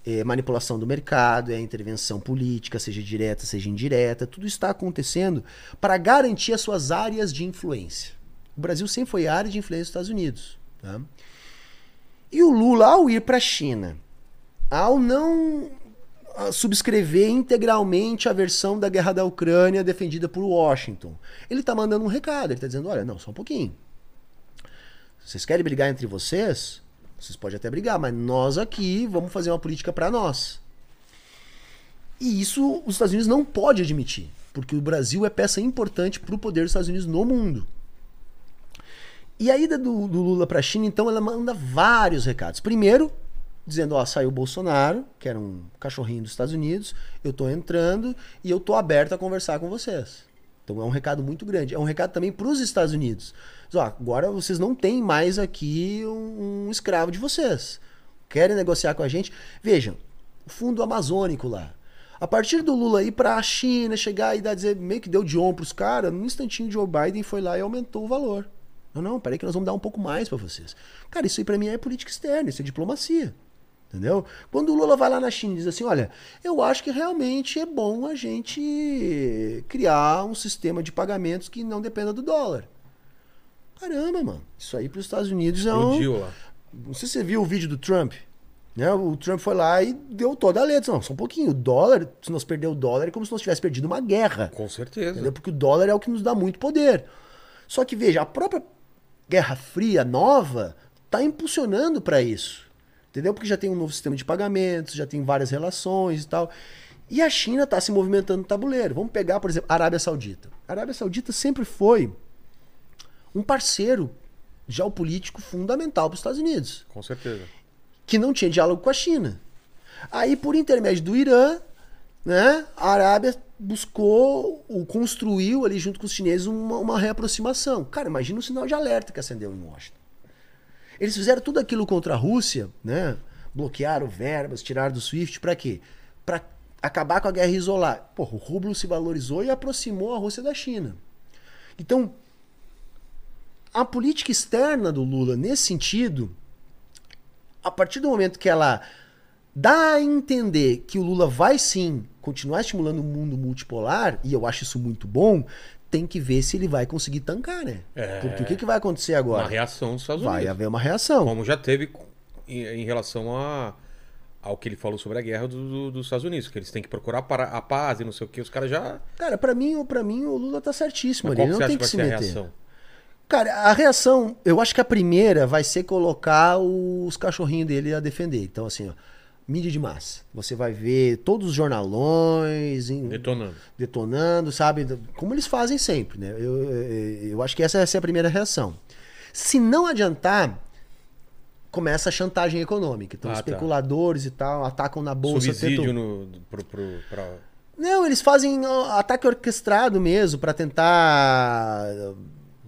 é manipulação do mercado, é intervenção política, seja direta, seja indireta, tudo está acontecendo para garantir as suas áreas de influência. O Brasil sempre foi área de influência dos Estados Unidos, tá? E o Lula, ao ir para a China, ao não subscrever integralmente a versão da guerra da Ucrânia defendida por Washington, ele está mandando um recado, ele está dizendo, olha, não, só um pouquinho. Vocês querem brigar entre vocês? Vocês podem até brigar, mas nós aqui vamos fazer uma política para nós. E isso os Estados Unidos não pode admitir, porque o Brasil é peça importante para o poder dos Estados Unidos no mundo. E a ida do, do Lula para a China, então, ela manda vários recados. Primeiro, dizendo, ó, saiu o Bolsonaro, que era um cachorrinho dos Estados Unidos, eu tô entrando e eu tô aberto a conversar com vocês. Então é um recado muito grande. É um recado também para os Estados Unidos. Agora vocês não têm mais aqui um, escravo de vocês. Querem negociar com a gente? Vejam, o fundo amazônico lá. A partir do Lula ir para a China, chegar e dar, dizer, meio que deu de ombro pros caras, num instantinho Joe Biden foi lá e aumentou o valor. Não, não, peraí que nós vamos dar um pouco mais para vocês. Cara, isso aí para mim é política externa, isso é diplomacia. Entendeu? Quando o Lula vai lá na China e diz assim: olha, eu acho que realmente é bom a gente criar um sistema de pagamentos que não dependa do dólar. Caramba, mano. Isso aí para os Estados Unidos é um. Lá. Não sei se você viu o vídeo do Trump. Né? O Trump foi lá e deu toda a letra. Não, só um pouquinho. O dólar, se nós perder o dólar, é como se nós tivéssemos perdido uma guerra. Com certeza. Entendeu? Porque o dólar é o que nos dá muito poder. Só que veja, a própria Guerra Fria nova está impulsionando para isso. Entendeu? Porque já tem um novo sistema de pagamentos, já tem várias relações e tal. E a China está se movimentando no tabuleiro. Vamos pegar, por exemplo, a Arábia Saudita. A Arábia Saudita sempre foi um parceiro geopolítico fundamental para os Estados Unidos Com certeza. que não tinha diálogo com a China. Aí, por intermédio do Irã, né? A Arábia buscou, ou construiu ali junto com os chineses uma, uma reaproximação. Cara, imagina o sinal de alerta que acendeu em Washington. Eles fizeram tudo aquilo contra a Rússia, né? Bloquearam verbas, tiraram do SWIFT, para quê? Para acabar com a guerra e isolar. Porra, o rublo se valorizou e aproximou a Rússia da China. Então, a política externa do Lula, nesse sentido, a partir do momento que ela dá a entender que o Lula vai sim continuar estimulando o mundo multipolar, e eu acho isso muito bom, tem que ver se ele vai conseguir tancar, né? É. Porque o que, que vai acontecer agora? Uma reação dos Estados Unidos. Vai haver uma reação. Como já teve em, em relação a, ao que ele falou sobre a guerra do- do- dos Estados Unidos, que eles têm que procurar para a paz e não sei o que, os caras já. Cara, pra mim, para mim o Lula tá certíssimo Mas ali, ele não tem que que se meter. reação? Cara, a reação, eu acho que a primeira vai ser colocar os cachorrinhos dele a defender. Então, assim, ó, mídia de massa. Você vai ver todos os jornalões em- Detonando. detonando, sabe? Como eles fazem sempre, né? Eu, eu, eu acho que essa vai ser a primeira reação. Se não adiantar, começa a chantagem econômica. Então, Ah, tá. especuladores e tal atacam na bolsa. Subsídio tentam- no, pro, pro, pra... Não, eles fazem ataque orquestrado mesmo pra tentar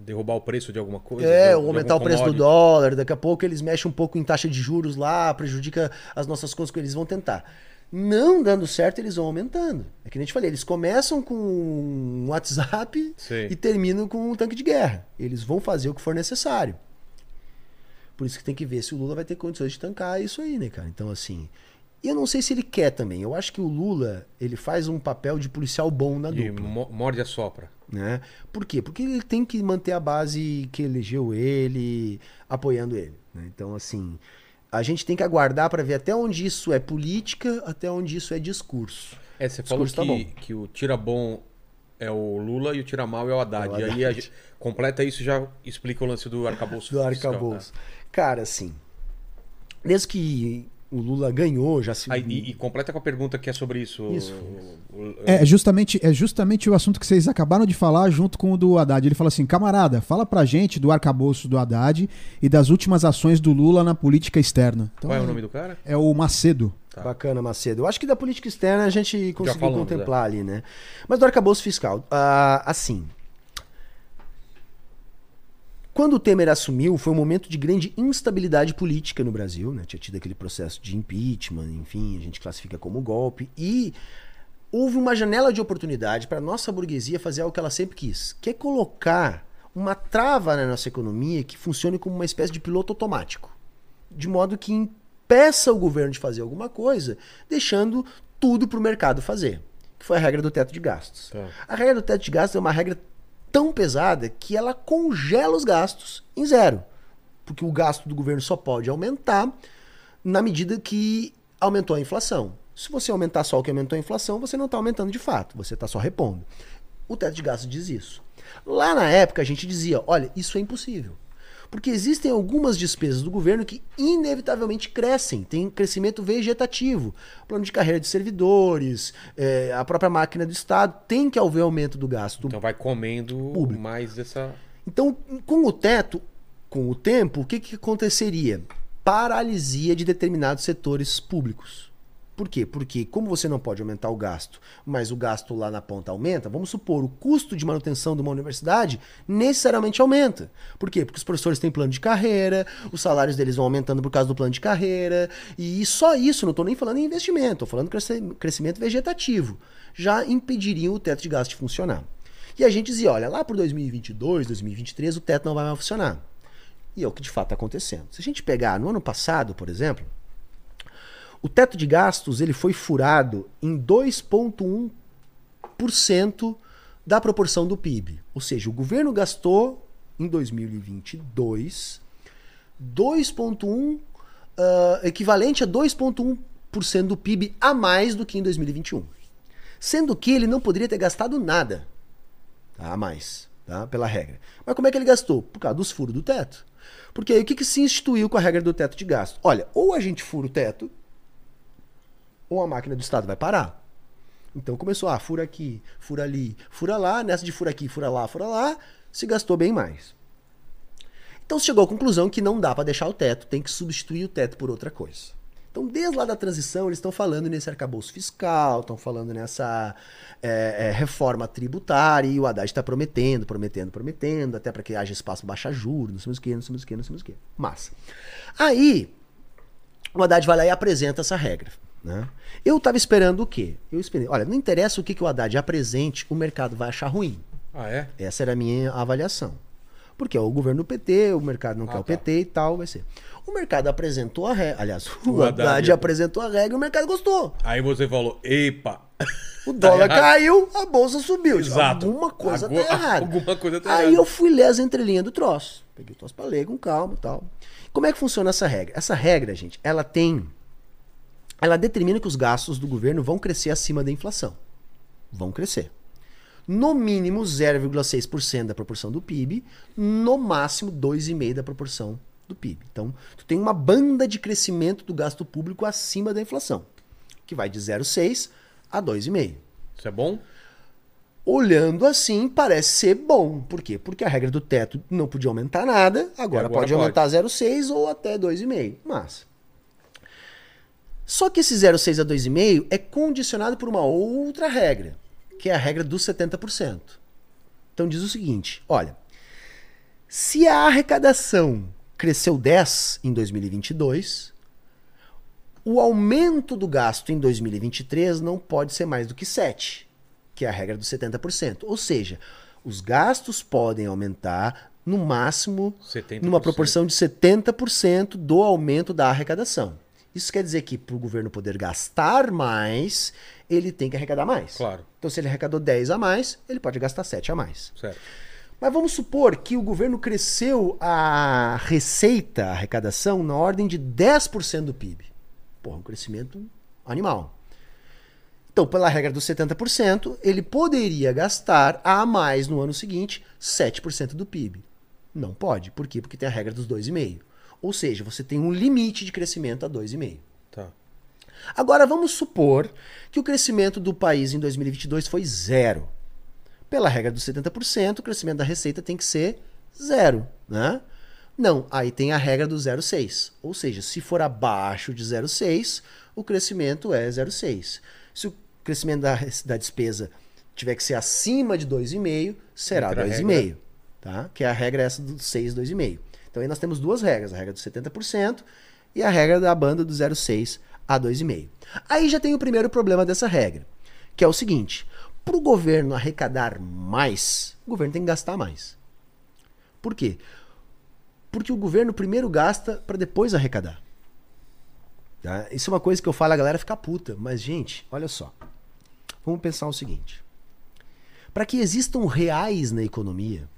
derrubar o preço de alguma coisa. É, ou aumentar o preço do dólar, daqui a pouco eles mexem um pouco em taxa de juros lá, prejudica as nossas contas que eles vão tentar. Não dando certo, eles vão aumentando. É que nem te falei, eles começam com um WhatsApp Sei. e terminam com um tanque de guerra. Eles vão fazer o que for necessário. Por isso que tem que ver se o Lula vai ter condições de tancar isso aí, né, cara? Então, assim. E eu não sei se ele quer também. Eu acho que o Lula, ele faz um papel de policial bom na De dupla mo- morde a sopra. né? Por quê? Porque ele tem que manter a base que elegeu ele, apoiando ele. né? Então, assim, a gente tem que aguardar para ver até onde isso é política, até onde isso é discurso. É, você falou Discurso tá que, bom. que o tira bom é o Lula e o tira mal é o Haddad. É o E aí Haddad. a gente completa isso e já explica o lance do arcabouço. Do fiscal, arcabouço. Cara, assim, desde que o Lula ganhou, já se. Aí, e, e completa com a pergunta que é sobre isso. Isso. o- o- É justamente, é justamente o assunto que vocês acabaram de falar junto com o do Haddad. Ele fala assim: camarada, fala pra gente do arcabouço do Haddad e das últimas ações do Lula na política externa. Então, Qual é o nome do cara? É o Macedo. Tá. Bacana, Macedo. Eu acho que da política externa a gente conseguiu falamos, contemplar ali, né? Mas do arcabouço fiscal, ah, assim. Quando o Temer assumiu, foi um momento de grande instabilidade política no Brasil, né? Tinha tido aquele processo de impeachment, enfim, a gente classifica como golpe. E houve uma janela de oportunidade para a nossa burguesia fazer algo que ela sempre quis, que é colocar uma trava na nossa economia que funcione como uma espécie de piloto automático de modo que impeça o governo de fazer alguma coisa, deixando tudo para o mercado fazer. Que foi a regra do teto de gastos. Tá. A regra do teto de gastos é uma regra tão pesada que ela congela os gastos em zero. Porque o gasto do governo só pode aumentar na medida que aumentou a inflação. Se você aumentar só o que aumentou a inflação, você não está aumentando de fato, você está só repondo. O teto de gastos diz isso. Lá na época a gente dizia: olha, isso é impossível. Porque existem algumas despesas do governo que inevitavelmente crescem, tem crescimento vegetativo. Plano de carreira de servidores, eh, a própria máquina do Estado tem que haver aumento do gasto. Então vai comendo Público. mais dessa. Então, com o teto, com o tempo, o que, que aconteceria? Paralisia de determinados setores públicos. Por quê? Porque, como você não pode aumentar o gasto, mas o gasto lá na ponta aumenta, vamos supor, o custo de manutenção de uma universidade necessariamente aumenta. Por quê? Porque os professores têm plano de carreira, os salários deles vão aumentando por causa do plano de carreira, e só isso, não estou nem falando em investimento, estou falando crescimento vegetativo, já impediriam o teto de gasto de funcionar. E a gente dizia, olha, lá por 2022, 2023, o teto não vai mais funcionar. E é o que de fato está acontecendo. Se a gente pegar no ano passado, por exemplo, o teto de gastos ele foi furado em 2,1% da proporção do PIB. Ou seja, o governo gastou em 2022 2,1 ah, equivalente a 2,1% do PIB a mais do que em 2021. Sendo que ele não poderia ter gastado nada tá? a mais, tá? pela regra. Mas como é que ele gastou? Por causa dos furos do teto. Porque aí o que, que se instituiu com a regra do teto de gasto? Olha, ou a gente fura o teto, ou a máquina do Estado vai parar. Então começou, ah, fura aqui, fura ali, fura lá, nessa de fura aqui, fura lá, fura lá, se gastou bem mais. Então chegou à conclusão que não dá para deixar o teto, tem que substituir o teto por outra coisa. Então, desde lá da transição, eles estão falando nesse arcabouço fiscal, estão falando nessa é, é, reforma tributária, e o Haddad está prometendo, prometendo, prometendo, até para que haja espaço para baixar juros, não sei o que, não sei o que, não sei o que. Massa. Aí, o Haddad vai lá e apresenta essa regra. Né? Eu estava esperando o quê? Eu esperei, olha, não interessa o que, que o Haddad apresente, o mercado vai achar ruim. Ah, é? Essa era a minha avaliação. Porque é o governo do PT, o mercado não Ah, quer o tá. PT e tal, vai ser. O mercado apresentou a regra. Aliás, o, O Haddad, Haddad- apresentou a regra e o mercado gostou. Aí você falou, epa. O dólar errado. caiu, a bolsa subiu. Exato. Alguma coisa tá errada. alguma coisa tá Aí errada. eu fui ler as entrelinhas do troço. Peguei o troço pra ler com calma e tal. Como é que funciona essa regra? Essa regra, gente, ela tem. Ela determina que os gastos do governo vão crescer acima da inflação. Vão crescer. No mínimo 0,6% da proporção do PIB, no máximo 2,5% da proporção do PIB. Então, tu tem uma banda de crescimento do gasto público acima da inflação, que vai de 0,6 a 2,5. Isso é bom? Olhando assim, parece ser bom. Por quê? Porque a regra do teto não podia aumentar nada, agora, agora pode pode. aumentar 0,6 ou até 2,5. Massa. Só que esse 0,6 a 2,5 é condicionado por uma outra regra, que é a regra dos 70%. Então diz o seguinte, olha, se a arrecadação cresceu 10 em 2022, o aumento do gasto em 2023 não pode ser mais do que 7, que é a regra dos 70%. Ou seja, os gastos podem aumentar no máximo 70%. numa proporção de 70% do aumento da arrecadação. Isso quer dizer que para o governo poder gastar mais, ele tem que arrecadar mais. Claro. Então, se ele arrecadou 10 a mais, ele pode gastar 7 a mais. Certo. Mas vamos supor que o governo cresceu a receita, a arrecadação, na ordem de 10% do PIB. Porra, um crescimento animal. Então, pela regra dos 70%, ele poderia gastar a mais no ano seguinte 7% do PIB. Não pode. Por quê? Porque tem a regra dos 2,5%. Ou seja, você tem um limite de crescimento a 2,5%. Tá. Agora vamos supor que o crescimento do país em 2022 foi zero. Pela regra dos 70%, o crescimento da receita tem que ser zero, né? Não, aí tem a regra do 0,6. Ou seja, se for abaixo de 0,6, o crescimento é 0,6. Se o crescimento da, da despesa tiver que ser acima de 2,5, será Entra a 2,5, tá? Que é a regra essa do 6, 2,5. Então aí nós temos duas regras, a regra do 70% e a regra da banda do 0,6 a 2,5. Aí já tem o primeiro problema dessa regra, que é o seguinte: para o governo arrecadar mais, o governo tem que gastar mais. Por quê? Porque o governo primeiro gasta para depois arrecadar. Tá? Isso é uma coisa que eu falo, a galera fica puta. Mas, gente, olha só. Vamos pensar o seguinte: para que existam reais na economia,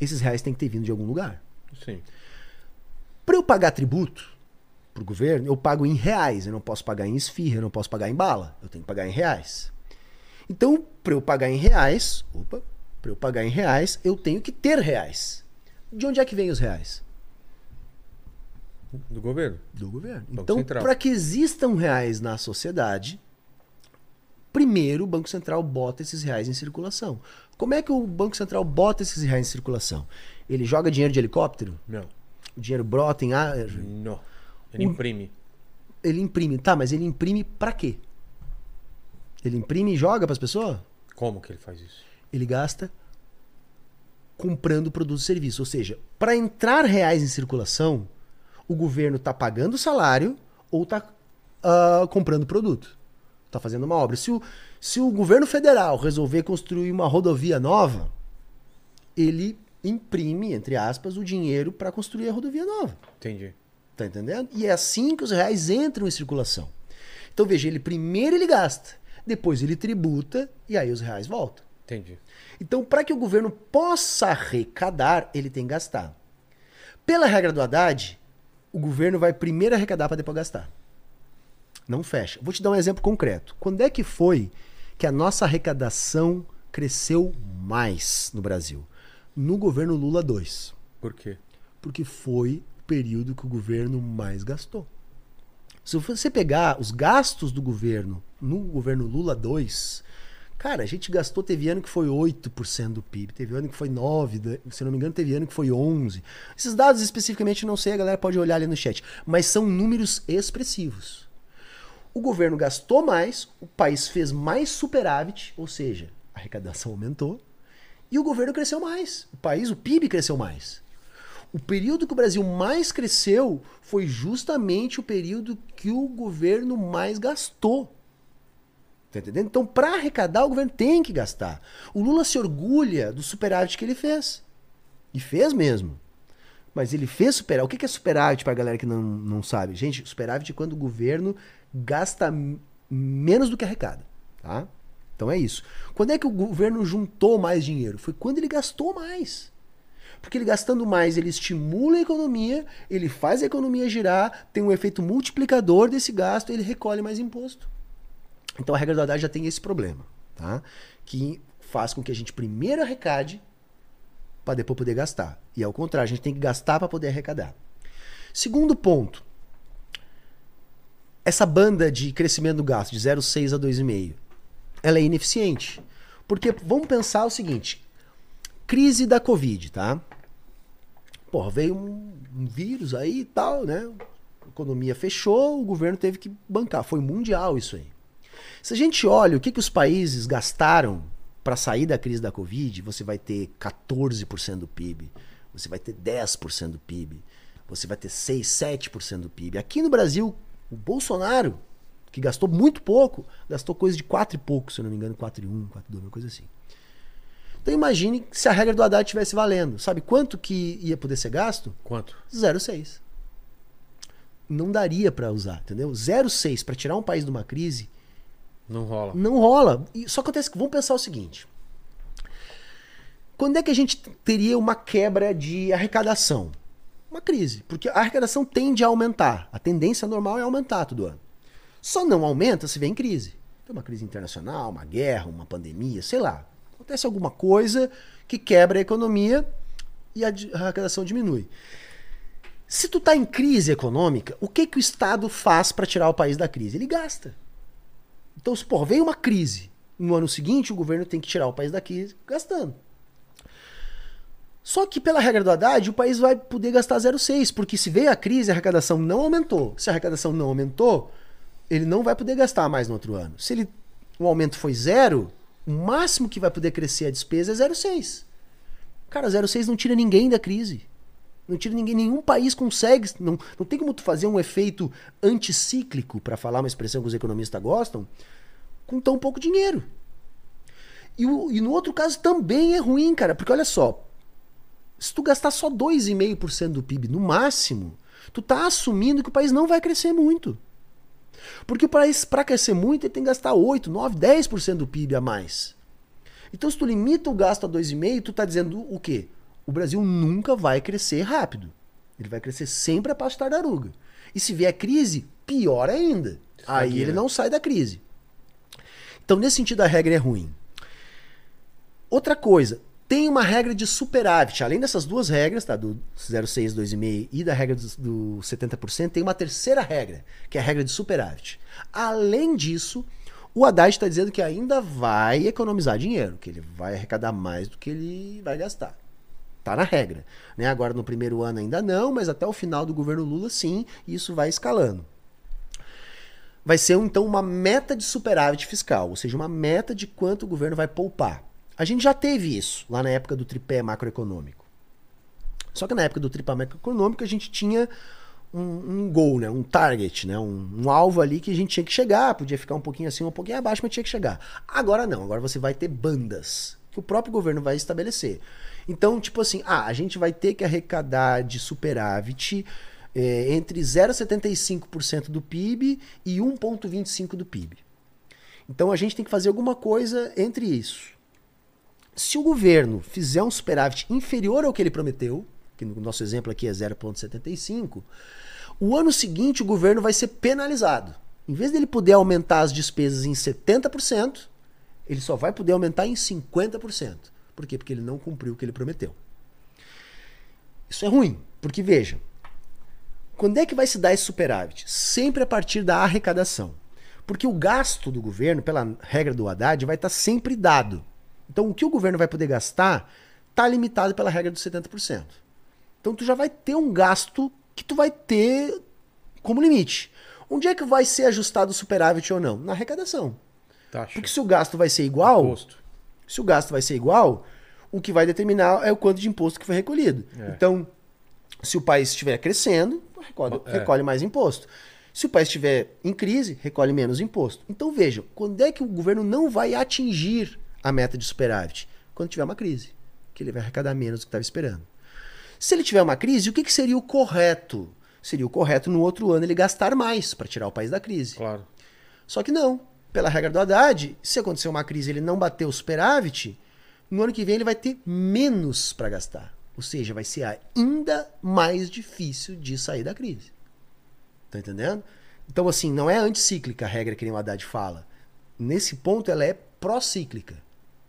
esses reais têm que ter vindo de algum lugar. Sim. Para eu pagar tributo pro governo, eu pago em reais. Eu não posso pagar em esfirra, eu não posso pagar em bala. Eu tenho que pagar em reais. Então, para eu pagar em reais, opa, para eu pagar em reais, eu tenho que ter reais. De onde é que vem os reais? Do governo. Do governo. Banco então, para que existam reais na sociedade, primeiro o Banco Central bota esses reais em circulação. Como é que o Banco Central bota esses reais em circulação? Ele joga dinheiro de helicóptero? Não. O dinheiro brota em ar? Não. Ele Um- imprime. Ele imprime. Tá, mas ele imprime pra quê? Ele imprime e joga pras pessoas? Como que ele faz isso? Ele gasta comprando produtos e serviços. Ou seja, para entrar reais em circulação, o governo tá pagando salário ou tá ah, comprando produto. Tá fazendo uma obra. Se o, se o governo federal resolver construir uma rodovia nova, ele imprime, entre aspas, o dinheiro para construir a rodovia nova. Entendi. Tá entendendo? E é assim que os reais entram em circulação. Então veja, ele primeiro ele gasta, depois ele tributa e aí os reais voltam. Entendi. Então, para que o governo possa arrecadar, ele tem que gastar. Pela regra do Haddad, o governo vai primeiro arrecadar para depois gastar. Não fecha. Vou te dar um exemplo concreto. Quando é que foi que a nossa arrecadação cresceu mais no Brasil? No governo Lula 2 Por quê? porque foi o período que o governo mais gastou. Se você pegar os gastos do governo no governo Lula 2, Cara, a gente gastou, teve ano que foi 8% do PIB, teve ano que foi 9%, se não me engano, teve ano que foi 11%. Esses dados especificamente não sei, a galera pode olhar ali no chat, mas são números expressivos. O governo gastou mais, o país fez mais superávit, ou seja, a arrecadação aumentou, e o governo cresceu mais. O país, o PIB cresceu mais. O período que o Brasil mais cresceu foi justamente o período que o governo mais gastou. Tá entendendo? Então, para arrecadar, o governo tem que gastar. O Lula se orgulha do superávit que ele fez. E fez mesmo. Mas ele fez superávit. O que é superávit para a galera que não, não sabe? Gente, superávit é quando o governo gasta menos do que arrecada. Tá? Então é isso. Quando é que o governo juntou mais dinheiro? Foi quando ele gastou mais. Porque ele gastando mais, ele estimula a economia, ele faz a economia girar, tem um efeito multiplicador desse gasto, ele recolhe mais imposto. Então a regra do Haddad já tem esse problema, tá? Que faz com que a gente primeiro arrecade para depois poder gastar. E ao contrário, a gente tem que gastar para poder arrecadar. Segundo ponto. Essa banda de crescimento do gasto de 0,6 a 2,5, ela é ineficiente. Porque vamos pensar o seguinte, crise da Covid, tá? Porra, veio um, um vírus aí e tal, né? A economia fechou, o governo teve que bancar. Foi mundial isso aí. Se a gente olha o que, que os países gastaram para sair da crise da Covid, você vai ter 14% do PIB, você vai ter 10% do PIB, você vai ter 6, 7% do PIB. Aqui no Brasil, o Bolsonaro, que gastou muito pouco, gastou coisa de 4 e pouco, se eu não me engano, 4 e 1, 4 e 2, uma coisa assim. Então imagine se a regra do Haddad estivesse valendo. Sabe quanto que ia poder ser gasto? Quanto? 0,6. Não daria para usar, entendeu? 0,6 para tirar um país de uma crise Não rola. não rola. E só acontece que vamos pensar o seguinte: quando é que a gente teria uma quebra de arrecadação? Uma crise, porque a arrecadação tende a aumentar. A tendência normal é aumentar todo ano. Só não aumenta se vem crise. Tem uma crise internacional, uma guerra, uma pandemia, sei lá. Acontece alguma coisa que quebra a economia e a arrecadação diminui. Se tu tá em crise econômica, o que que o Estado faz para tirar o país da crise? Ele gasta. Então, se pô, veio uma crise, no ano seguinte o governo tem que tirar o país da crise gastando. Só que pela regra do Haddad, o país vai poder gastar 0,6, porque se veio a crise, a arrecadação não aumentou. Se a arrecadação não aumentou, ele não vai poder gastar mais no outro ano. Se ele, o aumento foi zero, o máximo que vai poder crescer a despesa é 0,6. Cara, 0,6 não tira ninguém da crise. Não tira ninguém, nenhum país consegue, não, não tem como tu fazer um efeito anticíclico, para falar uma expressão que os economistas gostam, com tão pouco dinheiro. E, o- e no outro caso também é ruim, cara, porque olha só, se tu gastar só 2,5% do PIB no máximo, tu tá assumindo que o país não vai crescer muito. Porque o país, para crescer muito, ele tem que gastar 8, 9, 10% do PIB a mais. Então, se tu limita o gasto a 2,5%, tu tá dizendo o quê? O Brasil nunca vai crescer rápido. Ele vai crescer sempre a passo de tartaruga. E se vier crise, pior ainda. Aí Estagna. ele não sai da crise. Então, nesse sentido, a regra é ruim. Outra coisa, tem uma regra de superávit. Além dessas duas regras, tá? Do 0,6, 2,5 e da regra do, do 70%, tem uma terceira regra, que é a regra de superávit. Além disso, o Haddad está dizendo que ainda vai economizar dinheiro, que ele vai arrecadar mais do que ele vai gastar. Tá na regra. Né? Agora, no primeiro ano ainda não, mas até o final do governo Lula, sim, isso vai escalando vai ser então uma meta de superávit fiscal, ou seja, uma meta de quanto o governo vai poupar. A gente já teve isso lá na época do tripé macroeconômico. Só que na época do tripé macroeconômico a gente tinha um, um goal, né? um target, né? Um, um alvo ali que a gente tinha que chegar, podia ficar um pouquinho acima, um pouquinho abaixo, mas tinha que chegar. Agora não, agora você vai ter bandas que o próprio governo vai estabelecer. Então, tipo assim, ah, a gente vai ter que arrecadar de superávit é, entre 0,75% do PIB e 1,25% do PIB. Então a gente tem que fazer alguma coisa entre isso. Se o governo fizer um superávit inferior ao que ele prometeu, que no nosso exemplo aqui é 0,75, o ano seguinte o governo vai ser penalizado. Em vez dele poder aumentar as despesas em 70%, ele só vai poder aumentar em 50%. Por quê? Porque ele não cumpriu o que ele prometeu. Isso é ruim, porque veja, quando é que vai se dar esse superávit? Sempre a partir da arrecadação. Porque o gasto do governo, pela regra do Haddad, vai estar sempre dado. Então, o que o governo vai poder gastar está limitado pela regra dos 70%. Então, tu já vai ter um gasto que tu vai ter como limite. Onde é que vai ser ajustado o superávit ou não? Na arrecadação. Taxa. Porque se o gasto vai ser igual, Imposto. se o gasto vai ser igual, o que vai determinar é o quanto de imposto que foi recolhido. É. Então, se o país estiver crescendo, recolhe, É. recolhe mais imposto. Se o país estiver em crise, recolhe menos imposto. Então vejam, quando é que o governo não vai atingir a meta de superávit? Quando tiver uma crise, que ele vai arrecadar menos do que estava esperando. Se ele tiver uma crise, o que, que seria o correto? Seria o correto no outro ano ele gastar mais para tirar o país da crise. Claro. Só que não. Pela regra do Haddad, se acontecer uma crise e ele não bater o superávit, no ano que vem ele vai ter menos para gastar. Ou seja, vai ser ainda mais difícil de sair da crise. Tá entendendo? Então, assim, não é anticíclica a regra que nem o Haddad fala. Nesse ponto, ela é procíclica.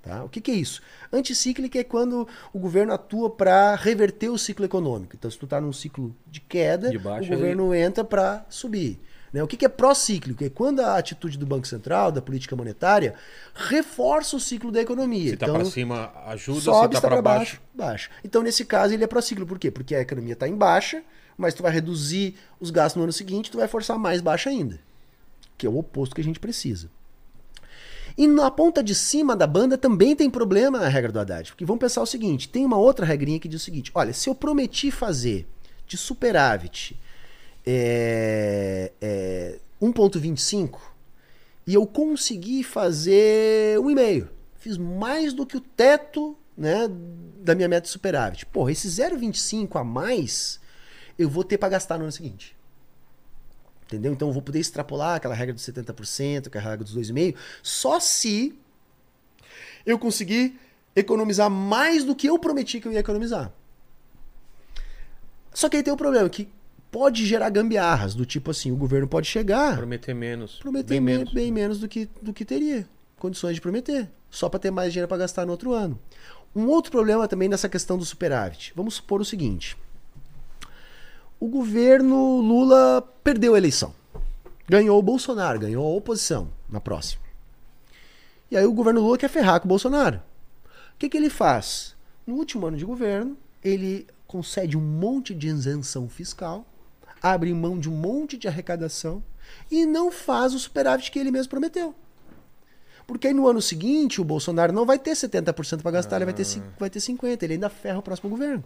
Tá? O que, que é isso? Anticíclica é quando o governo atua para reverter o ciclo econômico. Então, se tu está num ciclo de queda, De o governo entra para subir. Né? O que, que é procíclico? É quando a atitude do Banco Central, da política monetária, reforça o ciclo da economia. Se tá então, pra cima, ajuda. sobe, se tá está pra para baixo. baixo. Então, nesse caso, ele é procíclico. Por quê? Porque a economia está em baixa, mas tu vai reduzir os gastos no ano seguinte, tu vai forçar mais baixa ainda. Que é o oposto que a gente precisa. E na ponta de cima da banda também tem problema a regra do Haddad. Porque vamos pensar o seguinte: tem uma outra regrinha que diz o seguinte: olha, se eu prometi fazer de superávit é, é, 1,25 e eu consegui fazer um e meio, fiz mais do que o teto né, da minha meta de superávit. Porra, esse 0,25 a mais eu vou ter para gastar no ano seguinte. Entendeu? Então eu vou poder extrapolar aquela regra dos 70%, aquela regra dos 2,5%, só se eu conseguir economizar mais do que eu prometi que eu ia economizar. Só que aí tem o problema que pode gerar gambiarras, do tipo assim, o governo pode chegar, Prometer menos. prometer bem me- menos. bem menos do que, do que teria condições de prometer, só para ter mais dinheiro para gastar no outro ano. Um outro problema também nessa questão do superávit. Vamos supor o seguinte: o governo Lula perdeu a eleição. Ganhou o Bolsonaro, ganhou a oposição na próxima. E aí o governo Lula quer ferrar com o Bolsonaro. O que, que ele faz? No último ano de governo, ele concede um monte de isenção fiscal, abre mão de um monte de arrecadação e não faz o superávit que ele mesmo prometeu. Porque aí no ano seguinte o Bolsonaro não vai ter 70% para gastar, ele vai ter, cin- vai ter 50%. Ele ainda ferra o próximo governo.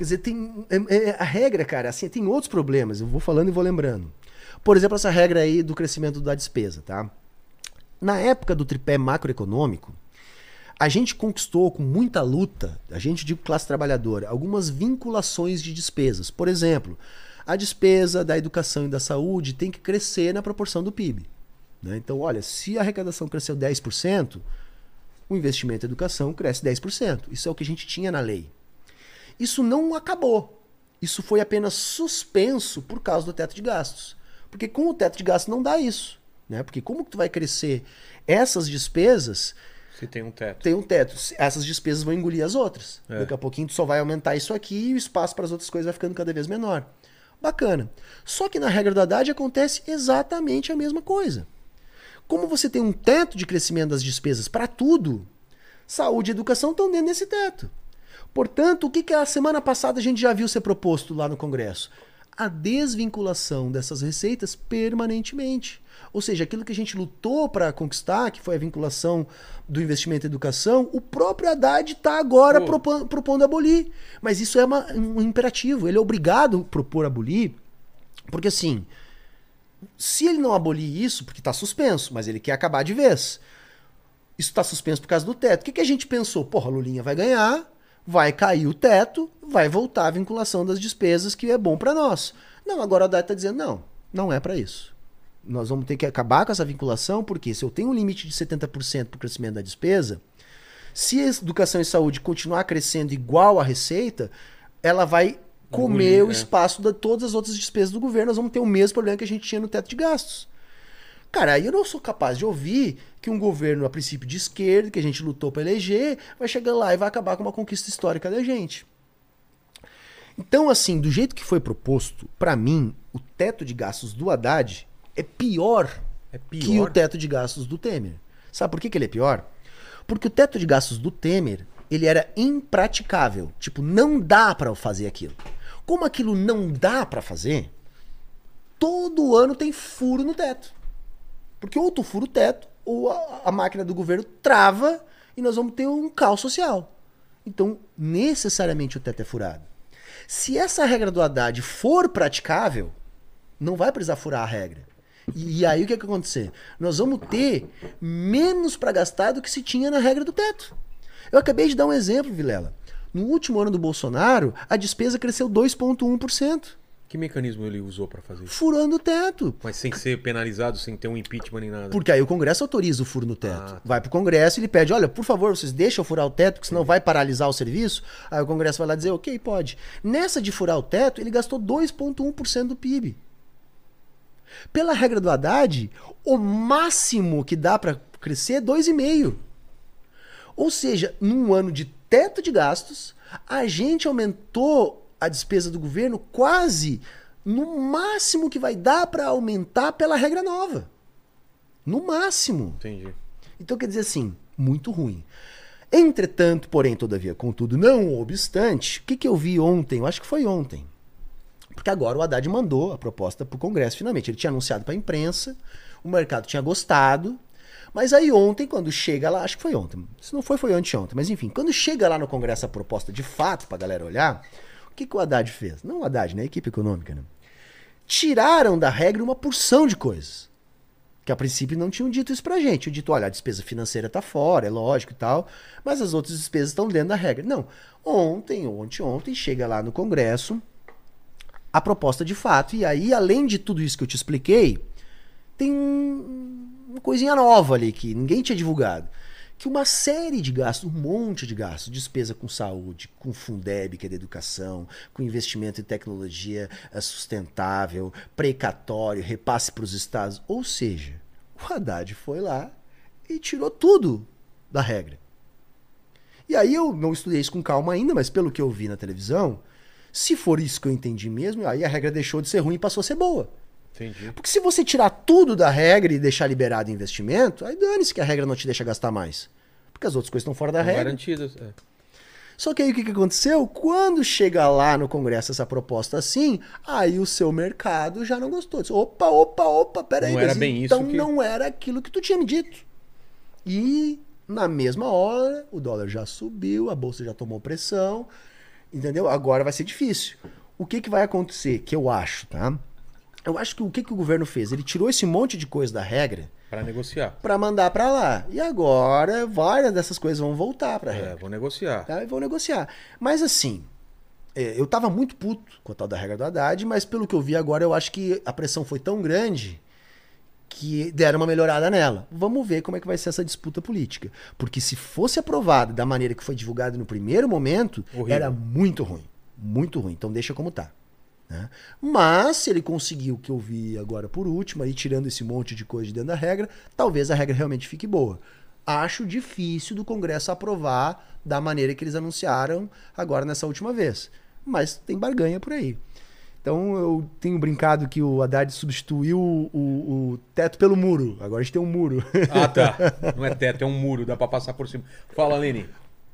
Quer dizer, tem. é- é- a regra, cara, assim, tem outros problemas. Eu vou falando e vou lembrando. Por exemplo, essa regra aí do crescimento da despesa, tá? Na época do tripé macroeconômico, a gente conquistou com muita luta, a gente digo classe trabalhadora, algumas vinculações de despesas. Por exemplo, a despesa da educação e da saúde tem que crescer na proporção do PIB. né? Então, olha, se a arrecadação cresceu 10%, o investimento em educação cresce 10%. Isso é o que a gente tinha na lei. Isso não acabou. Isso foi apenas suspenso por causa do teto de gastos. Porque com o teto de gastos não dá isso. Né? Porque como que tu vai crescer essas despesas Se tem um teto. tem um teto. Essas despesas vão engolir as outras. É. Daqui a pouquinho tu só vai aumentar isso aqui e o espaço para as outras coisas vai ficando cada vez menor. Bacana. Só que na regra do Haddad acontece exatamente a mesma coisa. Como você tem um teto de crescimento das despesas para tudo, saúde e educação estão dentro desse teto. Portanto, o que, que a semana passada a gente já viu ser proposto lá no Congresso? A desvinculação dessas receitas permanentemente. Ou seja, aquilo que a gente lutou para conquistar, que foi a vinculação do investimento em educação, o próprio Haddad está agora propo- propondo abolir. Mas isso é uma- um imperativo. Ele é obrigado a propor abolir, porque assim, se ele não abolir isso, porque está suspenso, mas ele quer acabar de vez. Isso está suspenso por causa do teto. O que, que a gente pensou? Porra, Lulinha vai ganhar, vai cair o teto, vai voltar a vinculação das despesas, que é bom para nós. Não, agora a Haddad está dizendo, não, não é para isso. Nós vamos ter que acabar com essa vinculação, porque se eu tenho um limite de 70% para o crescimento da despesa, se a educação e saúde continuar crescendo igual à receita, ela vai comer o é. espaço de todas as outras despesas do governo. Nós vamos ter o mesmo problema que a gente tinha no teto de gastos. Cara, aí eu não sou capaz de ouvir que um governo, a princípio de esquerda, que a gente lutou para eleger, vai chegar lá e vai acabar com uma conquista histórica da gente. Então, assim, do jeito que foi proposto, para mim, o teto de gastos do Haddad é pior É que o pior. teto de gastos do Temer. Sabe por que, que ele é pior? Porque o teto de gastos do Temer, ele era impraticável. Tipo, não dá pra fazer aquilo. Como aquilo não dá pra fazer, todo ano tem furo no teto. Porque ou tu fura o teto, ou a, a máquina do governo trava e nós vamos ter um caos social. Então, necessariamente o teto é furado. Se essa regra do Haddad for praticável, não vai precisar furar a regra. E, e aí o que, que vai acontecer? Nós vamos ter menos para gastar do que se tinha na regra do teto. Eu acabei de dar um exemplo, Vilela. No último ano do Bolsonaro, a despesa cresceu 2,1%, Que mecanismo ele usou pra fazer isso? furando o teto. Mas sem ser penalizado, sem ter um impeachment nem nada. Porque aí o Congresso autoriza o furo no teto. Ah, tá. Vai pro Congresso e ele pede: olha, por favor, vocês deixam eu furar o teto, porque senão vai paralisar o serviço. Aí o Congresso vai lá dizer: ok, pode. Nessa de furar o teto, ele gastou 2,1% do PIB. Pela regra do Haddad, o máximo que dá para crescer é 2,5%. Ou seja, num ano de teto de gastos, a gente aumentou a despesa do governo quase no máximo que vai dar para aumentar pela regra nova. No máximo. Entendi. Então quer dizer assim, muito ruim. Entretanto, porém, todavia, contudo, não obstante, o que, que eu vi ontem? Eu acho que foi ontem. Porque agora o Haddad mandou a proposta para o Congresso, finalmente. Ele tinha anunciado para a imprensa, o mercado tinha gostado. Mas aí ontem, quando chega lá, acho que foi ontem. Se não foi, foi anteontem. Mas enfim, quando chega lá no Congresso a proposta de fato, para a galera olhar, o que, que o Haddad fez? Não o Haddad, né? A equipe econômica, né? Tiraram da regra uma porção de coisas. Que a princípio não tinham dito isso pra gente. Tinham dito, olha, a despesa financeira tá fora, é lógico e tal, mas as outras despesas estão dentro da regra. Não. Ontem, ou anteontem, chega lá no Congresso a proposta de fato. E aí, além de tudo isso que eu te expliquei, tem um- uma coisinha nova ali que ninguém tinha divulgado. Que uma série de gastos, um monte de gastos, despesa com saúde, com Fundeb, que é da educação, com investimento em tecnologia eh, sustentável, precatório, repasse para os estados. Ou seja, o Haddad foi lá e tirou tudo da regra. E aí eu não estudei isso com calma ainda, mas pelo que eu vi na televisão, se for isso que eu entendi mesmo, aí a regra deixou de ser ruim e passou a ser boa. Entendi. Porque se você tirar tudo da regra e deixar liberado investimento, aí dane-se que a regra não te deixa gastar mais. Porque as outras coisas estão fora da Estão regra. Garantidas. é. Só que aí o que, que aconteceu? Quando chega lá no Congresso essa proposta assim, aí o seu mercado já não gostou. Opa, opa, opa, peraí. Não era bem isso então que- não era aquilo que tu tinha me dito. E na mesma hora, o dólar já subiu, a bolsa já tomou pressão, entendeu? Agora vai ser difícil. O que, que vai acontecer? Que eu acho, tá? Eu acho que o que, que o governo fez? Ele tirou esse monte de coisa da regra Pra negociar. para mandar para lá. E agora várias dessas coisas vão voltar para É, regra. vou negociar. Tá? E vão negociar. Mas assim, é, eu tava muito puto com a tal da regra do Haddad, mas pelo que eu vi agora, eu acho que a pressão foi tão grande que deram uma melhorada nela. Vamos ver como é que vai ser essa disputa política. Porque se fosse aprovado da maneira que foi divulgado no primeiro momento, Horrível. era muito ruim. Muito ruim. Então deixa como tá. Né? Mas se ele conseguiu o que eu vi agora por último, aí tirando esse monte de coisa de dentro da regra, talvez a regra realmente fique boa. Acho difícil do Congresso aprovar da maneira que eles anunciaram agora nessa última vez. Mas tem barganha por aí. Então eu tenho brincado que o Haddad substituiu o, o- o teto pelo muro. Agora a gente tem um muro. Ah, tá. Não é teto, é um muro, dá pra passar por cima. Fala, Lene.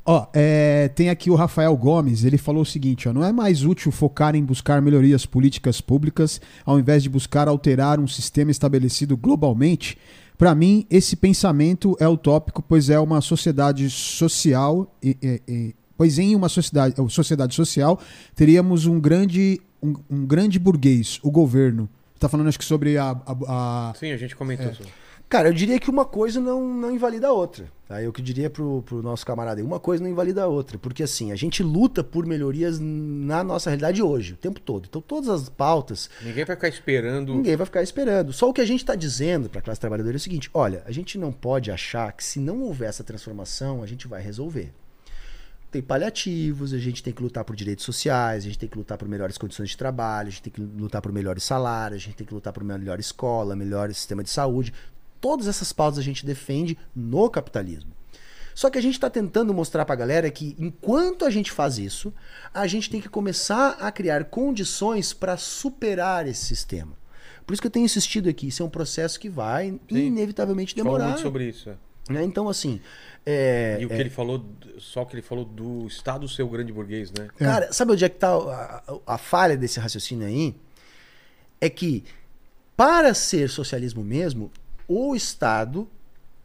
Ó, é, tem aqui o Rafael Gomes, ele falou o seguinte, ó, não é mais útil focar em buscar melhorias políticas públicas ao invés de buscar alterar um sistema estabelecido globalmente? Para mim, esse pensamento é utópico, pois é uma sociedade social e- e- e- pois em uma sociedade, ou sociedade social teríamos um grande um, um grande burguês, o governo. Tá falando acho que sobre a, a- a- Sim, a gente comentou sobre. Cara, eu diria que uma coisa não, não invalida a outra. Tá? Eu que diria pro, pro nosso camarada aí, uma coisa não invalida a outra. Porque assim, a gente luta por melhorias na nossa realidade hoje, o tempo todo. Então todas as pautas, Ninguém vai ficar esperando. ninguém vai ficar esperando. Só o que a gente está dizendo para a classe trabalhadora é o seguinte: olha, a gente não pode achar que se não houver essa transformação, a gente vai resolver. Tem paliativos, a gente tem que lutar por direitos sociais, a gente tem que lutar por melhores condições de trabalho, a gente tem que lutar por melhores salários, a gente tem que lutar por melhor escola, melhor sistema de saúde. Todas essas pautas a gente defende no capitalismo. Só que a gente está tentando mostrar para a galera que enquanto a gente faz isso, a gente tem que começar a criar condições para superar esse sistema. Por isso que eu tenho insistido aqui, isso é um processo que vai Sim. inevitavelmente demorar. muito sobre isso. é. né? Então, assim, é, E o que é, ele falou, só o que ele falou do Estado ser o grande burguês, né? Cara, sabe onde é que tá a, a- a falha desse raciocínio aí? É que, para ser socialismo mesmo, o Estado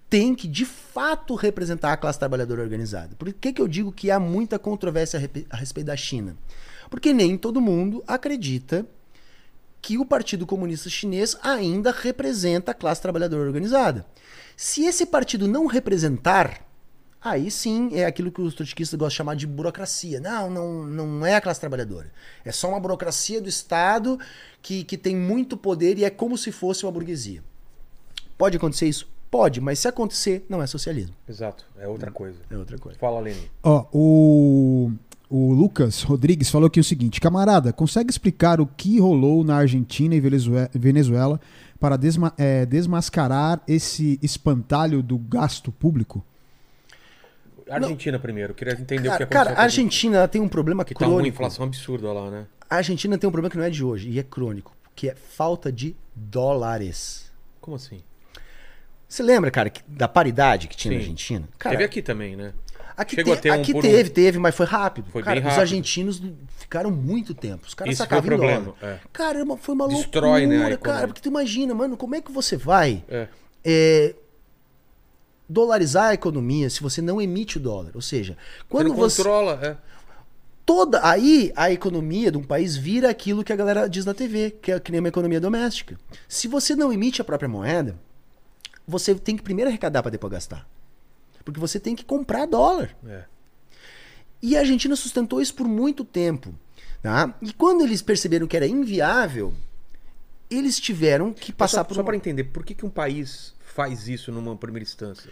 tem que, de fato, representar a classe trabalhadora organizada. Por que, que eu digo que há muita controvérsia a respeito da China? Porque nem todo mundo acredita que o Partido Comunista Chinês ainda representa a classe trabalhadora organizada. Se esse partido não representar, aí sim é aquilo que os trotskistas gostam de chamar de burocracia. Não, não, não é a classe trabalhadora. É só uma burocracia do Estado que, que tem muito poder e é como se fosse uma burguesia. Pode acontecer isso? Pode, mas se acontecer, não é socialismo. Exato, é outra coisa. É outra coisa. Fala, Lene. Ó, o, o Lucas Rodrigues falou aqui o seguinte: camarada, consegue explicar o que rolou na Argentina e Venezuela, para desma- é, desmascarar esse espantalho do gasto público? Argentina primeiro, queria entender o que Cara, aconteceu. cara, a Argentina ela tem um problema Que tá uma crônico. inflação absurda lá, né? A Argentina tem um problema que não é de hoje e é crônico, que é falta de dólares. Como assim? Você lembra, cara, que- da paridade que tinha na Sim. Argentina? Cara, Teve aqui também, né? Aqui, Chegou te- a ter um aqui por um. teve, teve, mas foi rápido. Foi Cara, bem Os rápido. argentinos ficaram muito tempo. Os caras Isso foi o sacavam em problema, dólar. é. Caramba, foi uma Destrói, né, loucura, economia. cara. Porque tu imagina, mano, como é que você vai É. é, dolarizar a economia se você não emite o dólar? Ou seja, Você quando não você... controla, é. toda aí a economia de um país vira aquilo que a galera diz na TV, que é que nem uma economia doméstica. Se você não emite a própria moeda, você tem que primeiro arrecadar para depois gastar. Porque você tem que comprar dólar. é. E a Argentina sustentou isso por muito tempo. Tá? E quando eles perceberam que era inviável, eles tiveram que passar só, por Só para entender, por que, que um país faz isso numa primeira instância?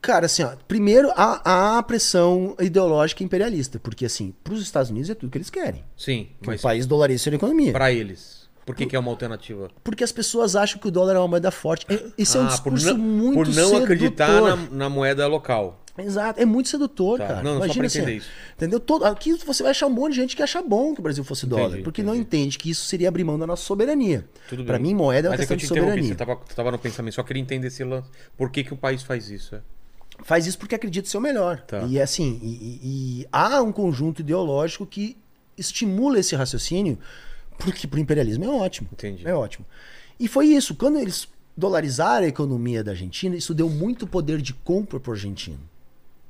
Cara, assim, ó, primeiro há, há a pressão ideológica imperialista, porque assim, para os Estados Unidos é tudo que eles querem. Sim, Que mas o país dolarize sua economia. para eles, por que, que é uma alternativa? Porque as pessoas acham que o dólar é uma moeda forte. É- Esse é um Ah, por discurso não, muito Por não sedutor. acreditar na, na moeda local. Exato, é muito sedutor, Tá, cara. não, não, só Imagina pra assim, isso. entendeu? Todo, aqui você vai achar um monte de gente que acha bom que o Brasil fosse dólar, Entendi, porque não entendi. entende que isso seria abrir mão da nossa soberania. Bem. mim, moeda é uma Mas é que questão eu de te interrompi, soberania. você tava, você tava no pensamento, só queria entender esse lance. Por que, que o país faz isso? É? Faz isso porque acredita ser o melhor. Tá. E assim, e, e- e há um conjunto ideológico que estimula esse raciocínio, porque pro imperialismo é ótimo. Entendi. É ótimo. E foi isso. Quando eles dolarizaram a economia da Argentina, isso deu muito poder de compra pro argentino.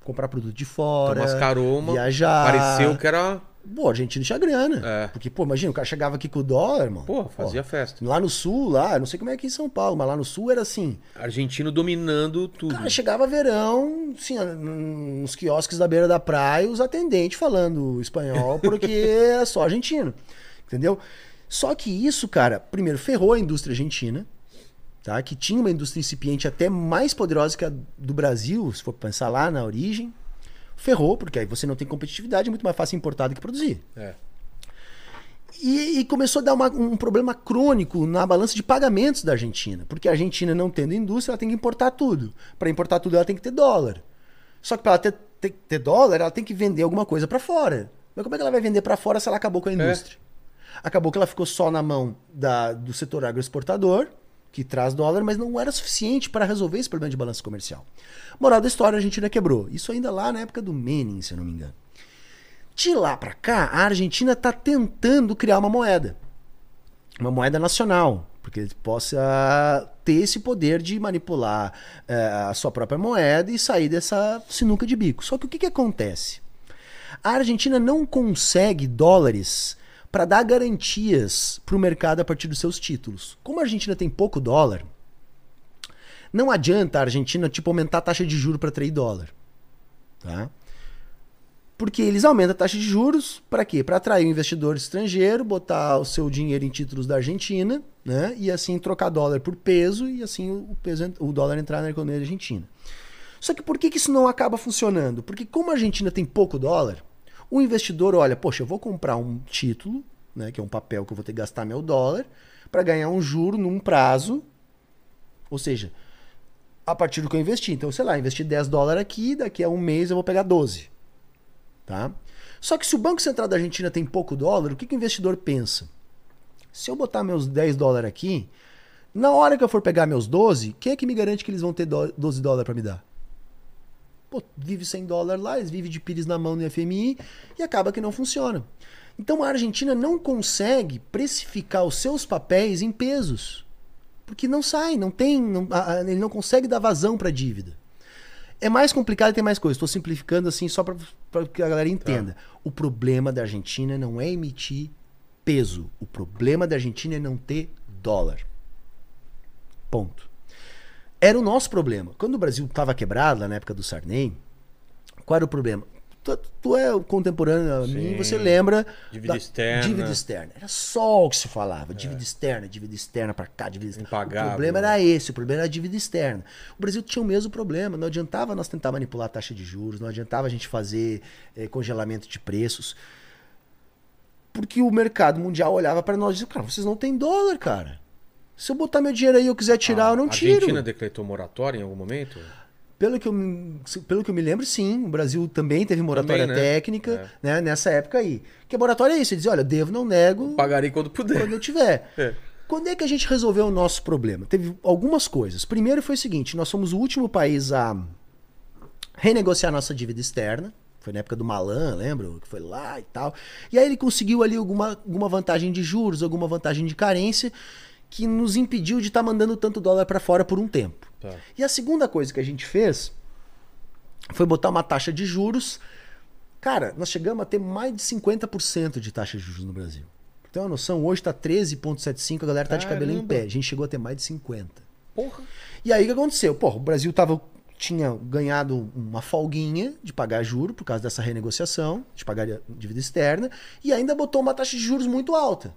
Comprar produto de fora, Então, mascarou uma. viajar. Pareceu que era. Pô, o argentino tinha grana. É. Porque, pô, imagina, o cara chegava aqui com o dólar, irmão. Pô, fazia festa. Lá no sul, lá, eu não sei como é aqui em São Paulo, mas lá no sul era assim. Argentino dominando tudo. Cara, chegava verão, assim, nos quiosques da beira da praia, os atendentes falando espanhol, porque é só argentino. Entendeu? Só que isso, cara, primeiro ferrou a indústria argentina, tá? Que tinha uma indústria incipiente até mais poderosa que a do Brasil, se for pensar lá na origem. Ferrou, porque aí você não tem competitividade, é muito mais fácil importar do que produzir. É. E, e começou a dar uma- um problema crônico na balança de pagamentos da Argentina. Porque a Argentina, não tendo indústria, ela tem que importar tudo. Para importar tudo, ela tem que ter dólar. Só que para ela ter, ter- ter dólar, ela tem que vender alguma coisa para fora. Mas como é que ela vai vender para fora se ela acabou com a indústria? Acabou que ela ficou só na mão da- do setor agroexportador, que traz dólar, mas não era suficiente para resolver esse problema de balança comercial. Moral da história, a Argentina quebrou. Isso ainda lá na época do Menem, se eu não me engano. De lá para cá, a Argentina está tentando criar uma moeda. Uma moeda nacional. Porque ele possa ter esse poder de manipular eh, a sua própria moeda e sair dessa sinuca de bico. Só que o que, que acontece? A Argentina não consegue dólares para dar garantias para o mercado a partir dos seus títulos. Como a Argentina tem pouco dólar, não adianta a Argentina tipo aumentar a taxa de juro para 3 dólar, tá? Porque eles aumentam a taxa de juros para quê? Para atrair o investidor estrangeiro, botar o seu dinheiro em títulos da Argentina, né? E assim trocar dólar por peso e assim o peso o dólar entrar na economia Argentina. Só que por que, que isso não acaba funcionando? Porque como a Argentina tem pouco dólar, o investidor olha, poxa, eu vou comprar um título, né, que é um papel que eu vou ter que gastar meu dólar, para ganhar um juro num prazo, ou seja, a partir do que eu investi. Então, sei lá, investi 10 dólares aqui, daqui a um mês eu vou pegar 12. Tá? Só que se o Banco Central da Argentina tem pouco dólar, o que, que o investidor pensa? Se eu botar meus 10 dólares aqui, na hora que eu for pegar meus 12, quem é que me garante que eles vão ter dó- 12 dólares para me dar? Pô, vive 100 dólares lá, eles vivem de pires na mão no FMI e acaba que não funciona. Então a Argentina não consegue precificar os seus papéis em pesos. Porque não sai, não tem, não- a- a- ele não consegue dar vazão para dívida. É mais complicado e tem mais coisa. Estou simplificando assim só para que a galera entenda. O problema da Argentina não é emitir peso. O problema da Argentina é não ter dólar. Ponto. Era o nosso problema. Quando o Brasil estava quebrado, lá na época do Sarney, qual era o problema? Tu, tu é contemporâneo a mim, você lembra Dívida externa. dívida externa. Era só o que se falava. Dívida externa, dívida externa pra cá, dívida externa. Impagável. O problema era esse, o problema era a dívida externa. O Brasil tinha o mesmo problema. Não adiantava nós tentar manipular a taxa de juros, não adiantava a gente fazer eh, congelamento de preços. Porque o mercado mundial olhava para nós e dizia, cara, vocês não têm dólar, cara. Se eu botar meu dinheiro aí e eu quiser tirar, eu não a tiro. Argentina decretou moratória em algum momento? Pelo que, eu, me- pelo que eu me lembro, sim. O Brasil também teve moratória Também, né? técnica né, nessa época aí. Que a moratória é isso. Ele dizia, olha, devo, não nego, Pagarei quando puder. quando eu tiver. É. Quando é que a gente resolveu o nosso problema? Teve algumas coisas. Primeiro foi o seguinte: nós fomos o último país a renegociar nossa dívida externa. Foi na época do Malan, lembra? Que foi lá e tal. E aí ele conseguiu ali alguma, alguma vantagem de juros, alguma vantagem de carência, que nos impediu de estar mandando tanto dólar para fora por um tempo. Tá. E a segunda coisa que a gente fez foi botar uma taxa de juros. Cara, nós chegamos a ter mais de 50% de taxa de juros no Brasil. Ter uma noção, hoje tá 13,75, a galera tá de cabelo em pé. A gente chegou a ter mais de 50%. Porra. E aí o que aconteceu? Pô, o Brasil tava, tinha ganhado uma folguinha de pagar juro por causa dessa renegociação, de pagar a dívida externa, e ainda botou uma taxa de juros muito alta.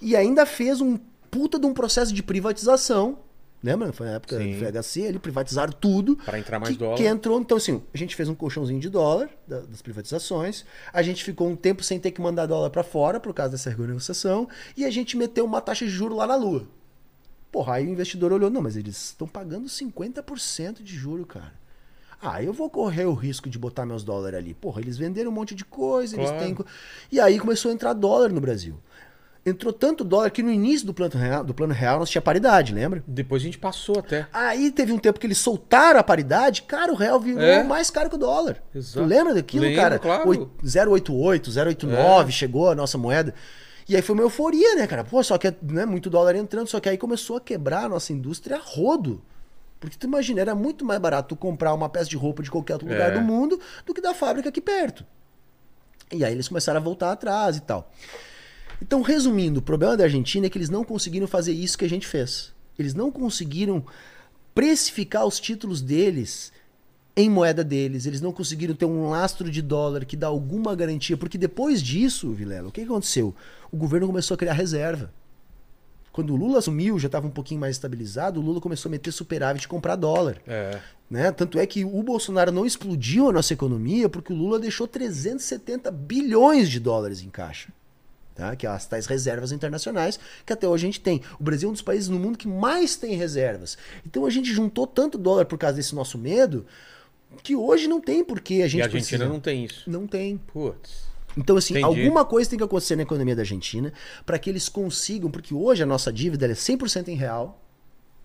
E ainda fez um puta de um processo de privatização. Lembra? Foi na época Sim. do FHC, eles privatizaram tudo. Pra entrar mais que, dólar. Que entrou, então assim, a gente fez um colchãozinho de dólar da- das privatizações, a gente ficou um tempo sem ter que mandar dólar pra fora por causa dessa renegociação, e a gente meteu uma taxa de juro lá na lua. Porra, aí o investidor olhou, não, mas eles estão pagando 50% de juro, cara. Ah, eu vou correr o risco de botar meus dólares ali. Porra, eles venderam um monte de coisa, Claro. eles têm. E aí começou a entrar dólar no Brasil. Entrou tanto dólar que no início do plano real, do plano real nós tinha paridade, lembra? Depois a gente passou até. Aí teve um tempo que eles soltaram a paridade, cara, o real virou É. mais caro que o dólar. Exato. Tu lembra daquilo, Lembro, cara? claro. Oi- 088, 089 É. chegou a nossa moeda. E aí foi uma euforia, né, cara? Pô, só que né, muito dólar entrando, só que aí começou a quebrar a nossa indústria a rodo. Porque tu imagina, era muito mais barato tu comprar uma peça de roupa de qualquer outro lugar É. do mundo do que da fábrica aqui perto. E aí eles começaram a voltar atrás e tal. Então, resumindo, o problema da Argentina é que eles não conseguiram fazer isso que a gente fez. Eles não conseguiram precificar os títulos deles em moeda deles. Eles não conseguiram ter um lastro de dólar que dá alguma garantia. Porque depois disso, Vilela, o que aconteceu? O governo começou a criar reserva. Quando o Lula assumiu, já estava um pouquinho mais estabilizado, o Lula começou a meter superávit e comprar dólar. É. Né? Tanto é que o Bolsonaro não explodiu a nossa economia porque o Lula deixou 370 bilhões de dólares em caixa. Tá? Que é as tais reservas internacionais que até hoje a gente tem. O Brasil é um dos países no mundo que mais tem reservas. Então a gente juntou tanto dólar por causa desse nosso medo que hoje não tem por que a gente E a Argentina precisa. não tem isso. não tem. Putz. Então, assim, Entendi. alguma coisa tem que acontecer na economia da Argentina para que eles consigam, porque hoje a nossa dívida é 100% em real,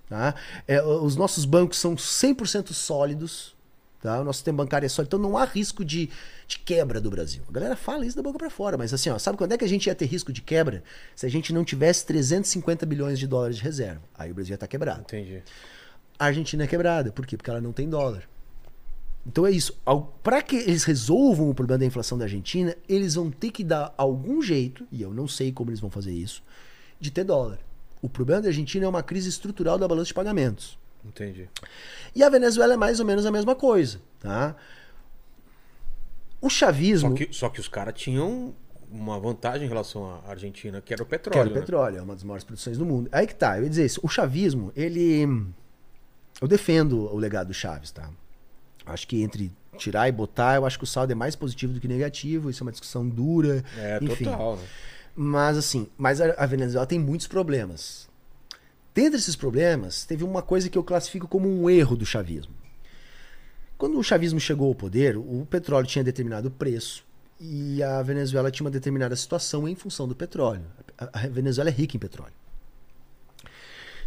tá? É, os nossos bancos são 100% sólidos, tá? O nosso sistema bancário é sólido, então não há risco de, de quebra do Brasil. A galera fala isso da boca para fora, mas assim, ó, sabe quando é que a gente ia ter risco de quebra? Se a gente não tivesse 350 bilhões de dólares de reserva. Aí o Brasil ia estar quebrado. Entendi. A Argentina é quebrada. Por quê? Porque ela não tem dólar. Então é isso. Para que eles resolvam o problema da inflação da Argentina, eles vão ter que dar algum jeito, e eu não sei como eles vão fazer isso, de ter dólar. O problema da Argentina é uma crise estrutural da balança de pagamentos. Entendi. E a Venezuela é mais ou menos a mesma coisa, tá? O chavismo, Só que, só que os caras tinham uma vantagem em relação à Argentina, que era o que petróleo. era o né? petróleo, é uma das maiores produções do mundo. Aí que tá, eu ia dizer isso. O chavismo, ele. Eu defendo o legado do Chaves, tá? Acho que entre tirar e botar, eu acho que o saldo é mais positivo do que negativo. Isso é uma discussão dura. É, enfim. total. Né? Mas assim, mas a Venezuela tem muitos problemas. Dentre esses problemas, teve uma coisa que eu classifico como um erro do chavismo. Quando o chavismo chegou ao poder, o petróleo tinha determinado preço e a Venezuela tinha uma determinada situação em função do petróleo. A Venezuela é rica em petróleo.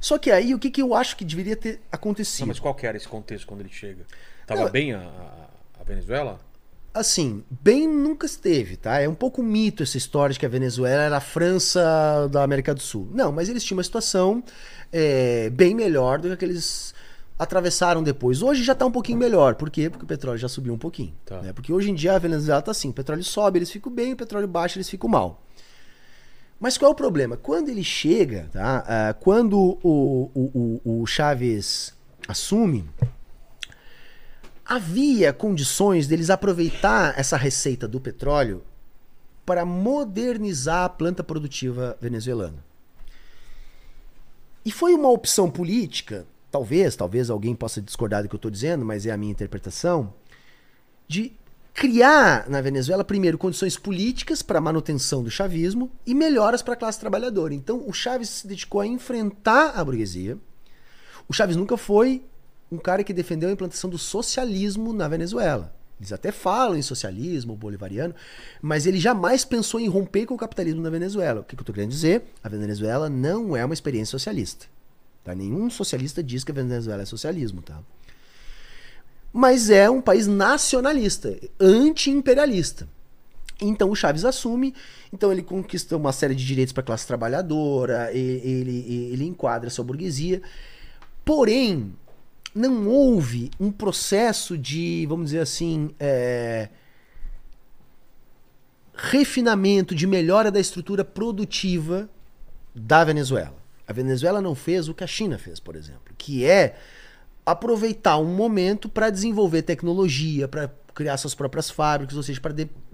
Só que aí, o que, que eu acho que deveria ter acontecido? Não, mas qual que era esse contexto quando ele chega? Tava Não, bem a- a Venezuela? Assim, bem nunca esteve, tá? É um pouco mito essa história de que a Venezuela era a França da América do Sul. Não, mas eles tinham uma situação é, bem melhor do que a que eles atravessaram depois. Hoje já tá um pouquinho melhor. Por quê? Porque o petróleo já subiu um pouquinho. Tá. né? Porque hoje em dia a Venezuela tá assim: o petróleo sobe, eles ficam bem, o petróleo baixa, eles ficam mal. Mas qual é o problema? Quando ele chega, tá? Ah, quando o, o, o, o Chaves assume, havia condições deles aproveitar essa receita do petróleo para modernizar a planta produtiva venezuelana. E foi uma opção política, talvez, talvez alguém possa discordar do que eu estou dizendo, mas é a minha interpretação, de criar na Venezuela, primeiro, condições políticas para a manutenção do chavismo e melhoras para a classe trabalhadora. Então, o Chaves se dedicou a enfrentar a burguesia. O Chaves nunca foi um cara que defendeu a implantação do socialismo na Venezuela. Eles até falam em socialismo bolivariano, mas ele jamais pensou em romper com o capitalismo na Venezuela. O que que eu estou querendo dizer? A Venezuela não é uma experiência socialista. Tá? Nenhum socialista diz que a Venezuela é socialismo. Tá? Mas é um país nacionalista, anti-imperialista. Então o Chaves assume, então ele conquista uma série de direitos para a classe trabalhadora, e- ele, ele enquadra a sua burguesia. Porém, não houve um processo de, vamos dizer assim, é, refinamento, de melhora da estrutura produtiva da Venezuela. A Venezuela não fez o que a China fez, por exemplo, que é aproveitar um momento para desenvolver tecnologia, para criar suas próprias fábricas, ou seja,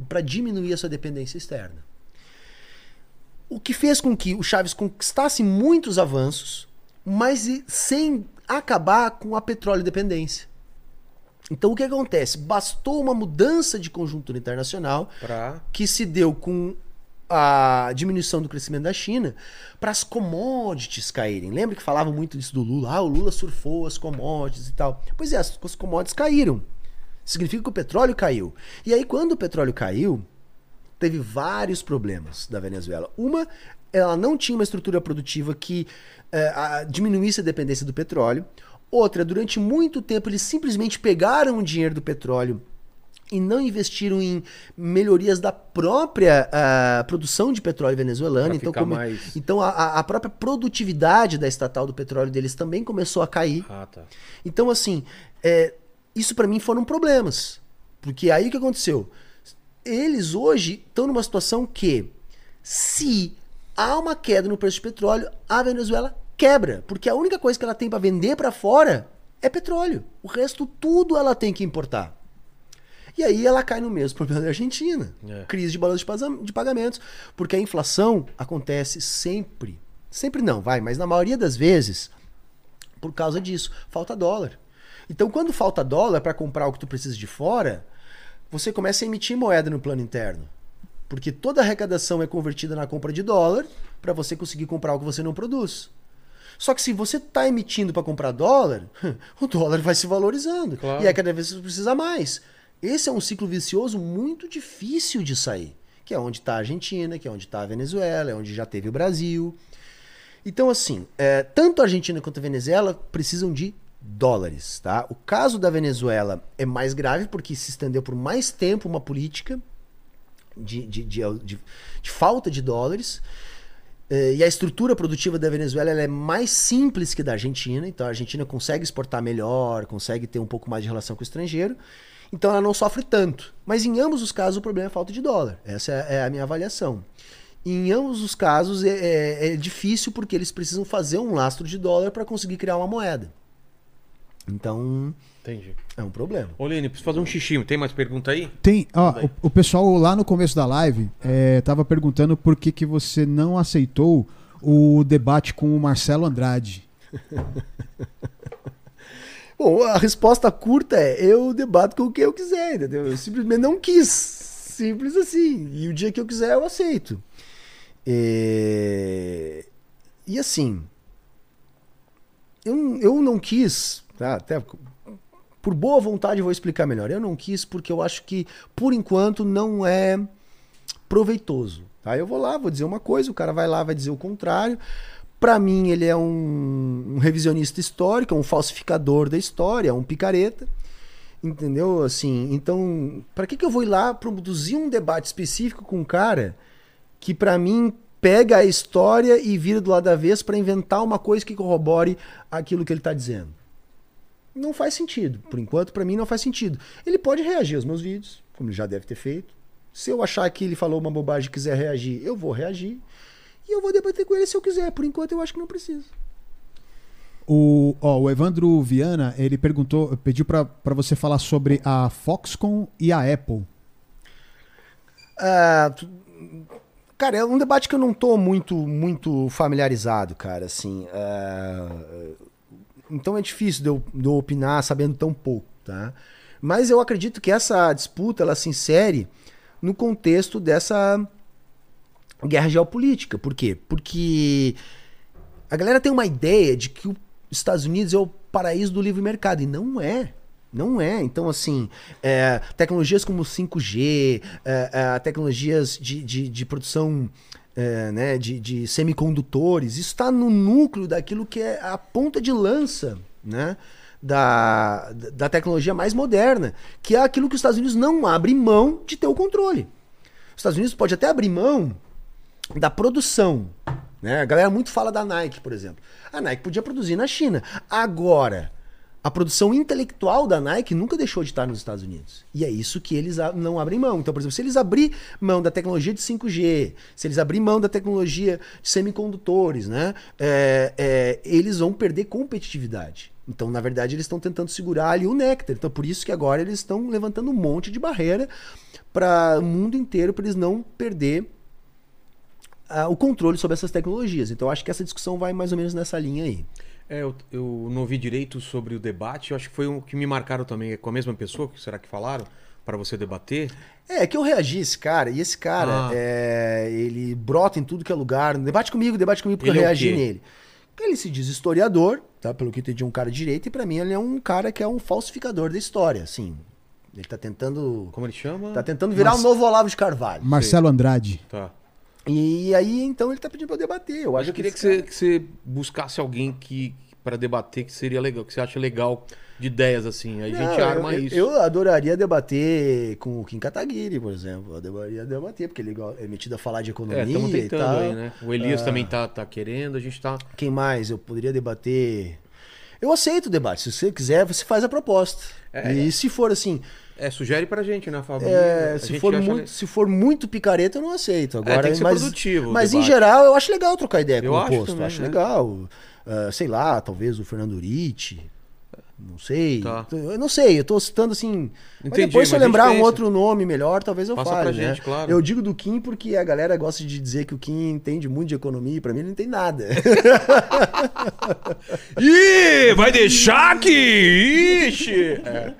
para diminuir a sua dependência externa. O que fez com que o Chaves conquistasse muitos avanços, mas sem acabar com a petróleo dependência. Então o que acontece? Bastou uma mudança de conjuntura internacional Pra... que se deu com a diminuição do crescimento da China para as commodities caírem. Lembra que falavam muito disso do Lula? Ah, o Lula surfou as commodities e tal. Pois é, as, as commodities caíram. Significa que o petróleo caiu. E aí, quando o petróleo caiu, teve vários problemas da Venezuela. Uma, ela não tinha uma estrutura produtiva que a- diminuísse a dependência do petróleo. Outra, durante muito tempo eles simplesmente pegaram o dinheiro do petróleo e não investiram em melhorias da própria ah, produção de petróleo venezuelana. Então, come- mais- então a, a- própria produtividade da estatal do petróleo deles também começou a cair. Ah, tá. Então, assim, é, isso pra mim foram problemas. Porque aí o que aconteceu? Eles hoje estão numa situação que, se há uma queda no preço de petróleo, a Venezuela quebra. Porque a única coisa que ela tem pra vender pra fora é petróleo. O resto, tudo ela tem que importar. E aí ela cai no mesmo problema da Argentina. É. Crise de balanço de pagamentos. Porque a inflação acontece sempre. Sempre não, vai, mas na maioria das vezes, por causa disso, falta dólar. Então, quando falta dólar para comprar o que tu precisa de fora, você começa a emitir moeda no plano interno. Porque toda arrecadação é convertida na compra de dólar para você conseguir comprar o que você não produz. Só que se você está emitindo para comprar dólar, o dólar vai se valorizando. Claro. E aí cada vez você precisa mais. Esse é um ciclo vicioso muito difícil de sair. Que é onde está a Argentina, que é onde está a Venezuela, é onde já teve o Brasil. Então, assim, é, tanto a Argentina quanto a Venezuela precisam de dólares, tá? O caso da Venezuela é mais grave porque se estendeu por mais tempo uma política de, de, de, de- falta de dólares. Eh, E a estrutura produtiva da Venezuela ela é mais simples que da Argentina, então a Argentina consegue exportar melhor, consegue ter um pouco mais de relação com o estrangeiro, então ela não sofre tanto. Mas em ambos os casos o problema é falta de dólar. Essa é é a minha avaliação. Em ambos os casos é, é- é difícil porque eles precisam fazer um lastro de dólar para conseguir criar uma moeda. Então Entendi. é um problema. Ô, Lene, preciso fazer um xixi. Tem mais pergunta aí? Tem, ó, o, o pessoal lá no começo da live é, tava perguntando por que, que você não aceitou o debate com o Marcelo Andrade. Bom, a resposta curta é: eu debato com o que eu quiser, entendeu? Eu simplesmente não quis. Simples assim. E o dia que eu quiser, eu aceito. É, E assim, eu, eu não quis, tá? Até por boa vontade vou explicar melhor. Eu não quis porque eu acho que, por enquanto, não é proveitoso Tá? Eu vou lá, vou dizer uma coisa, o cara vai lá, vai dizer o contrário. Para mim, ele é um, um, revisionista histórico, um falsificador da história, um picareta. Entendeu? Assim, então, para que, que eu vou ir lá produzir um debate específico com um cara que, para mim, pega a história e vira do lado da vez para inventar uma coisa que corrobore aquilo que ele está dizendo? Não faz sentido. Por enquanto, para mim, não faz sentido. Ele pode reagir aos meus vídeos, como ele já deve ter feito. Se eu achar que ele falou uma bobagem e quiser reagir, eu vou reagir. E eu vou debater com ele se eu quiser. Por enquanto, eu acho que não preciso. O, ó, o Evandro Viana, ele perguntou, pediu para você falar sobre a Foxconn e a Apple. Ah, cara, é um debate que eu não tô muito, muito familiarizado, cara, assim. Uh, então é difícil de eu, de eu opinar sabendo tão pouco, tá? Mas eu acredito que essa disputa, ela se insere no contexto dessa guerra geopolítica. Por quê? Porque a galera tem uma ideia de que os Estados Unidos é o paraíso do livre mercado, e não é. Não é. Então, assim, é, tecnologias como 5G, é, é, tecnologias de, de, de produção é, né, de, de, semicondutores, isso está no núcleo daquilo que é a ponta de lança né, da, da tecnologia mais moderna, que é aquilo que os Estados Unidos não abrem mão de ter o controle. Os Estados Unidos pode até abrir mão da produção. Né? A galera muito fala da Nike, por exemplo. A Nike podia produzir na China. Agora, a produção intelectual da Nike nunca deixou de estar nos Estados Unidos. E é isso que eles não abrem mão. Então, por exemplo, se eles abrir mão da tecnologia de 5G, se eles abrir mão da tecnologia de semicondutores, né, é, é, eles vão perder competitividade. Então, na verdade, eles estão tentando segurar ali o néctar. Então, por isso que agora eles estão levantando um monte de barreira para o mundo inteiro, para eles não perder uh, o controle sobre essas tecnologias. Então, acho que essa discussão vai mais ou menos nessa linha aí. É, eu, eu não ouvi direito sobre o debate. Eu acho que foi um que me marcaram também. É com a mesma pessoa? que Será que falaram? para você debater? É, que eu reagi esse cara, e esse cara, ah. é, ele brota em tudo que é lugar. Debate comigo, debate comigo, porque ele eu é reagi é nele. Ele se diz historiador, tá? Pelo que eu entendi, um cara de direito, e para mim ele é um cara que é um falsificador da história, assim. Ele tá tentando. Como ele chama? Tá tentando virar Mar... um novo Olavo de Carvalho. Marcelo. Andrade. Tá. E aí, então, ele tá pedindo pra eu debater. Eu, acho eu queria que, que, você, que você buscasse alguém que para debater que seria legal, que você acha legal de ideias assim. Aí a gente arma eu, isso. Eu adoraria debater com o Kim Kataguiri, por exemplo. Eu adoraria debater, porque ele é metido a falar de economia. É, tentando aí, né? O Elias ah, também tá, tá querendo, a gente tá. Quem mais? Eu poderia debater. Eu aceito o debate. Se você quiser, você faz a proposta. É, e se for assim. É, sugere pra gente, né, Fábio? É, se, for muito, se for muito picareta, eu não aceito. Agora, é, que ser mas, produtivo. Mas em geral, eu acho legal trocar ideia eu com o posto. Também, acho né? legal. Uh, sei lá, talvez o Fernando Ricci. Não sei. Tá. Eu não sei, eu tô citando assim. Entendi, depois, se eu lembrar um outro nome melhor, talvez eu Passa fale. Pra né? gente, claro. Eu digo do Kim porque a galera gosta de dizer que o Kim entende muito de economia e pra mim ele não tem nada. Ih, vai deixar que. Ixi! É.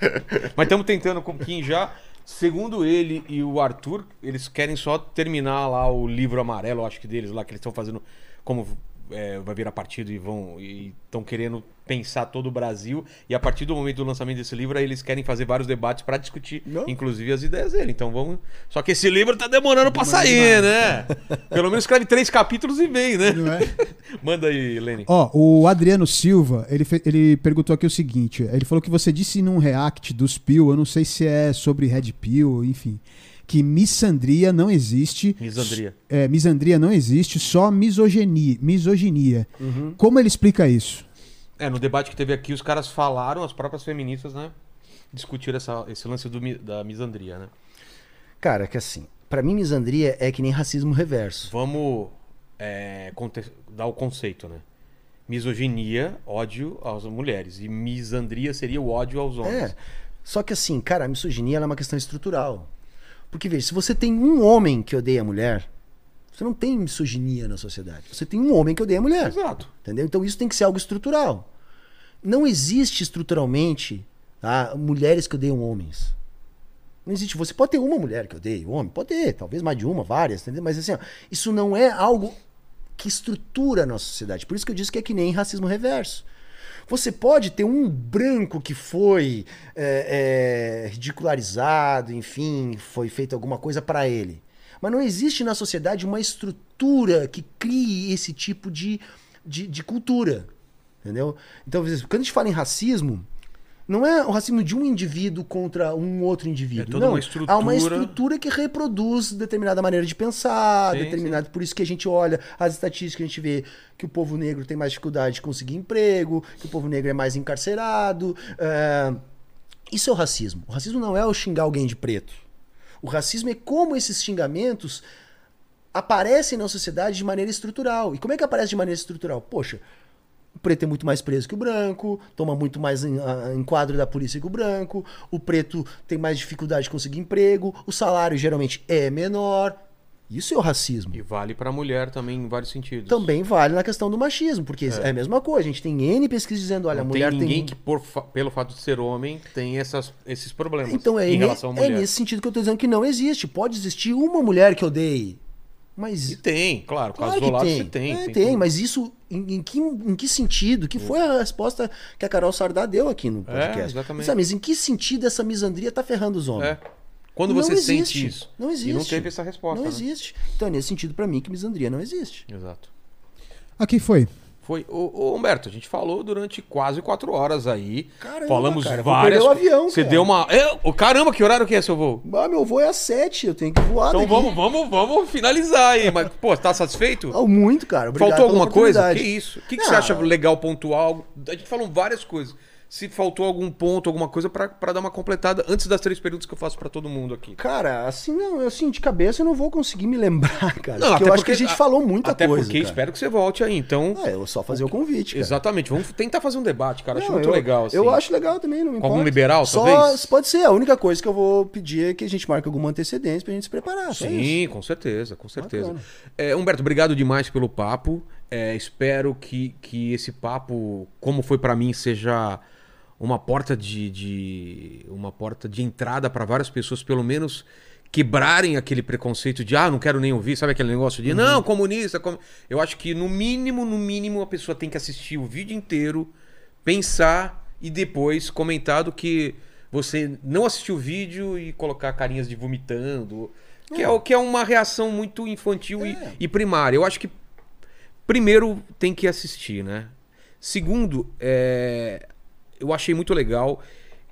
Mas estamos tentando com o Kim já. Segundo ele e o Arthur, eles querem só terminar lá o livro amarelo, acho que deles lá, que eles estão fazendo como é, vai virar partido e vão e estão querendo pensar todo o Brasil e a partir do momento do lançamento desse livro eles querem fazer vários debates para discutir, Não. inclusive as ideias dele. Então vamos. Só que esse livro tá demorando para sair, né? Pelo menos escreve três capítulos e vem, né? Não é? Manda aí, Lenny. Ó, o Adriano Silva ele, ele perguntou aqui o seguinte: ele falou que você disse num react dos Pill, eu não sei se é sobre Red Pill, enfim que missandria não existe. Misandria. É, misandria não existe, só misoginia. misoginia. Uhum. Como ele explica isso? É, no debate que teve aqui, os caras falaram, as próprias feministas, né? Discutiram essa, esse lance do, da misandria, né? Cara, que assim, para mim misandria é que nem racismo reverso. Vamos é, dar o conceito, né? Misoginia, ódio às mulheres. E misandria seria o ódio aos homens. É. Só que assim, cara, a misoginia é uma questão estrutural. Porque, veja, se você tem um homem que odeia a mulher, você não tem misoginia na sociedade. Você tem um homem que odeia a mulher. Exato. Entendeu? Então isso tem que ser algo estrutural. Não existe estruturalmente tá, mulheres que odeiam homens. Não existe. Você pode ter uma mulher que odeia o homem, pode ter, talvez mais de uma, várias, entendeu? Mas assim, ó, isso não é algo que estrutura a nossa sociedade. Por isso que eu disse que é que nem racismo reverso. Você pode ter um branco que foi é, é, ridicularizado, enfim, foi feita alguma coisa para ele. Mas não existe na sociedade uma estrutura que crie esse tipo de, de, de cultura. Entendeu? Então, quando a gente fala em racismo, não é o racismo de um indivíduo contra um outro indivíduo. É toda não. uma estrutura. Há uma estrutura que reproduz determinada maneira de pensar, Sim, determinado. Por isso que a gente olha as estatísticas, a gente vê que o povo negro tem mais dificuldade de conseguir emprego, que o povo negro é mais encarcerado. é, Isso é o racismo. O racismo não é o xingar alguém de preto. O racismo é como esses xingamentos aparecem na sociedade de maneira estrutural. E como é que aparece de maneira estrutural? Poxa, preto é muito mais preso que o branco, toma muito mais em- a- enquadro da polícia que o branco, o preto tem mais dificuldade de conseguir emprego, o salário geralmente é menor. Isso é o racismo. E vale pra mulher também em vários sentidos. Também vale na questão do machismo, porque é, a mesma coisa. A gente tem N pesquisas dizendo, olha, não a mulher tem ninguém tem. que, por pelo fato de ser homem, tem essas, esses problemas Então é, em relação à é mulher. nesse sentido que eu tô dizendo que não existe. Pode existir uma mulher que odeie. Mas E tem, claro. Claro caso isolado tem. você tem. É, tem tem, mas isso em, em que, em que sentido? Que foi a resposta que a Carol Sardá deu aqui no podcast. É, exatamente. Sabe, mas em que sentido essa misandria tá ferrando os homens? É. Quando Não você existe. sente isso. Não existe. E não teve essa resposta. Não né? existe. Então, é nesse sentido, pra mim, que misandria não existe. Exato. Aqui foi. Foi. Ô, ô, Humberto, a gente falou durante quase quatro horas aí. Caramba, Falamos cara, vou várias. perder o avião, Você cara. deu uma. Ô, caramba, que horário que é seu voo? Ah, meu voo é às sete, eu tenho que voar Então daqui. vamos, vamos, vamos finalizar aí. Mas, pô, tá satisfeito? Ah, muito, cara. Obrigado Faltou alguma coisa? Que isso? O que, que você acha legal pontuar? A gente falou várias coisas. Se faltou algum ponto, alguma coisa pra pra dar uma completada antes das três perguntas que eu faço pra todo mundo aqui. Cara, assim, não, assim, de cabeça eu não vou conseguir me lembrar, cara. Não, porque até eu acho que a gente falou muita Até coisa. porque cara. espero que você volte aí. Então, É, eu só fazer o convite, cara. exatamente. Vamos tentar fazer um debate, cara. Acho Não, muito eu, legal. Assim. Eu acho legal também, não me Com importa. algum liberal, Só, talvez? Pode ser. A única coisa que eu vou pedir é que a gente marque alguma antecedência pra gente se preparar. Sim, com certeza, com certeza. É, Humberto, obrigado demais pelo papo. É, espero que, que esse papo, como foi pra mim, seja uma porta de, de- uma porta de entrada para várias pessoas, pelo menos quebrarem aquele preconceito de ah, não quero nem ouvir, sabe aquele negócio de não, comunista. com-". Eu acho que no mínimo, no mínimo, a pessoa tem que assistir o vídeo inteiro, pensar e depois comentar do que você não assistiu o vídeo e colocar carinhas de vomitando. Que é, o que é uma reação muito infantil e- É. e, primária. Eu acho que primeiro tem que assistir, né? Segundo, é, eu achei muito legal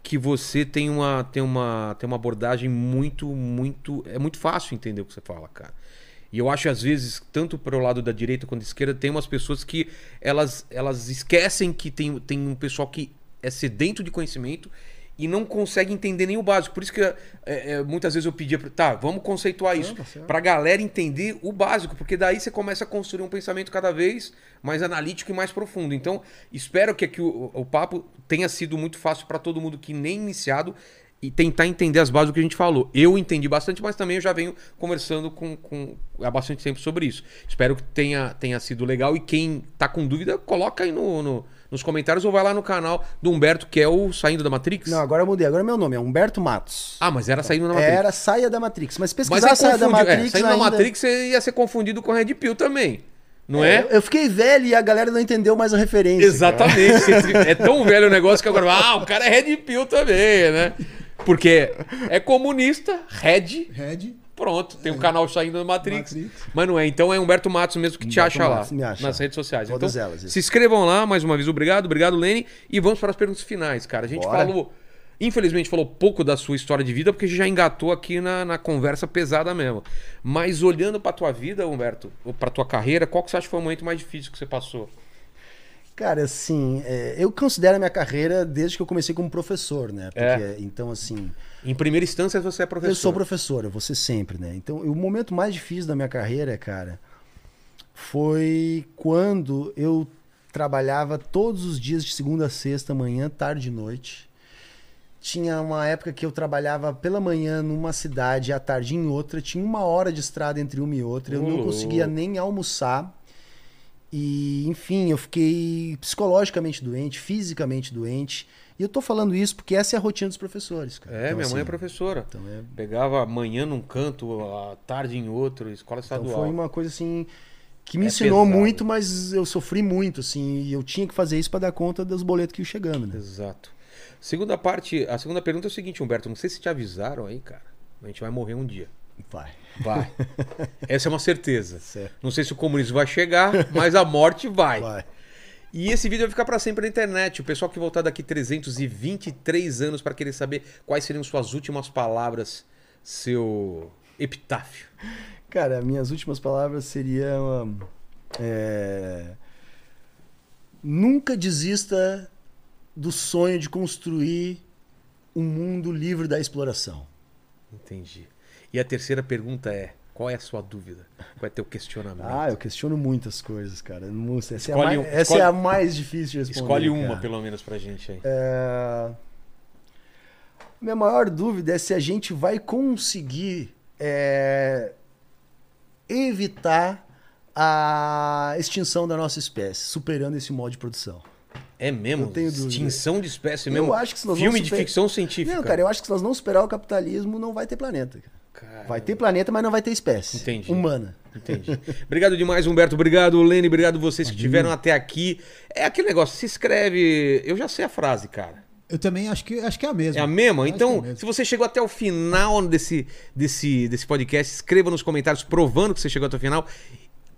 que você tem uma, tem uma, tem uma abordagem muito, muito. É muito fácil entender o que você fala, cara. E eu acho, às vezes, tanto para o lado da direita quanto da esquerda, tem umas pessoas que elas, elas esquecem que tem, tem um pessoal que é sedento de conhecimento e não consegue entender nem o básico. Por isso que é, é, muitas vezes eu pedia, pra- tá, vamos conceituar isso, tá certo. pra galera entender o básico, porque daí você começa a construir um pensamento cada vez mais analítico e mais profundo. Então, espero que aqui o, o papo tenha sido muito fácil para todo mundo que nem iniciado e tentar entender as bases do que a gente falou. Eu entendi bastante, mas também eu já venho conversando com, com há bastante tempo sobre isso. Espero que tenha, tenha sido legal e quem tá com dúvida, coloca aí no, no- nos comentários ou vai lá no canal do Humberto, que é o Saindo da Matrix. Não, agora eu mudei. Agora meu nome é Humberto Matos. Ah, mas era Saindo da Matrix. Era Saia da Matrix. Mas mas pesquisar aí Saia da confundiu. Matrix é, Saindo da ainda- Matrix você ia ser confundido com Red Pill também. Não é? Eu, eu fiquei velho e a galera não entendeu mais a referência. Exatamente. Você- é tão velho o negócio que agora, ah, o cara é Red Pill também, né? Porque é comunista, Red, Red. Pronto, tem um canal saindo da Matrix, Matrix. Mas não é, então é Humberto Matos mesmo que te Humberto acha Matos, lá, me acha. nas redes sociais. Todas então, elas, isso. se inscrevam lá, mais uma vez, obrigado, obrigado, Lene, e vamos para as perguntas finais, cara. A gente Bora. falou, infelizmente falou pouco da sua história de vida, porque a gente já engatou aqui na, na conversa pesada mesmo. Mas olhando para tua vida, Humberto, ou para tua carreira, qual que você acha que foi o momento mais difícil que você passou? Cara, assim, é, eu considero a minha carreira desde que eu comecei como professor, né? Porque, É. Então, assim, Em primeira instância, você é professor. eu sou professor, eu vou ser sempre, né? Então, o momento mais difícil da minha carreira, cara, foi quando eu trabalhava todos os dias de segunda a sexta, manhã, tarde e noite. Tinha uma época que eu trabalhava pela manhã numa cidade e à tarde em outra. Tinha uma hora de estrada entre uma e outra. Eu Ô, não conseguia nem almoçar. E, enfim, eu fiquei psicologicamente doente, fisicamente doente. E eu tô falando isso porque essa é a rotina dos professores. Cara. É, Então, minha mãe é assim, professora. Então, é, Pegava manhã num canto, a tarde em outro, escola então estadual. foi uma coisa assim que me É ensinou pesado. muito, mas eu sofri muito, assim, e eu tinha que fazer isso para dar conta dos boletos que iam chegando, né? Exato. Segunda parte, a segunda pergunta é o seguinte, Humberto, não sei se te avisaram aí, cara. A gente vai morrer um dia. Vai. Vai. Essa é uma certeza. Certo. Não sei se o comunismo vai chegar, mas a morte vai. Vai. E esse vídeo vai ficar para sempre na internet. O pessoal que voltar daqui 323 anos para querer saber quais seriam suas últimas palavras, seu epitáfio. Cara, minhas últimas palavras seriam. é, Nunca desista do sonho de construir um mundo livre da exploração. Entendi. E a terceira pergunta é: qual é a sua dúvida? Qual é teu questionamento? Ah, eu questiono muitas coisas, cara. Essa, é, a Escolhe mais, essa escolhe- é a mais difícil de responder. Escolhe uma, cara. pelo menos, pra gente aí. É, Minha maior dúvida é se a gente vai conseguir é, evitar a extinção da nossa espécie, superando esse modo de produção. É mesmo? eu tenho dúvida. Extinção de espécie Eu mesmo? acho que se nós Filme vamos de super- ficção científica. Não, cara, eu acho que se nós não superar o capitalismo, não vai ter planeta. cara. Cara, Vai ter planeta, mas não vai ter espécie Entendi. humana. Entendi. Obrigado demais, Humberto. Obrigado, Lene. Obrigado vocês que estiveram até aqui. É aquele negócio, se inscreve. Eu já sei a frase, cara. Eu também acho que, acho que é a mesma. É a mesma? Acho Então, é a mesma. se você chegou até o final desse, desse, desse podcast, escreva nos comentários provando que você chegou até o final.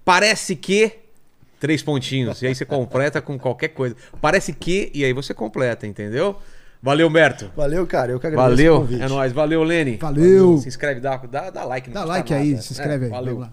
Parece que. Três pontinhos. E aí você completa com qualquer coisa. Parece que. E aí você completa, entendeu? Valeu, Humberto. Valeu, cara. Eu que agradeço o Valeu. convite. É nóis. Valeu, Lene. Valeu. Se inscreve, dá, dá, dá like. Dá like nada. aí, se inscreve É, aí. Valeu.